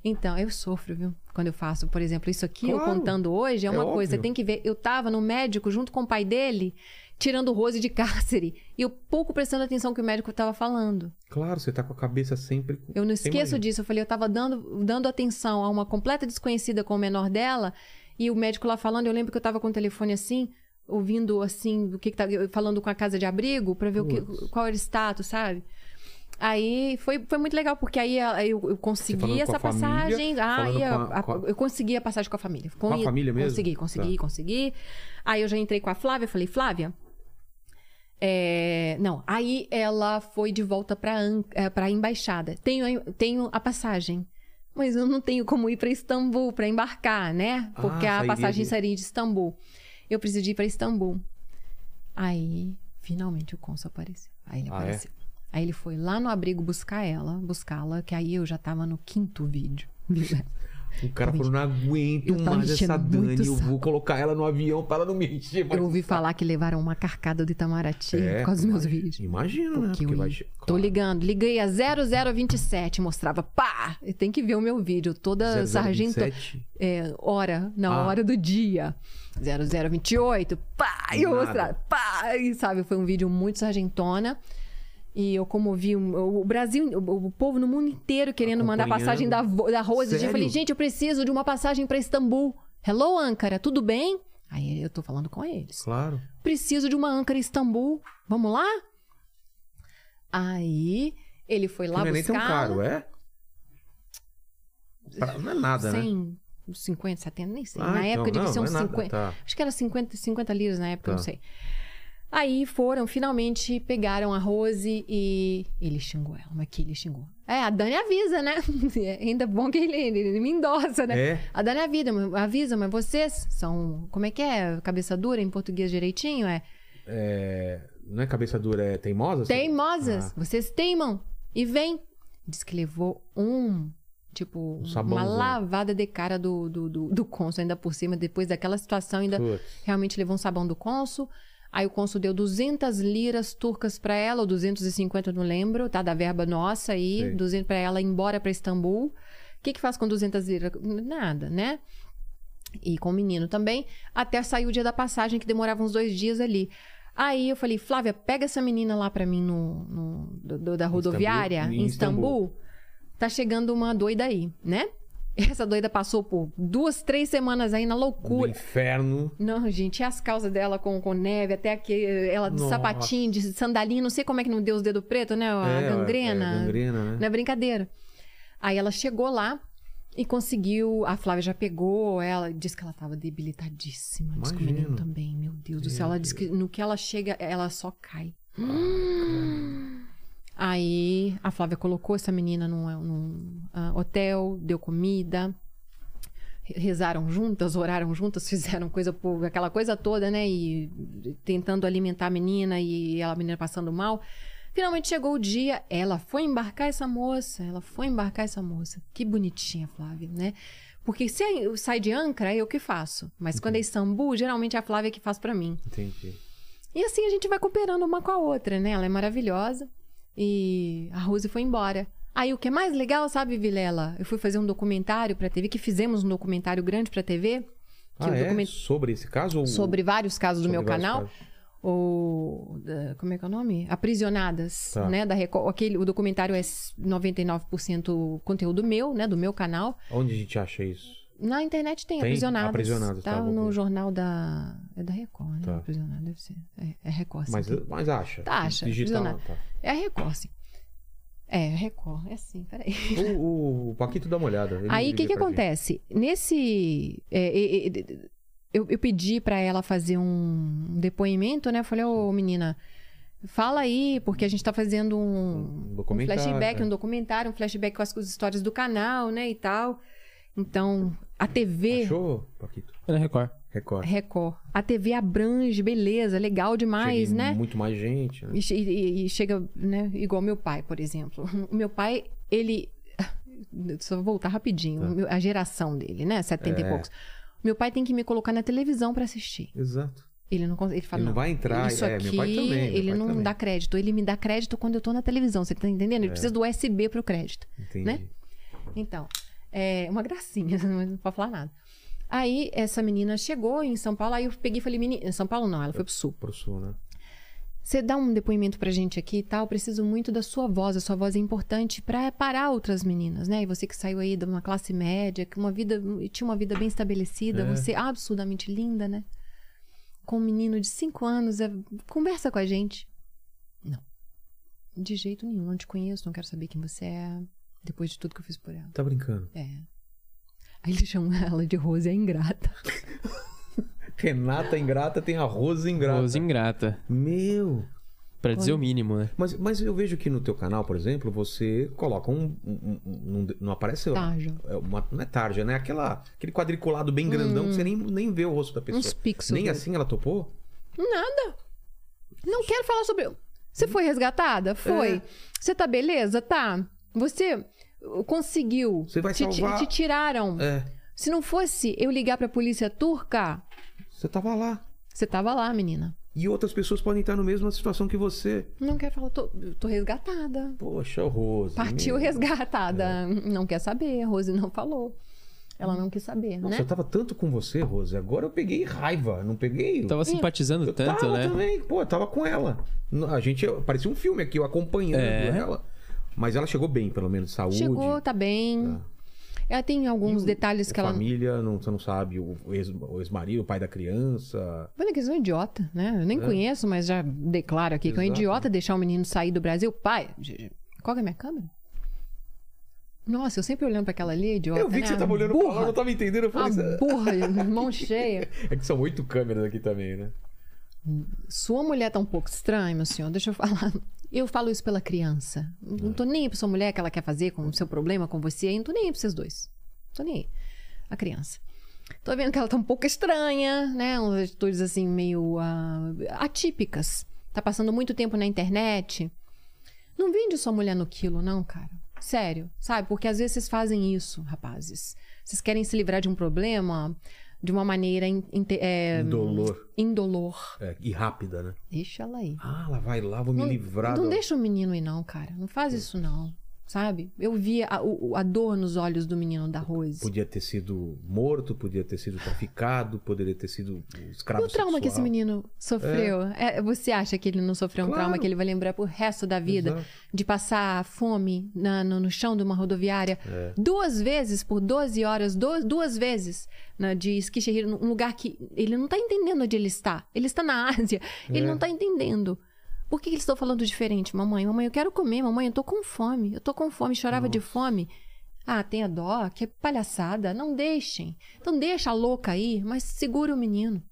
Então, eu sofro, viu? Quando eu faço, por exemplo, isso aqui, eu Claro. contando hoje, é É uma coisa. óbvio. Tem que ver. Eu tava no médico junto com o pai dele, tirando o Rose de *laughs* cárcere. E eu pouco prestando atenção no que o médico tava falando. Claro, você tá com a cabeça sempre. Eu não esqueço imagina. disso. Eu falei, eu tava dando, dando atenção a uma completa desconhecida com o menor dela, e o médico lá falando, eu lembro que eu tava com o telefone assim, ouvindo assim, o que, que tá falando com a casa de abrigo, pra ver o que, qual era o status, sabe? Aí foi, foi muito legal, porque aí a- eu, eu consegui com essa a família, passagem. falando Aí com a- a- a- com eu consegui a passagem com a família. Com a família mesmo? Consegui, consegui, Tá. consegui. Aí eu já entrei com a Flávia, falei, Flávia. é, Não, aí ela foi de volta pra, é, pra embaixada. Tenho, a- tenho a passagem. Mas eu não tenho como ir pra Istambul pra embarcar, né? Porque Ah, a passagem de- seria de Istambul. Eu preciso de ir pra Istambul. Aí, finalmente, o cônsul apareceu. Aí ele Ah, é? apareceu. Aí ele foi lá no abrigo buscar ela, buscá-la, que aí eu já tava no quinto vídeo. *laughs* *laughs* O cara falou: não aguento Eu mais essa Dani, eu vou colocar ela no avião pra ela não me encher. mais Eu ouvi o saco." falar que levaram uma carcada do Itamaraty É, por causa dos meus vídeos. Imagino, né? Porque eu vai che- Tô claro. ligando, liguei a 0027, mostrava, pá! Tem que ver o meu vídeo, toda 0027. sargento. É, hora, não, Ah. hora do dia. 0028, pá! E eu mostrava, pá! E sabe, foi um vídeo muito sargentona. E eu comovi o, o Brasil, o, o povo no mundo inteiro querendo mandar Acompanhando. passagem da, da Rose. Eu Sério? falei, gente, eu preciso de uma passagem pra Istambul. Hello, Ankara, tudo bem? Aí eu tô falando com eles Claro. preciso de uma âncora em Istambul. Vamos lá? Aí ele foi lá não é nem tão buscar. caro, é? Pra- Não é nada, né? 100, 50, 70, nem sei. Ah, na então, época devia ser uns é nada, 50. tá. Acho que era 50, 50 liras na época, Tá. não sei. Aí foram, finalmente pegaram a Rose e ele xingou ela, mas que ele xingou. É, a Dani avisa, né? *laughs* Ainda bom que ele, ele, me endossa, né? É. A Dani avisa, avisa, mas vocês são. Como é que é? Cabeça dura em português direitinho? É. É, Não é cabeça dura, é teimosa? Teimosas. Ah. Vocês teimam. E vem. Diz que levou um. Tipo, uma sabãozão. lavada de cara do, do, do, do cônsul, ainda por cima, depois daquela situação, ainda Putz. realmente levou um sabão do cônsul. Aí o cônsul deu 200 liras turcas pra ela, ou 250, eu não lembro, tá? Da verba nossa aí, Sei. 200 pra ela ir embora pra Istambul. O que que faz com 200 liras? Nada, né? E com o menino também, até sair o dia da passagem, que demorava uns dois dias ali. Aí eu falei, Flávia, pega essa menina lá pra mim no, no- do- do- da rodoviária, Istambul, em em Istambul. Tá chegando uma doida aí, né? Essa doida passou por duas, três semanas aí na loucura. inferno. Não, gente, e as calças dela com, com neve, até aqui, ela de Nossa. sapatinho, de sandalinho, não sei como é que não deu os dedos pretos, né? A É, gangrena. é, gangrena, né? Não é brincadeira. Aí ela chegou lá e conseguiu. A Flávia já pegou ela, disse que ela tava debilitadíssima. Disse que o menino também, meu Deus do céu. Ela disse que no que ela chega, ela só cai. Aí a Flávia colocou essa menina num, num, ah, hotel, deu comida, re- rezaram juntas, oraram juntas, *laughs* fizeram coisa por aquela coisa toda, né? E tentando alimentar a menina e ela, a menina passando mal. Finalmente chegou o dia, ela foi embarcar essa moça, ela foi embarcar essa moça. Que bonitinha, Flávia, né? Porque se eu sai de Ankara, eu que faço. Mas quando é Istambul, geralmente é a Flávia que faz pra mim. Entendi. E assim a gente vai cooperando uma com a outra, né? Ela é maravilhosa. E a Rose foi embora. Aí o que é mais legal, sabe, Vilela? Eu fui fazer um documentário pra TV, que fizemos um documentário grande pra TV. Ah, é? document- Sobre esse caso? ou- Sobre vários casos do sobre meu vários canal. casos? O, da- como é que é o nome? Aprisionadas, Tá. né? Da Record. Aquele, o documentário é 99% conteúdo meu, né? Do meu canal. Onde a gente acha isso? Na internet tem, Tem? Aprisionadas. Aprisionadas, tá tá, no ver. jornal da... É da Record, né? Tá. Aprisionadas, deve ser. É, é Record, sim. Mas, mas acha. Tá, acha, Digital, aprisionado. tá. É a Record, sim. É, Record. É assim, peraí. O, o, o Paquito dá uma olhada. ele Aí, o que que pra gente. acontece? Nesse... é, é, eu, eu pedi pra ela fazer um depoimento, né? Eu falei, ô, menina, fala aí, porque a gente tá fazendo um, Um um flashback, é. um documentário, um flashback com as, com as histórias do canal, né? E tal. Então, a TV... Achou, Paquito? É na Record. Record. Record. A TV abrange, beleza, legal demais, né? Muito mais gente. Né? E, e- e chega, né, igual meu pai, por exemplo. O meu pai, ele. *laughs* Só vou voltar rapidinho. Tá. A geração dele, né? 70 É. e poucos. Meu pai tem que me colocar na televisão pra assistir. Exato. Ele não consegue. Ele fala, Ele não vai entrar, Isso é, aqui, meu pai também, meu ele pai não também. dá crédito. Ele me dá crédito quando eu tô na televisão. Você tá entendendo? Ele precisa do USB pro crédito. Entendi. Né? Então, é uma gracinha, *laughs* não pode falar nada. Aí, essa menina chegou em São Paulo, aí eu peguei e falei, menina, São Paulo não, ela foi pro Sul. Pro sul, né? Você dá um depoimento pra gente aqui e tal, preciso muito da sua voz. A sua voz é importante pra parar outras meninas, né? E você que saiu aí de uma classe média, que uma vida, tinha uma vida bem estabelecida, É. você é absurdamente linda, né? Com um menino de 5 anos, é, conversa com a gente. Não. De jeito nenhum, não te conheço, não quero saber quem você é, depois de tudo que eu fiz por ela. Tá brincando. É. Aí ele chama ela de Rose a ingrata. *laughs* Renata ingrata tem a Rose ingrata. Rose ingrata. Meu. Pra dizer o mínimo, né? Mas, mas eu vejo que no teu canal, por exemplo, você coloca um. um- um- um- não aparece. Tarja. É uma, não é tarja, né? Aquela, aquele quadriculado bem grandão que você nem, nem vê o rosto da pessoa. Uns pixels. Nem assim ela topou? Nada. Não quero falar sobre. Você foi resgatada? Foi. É. Você tá beleza? Tá. Você conseguiu. Você vai te, salvar- te tiraram. É. Se não fosse eu ligar pra polícia turca, Você tava lá. você tava lá, menina. E outras pessoas podem estar na mesma situação que você. Não quero falar, tô, tô resgatada. Poxa, Rose. Partiu resgatada. Não quer saber. A Rose não falou. Ela não quis saber, Nossa, né? eu tava tanto com você, Rose. Agora eu peguei raiva. Não peguei. Tava simpatizando eu tanto, tava né? também. Pô, eu tava com ela. A gente. Parecia um filme aqui, eu acompanhando É. ela. Mas ela chegou bem, pelo menos, de saúde. Chegou, tá bem. Tá. Ela tem alguns o- detalhes que ela. família, não, você não sabe, o o ex- o ex-marido, o pai da criança. Olha que eles são idiota, né? Eu nem conheço, mas já declaro aqui que é um É. Exato. idiota deixar o menino sair do Brasil. Pai, qual que é a minha câmera? Nossa, eu sempre olhando pra aquela ali, idiota. eu vi que né? você tava olhando pra lá, eu burra. não tava entendendo. Eu falei, burra, *laughs* mão cheia. é que são oito câmeras aqui também, né? Sua mulher tá um pouco estranha, meu senhor, deixa eu falar. Eu falo isso pela criança. Não tô nem aí pra sua mulher que ela quer fazer com o seu problema com você, não tô nem aí pra vocês dois. Tô nem aí. A criança. Tô vendo que ela tá um pouco estranha, né? Umas atitudes assim meio ah, atípicas. Tá passando muito tempo na internet. Não vende sua mulher no quilo, não, cara. Sério, sabe? Porque às vezes vocês fazem isso, rapazes. Vocês querem se livrar de um problema de uma maneira in- inte- é, Indolor. indolor. É, e rápida, né? Deixa ela aí. Ah, ela vai lá, vou me Não, livrar. não do- deixa o menino ir, não, cara. Não faz isso, não. Sabe? Eu vi a, a dor nos olhos do menino da Rose. Podia ter sido morto, podia ter sido traficado, poderia ter sido escravo E o trauma que esse sexual. menino sofreu? É, você acha que ele não sofreu um Claro. trauma que ele vai lembrar pro resto da vida? Exato. De passar fome na- no, no chão de uma rodoviária É. duas vezes por 12 horas, do- duas vezes na, de Skishihiro, num lugar que ele não tá entendendo onde ele está. Ele está na Ásia. Ele É. não tá entendendo. Por que, eles estão falando diferente, mamãe? Mamãe, eu quero comer, mamãe, eu tô com fome. Eu tô com fome, chorava de fome. Ah, tenha dó, que palhaçada. Não deixem. Então deixa a louca aí, mas segura o menino.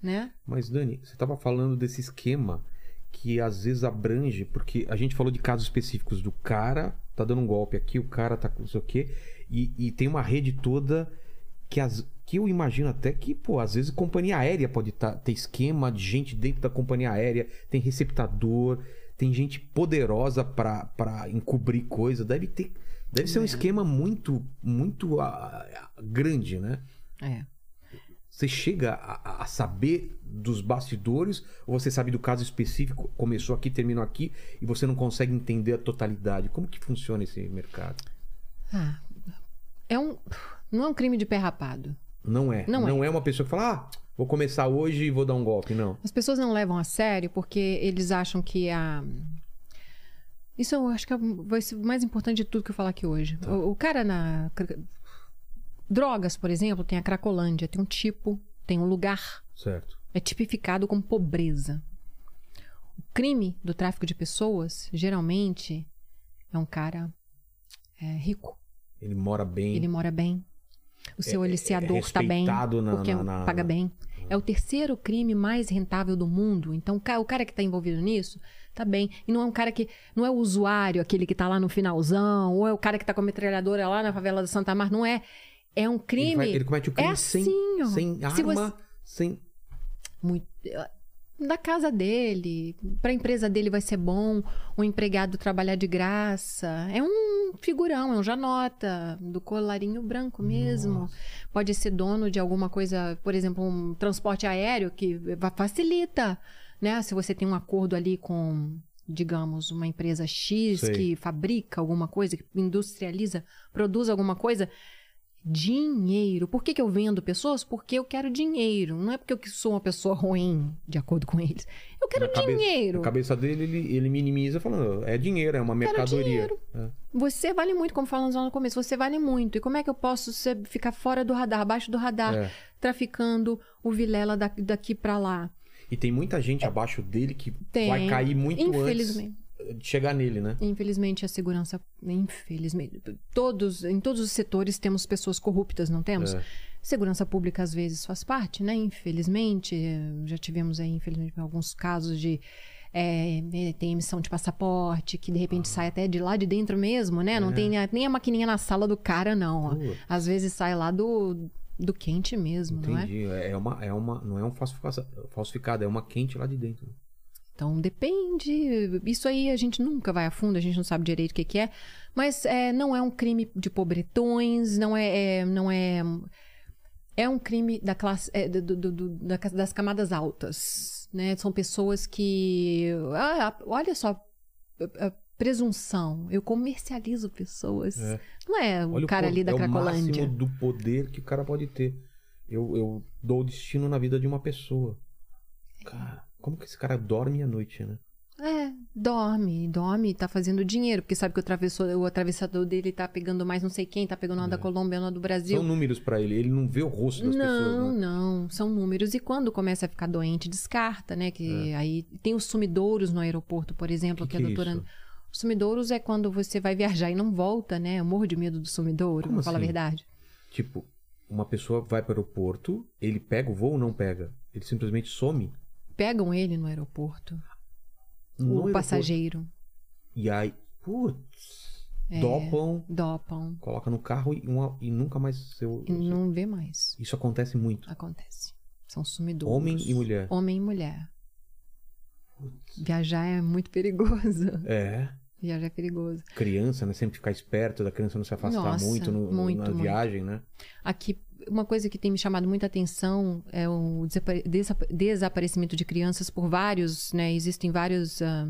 Né? Mas, Dani, você estava falando desse esquema que às vezes abrange, porque a gente falou de casos específicos do cara tá dando um golpe aqui, o cara tá com não sei o quê, e, e tem uma rede toda que, as, que eu imagino até que, pô, às vezes companhia aérea pode tá, ter esquema de gente dentro da companhia aérea, tem receptador, tem gente poderosa pra encobrir coisa, deve ter. Deve ser um esquema muito, muito ah, ah, grande, né? É. Você chega a, a saber dos bastidores ou você sabe do caso específico, começou aqui, terminou aqui e você não consegue entender a totalidade? Como que funciona esse mercado? Ah, é um. Não é um crime de pé rapado. Não é. Não Não, é. uma pessoa que fala, ah, vou começar hoje e vou dar um golpe. Não. As pessoas não levam a sério porque eles acham que a. Isso eu acho que é- vai ser o mais importante de tudo que eu falar aqui hoje. O, o cara na. Drogas, por exemplo, tem a Cracolândia, tem um tipo, tem um lugar. Certo. É tipificado como pobreza. O crime do tráfico de pessoas, geralmente, é um cara é, rico. Ele mora bem. Ele mora bem. O seu É- é aliciador está bem. respeitado na- porque na- na- paga bem. É o terceiro crime mais rentável do mundo. Então, o ca- o cara que está envolvido nisso tá bem. E não é um cara que. Não é o usuário, aquele que tá lá no finalzão, ou é o cara que tá com a metralhadora lá na favela da Santa Marta. Não é. É um Ele, crime. vai- ele comete o crime é sem, assim, sem Se arma, você- sem. muito da casa dele, para a empresa dele vai ser bom, um empregado trabalhar de graça. É um figurão, é um janota do colarinho branco mesmo. Pode ser dono de alguma coisa, por exemplo, um transporte aéreo que facilita, né? Se você tem um acordo ali com digamos, uma empresa X Sei. que fabrica alguma coisa, que industrializa, produz alguma coisa, dinheiro. Por que, que eu vendo pessoas? Porque eu quero dinheiro. Não é porque eu sou uma pessoa ruim, de acordo com eles. Eu quero na cabeça- dinheiro. Na cabeça dele, ele, ele minimiza falando, é dinheiro, é uma mercadoria. É. Você vale muito, como falamos lá no começo, você vale muito. E como é que eu posso ser- ficar fora do radar, abaixo do radar, É. traficando o Vilela da- daqui pra lá? E tem muita gente abaixo dele que Tem. vai cair muito Infelizmente. antes chegar nele, né? Infelizmente, a segurança. Infelizmente. Todos, em todos os setores temos pessoas corruptas, não temos? É. Segurança pública às vezes faz parte, né? Infelizmente. Já tivemos aí, infelizmente, alguns casos de. eh, eh, tem emissão de passaporte, que de repente sai até de lá de dentro mesmo, né? Não tem a- nem a maquininha na sala do cara, não. Às vezes sai lá do, do quente mesmo, não é? Entendi. É uma, é uma, não é um falsifica- falsificado, é uma quente lá de dentro. Então depende. Isso aí a gente nunca vai a fundo, a gente não sabe direito o que, que é. Mas é, não é um crime de pobretões, não é. é- não é. É um crime da classe, é, do- do- do- da- das camadas altas. Né? São pessoas que. ah, olha só. a- Presunção. Eu comercializo pessoas. É. Não é o Olha cara po- ali da é o Cracolândia. máximo do poder que o cara pode ter. Eu, eu dou o destino na vida de uma pessoa. Cara, como que esse cara dorme à noite, né? É, dorme, dorme, tá fazendo dinheiro, porque sabe que o, o atravessador dele tá pegando mais não sei quem, tá pegando uma da Colômbia, uma do Brasil. É. São números pra ele, ele não vê o rosto das não, pessoas, né? não, são números. E quando começa a ficar doente, descarta, né? Que aí tem os sumidouros no aeroporto, por exemplo, Que que, que a é doutora. isso? Os sumidouros é quando você vai viajar e não volta, né? Eu morro de medo do sumidouro, Como pra falar a assim? verdade. Tipo, uma pessoa vai para o aeroporto, ele pega o voo ou não pega? Ele simplesmente some. Pegam ele no aeroporto. No o aeroporto. passageiro. E aí, putz, É, dopam, Dopam. coloca no carro e, uma- e nunca mais seu, E não vê mais. Isso acontece muito. Acontece. São sumidouros. Homem e mulher. Homem e mulher. Viajar é muito perigoso. *laughs* É. Viajar é perigoso. Criança, né? Sempre ficar esperto da criança não se afastar Nossa, muito, no, muito, na muito. viagem, né? Aqui, uma coisa que tem me chamado muita atenção é o desapa- desapa- desaparecimento de crianças por vários, né? Existem vários ah,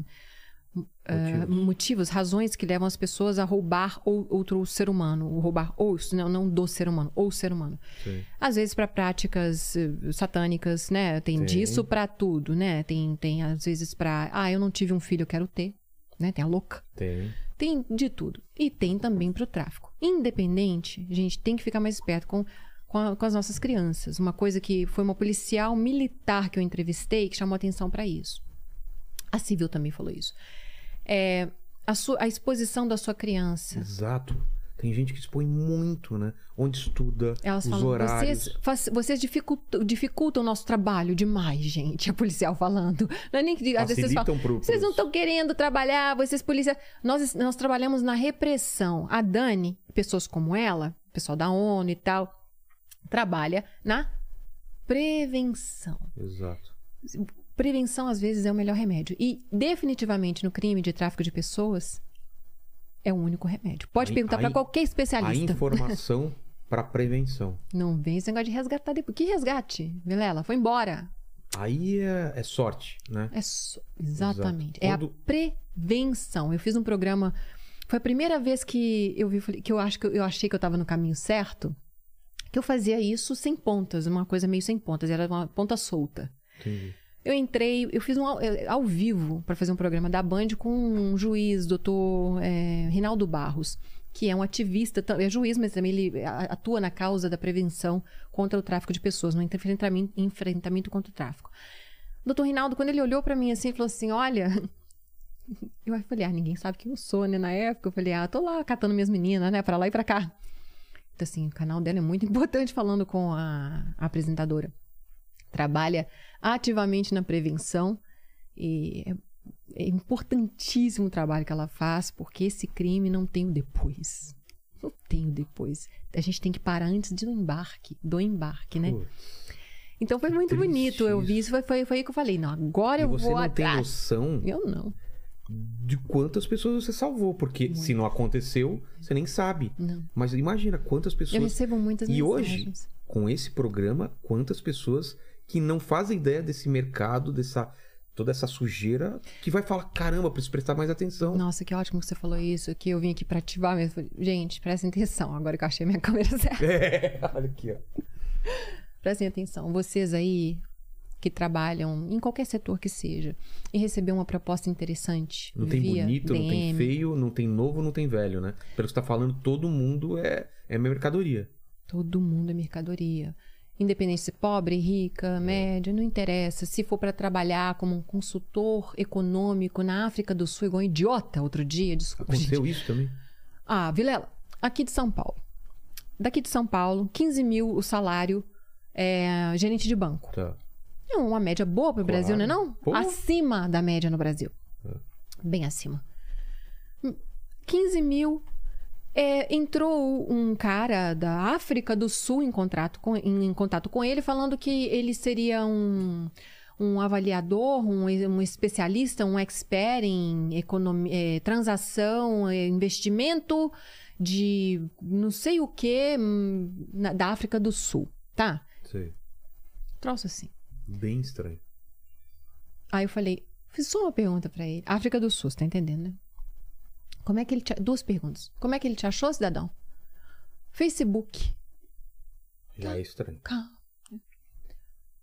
Motivos. motivos, razões que levam as pessoas a roubar ou- outro ser humano. Ou roubar ou, não, não do ser humano, ou ser humano. Sim. Às vezes para práticas eh, satânicas, né? Tem Sim. disso pra tudo, né? Tem, tem às vezes pra, ah, eu não tive um filho, eu quero ter, né? Tem a louca. Tem. Tem de tudo. E tem também pro tráfico. Independente, a gente tem que ficar mais esperto com, com, a- com as nossas crianças. Uma coisa que foi uma policial militar que eu entrevistei que chamou atenção para isso. A civil também falou isso. É, a, sua, a exposição da sua criança. Exato. Tem gente que expõe muito, né? Onde estuda, Elas os falam, horários. vocês, faz- vocês dificultam, dificultam o nosso trabalho demais, gente. A policial falando. Não é nem que às vezes vocês falam, pro, vocês não estão querendo trabalhar, vocês polícia. Nós, nós trabalhamos na repressão. A Dani, pessoas como ela, pessoal da ONU e tal, trabalha na prevenção. Exato. Prevenção, às vezes, é o melhor remédio. E, definitivamente, no crime de tráfico de pessoas, é o único remédio. Pode A perguntar a para qualquer A especialista. informação *laughs* para prevenção. Não vem esse negócio de resgatar depois. Que resgate, Vilela? Foi embora. Aí é, é sorte, né? É só- Exatamente. Exato. É a Quando- prevenção. Eu fiz um programa. Foi a primeira vez que eu vi que eu acho que eu achei que eu estava no caminho certo. Que eu fazia isso sem pontas, uma coisa meio sem pontas, era uma ponta solta. Entendi. Eu entrei, eu fiz um ao, eh, ao vivo para fazer um programa da Band com um juiz, doutor eh, Rinaldo Barros, que é um ativista, é juiz, mas também ele a- atua na causa da prevenção contra o tráfico de pessoas, no enfrentamento, enfrentamento contra o tráfico. Doutor Rinaldo, quando ele olhou para mim assim, falou assim: Olha. *laughs* Eu falei, ah, ninguém sabe quem eu sou, né? Na época, eu falei, ah, tô lá catando minhas meninas, né? Pra lá e pra cá. Assim, o canal dela é muito *laughs* importante falando com a, a apresentadora. Trabalha ativamente na prevenção e é, é importantíssimo o trabalho que ela faz, porque esse crime não tem o depois. Não tem o depois. A gente tem que parar antes do embarque, do embarque, né? Pô, Então foi muito bonito. Eu vi isso, foi, foi, foi aí que eu falei, não, agora E eu você vou não tem noção Eu não, de quantas pessoas você salvou, porque se não aconteceu, você nem sabe. não. Mas imagina quantas Eu pessoas. recebo muitas E hoje, mensagens. com esse programa, quantas pessoas que não fazem ideia desse mercado, dessa toda essa sujeira, que vai falar: caramba, preciso prestar mais atenção. Nossa, que ótimo que você falou isso, que eu vim aqui pra ativar mesmo. Falei, Gente, prestem atenção, agora que eu achei minha *laughs* câmera certa. É, olha aqui, ó. Prestem atenção. Vocês aí que trabalham em qualquer setor que seja e receber uma proposta interessante Não tem bonito, não tem DM, feio, não tem novo, não tem velho, né? Pelo que você tá falando, todo mundo é, é mercadoria. Todo mundo é mercadoria. Independente se pobre, É. rica, média, não interessa. Se for para trabalhar como um consultor econômico na África do Sul, igual um idiota outro dia, desculpa, gente. Aconteceu isso também? Ah, Vilela, aqui de São Paulo. Daqui de São Paulo, 15 mil o salário é, gerente de banco. Tá. É uma média boa para o Claro. Brasil, não é não? Pô. Acima da média no Brasil. É. Bem acima. Hum, 15 mil. É, entrou um cara da África do Sul em, contrato com, em, em contato com ele, falando que ele seria um, um avaliador, um, um especialista, um expert em economia, é, transação, é, investimento de não sei o que da África do Sul, tá? Sei. Troço assim. Bem estranho. Aí eu falei, fiz só uma pergunta pra ele. África do Sul, você tá entendendo, né? Como é que ele te... Duas perguntas. Como é que ele te achou, cidadão? Facebook. Já é estranho. Calma.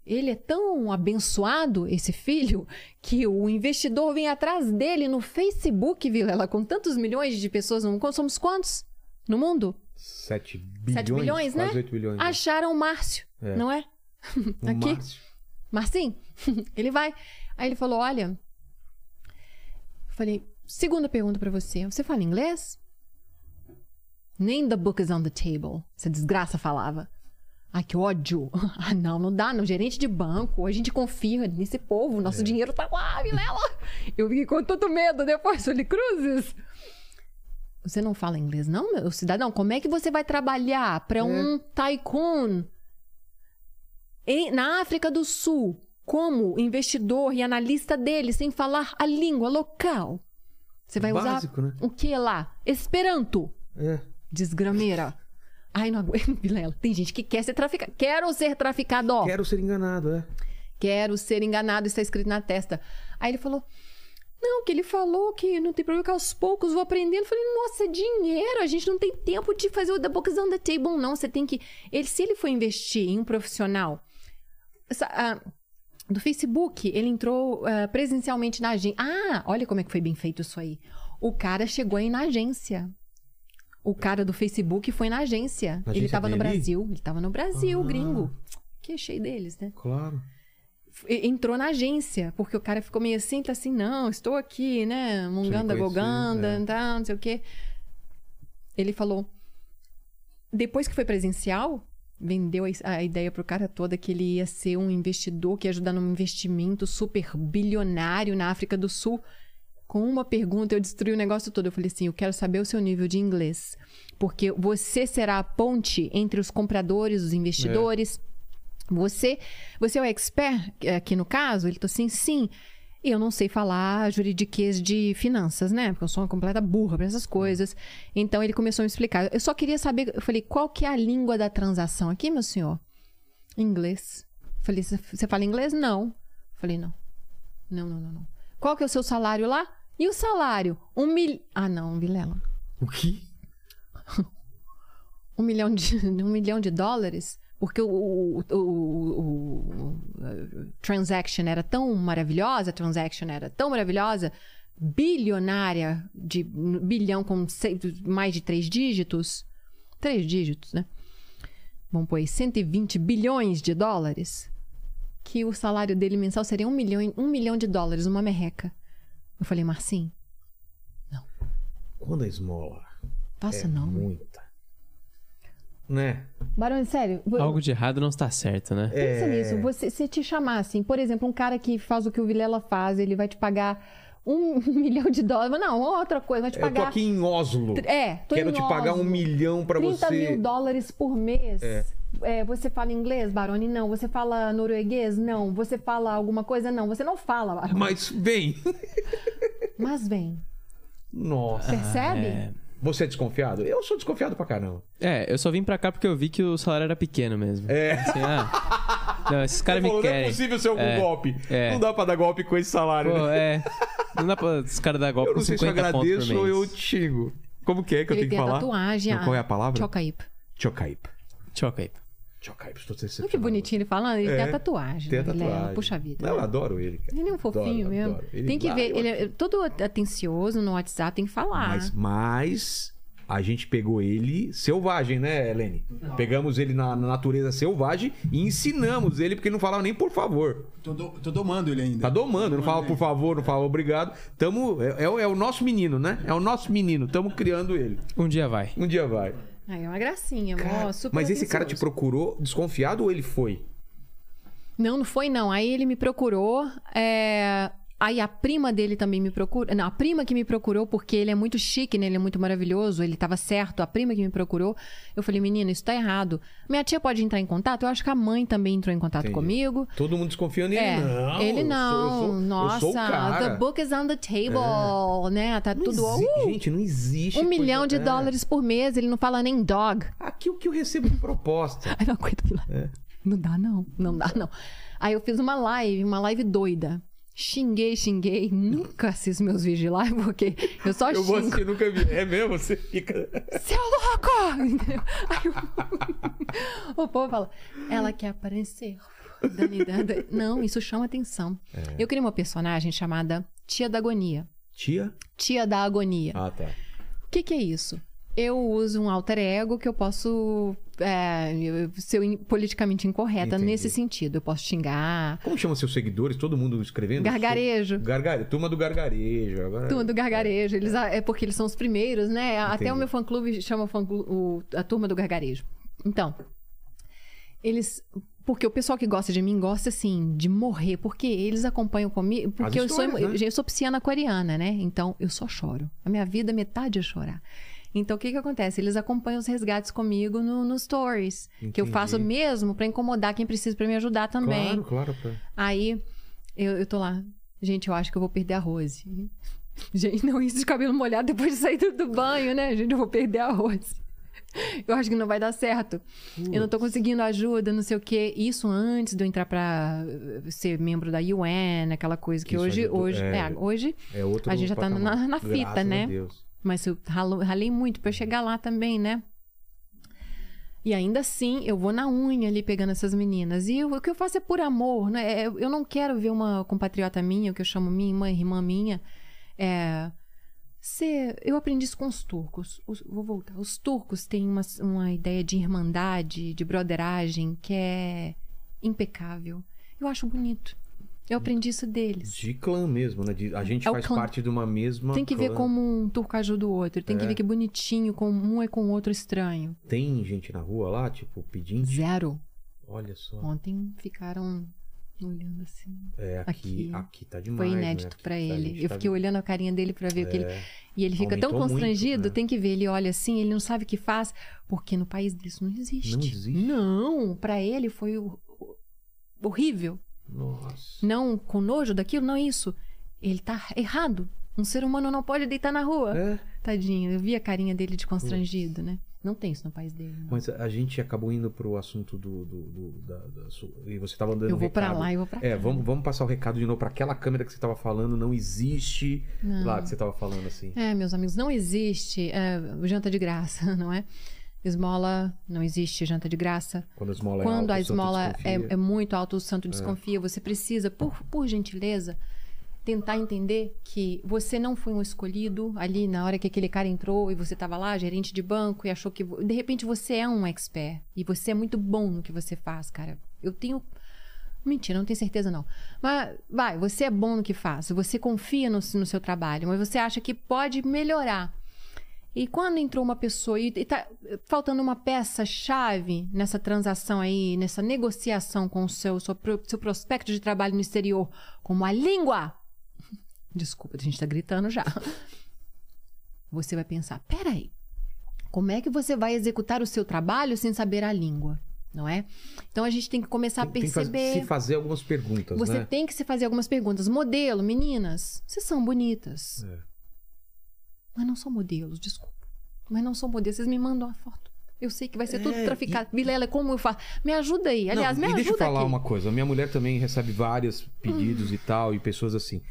Ele é tão abençoado, esse filho, que o investidor vem atrás dele no Facebook, Vilela, com tantos milhões de pessoas no mundo. Somos quantos no mundo? 7 bilhões, Sete bilhões, né? 8 bilhões. né? Acharam o Márcio, É. não é? *laughs* O aqui. Márcio. Marcinho, *laughs* ele vai. Aí ele falou: Olha. Eu falei: Segunda pergunta pra você. Você fala inglês? Nem the book is on the table. Essa desgraça falava. Ai, que ódio. *laughs* Ah, não, não dá, não. Gerente de banco, a gente confia nesse povo, nosso dinheiro tá lá, Vilela. *laughs* Eu fiquei com tanto medo depois, Sueli Cruzes. Você não fala inglês, não, meu cidadão? Como é que você vai trabalhar para um tycoon em- na África do Sul como investidor e analista dele sem falar a língua local? Você vai Básico, usar né? o que lá? Esperanto. É. Desgrameira. Ai, não aguento, *laughs* Vilela. Tem gente que quer ser traficado. Quero ser traficado, ó. Quero ser enganado, é. Quero ser enganado, está escrito na testa. Aí ele falou: Não, que ele falou que não tem problema, que aos poucos vou aprendendo. Eu falei: Nossa, é dinheiro, a gente não tem tempo de fazer o The Books on the Table, não. Você tem que. Ele, se ele for investir em um profissional. Ah, do Facebook, ele entrou ah, presencialmente na agência. Ah, olha como é que foi bem feito isso aí. O cara chegou aí na agência. O cara do Facebook foi na agência. Na ele agência estava no? Brasil. Ele estava no Brasil, Ah. gringo. Que é cheio deles, né? Claro. Entrou na agência, porque o cara ficou meio assim, tá assim, não, estou aqui, né, munganda, goganda, é. tal, não sei o quê. Ele falou, depois que foi presencial, vendeu a, ideia pro cara toda que ele ia ser um investidor que ia ajudar num investimento super bilionário na África do Sul. Com uma pergunta, eu destruí o negócio todo. Eu falei assim: eu quero saber o seu nível de inglês. Porque você será a ponte entre os compradores, os investidores. Você, você é o expert aqui no caso? Ele falou assim, sim. Eu não sei falar juridiquês de finanças, né? Porque eu sou uma completa burra para essas coisas. Então ele começou a me explicar. Eu só queria saber, eu falei, qual que é a língua da transação aqui, meu senhor? Inglês. Falei, "Você- fala inglês? Não. Falei, não. Não, não, não, não. Qual que é o seu salário lá? E o salário? Um mil... Ah, não, Vilela. O quê? *laughs* Um milhão de, um milhão de dólares? Porque o, o, o, o- transaction era tão maravilhosa, a transaction era tão maravilhosa, bilionária, de bilhão com seis- mais de três dígitos, três dígitos, né? Vamos pôr aí, 120 bilhões de dólares, que o salário dele mensal seria um milhão, um milhão de dólares, uma merreca. Eu falei, Marcinho, Quando a esmola faça é não. muita. Né? Barão, sério. vo- Algo de errado não está certo, né? Pensa É. nisso. Você, se te chamar assim, por exemplo, um cara que faz o que o Vilela faz, ele vai te pagar um *laughs* milhão de dólares. Não, outra coisa, vai te Eu tô pagar. aqui em Oslo. É, tô Quero em te pagar um Oslo. milhão pra 30 você. mil dólares por mês. É, você fala inglês, Baroni? Não. Você fala norueguês? Não. Você fala alguma coisa? Não. Você não fala, Baroni. Mas vem. Mas vem. Nossa. Percebe? É, Você é desconfiado? Eu sou desconfiado pra caramba. É, eu só vim pra cá porque eu vi que o salário era pequeno mesmo. É. Assim, ah, não, esses caras Ele me falou, não é querem. possível ser algum É, golpe. é. Não dá pra dar golpe com esse salário. Pô, né? é. Não dá pra os caras dar golpe Eu com não sei se eu 50 agradeço ou eu te xingo. Como que é que eu Ele tenho que falar? tatuagem. Não, qual é a palavra? Chocaíp. Chocaip. Choca Estou Olha que bonitinho ele falando. Ele É, tem a tatuagem. Tem a né, tatuagem. Puxa vida. Não, eu adoro ele, cara. Ele é um fofinho Adoro, mesmo. adoro. Ele Tem que ver. eu Ele é todo atencioso no WhatsApp, tem que falar. Mas, mas a gente pegou ele selvagem, né, Helene? Pegamos ele na, na natureza selvagem e ensinamos ele, porque ele não falava nem por favor. Tô, do- tô domando ele ainda. Tá domando, não fala por favor, não fala obrigado. Tamo, é, é o- é o nosso menino, né? É o nosso menino. Tamo criando ele. Um dia vai. Um dia vai. Ai, é uma gracinha, Cara, super mas esse cara te procurou desconfiado ou ele foi? Não, não foi não. Aí ele me procurou. é, Aí a prima dele também me procurou. Não, a prima que me procurou, porque ele é muito chique, né? Ele é muito maravilhoso, ele tava certo. A prima que me procurou, eu falei, menina, isso tá errado. Minha tia pode entrar em contato? Eu acho que a mãe também entrou em contato Entendi. comigo. Todo mundo desconfiando e É, ele não. ele não. eu sou- eu Nossa, sou o cara. the book is on the table, né? Tá Não tudo. exi- Uh, Gente, não existe. um milhão de é. dólares por mês, ele não fala nem dog. Aqui o que eu recebo de proposta. *laughs* Ai, não aguento, Pilar. É. Não dá, não. Não dá, não. Aí eu fiz uma live, uma live doida. Xinguei, xinguei. Nunca assisto meus vídeos de live, porque eu só Eu vou xingo. assistir, nunca vi. É mesmo? Você fica. Seu louco! Aí o... *laughs* o povo fala, ela quer aparecer. Dani, Dani. Não, isso chama atenção. É. Eu criei uma personagem chamada Tia da Agonia. Tia? Tia da Agonia. Ah, tá. O que, que é isso? Eu uso um alter ego que eu posso é, ser in- politicamente incorreta Entendi. nesse sentido. Eu posso xingar. Como chama seus seguidores? Todo mundo escrevendo? Gargarejo. Gargarejo. Turma do gargarejo. Agora... Turma do gargarejo. Eles, é porque eles são os primeiros, né? Até Entendi. o meu fã-clube chama o fã-clu- o- a turma do gargarejo. Então, Eles. Porque o pessoal que gosta de mim gosta, assim, de morrer. Porque eles acompanham comigo. Porque eu sou, né? eu sou pisciana aquariana, né? Então eu só choro. A minha vida, metade é chorar. Então o que que acontece? Eles acompanham os resgates comigo no, no stories. Que eu Entendi. faço mesmo pra incomodar quem precisa pra me ajudar também. Claro, claro. pô. Aí eu, eu tô lá. Gente, eu acho que eu vou perder a Rose. *laughs* Gente, não, isso de cabelo molhado depois de sair do, banho, né? Gente, eu vou perder a Rose. *laughs* Eu acho que não vai dar certo. Eu não tô conseguindo ajuda, não sei o quê. Isso antes de eu entrar pra eh, ser membro da UN, aquela coisa que, Que hoje, hoje, é. é, hoje, É outro a gente já tá na, na fita, né? Deus. Mas eu ralei muito eu chegar lá também, né? E ainda assim, eu vou na unha ali pegando essas meninas. E eu- o que eu faço é por amor, né? É, Eu não quero ver uma compatriota minha, o que eu chamo minha irmã, irmã minha, é, ser... Eu aprendi isso com os turcos. Os- vou voltar. Os turcos têm uma, uma ideia de irmandade, de broderagem, que é impecável. Eu acho bonito. Eu aprendi isso deles. De clã mesmo, né? De- a gente É faz parte de uma mesma. Tem que ver clã. como um turco ajuda o outro. Tem que É. ver que bonitinho, como um é com o outro estranho. Tem gente na rua lá, tipo, pedindo. Zero. Olha só. Ontem ficaram olhando assim. É, aqui, Aqui. aqui tá demais. Foi né? inédito Aqui pra tá- ele. Eu tá fiquei olhando a carinha dele pra ver o que ele. É. E ele fica tão Aumentou muito, constrangido, né? tem que ver. Ele olha assim, ele não sabe o que faz, porque no país dele isso não existe. Não existe? Não, pra ele foi horrível. Nossa. Não com nojo daquilo, não é isso. Ele tá errado. Um ser humano não pode deitar na rua. É, Tadinho, eu vi a carinha dele de constrangido, né? Não tem isso no país dele. não. mas a gente acabou indo pro assunto do. do, do- da, da e você tava dando Eu vou pra recado. lá e vou pra cá. É, vamos, vamos passar o recado de novo pra aquela câmera que você tava falando, não existe. Não. Lá que você tava falando assim. É, meus amigos, não existe é, janta de graça, *laughs* não é? Esmola, não existe janta de graça. Quando a esmola é Quando alta, a o santo esmola é, é muito alta, o santo desconfia. Você precisa, por, por gentileza, tentar entender que você não foi um escolhido ali na hora que aquele cara entrou e você estava lá, gerente de banco, e achou que. De repente você é um expert. E você é muito bom no que você faz, cara. Eu tenho. Mentira, não tenho certeza não. Mas, vai, você é bom no que faz. Você confia no, no seu trabalho, mas você acha que pode melhorar. E quando entrou uma pessoa e, e tá faltando uma peça-chave nessa transação aí, nessa negociação com o seu, seu, seu prospecto de trabalho no exterior, como a língua. *laughs* Desculpa, a gente tá gritando já. Você vai pensar: peraí, como é que você vai executar o seu trabalho sem saber a língua? Não é? Então a gente tem que começar Tem- a tem que perceber. se fazer algumas perguntas, Você né? tem que se fazer algumas perguntas. Modelo, meninas, vocês são bonitas. É. Mas não são modelos, desculpa. Mas não são modelos. Vocês me mandam a foto. Eu sei que vai ser tudo É, traficado. Vilela, como eu faço? Me ajuda aí. Aliás, Não, me e ajuda deixa eu falar aqui. uma coisa. Minha mulher também recebe vários pedidos e tal, e pessoas assim.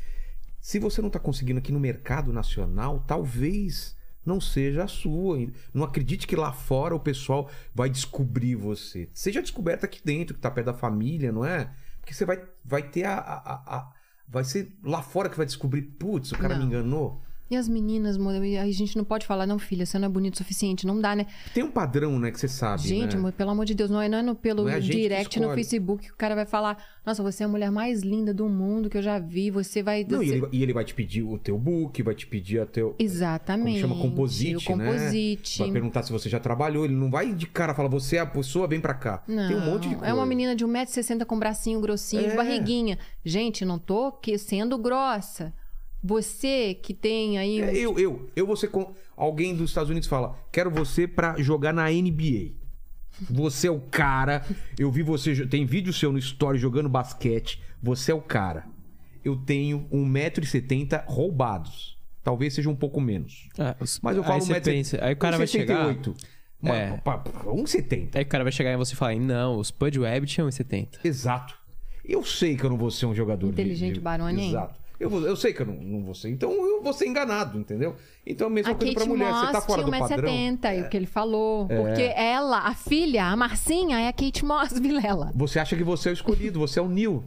Se você não tá conseguindo aqui no mercado nacional, talvez não seja a sua. Não acredite que lá fora o pessoal vai descobrir você. Seja descoberta aqui dentro, que tá perto da família, não é? Porque você vai, vai ter a, a- a- a- Vai ser lá fora que vai descobrir, putz, o cara me Não. enganou. E as meninas, a gente não pode falar, não, filha, você não é bonito o suficiente. Não dá, né? Tem um padrão, né, que você sabe. Gente, né? pelo amor de Deus, não é, não é no, pelo Não é direct no. Facebook que o cara vai falar: Nossa, você é a mulher mais linda do mundo que eu já vi. Você vai. Não, e você- ele, e ele vai te pedir o teu book, vai te pedir a teu. Exatamente. Como chama composite, o né? composite. Vai perguntar se você já trabalhou. Ele não vai de cara falar, você é a pessoa, vem pra cá. Não, Tem um monte de coisa. É uma menina de 1,60m com bracinho grossinho, É. barriguinha. Gente, não tô que sendo grossa. Você que tem aí. um- É, eu, eu, eu vou ser com. Alguém dos Estados Unidos fala, quero você pra jogar na NBA. Você é o cara. Eu vi você. Tem vídeo seu no story jogando basquete. Você é o cara. Eu tenho 1,70m roubados. Talvez seja um pouco menos. Ah, os- Mas eu falo aí você 1,70m. pensa, aí o cara vai chegar. 1,68m. Uma- É. pa- pa- 1,70m. Aí o cara vai chegar em você e falar, não, os Pud Web tinham 1,70. Exato. Eu sei que eu não vou ser um jogador de- Inteligente de, Baroni, hein? Exato. Eu, eu sei que eu não, não vou ser. Então eu vou ser enganado, entendeu? Então a mesma A coisa pra mulher. Você tá Moss fora tinha do padrão. 1,70m, é o que ele falou. Porque ela, a filha, a Marcinha, é a Kate Moss, Vilela. Você acha que você é o escolhido, você é o Neil.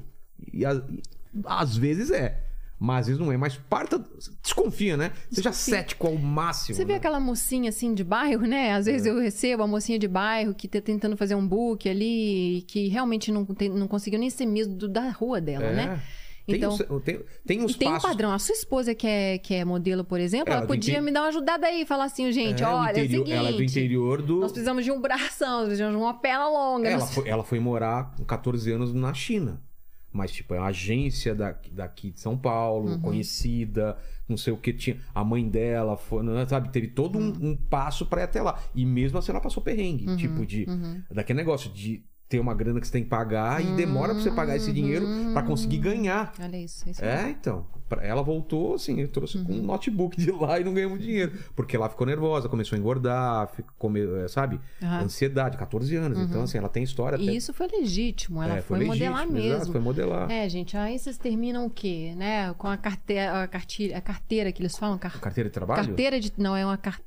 E, a- e às vezes é. Mas às vezes não é. Mas parta. Desconfia, né? Seja cético ao máximo. Você vê né? aquela mocinha assim de bairro, né? Às vezes eu recebo a mocinha de bairro que tá tentando fazer um book ali, que realmente não, tem- não conseguiu nem ser mesmo do- da rua dela, É. né? Então, tem, os- tem, tem uns tem um padrão. A sua esposa que é, que é modelo, por exemplo, Ela ela podia inte- me dar uma ajudada aí. Falar assim, gente, É, olha, interior- é o seguinte... ela é do interior do. Nós precisamos de um bração, nós precisamos de uma perna longa. Ela nós- foi, ela foi morar com 14 anos na China. Mas, tipo, é uma agência daqui, daqui de São Paulo, Uhum. conhecida, não sei o que tinha. A mãe dela foi, não é, sabe, teve todo um, um passo pra ir até lá. E mesmo assim ela passou perrengue. Uhum, Tipo, de. Daquele negócio de ter uma grana que você tem que pagar e demora pra você pagar esse dinheiro pra conseguir ganhar. Olha isso, isso É, então. Pra- Ela voltou, assim, trouxe com um notebook de lá e não ganhamos dinheiro. Porque ela ficou nervosa, começou a engordar, ficou, come- é, sabe? Aham. Ansiedade, 14 anos. Então, assim, ela tem história até. E isso foi legítimo, ela É, foi, legítimo, modelar exato, mesmo. foi modelar. É, gente, aí vocês terminam o quê, né? Com a carteira, a cartilha, a carteira que eles falam, car- Carteira de trabalho? carteira de, não é uma car...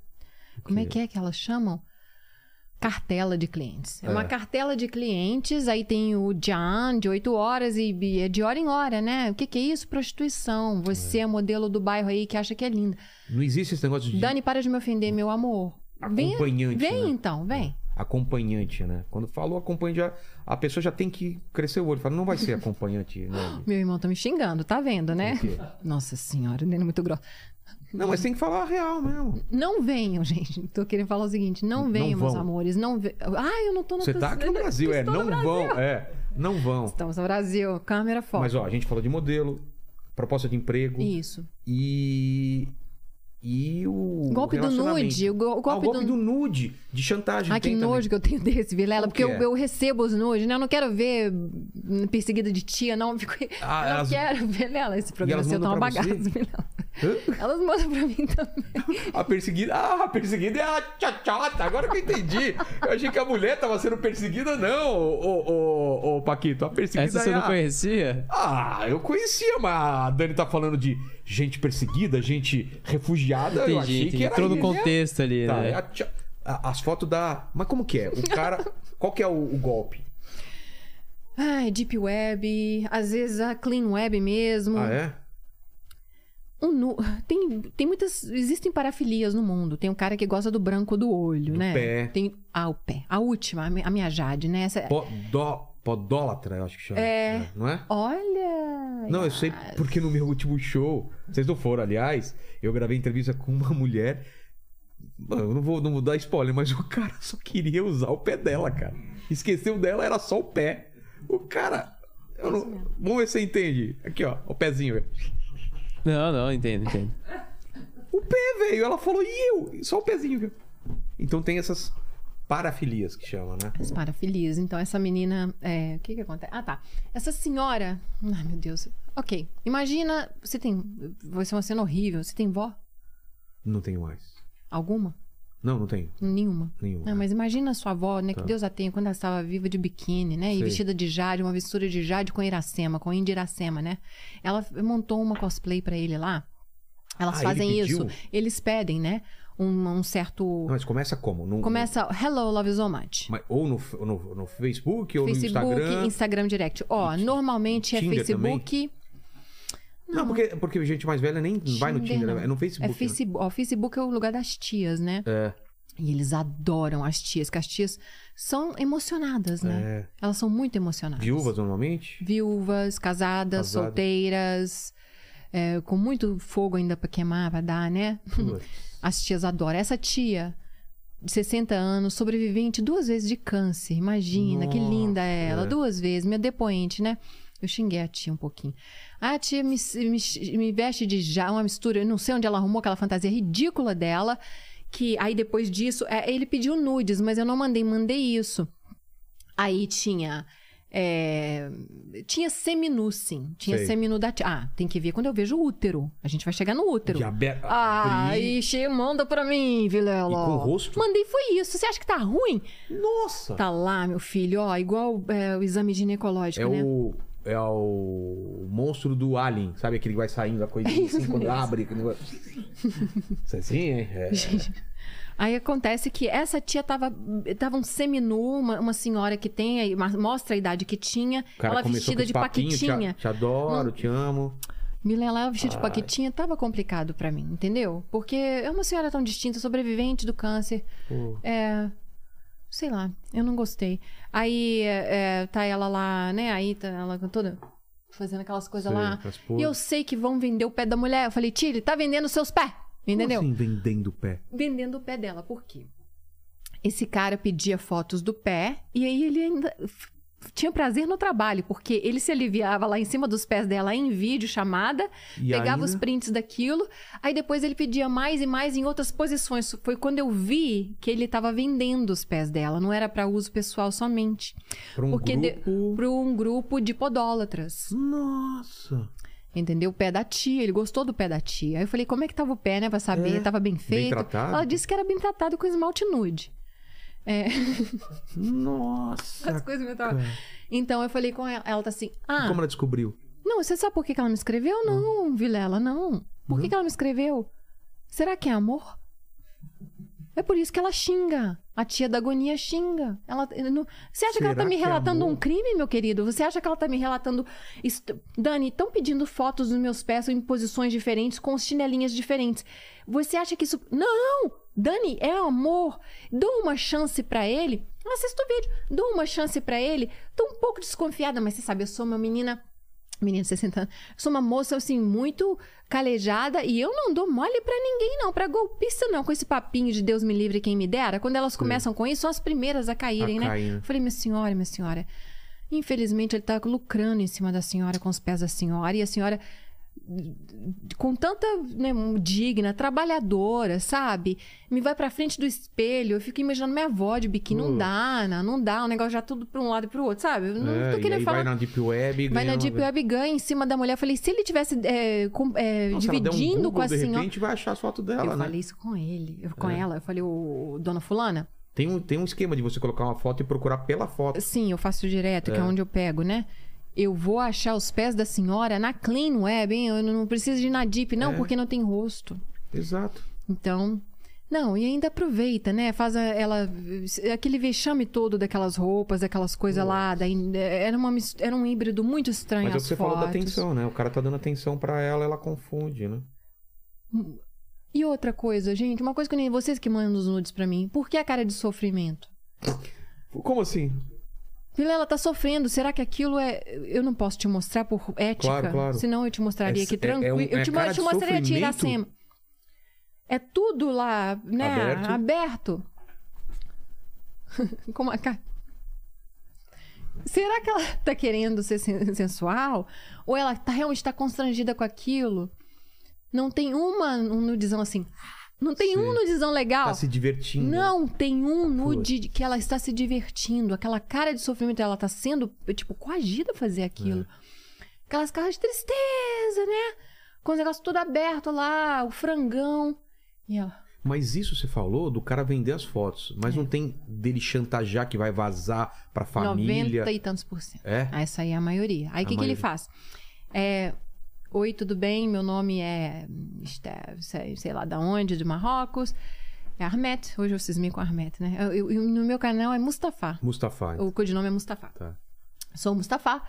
Como é que é que elas chamam? Cartela de clientes. É, É. uma cartela de clientes, aí tem o John de 8 horas e é de hora em hora, né? O que, que é isso? Prostituição. Você é. modelo do bairro aí que acha que é linda. Não existe esse negócio de Dani, para de me ofender, meu amor. Vem, acompanhante. vem né? então, vem. Acompanhante, né? Quando falou acompanhante, já- a pessoa já tem que crescer o olho. Fala, não vai ser *laughs* acompanhante, né? Meu irmão tá me xingando, tá vendo, né? Nossa senhora, ele é muito grosso. Não, mas tem que falar a real mesmo. Não venham, gente. Tô querendo falar o seguinte: não venham, meus vão. amores. Não ve... Ah, eu não tô no Você tá aqui no Brasil, é. Não Brasil. vão, é. Não vão. Estamos no Brasil. Câmera forte. Mas, ó, a gente falou de modelo, proposta de emprego Isso. e. E o. Golpe do nude. O, go- o Ah, o golpe, golpe do... do nude, de chantagem. Ai, que também. nojo que eu tenho *laughs* desse, Vilela. Porque que eu, é? eu recebo os nudes, né? Eu não quero ver perseguida de tia, não. Eu Fico... Ah, eu não elas- quero, Vilela. Esse programa seu tá uma bagaça, Vilela. Elas mandam pra mim também. *laughs* A perseguida. Ah, a perseguida é a tchachata. Agora que eu entendi. Eu achei que a mulher tava sendo perseguida, não, ô, ô, ô, Paquito. A perseguida Essa você é não a... conhecia? Ah, eu conhecia, mas a Dani tá falando de gente perseguida, gente refugiada. Eu Entendi, achei entendi. que era Entrou no né? contexto ali, Tá, né? é a as fotos da. Mas como que é? O cara. *laughs* Qual que é o, o golpe? Ai, Deep Web, às vezes a Clean Web mesmo. Ah, é? Um nu... tem, tem muitas. Existem parafilias no mundo. Tem um cara que gosta do branco do olho, Do né? pé. Tem. Ah, o pé. A última, a mi- a minha Jade, né? Essa... Podó, podólatra, eu acho que chama. É. Não é? Olha! Não, eu sei porque no meu último show, vocês não foram, aliás, eu gravei entrevista com uma mulher. Eu não vou, não vou dar spoiler, mas o cara só queria usar o pé dela, cara. Esqueceu dela, era só o pé. O cara. eu não- Vamos ver se você entende. Aqui, ó, o pezinho, velho. Não, não, entendo, entendo. O pé, velho. Ela falou, e eu? Só o pezinho, velho. Então tem essas parafilias que chama, né? As parafilias. Então, essa menina. é, O que que acontece? Ah, tá. Essa senhora. Ai, meu Deus. Ok. Imagina. Você tem. Vai ser uma cena horrível. Você tem vó? Não tenho mais. Alguma? Não, não tenho. Nenhuma. Nenhuma. Não, mas imagina a sua avó, né? Tá. Que Deus a tenha, quando ela estava viva de biquíni, né? E Sei. vestida de jade, uma mistura de jade com Iracema, com Indiracema, né? Ela montou uma cosplay pra ele lá. Elas Ah, ele fazem pediu? isso. Eles pedem, né? Um, um certo. Não, mas começa como? No- Começa. Hello, love so much. Mas ou no, no, no Facebook, ou Facebook, no Instagram. Instagram Direct. Ó, normalmente é Tinder Facebook. Não, porque, porque gente mais velha nem vai no Tinder, não. né? é no Facebook. É Facebook. Ó, o Facebook é o lugar das tias, né? né? É, E eles adoram as tias, que as tias são emocionadas, né? é. Elas são muito emocionadas. Viúvas normalmente? Viúvas, casadas, Casada. solteiras, é, com muito fogo ainda pra queimar, pra dar, né? *laughs* As tias adoram. Essa tia de 60 anos, sobrevivente duas vezes de câncer. Imagina, que Nossa, linda é ela. é. Duas vezes, minha depoente, né? Eu xinguei a tia um pouquinho. A tia me, me, me veste de já, uma mistura. Eu não sei onde ela arrumou aquela fantasia ridícula dela. Que aí depois disso, é, ele pediu nudes, mas eu não mandei, mandei isso. Aí tinha. É, tinha seminu, sim. Tinha Sei. seminu da tia. Ah, tem que ver quando eu vejo o útero. A gente vai chegar no útero. De abe- Ah, abrir. ixi, manda pra mim, Vilela. E com o rosto? Mandei, foi isso. Você acha que tá ruim? Nossa! Tá lá, meu filho, ó, igual é, o exame ginecológico, é né? o. É o monstro do Alien, sabe aquele que vai saindo da coisinha assim quando *laughs* abre. aquele negócio. Isso é assim, hein? É. *laughs* Aí acontece que essa tia tava, tava um seminu, uma, uma senhora que tem, mostra a idade que tinha, cara ela vestida de os papinhos, te, paquitinha. te adoro, te amo. Vilela, ela vestida de paquitinha, tava complicado pra mim, entendeu? Porque é uma senhora tão distinta, sobrevivente do câncer. Pô. É. Sei lá, eu não gostei. Aí é, tá ela lá, né? Aí tá ela toda. fazendo aquelas coisas Sei, lá. E eu sei que vão vender o pé da mulher. Eu falei, tia, ele tá vendendo seus pés. Entendeu? Como assim vendendo o pé? vendendo o pé dela. Por quê? Esse cara pedia fotos do pé e aí ele ainda tinha prazer no trabalho, porque ele se aliviava lá em cima dos pés dela em vídeo, chamada, E pegava ainda? os prints daquilo, aí depois ele pedia mais e mais em outras posições. Foi quando eu vi que ele estava vendendo os pés dela, não era para uso pessoal somente. Pra um porque de- grupo... para um grupo de podólatras. Nossa! Entendeu? O pé da tia, ele gostou do pé da tia. Aí eu falei, como é que tava o pé, né? Pra saber. É, Tava bem feito. tratado? Ela disse que era bem tratado com esmalte nude. É, *laughs* Nossa! as coisas me. Então eu falei com ela, ela tá assim, ah, Como ela descobriu? não, você sabe por que que ela me escreveu? Não, Vilela, não. Por que, que ela me escreveu? Será que é amor? É por isso que ela xinga. A tia da agonia xinga. Ela, não- Você acha que ela Será tá me é relatando amor? um crime, meu querido? Você acha que ela tá me relatando. Est- Dani, estão pedindo fotos dos meus pés em posições diferentes, com chinelinhas diferentes. Você acha que isso. Não! Dani, é amor. Dou uma chance pra ele. Assista o vídeo. Dou uma chance pra ele. Tô um pouco desconfiada, mas você sabe, eu sou uma menina menina de 60 anos. Sou uma moça, assim, muito calejada e eu não dou mole pra ninguém, não. Pra golpista, não. Com esse papinho de Deus me livre quem me dera. Quando elas começam com isso, são as primeiras a caírem, A né? cair, né? Eu falei, minha senhora, minha senhora. Infelizmente, ele tá lucrando em cima da senhora, com os pés da senhora. E a senhora, com tanta né, digna, trabalhadora, sabe? Me vai pra frente do espelho. Eu fico imaginando minha avó de biquíni. Não Uh. dá, não, não dá. O negócio já tudo pra um lado e pro outro, sabe? Eu não É, tô querendo falar. vai na Deep Web Vai ganha na Deep. Web ganha em cima da mulher. Eu falei, se ele tivesse é, com- é, der um dividindo Google, com a de senhora. repente vai achar as fotos dela, eu né? falei isso com ele, eu- com É. ela. Eu falei, o dona Fulana? Tem, um, tem um esquema de você colocar uma foto e procurar pela foto. Sim, eu faço direto, que é É. onde eu pego, né? Eu vou achar os pés da senhora na Clean Web, hein? Eu não preciso de ir na Deep, não, É. porque não tem rosto. Exato. Então. Não, e ainda aproveita, né? Faz a- ela. Aquele vexame todo daquelas roupas, daquelas coisas lá. Da, era, uma, era um híbrido muito estranho. Mas é o que você falou da fotos. atenção, né? O cara tá dando atenção pra ela, ela confunde, né? E outra coisa, gente, uma coisa que nem vocês que mandam os nudes pra mim, por que a cara de sofrimento? Como assim? Vilela tá sofrendo, será que aquilo é. Eu não posso te mostrar por ética? Claro, claro. Senão eu te mostraria É- aqui é- é tranquilo. um- eu é te, eu te mostraria a cima. É tudo lá, né? Aberto? Como a cara. Será que ela tá querendo ser sen- sensual? Ou ela tá, realmente tá constrangida com aquilo? Não tem uma um nudizão assim. Não tem um Sim. nudizão legal. Tá se divertindo. Não, tem um nude que ela está se divertindo. Aquela cara de sofrimento, ela está sendo, tipo, coagida a fazer aquilo. Aquelas caras de tristeza, né? Com os negócios tudo aberto lá, o frangão. E ela, Mas isso você falou do cara vender as fotos. Mas não tem dele chantagear que vai vazar pra família. 90 e tantos por cento. É? Essa aí é a maioria. Aí o que, que ele faz? É, Oi, tudo bem? Meu nome é. Sei, lá da onde, de Marrocos. É Armet. Hoje eu cismei com Armet, né? Eu- eu- no meu canal é Mustafa. Mustafa. O codinome é Mustafa. Tá. Sou Mustafa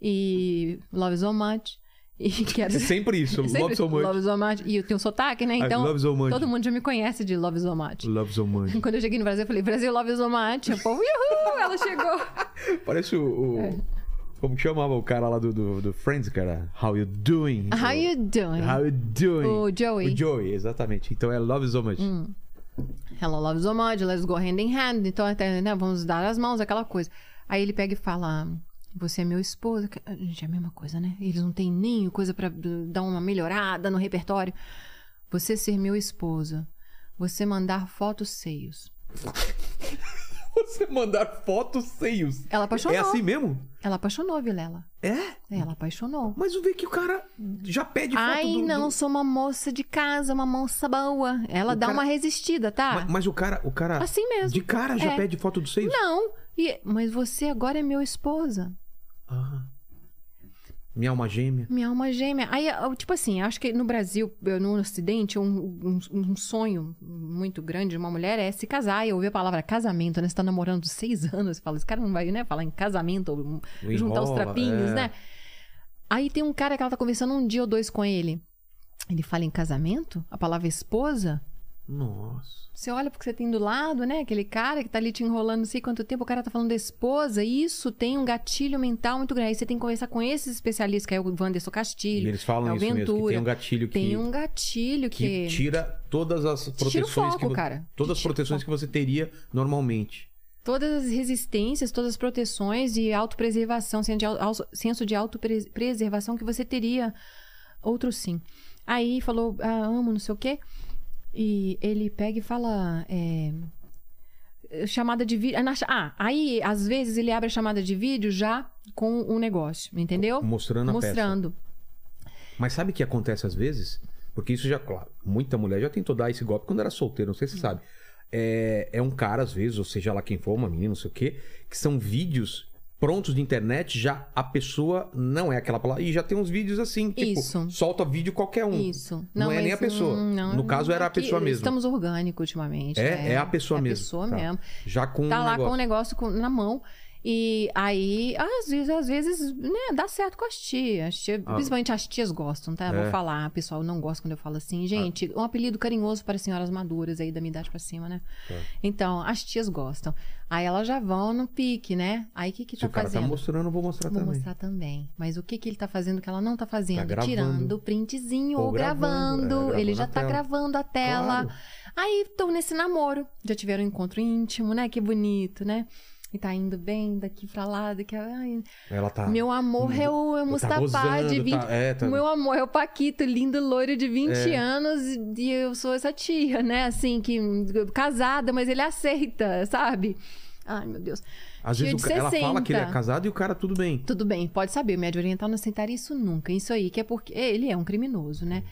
e love so much. E *laughs* quero É sempre isso. *laughs* Sempre Love so much. Love so much. E eu tenho sotaque, né? I Então, love so much. todo mundo já me conhece de love so much. Love so much. *laughs* Quando eu cheguei no Brasil, eu falei, Brasil, love so much. O povo, uhul, ela chegou. Parece o. o- É. Como que chamava o cara lá do, do, do Friends, cara? How you doing? How you doing? How you doing? O Joey. O Joey, exatamente. Então é Love so much. Hello, love so much, let's go hand in hand. Então, até, né, vamos dar as mãos, aquela coisa. Aí ele pega e fala, você é meu esposo. Gente, é a mesma coisa, né? Eles não têm nem coisa pra uh, dar uma melhorada no repertório. Você ser meu esposo. Você mandar fotos seios. Você mandar fotos seios. Ela apaixonou. É assim mesmo? Ela apaixonou, Vilela. É? Ela apaixonou. Mas vê que o cara já pede foto Ai, do, não, do- sou uma moça de casa, uma moça boa. Ela O dá cara- uma resistida, tá? Mas, mas o cara, o cara Assim mesmo. de cara já É. pede foto dos seios? Não, e- mas você agora é meu esposa. Ah. Minha alma gêmea. Minha alma gêmea. Aí, tipo assim, acho que no Brasil, no Ocidente, um, um, um sonho muito grande de uma mulher é se casar. E eu ouvi a palavra casamento, né? Você tá namorando seis *laughs* anos, você fala, esse cara não vai, né? Falar em casamento, ou juntar os Enrola, trapinhos, é. né? Aí tem um cara que ela tá conversando um dia ou dois com ele. Ele fala em casamento? A palavra esposa? Nossa. Você olha porque você tem do lado, né? Aquele cara que tá ali te enrolando não sei quanto tempo, o cara tá falando da esposa. Isso tem um gatilho mental muito grande. Aí você tem que conversar com esses especialistas, que é o Wanderson E Castilho. eles falam é isso mesmo, que tem um gatilho que, Tem um gatilho que que. tira todas as proteções foco, que vo- cara. todas as proteções que você teria normalmente. Todas as resistências, todas as proteções e autopreservação, senso de autopreservação que você teria. Outro sim. Aí falou, ah, amo, não sei o quê. E ele pega e fala. é, chamada de vídeo. Ah, aí às vezes ele abre a chamada de vídeo já com o negócio, entendeu? Mostrando a peça. Mostrando. Mas sabe o que acontece às vezes? Porque isso já, claro, muita mulher já tentou dar esse golpe quando era solteira, não sei se você sabe. É, é um cara, às vezes, ou seja lá quem for, uma menina, não sei o quê, que são vídeos prontos de internet, já a pessoa não é aquela palavra. E já tem uns vídeos assim, tipo, Isso. solta vídeo qualquer um. Isso. Não, é nem a pessoa. não, no caso, era a aqui pessoa mesmo. Estamos orgânicos ultimamente. É, é a pessoa é mesmo. A pessoa Tá. mesmo. Já com tá um lá negócio. com o negócio com- na mão. E aí, às vezes, às vezes, né, dá certo com as tias. As tias- Ah. Principalmente as tias gostam, tá? É. Vou falar, pessoal não gosta quando eu falo assim. Gente, um apelido carinhoso para senhoras maduras aí da minha idade pra cima, né? Tá. Então, as tias gostam. Aí elas já vão no pique, né? Aí o que que Se tá o cara fazendo? tá mostrando, eu vou mostrar Vou também. mostrar também. Mas o que que ele tá fazendo que ela não tá fazendo? Tá gravando. Tirando printzinho Ou ou, gravando, gravando. é, gravando ele já tá tela. gravando a tela. Claro. Aí estão nesse namoro. Já tiveram um encontro íntimo, né? Que bonito, né? E tá indo bem daqui pra lá, daqui a... Ai, Ela tá. Meu amor é o é o tá Mustafa gozando, de 20... tá- é, tá- Meu amor é o Paquito, lindo loiro de 20 É. anos. E eu sou essa tia, né? Assim, que casada, mas ele aceita, sabe? Ai, meu Deus. Às tia vezes o ela fala que ele é 60. casado e o cara tudo bem. Tudo bem, pode saber, o médio oriental não aceitaria isso nunca. Isso aí, que é porque ele é um criminoso, né?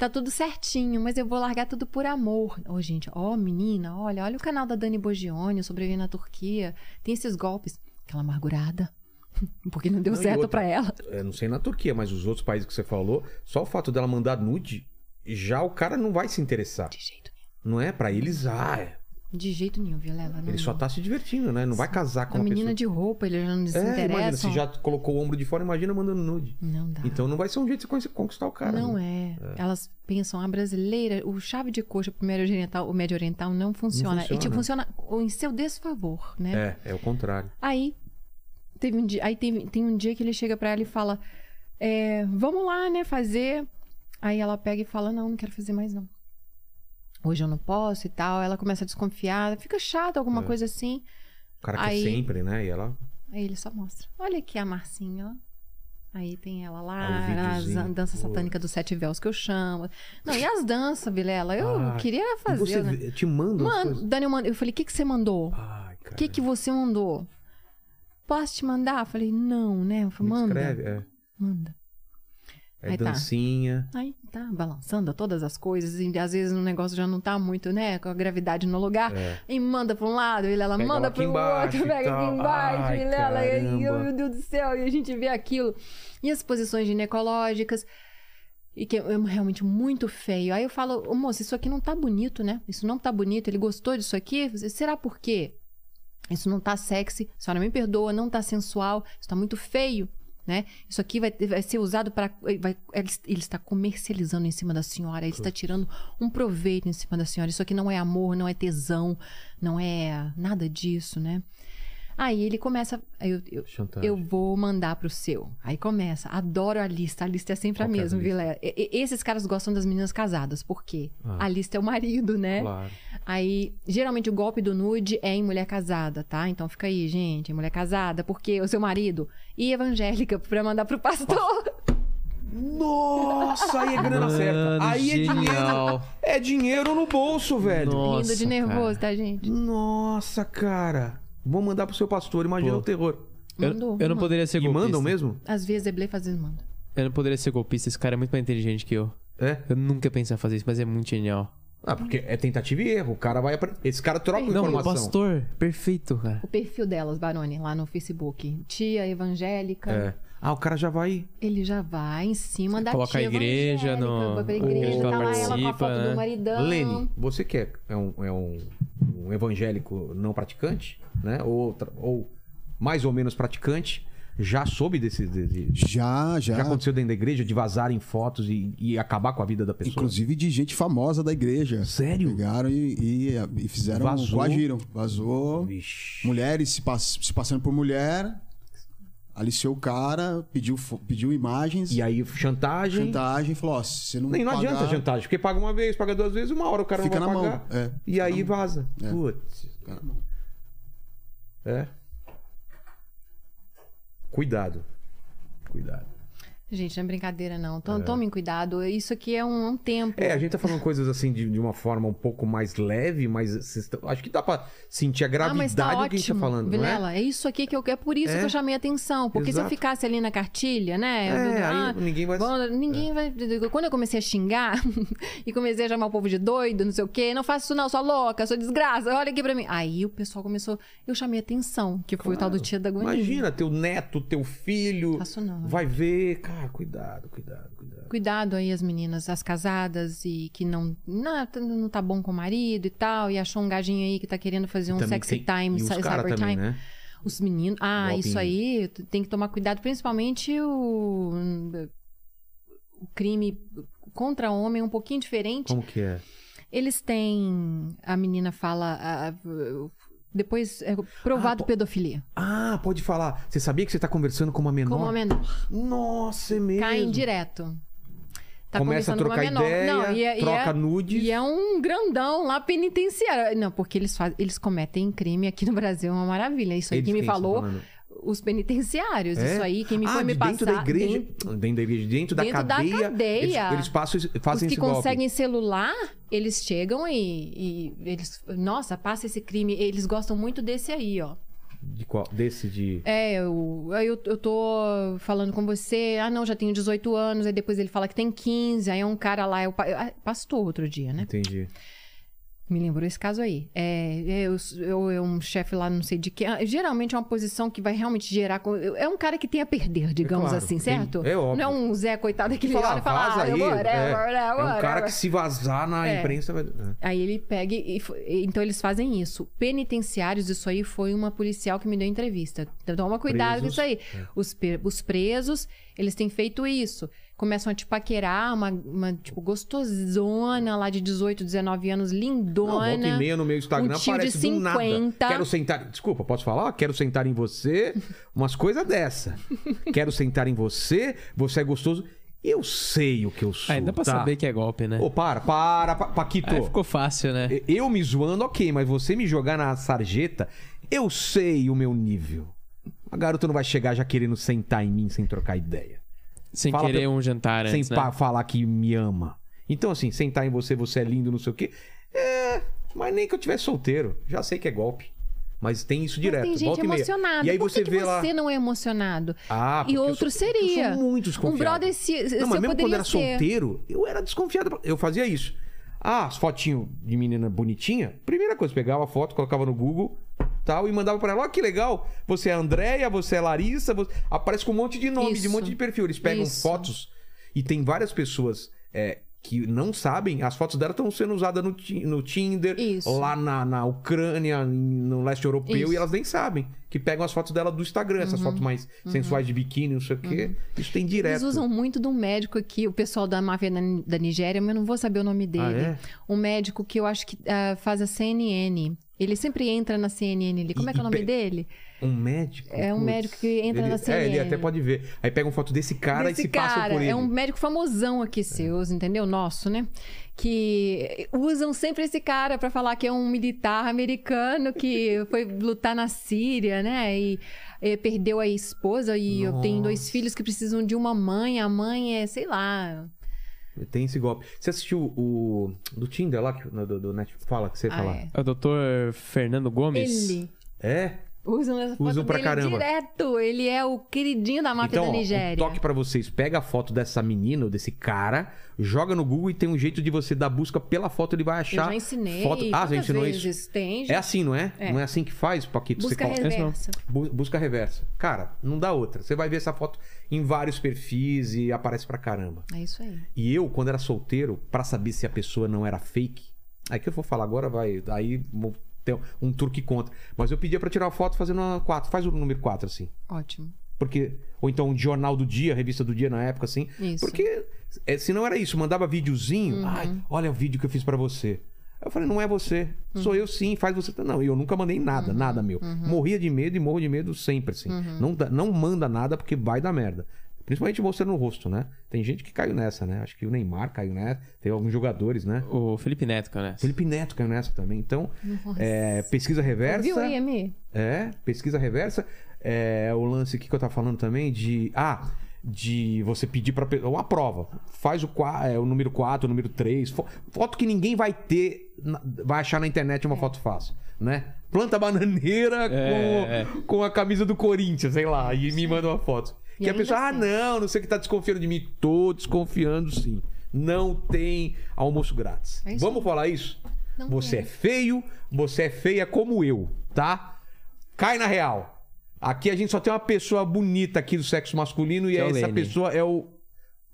Tá tudo certinho, mas eu vou largar tudo por amor. Ô, gente, ó, menina, olha, olha o canal da Dani Bogione, sobreviver na Turquia. Tem esses golpes. Aquela amargurada. *laughs* Porque não deu Não, certo pra ela. é, não sei na Turquia, mas os outros países que você falou, só o fato dela mandar nude, já o cara não vai se interessar. De jeito nenhum. Não é? Pra eles, ah, é. De jeito nenhum, Vilela. Não, ele só tá se divertindo, né? Não vai casar com A uma menina pessoa. de roupa, ele já não se É, imagina, se já colocou o ombro de fora, imagina mandando nude. Não dá. Então não vai ser um jeito de você conquistar o cara. não né? é. Elas pensam, a brasileira, o chave de coxa pro médio oriental, o médio oriental não funciona. E tipo, funciona em seu desfavor, né? É, é o contrário. Aí teve um dia, aí tem, tem um dia que ele chega pra ela e fala: é, "Vamos lá, né, fazer". Aí ela pega e fala: "Não, não quero fazer mais não. Hoje eu não posso e tal". Ela começa a desconfiar, fica chato alguma É. coisa assim. O cara Aí- quer sempre, né? E ela. Aí ele só mostra: "Olha aqui a Marcinha, ó". Aí tem ela lá, as videozinho. dança Pô. satânica dos sete véus que eu chamo. Não, e as danças, Vilela? Eu Ah, queria fazer, você né? te manda as Mano. Dani, eu, mando- eu falei: "O que que você mandou?" O que, que você mandou? Posso te mandar? Eu falei, não, né? Eu falei, manda. escreve, é. Manda. É Aí tá. dancinha. Aí tá balançando todas as coisas, e às vezes o negócio já não tá muito, né, com a gravidade no lugar. É. E manda pra um lado, e ela Pega manda pro embaixo outro, pega aqui embaixo, Ai, e ela, e, meu Deus do céu, e a gente vê aquilo. E as posições ginecológicas. E que é realmente muito feio. Aí eu falo, ô moça, isso aqui não tá bonito, né? Isso não tá bonito. Ele gostou disso aqui? Será por quê? Isso não tá sexy. A senhora me perdoa, não tá sensual. Isso tá muito feio, né? Isso aqui vai, vai ser usado para. Vai, ele, ele está comercializando em cima da senhora. Ele está tirando um proveito em cima da senhora. Isso aqui não é amor, não é tesão, não é nada disso, né? Aí ele começa. Eu, eu, eu vou mandar pro seu. Aí começa. Adoro a lista. A lista é sempre Qual a é mesma, lista? Vilela. E- Esses caras gostam das meninas casadas. Por quê? Ah. A lista é o marido, né? Claro. Aí, geralmente o golpe do nude é em mulher casada, tá? Então fica aí, gente, em mulher casada, porque o seu marido e evangélica pra mandar pro pastor. Nossa, aí é grana certa. Mano, Aí é dinheiro. genial. É dinheiro no bolso, velho. Nossa, Rindo de nervoso, tá, gente? Nossa, cara. Vou mandar pro seu pastor, imagina Pô. o terror. Eu, Mandou. eu não manda. poderia ser E golpista. mandam mesmo? Às vezes é blefe, às vezes manda. Eu não poderia ser golpista. Esse cara é muito mais inteligente que eu. É? Eu nunca ia pensar em fazer isso, mas é muito genial. Ah, porque é tentativa e erro. O cara vai. Esse cara troca Não, o informação. pastor. Perfeito, cara. O perfil delas, Baroni, lá no Facebook. Tia evangélica. É. Ah, o cara já vai. Ele já vai em cima da Coloca tia a igreja no- pra a igreja, tá lá ela com a foto né? do maridão. Lene, você que é, é um, é um, um evangélico não praticante, né? Ou, ou mais ou menos praticante, Já soube desse. de- de- Já, já. já aconteceu dentro da igreja de vazarem fotos e, e acabar com a vida da pessoa? Inclusive de gente famosa da igreja. Sério? Pegaram e, e- e fizeram. Vazou? Coagiram. Vazou. Vixe. Mulheres se, pass- se passando por mulher. Aliciou o cara, pediu, pediu imagens. E aí, chantagem. chantagem. Falou: ó, você não. Nem não pagar, adianta chantagem, porque paga uma vez, paga duas vezes, uma hora o cara Fica não vai na mão, pagar. é. E aí mão. vaza. É. Putz. Fica na mão. É. Cuidado. Cuidado. Gente, não é brincadeira, não. Tom- Tomem cuidado. Isso aqui é um, um tempo. É, a gente tá falando coisas assim de, de uma forma um pouco mais leve, mas acho que dá pra sentir a Ah, tá gravidade do ótimo, que a gente tá falando, é? Vilela, é? isso aqui que eu É por isso É. que eu chamei a atenção. Porque se eu Exato. ficasse ali na cartilha, né? É, ah, aí ninguém vai... bom, ninguém vai. Quando eu comecei a xingar *laughs* e comecei a chamar o povo de doido, não sei o quê, não faço isso não, sou louca, sou desgraça, olha aqui pra mim. Aí o pessoal começou. Eu chamei a atenção, que foi o tal do tia da agonia. Imagina, teu neto, teu filho, Faço não. vai ver. Cara, cuidado, cuidado, cuidado. Cuidado aí as meninas, as casadas e que não, não, não tá bom com o marido e tal, e achou um gajinho aí que tá querendo fazer um sexy tem- time, e os cy- cara cyber também, time. né? Os meninos. Ah, isso aí tem que tomar cuidado, principalmente o, o crime contra homem é um pouquinho diferente. Como que é? Eles têm. A menina fala. ah, ah, depois é provado Ah, pedofilia. Ah, pode falar. Você sabia que você tá conversando com uma menor? Com uma menor. Nossa, é mesmo. Caem direto. Tá Começa a conversando com uma trocar menor. ideia, Não, e é- e troca é- nudes. E é um grandão lá penitenciário. Não, porque eles, faz, eles cometem crime aqui no Brasil, é uma maravilha. Isso aí Eles quem me tá falou, falando? Os penitenciários. É? Isso aí, quem me ah, foi me de passar. dentro da igreja, dentro- dentro da igreja, dentro, Dentro da da cadeia, cadeia. Eles, eles passam, esse- Os fazem que esse golpe. conseguem celular, eles chegam e, e eles. Nossa, passa esse crime. Eles gostam muito desse aí, ó. De qual? Desse de. É, eu, eu, eu tô falando com você, ah, não, já tenho 18 anos, aí depois ele fala que tem 15, aí é um cara lá, é o ah, pastor outro dia, né? Entendi. Me lembrou esse caso aí. É, é, eu, eu, é um chefe lá, não sei de que. ah, Geralmente é uma posição que vai realmente gerar. É um cara que tem a perder, digamos claro, assim, tem- certo? é óbvio. Não é um Zé coitado que Fala, olha e fala, vaza ah, aí. whatever, é. whatever, É um cara whatever. que se vazar na É. imprensa vai. é. Aí ele pega e. Então eles fazem isso. Penitenciários, isso aí foi uma policial que me deu entrevista. Então toma cuidado Presos, com isso aí. é. Os, os presos, eles têm feito isso. Começam a te paquerar, uma, uma tipo, gostosona lá de 18, 19 anos, Não, lindona. volta e meia no meu Instagram um tio de aparece do nada. 50. Quero sentar. Desculpa, posso falar? Quero sentar em você. *laughs* Umas coisas dessa. Quero sentar em você. Você é gostoso. Eu sei o que eu sou. Ainda pra tá? saber que é golpe, né? Ô, para, para, Pa- Paquito. Aí ficou fácil, né? Eu me zoando, ok, mas você me jogar na sarjeta, eu sei o meu nível. A garota não vai chegar já querendo sentar em mim sem trocar ideia. Sem Fala querer pra- um jantar sem antes, né? pa- falar que me ama. Então, assim, sentar em você, você é lindo, não sei o quê. É, mas nem que eu tivesse solteiro. Já sei que é golpe. Mas tem isso Mas direto. tem gente e emocionada. E aí Por você que, que vê lá. você não é emocionado? Ah, porque e eu outro sou- seria. Eu sou muito um desconfiado. brother se, se Não, eu mas mesmo quando poderia era ser. solteiro, eu era desconfiado. Eu fazia isso. Ah, as fotinhos de menina bonitinha. Primeira coisa, pegava a foto, colocava no Google tal e mandava pra ela. Ó, que legal. Você é a Andréia, você é Larissa. você- Aparece com um monte de nome, de um Isso. monte de perfil. Eles pegam Isso. fotos e tem várias pessoas é, que não sabem. As fotos dela estão sendo usadas no, no Tinder, Isso. lá na, na Ucrânia, no leste europeu, Isso. Uhum. e elas nem sabem. Que pegam as fotos dela do Instagram, essas fotos mais sensuais de biquíni, não sei o quê. Isso tem direto. Eles usam muito de um médico aqui, o pessoal da máfia da, Nigéria, mas eu não vou saber o nome dele. Ah, é? Um médico que eu acho que ah, faz a CNN. Ele sempre entra na CNN ali. Como E- é que é o nome pe- dele? Um médico? É um médico que entra ele, na É, CNN. ele até pode ver. Aí pega uma foto desse cara Desse e se passa cara. por ele. É um médico famosão aqui seus, entendeu? Nosso, né? Que usam sempre esse cara pra falar que é um militar americano que *laughs* foi lutar na Síria, né? E, perdeu a esposa e eu tenho dois Nossa. filhos que precisam de uma mãe. A mãe é, sei lá. Tem esse golpe. Você assistiu o. Do Tinder lá, do, do Netflix? Fala, que você Ah, fala. é. É o doutor Fernando Gomes. Ele. É? Usam essa foto Usam pra caramba. direto. Ele é o queridinho da máfia Então, da ó, um Nigéria. toque pra vocês. Pega a foto dessa menina ou desse cara, joga no Google e tem um jeito de você dar busca pela foto, ele vai Eu achar. já ensinei. Foto... Ah, já ensinou vezes isso? Tem, É assim, não é? É. Não é assim que faz, Paquito? Busca você reversa. Bu- Busca reversa. Cara, não dá outra. Você vai ver essa foto em vários perfis e aparece pra caramba. É isso aí. E eu, quando era solteiro, pra saber se a pessoa não era fake, aí que eu vou falar agora, vai. Aí ter um truque contra. Mas eu pedia pra tirar uma foto fazendo uma 4. Faz o número 4 assim. Ótimo. Porque. Ou então um jornal do dia, revista do dia na época, assim. Isso. Porque é, se não era isso, mandava videozinho. Uhum. Ai, olha o vídeo que eu fiz pra você. Eu falei, não é você. Sou eu sim, faz você. Não, eu nunca mandei nada, nada meu. Morria de medo e morro de medo sempre, assim. Não, dá- não manda nada porque vai dar merda. Principalmente você no rosto, né? Tem gente que caiu nessa, né? Acho que o Neymar caiu nessa. Tem alguns jogadores, né? O Felipe Neto, cara. Felipe Neto caiu nessa também. Então, é, pesquisa reversa. Viu aí, Emi? É, pesquisa reversa. É o lance aqui que eu tava falando também de. Ah, de você pedir pra. pe- Uma prova. Faz o, é, o número 4, o número 3. Foto que ninguém vai ter. Vai achar na internet uma foto fácil, né? Planta bananeira É, com, com a camisa do Corinthians, sei lá, e me manda uma foto. E que a pessoa, ah, assim. não, não sei o que tá desconfiando de mim. Tô desconfiando sim. Não tem almoço grátis. É Vamos falar isso? Não você tem. é feio, você é feia como eu, tá? Cai na real. Aqui a gente só tem uma pessoa bonita aqui do sexo masculino e é o essa Lene. pessoa é o.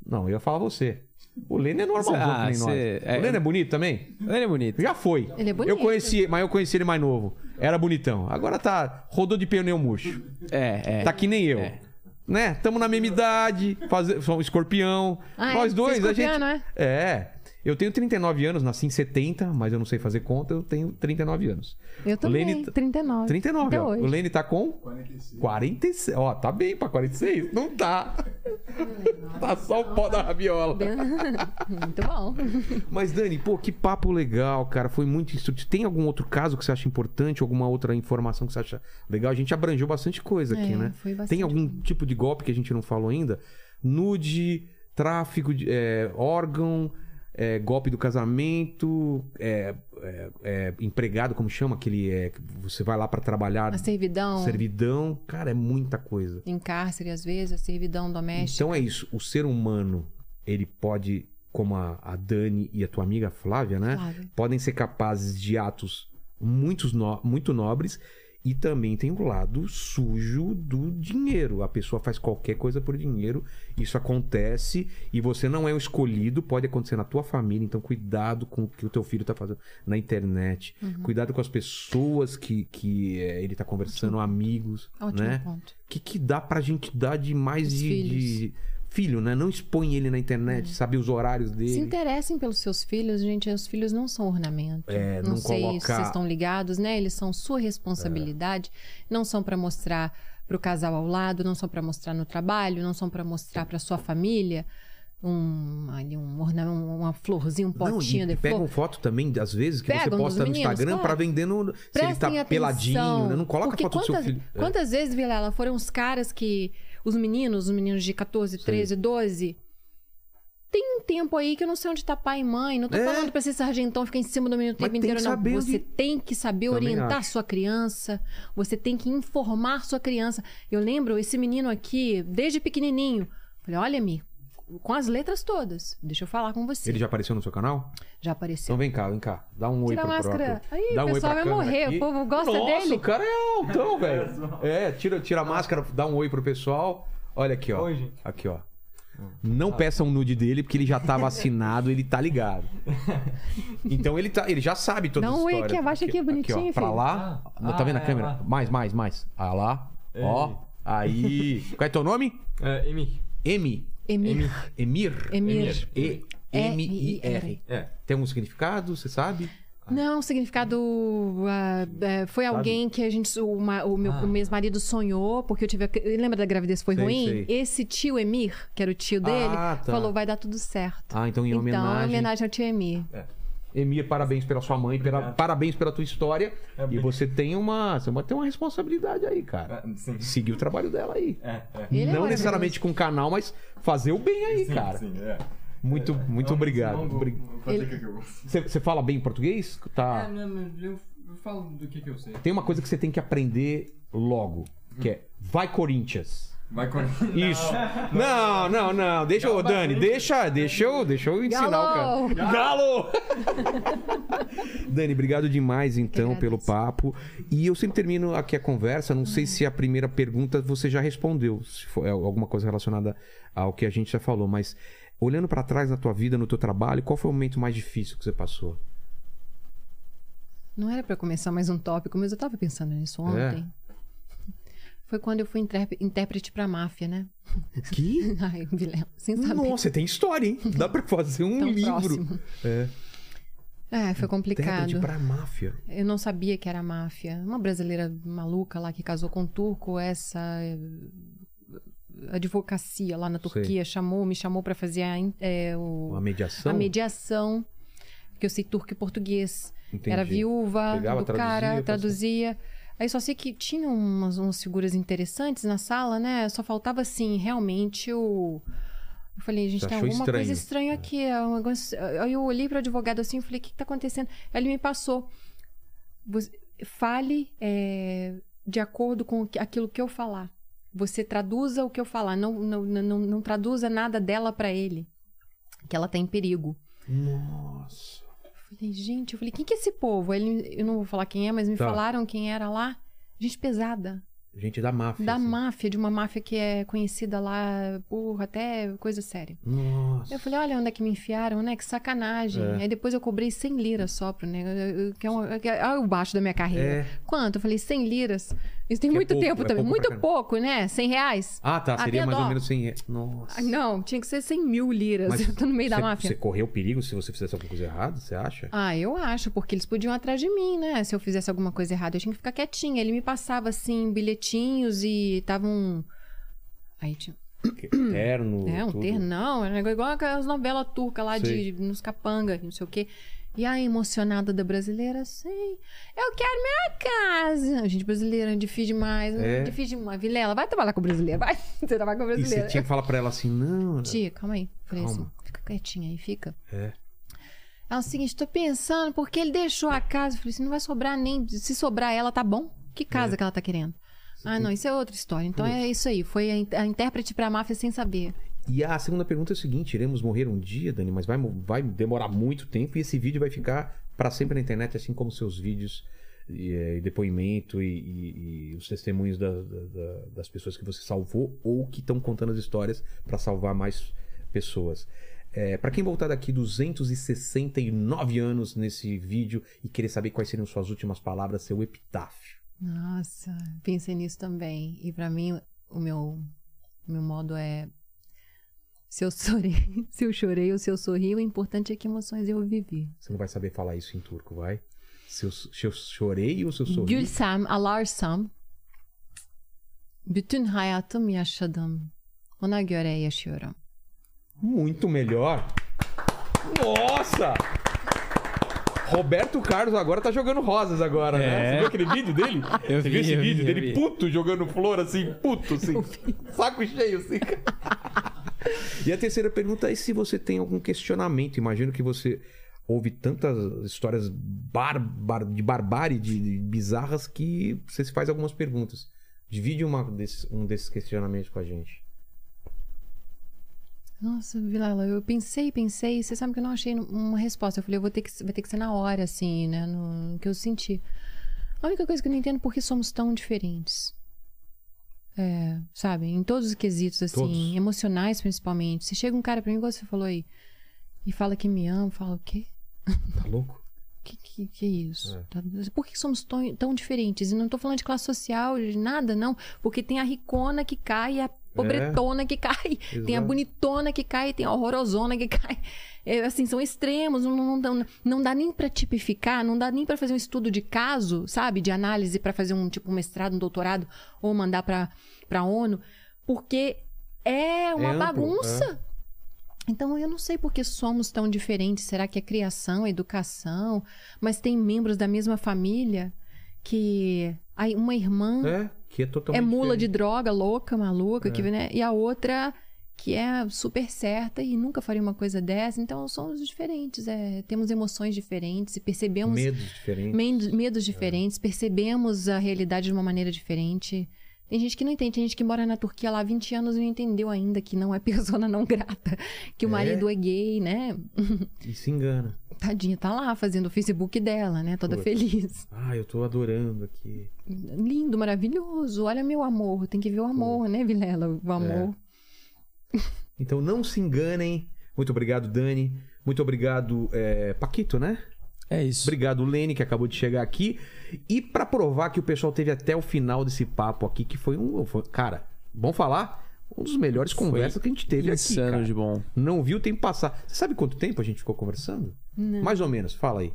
Não, eu ia falar você. O Lene é normalzão Ah, cê- é- O Lene é bonito também? Ele é bonito. Já foi. Ele é bonito. Eu conheci, mas eu conheci ele mais novo. Era bonitão. Agora tá. Rodou de pneu murcho. É, é. Tá que nem eu. É. Né? Tamo na mesma idade, faz... somos escorpião. Ah, é? Nós dois, Você é a gente. escorpiano, É. Eu tenho 39 anos, nasci em 70, mas eu não sei fazer conta, eu tenho 39 anos. Eu também, Lene tá- 39. 39, Até ó. hoje. O Lene tá com 46. Ó, tá bem pra 46? Não tá. *laughs* tá só o pó da rabiola. *laughs* Muito bom. Mas, Dani, pô, que papo legal, cara. Foi muito instrutivo. Tem algum outro caso que você acha importante? Alguma outra informação que você acha legal? A gente abrangeu bastante coisa aqui, É, né? foi bastante Tem algum tipo de golpe que a gente não falou ainda? Nude, tráfico de é, órgão, é, golpe do casamento, é, é, é, empregado, como chama? Aquele. É, você vai lá pra trabalhar. A servidão Servidão. Cara, é muita coisa. em cárcere, às vezes, a servidão doméstica. Então é isso. O ser humano, ele pode, como a, a Dani e a tua amiga Flávia, né? Flávia. Podem ser capazes de atos muitos no- muito nobres. E também tem o lado sujo do dinheiro. A pessoa faz qualquer coisa por dinheiro. Isso acontece e você não é o escolhido. Pode acontecer na tua família. Então, cuidado com o que o teu filho tá fazendo na internet. Uhum. Cuidado com as pessoas que, que é, ele tá conversando, amigos. Ótimo né? ponto. O que, que dá pra gente dar de mais de- Filho, né? Não expõe ele na internet, sabe os horários Se dele. interessem pelos seus filhos, gente. Os filhos não são ornamento. É, não, não sei se colocar- É. vocês estão ligados, né? Eles são sua responsabilidade. Não são para mostrar para o casal ao lado, não são para mostrar no trabalho, não são para mostrar para sua família um, ali, um uma florzinha, um Não, potinho e de pegam flor. foto também, às vezes, que você Pegam dos posta no meninos, Instagram claro. pra vender no. se ele tá atenção, peladinho, né? Não coloca foto do seu quantas, filho. É. Quantas vezes, Vilela, foram os caras que. Os meninos, os meninos de 14, 13, 12. Tem um tempo aí que eu não sei onde tá pai e mãe. Não tô É. falando pra ser sargentão ficar em cima do menino o tempo tem inteiro, não. Você tem que saber Também orientar acho. sua criança. Você tem que informar sua criança. Eu lembro esse menino aqui, desde pequenininho. Falei, olha, Mi, com as letras todas. Deixa eu falar com você. Ele já apareceu no seu canal? Já apareceu. Então vem cá, vem cá. Dá um oi Tira a pro máscara. próprio. Aí, Dá o um oi pessoal vai morrer, aqui. o povo gosta Nossa, dele. o cara é altão, *laughs* velho. É, tira, tira a máscara, dá um oi pro pessoal. Olha aqui, ó. Oi, gente. Aqui, ó. Não peça um nude dele, porque ele já tá *laughs* vacinado, ele tá ligado. Então ele, tá, ele já sabe toda Dá a um oi história. aqui, abaixa aqui, bonitinho, ó, Pra lá. Ah, Não, tá vendo a ah, é, câmera? lá. Mais, mais, mais. Ah lá. Ó. Aí. *laughs* Qual é teu nome? É, Emi. M. Emir. Emir. Emir. E. M-I-R. É. Tem algum significado, você sabe? Não, o significado ah, é, foi alguém que a gente, o, ma- o meu, Ah. o meu ex-marido sonhou, porque eu tive. Lembra da gravidez foi Sei, ruim? sei. Esse tio Emir, que era o tio dele, Ah, tá. falou: vai dar tudo certo. Ah, então em Então, homenagem. em homenagem ao tio Emir. Emir, parabéns pela sua mãe, pela- parabéns pela tua história. É, e você tem uma, você tem uma responsabilidade aí, cara. Sim. Seguir o trabalho dela aí. É, é. É Não necessariamente com o canal, mas fazer o bem aí, Sim, cara. Sim, é. Muito, muito obrigado. Você, você fala bem português? Tá. É, não, mas eu, eu falo do que, que eu sei. Tem uma coisa que você tem que aprender logo, que é vai Corinthians. Vai com... *laughs* Isso. Não, não, não. Deixa eu, Dani, deixa, deixa eu, deixa eu ensinar Galo! o cara. Galo! *laughs* Dani, obrigado demais então Eu pelo papo. E eu sempre termino aqui a conversa, não sei se a primeira pergunta você já respondeu, se for é alguma coisa relacionada ao que a gente já falou, mas olhando pra trás na tua vida, no teu trabalho, qual foi o momento mais difícil que você passou? Não era pra começar mais um tópico, mas eu tava pensando nisso ontem. Foi quando eu fui intérpre- intérprete pra máfia, né? Que? *laughs* Ai, Vilela, sem saber. Nossa, tem história, hein? Dá pra fazer um Tão livro. próximo. É. É, foi complicado. Intérprete pra máfia. Eu não sabia que era máfia. Uma brasileira maluca lá que casou com um turco, essa eh, advocacia lá na Sei. Turquia chamou, me chamou pra fazer a, eh, o- Uma mediação? a mediação, porque eu sei turco e português. Entendi. Era viúva Pegava, do cara, traduzia, traduzia. Aí só sei que tinha umas, umas figuras interessantes na sala, né? Só faltava, assim, realmente o. Eu falei, gente, Você tem alguma estranho? coisa estranha aqui. é um negócio- Aí eu olhei para o advogado assim e falei, o que, que tá acontecendo? Aí ele me passou. Fale é, de acordo com aquilo que eu falar. Você traduza o que eu falar. Não, não, não, não traduza nada dela para ele. Que ela tá em perigo. Nossa. Falei, gente, eu falei, quem que é esse povo? Ele, eu não vou falar quem é, mas me Tá. falaram quem era lá. Gente pesada. Gente da máfia. Da assim. máfia, de uma máfia que é conhecida lá por até coisa séria. Nossa. Eu falei, olha onde é que me enfiaram, né? Que sacanagem. É. Aí depois eu cobrei 100 liras só pro né? eu- eu- Que é, uma, que é o baixo da minha carreira. É. Quanto? Eu falei, 100 liras. Isso tem Que é muito pouco, tempo é também. pouco muito pouco, né? 100 reais. Ah, tá. Seria mais dó. ou menos 100. Nossa. Ah, Não, tinha que ser 100 mil liras. Mas *laughs* eu tô no meio da máfia. Você correu perigo se você fizesse alguma coisa errada, você acha? Ah, eu acho, porque eles podiam atrás de mim, né? Se eu fizesse alguma coisa errada, eu tinha que ficar quietinha. Ele me passava, assim, bilhetinhos e tava um. Aí tinha. Terno. É, um tudo. ternão, era igual aquelas novelas turcas lá Sei. de nos capanga, não sei o quê. E a emocionada da brasileira, assim, eu quero minha casa. Gente brasileira, difícil demais, É. difícil demais. Vilela, vai trabalhar com brasileira, vai. *laughs* Você trabalha com E você brasileira. tinha que falar pra ela assim, não. Tia, calma aí. Falei Calma. assim, fica quietinha aí, fica. É. É o seguinte, tô pensando, porque ele deixou a casa. Eu falei assim, não vai sobrar nem. Se sobrar ela, tá bom. Que casa É. que ela tá querendo? Ah, não, isso é outra história. Então é isso aí. Foi a, in- a intérprete pra máfia sem saber. E a segunda pergunta é o seguinte: iremos morrer um dia, Dani, mas vai, vai demorar muito tempo e esse vídeo vai ficar pra sempre na internet, assim como seus vídeos e, eh, e depoimento e, e- e os testemunhos da- da- da- das pessoas que você salvou ou que estão contando as histórias pra salvar mais pessoas. É, para quem voltar daqui 269 anos nesse vídeo e querer saber quais seriam suas últimas palavras, seu epitáfio. Nossa, pensei nisso também. E pra mim, o meu, o meu modo é. Se eu chorei, *laughs* se eu chorei ou se eu sorri, o importante é que emoções eu vivi. Você não vai saber falar isso em turco, vai? Se eu, se eu chorei ou se eu sorri? Gülsem, alarsam, bütün hayatım yaşadım. Ona göre yaşıyorum. Muito melhor. Nossa! Roberto Carlos agora tá jogando rosas agora, né? É. Você viu aquele vídeo dele? *laughs* Eu Você vi, viu esse eu vi, vídeo eu dele vi. puto jogando flor assim, puto assim, saco cheio assim. *laughs* e a terceira pergunta é se você tem algum questionamento. Imagino que você ouve tantas histórias barbar, de barbárie, de, de bizarras que você se faz algumas perguntas. Divide uma desses- um desses questionamentos com a gente. Nossa, Vilela, eu pensei, pensei. Você sabe que eu não achei uma resposta. Eu falei, eu vou ter que, vai ter que ser na hora, assim, né? No, no que eu senti. A única coisa que eu não entendo é por que somos tão diferentes. É, sabe? Em todos os quesitos, assim, Todos. emocionais principalmente. Se chega um cara pra mim, igual você falou aí, e fala que me ama, fala o quê? Tá louco? *laughs* Que, que, que é isso? É. Tá- Por que somos tão, tão diferentes? E não tô falando de classe social, de nada, não. Porque tem a ricona que cai a pobretona que cai. *laughs* Tem a É. Exato. bonitona que cai, tem a horrorosona que *laughs* cai. É, assim, são extremos, não, não, não, não dá nem pra tipificar, não dá nem pra fazer um estudo de caso, sabe? De análise pra fazer um tipo um mestrado, um doutorado, ou mandar pra, pra ONU, porque é uma amplo, bagunça. Então eu não sei por que somos tão diferentes. Será que é criação, educação? Mas tem membros da mesma família que aí uma irmã É, que é totalmente é mula diferente. de droga, louca, maluca, É. que, né? e a outra que é super certa e nunca faria uma coisa dessa. Então somos diferentes, é, temos emoções diferentes e percebemos medos diferentes. medos, medos É. diferentes, percebemos a realidade de uma maneira diferente. Tem gente que não entende, tem gente que mora na Turquia lá há 20 anos e não entendeu ainda que não é persona não grata, que o É? marido é gay, né? *laughs* E se engana. Tadinha, tá lá fazendo o Facebook dela, né? Toda feliz. Ah, eu tô adorando aqui. Lindo, maravilhoso. Olha meu amor. Tem que ver o amor, né, Vilela? O amor. Então não se enganem. Muito obrigado, Dani. Muito obrigado, é, Paquito, né? É isso. Obrigado, Lene, que acabou de chegar aqui. E pra provar que o pessoal teve até o final desse papo aqui, que foi um. foi- cara, bom falar? Um dos melhores conversas que a gente teve aqui. Insano de bom. Não viu o tempo passar. Você sabe quanto tempo a gente ficou conversando? Mais ou menos, fala aí.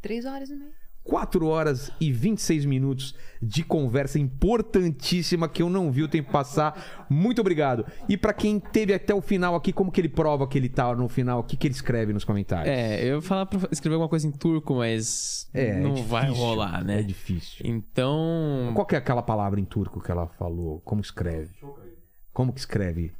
Três horas e meia. 4 horas e 26 minutos de conversa importantíssima que eu não vi o tempo passar. Muito obrigado. E pra quem teve até o final aqui, como que ele prova que ele tá no final? O que, que ele escreve nos comentários? É, eu ia falar pra escrever alguma coisa em turco, mas É, é não difícil, vai rolar, né? É difícil. Então. Qual que é aquela palavra em turco que ela falou? Como escreve? Como que escreve?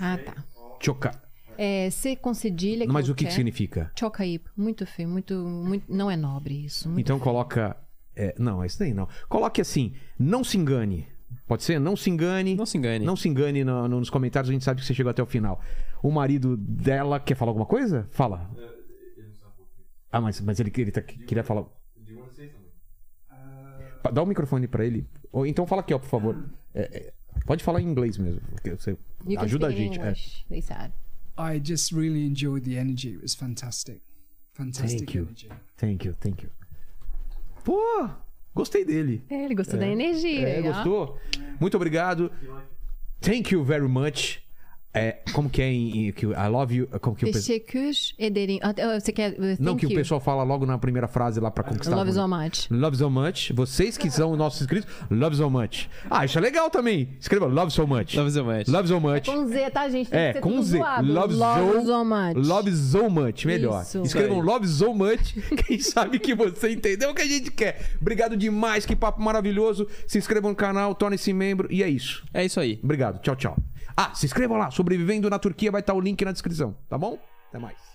Ah, tá. Choca. É, C com cedilha. Mas o que, que significa? Chocaíp. Muito feio, muito, muito. Não é nobre isso. Muito Então coloca. é, não, isso daí não. Coloque assim: não se engane. Pode ser? Não se engane. Não se engane. Não se engane no- no- nos comentários, a gente sabe que você chegou até o final. O marido dela quer falar alguma coisa? Fala. Ah, mas, mas ele, ele tá- queria falar. Pa- Dá o microfone pra ele. Ou então fala aqui, ó, por favor. É, é, pode falar em inglês mesmo. porque você You ajuda a gente. é. English, said. I just really enjoyed the energy. It was fantastic. Fantastic Thank you. energy. Thank you, thank you. Pô, gostei dele. É, ele gostou da energia. É, gostou? Muito obrigado. Thank you very much. É, como que é em, em- que I love you? Como que o pe- ederim. Ah, ah, Você quer. uh, Não que o you. pessoal fala logo na primeira frase lá pra conquistar. Love so much. Love so much. Vocês que são nossos inscritos, love so much. Ah, isso é legal também. Escreva love so much. Love so much. Love so much. Com Z, tá, gente? Tem É, com Z. Love, Love so, so much. Love so much, melhor. Isso. Escrevam. Love so much. *laughs* Quem sabe que você entendeu o que a gente quer. Obrigado demais, que papo maravilhoso. Se inscrevam no canal, torne-se membro e é isso. É isso aí. Obrigado, tchau, tchau. Ah, se inscrevam lá, Sobrevivendo na Turquia, vai estar o link na descrição, tá bom? Até mais.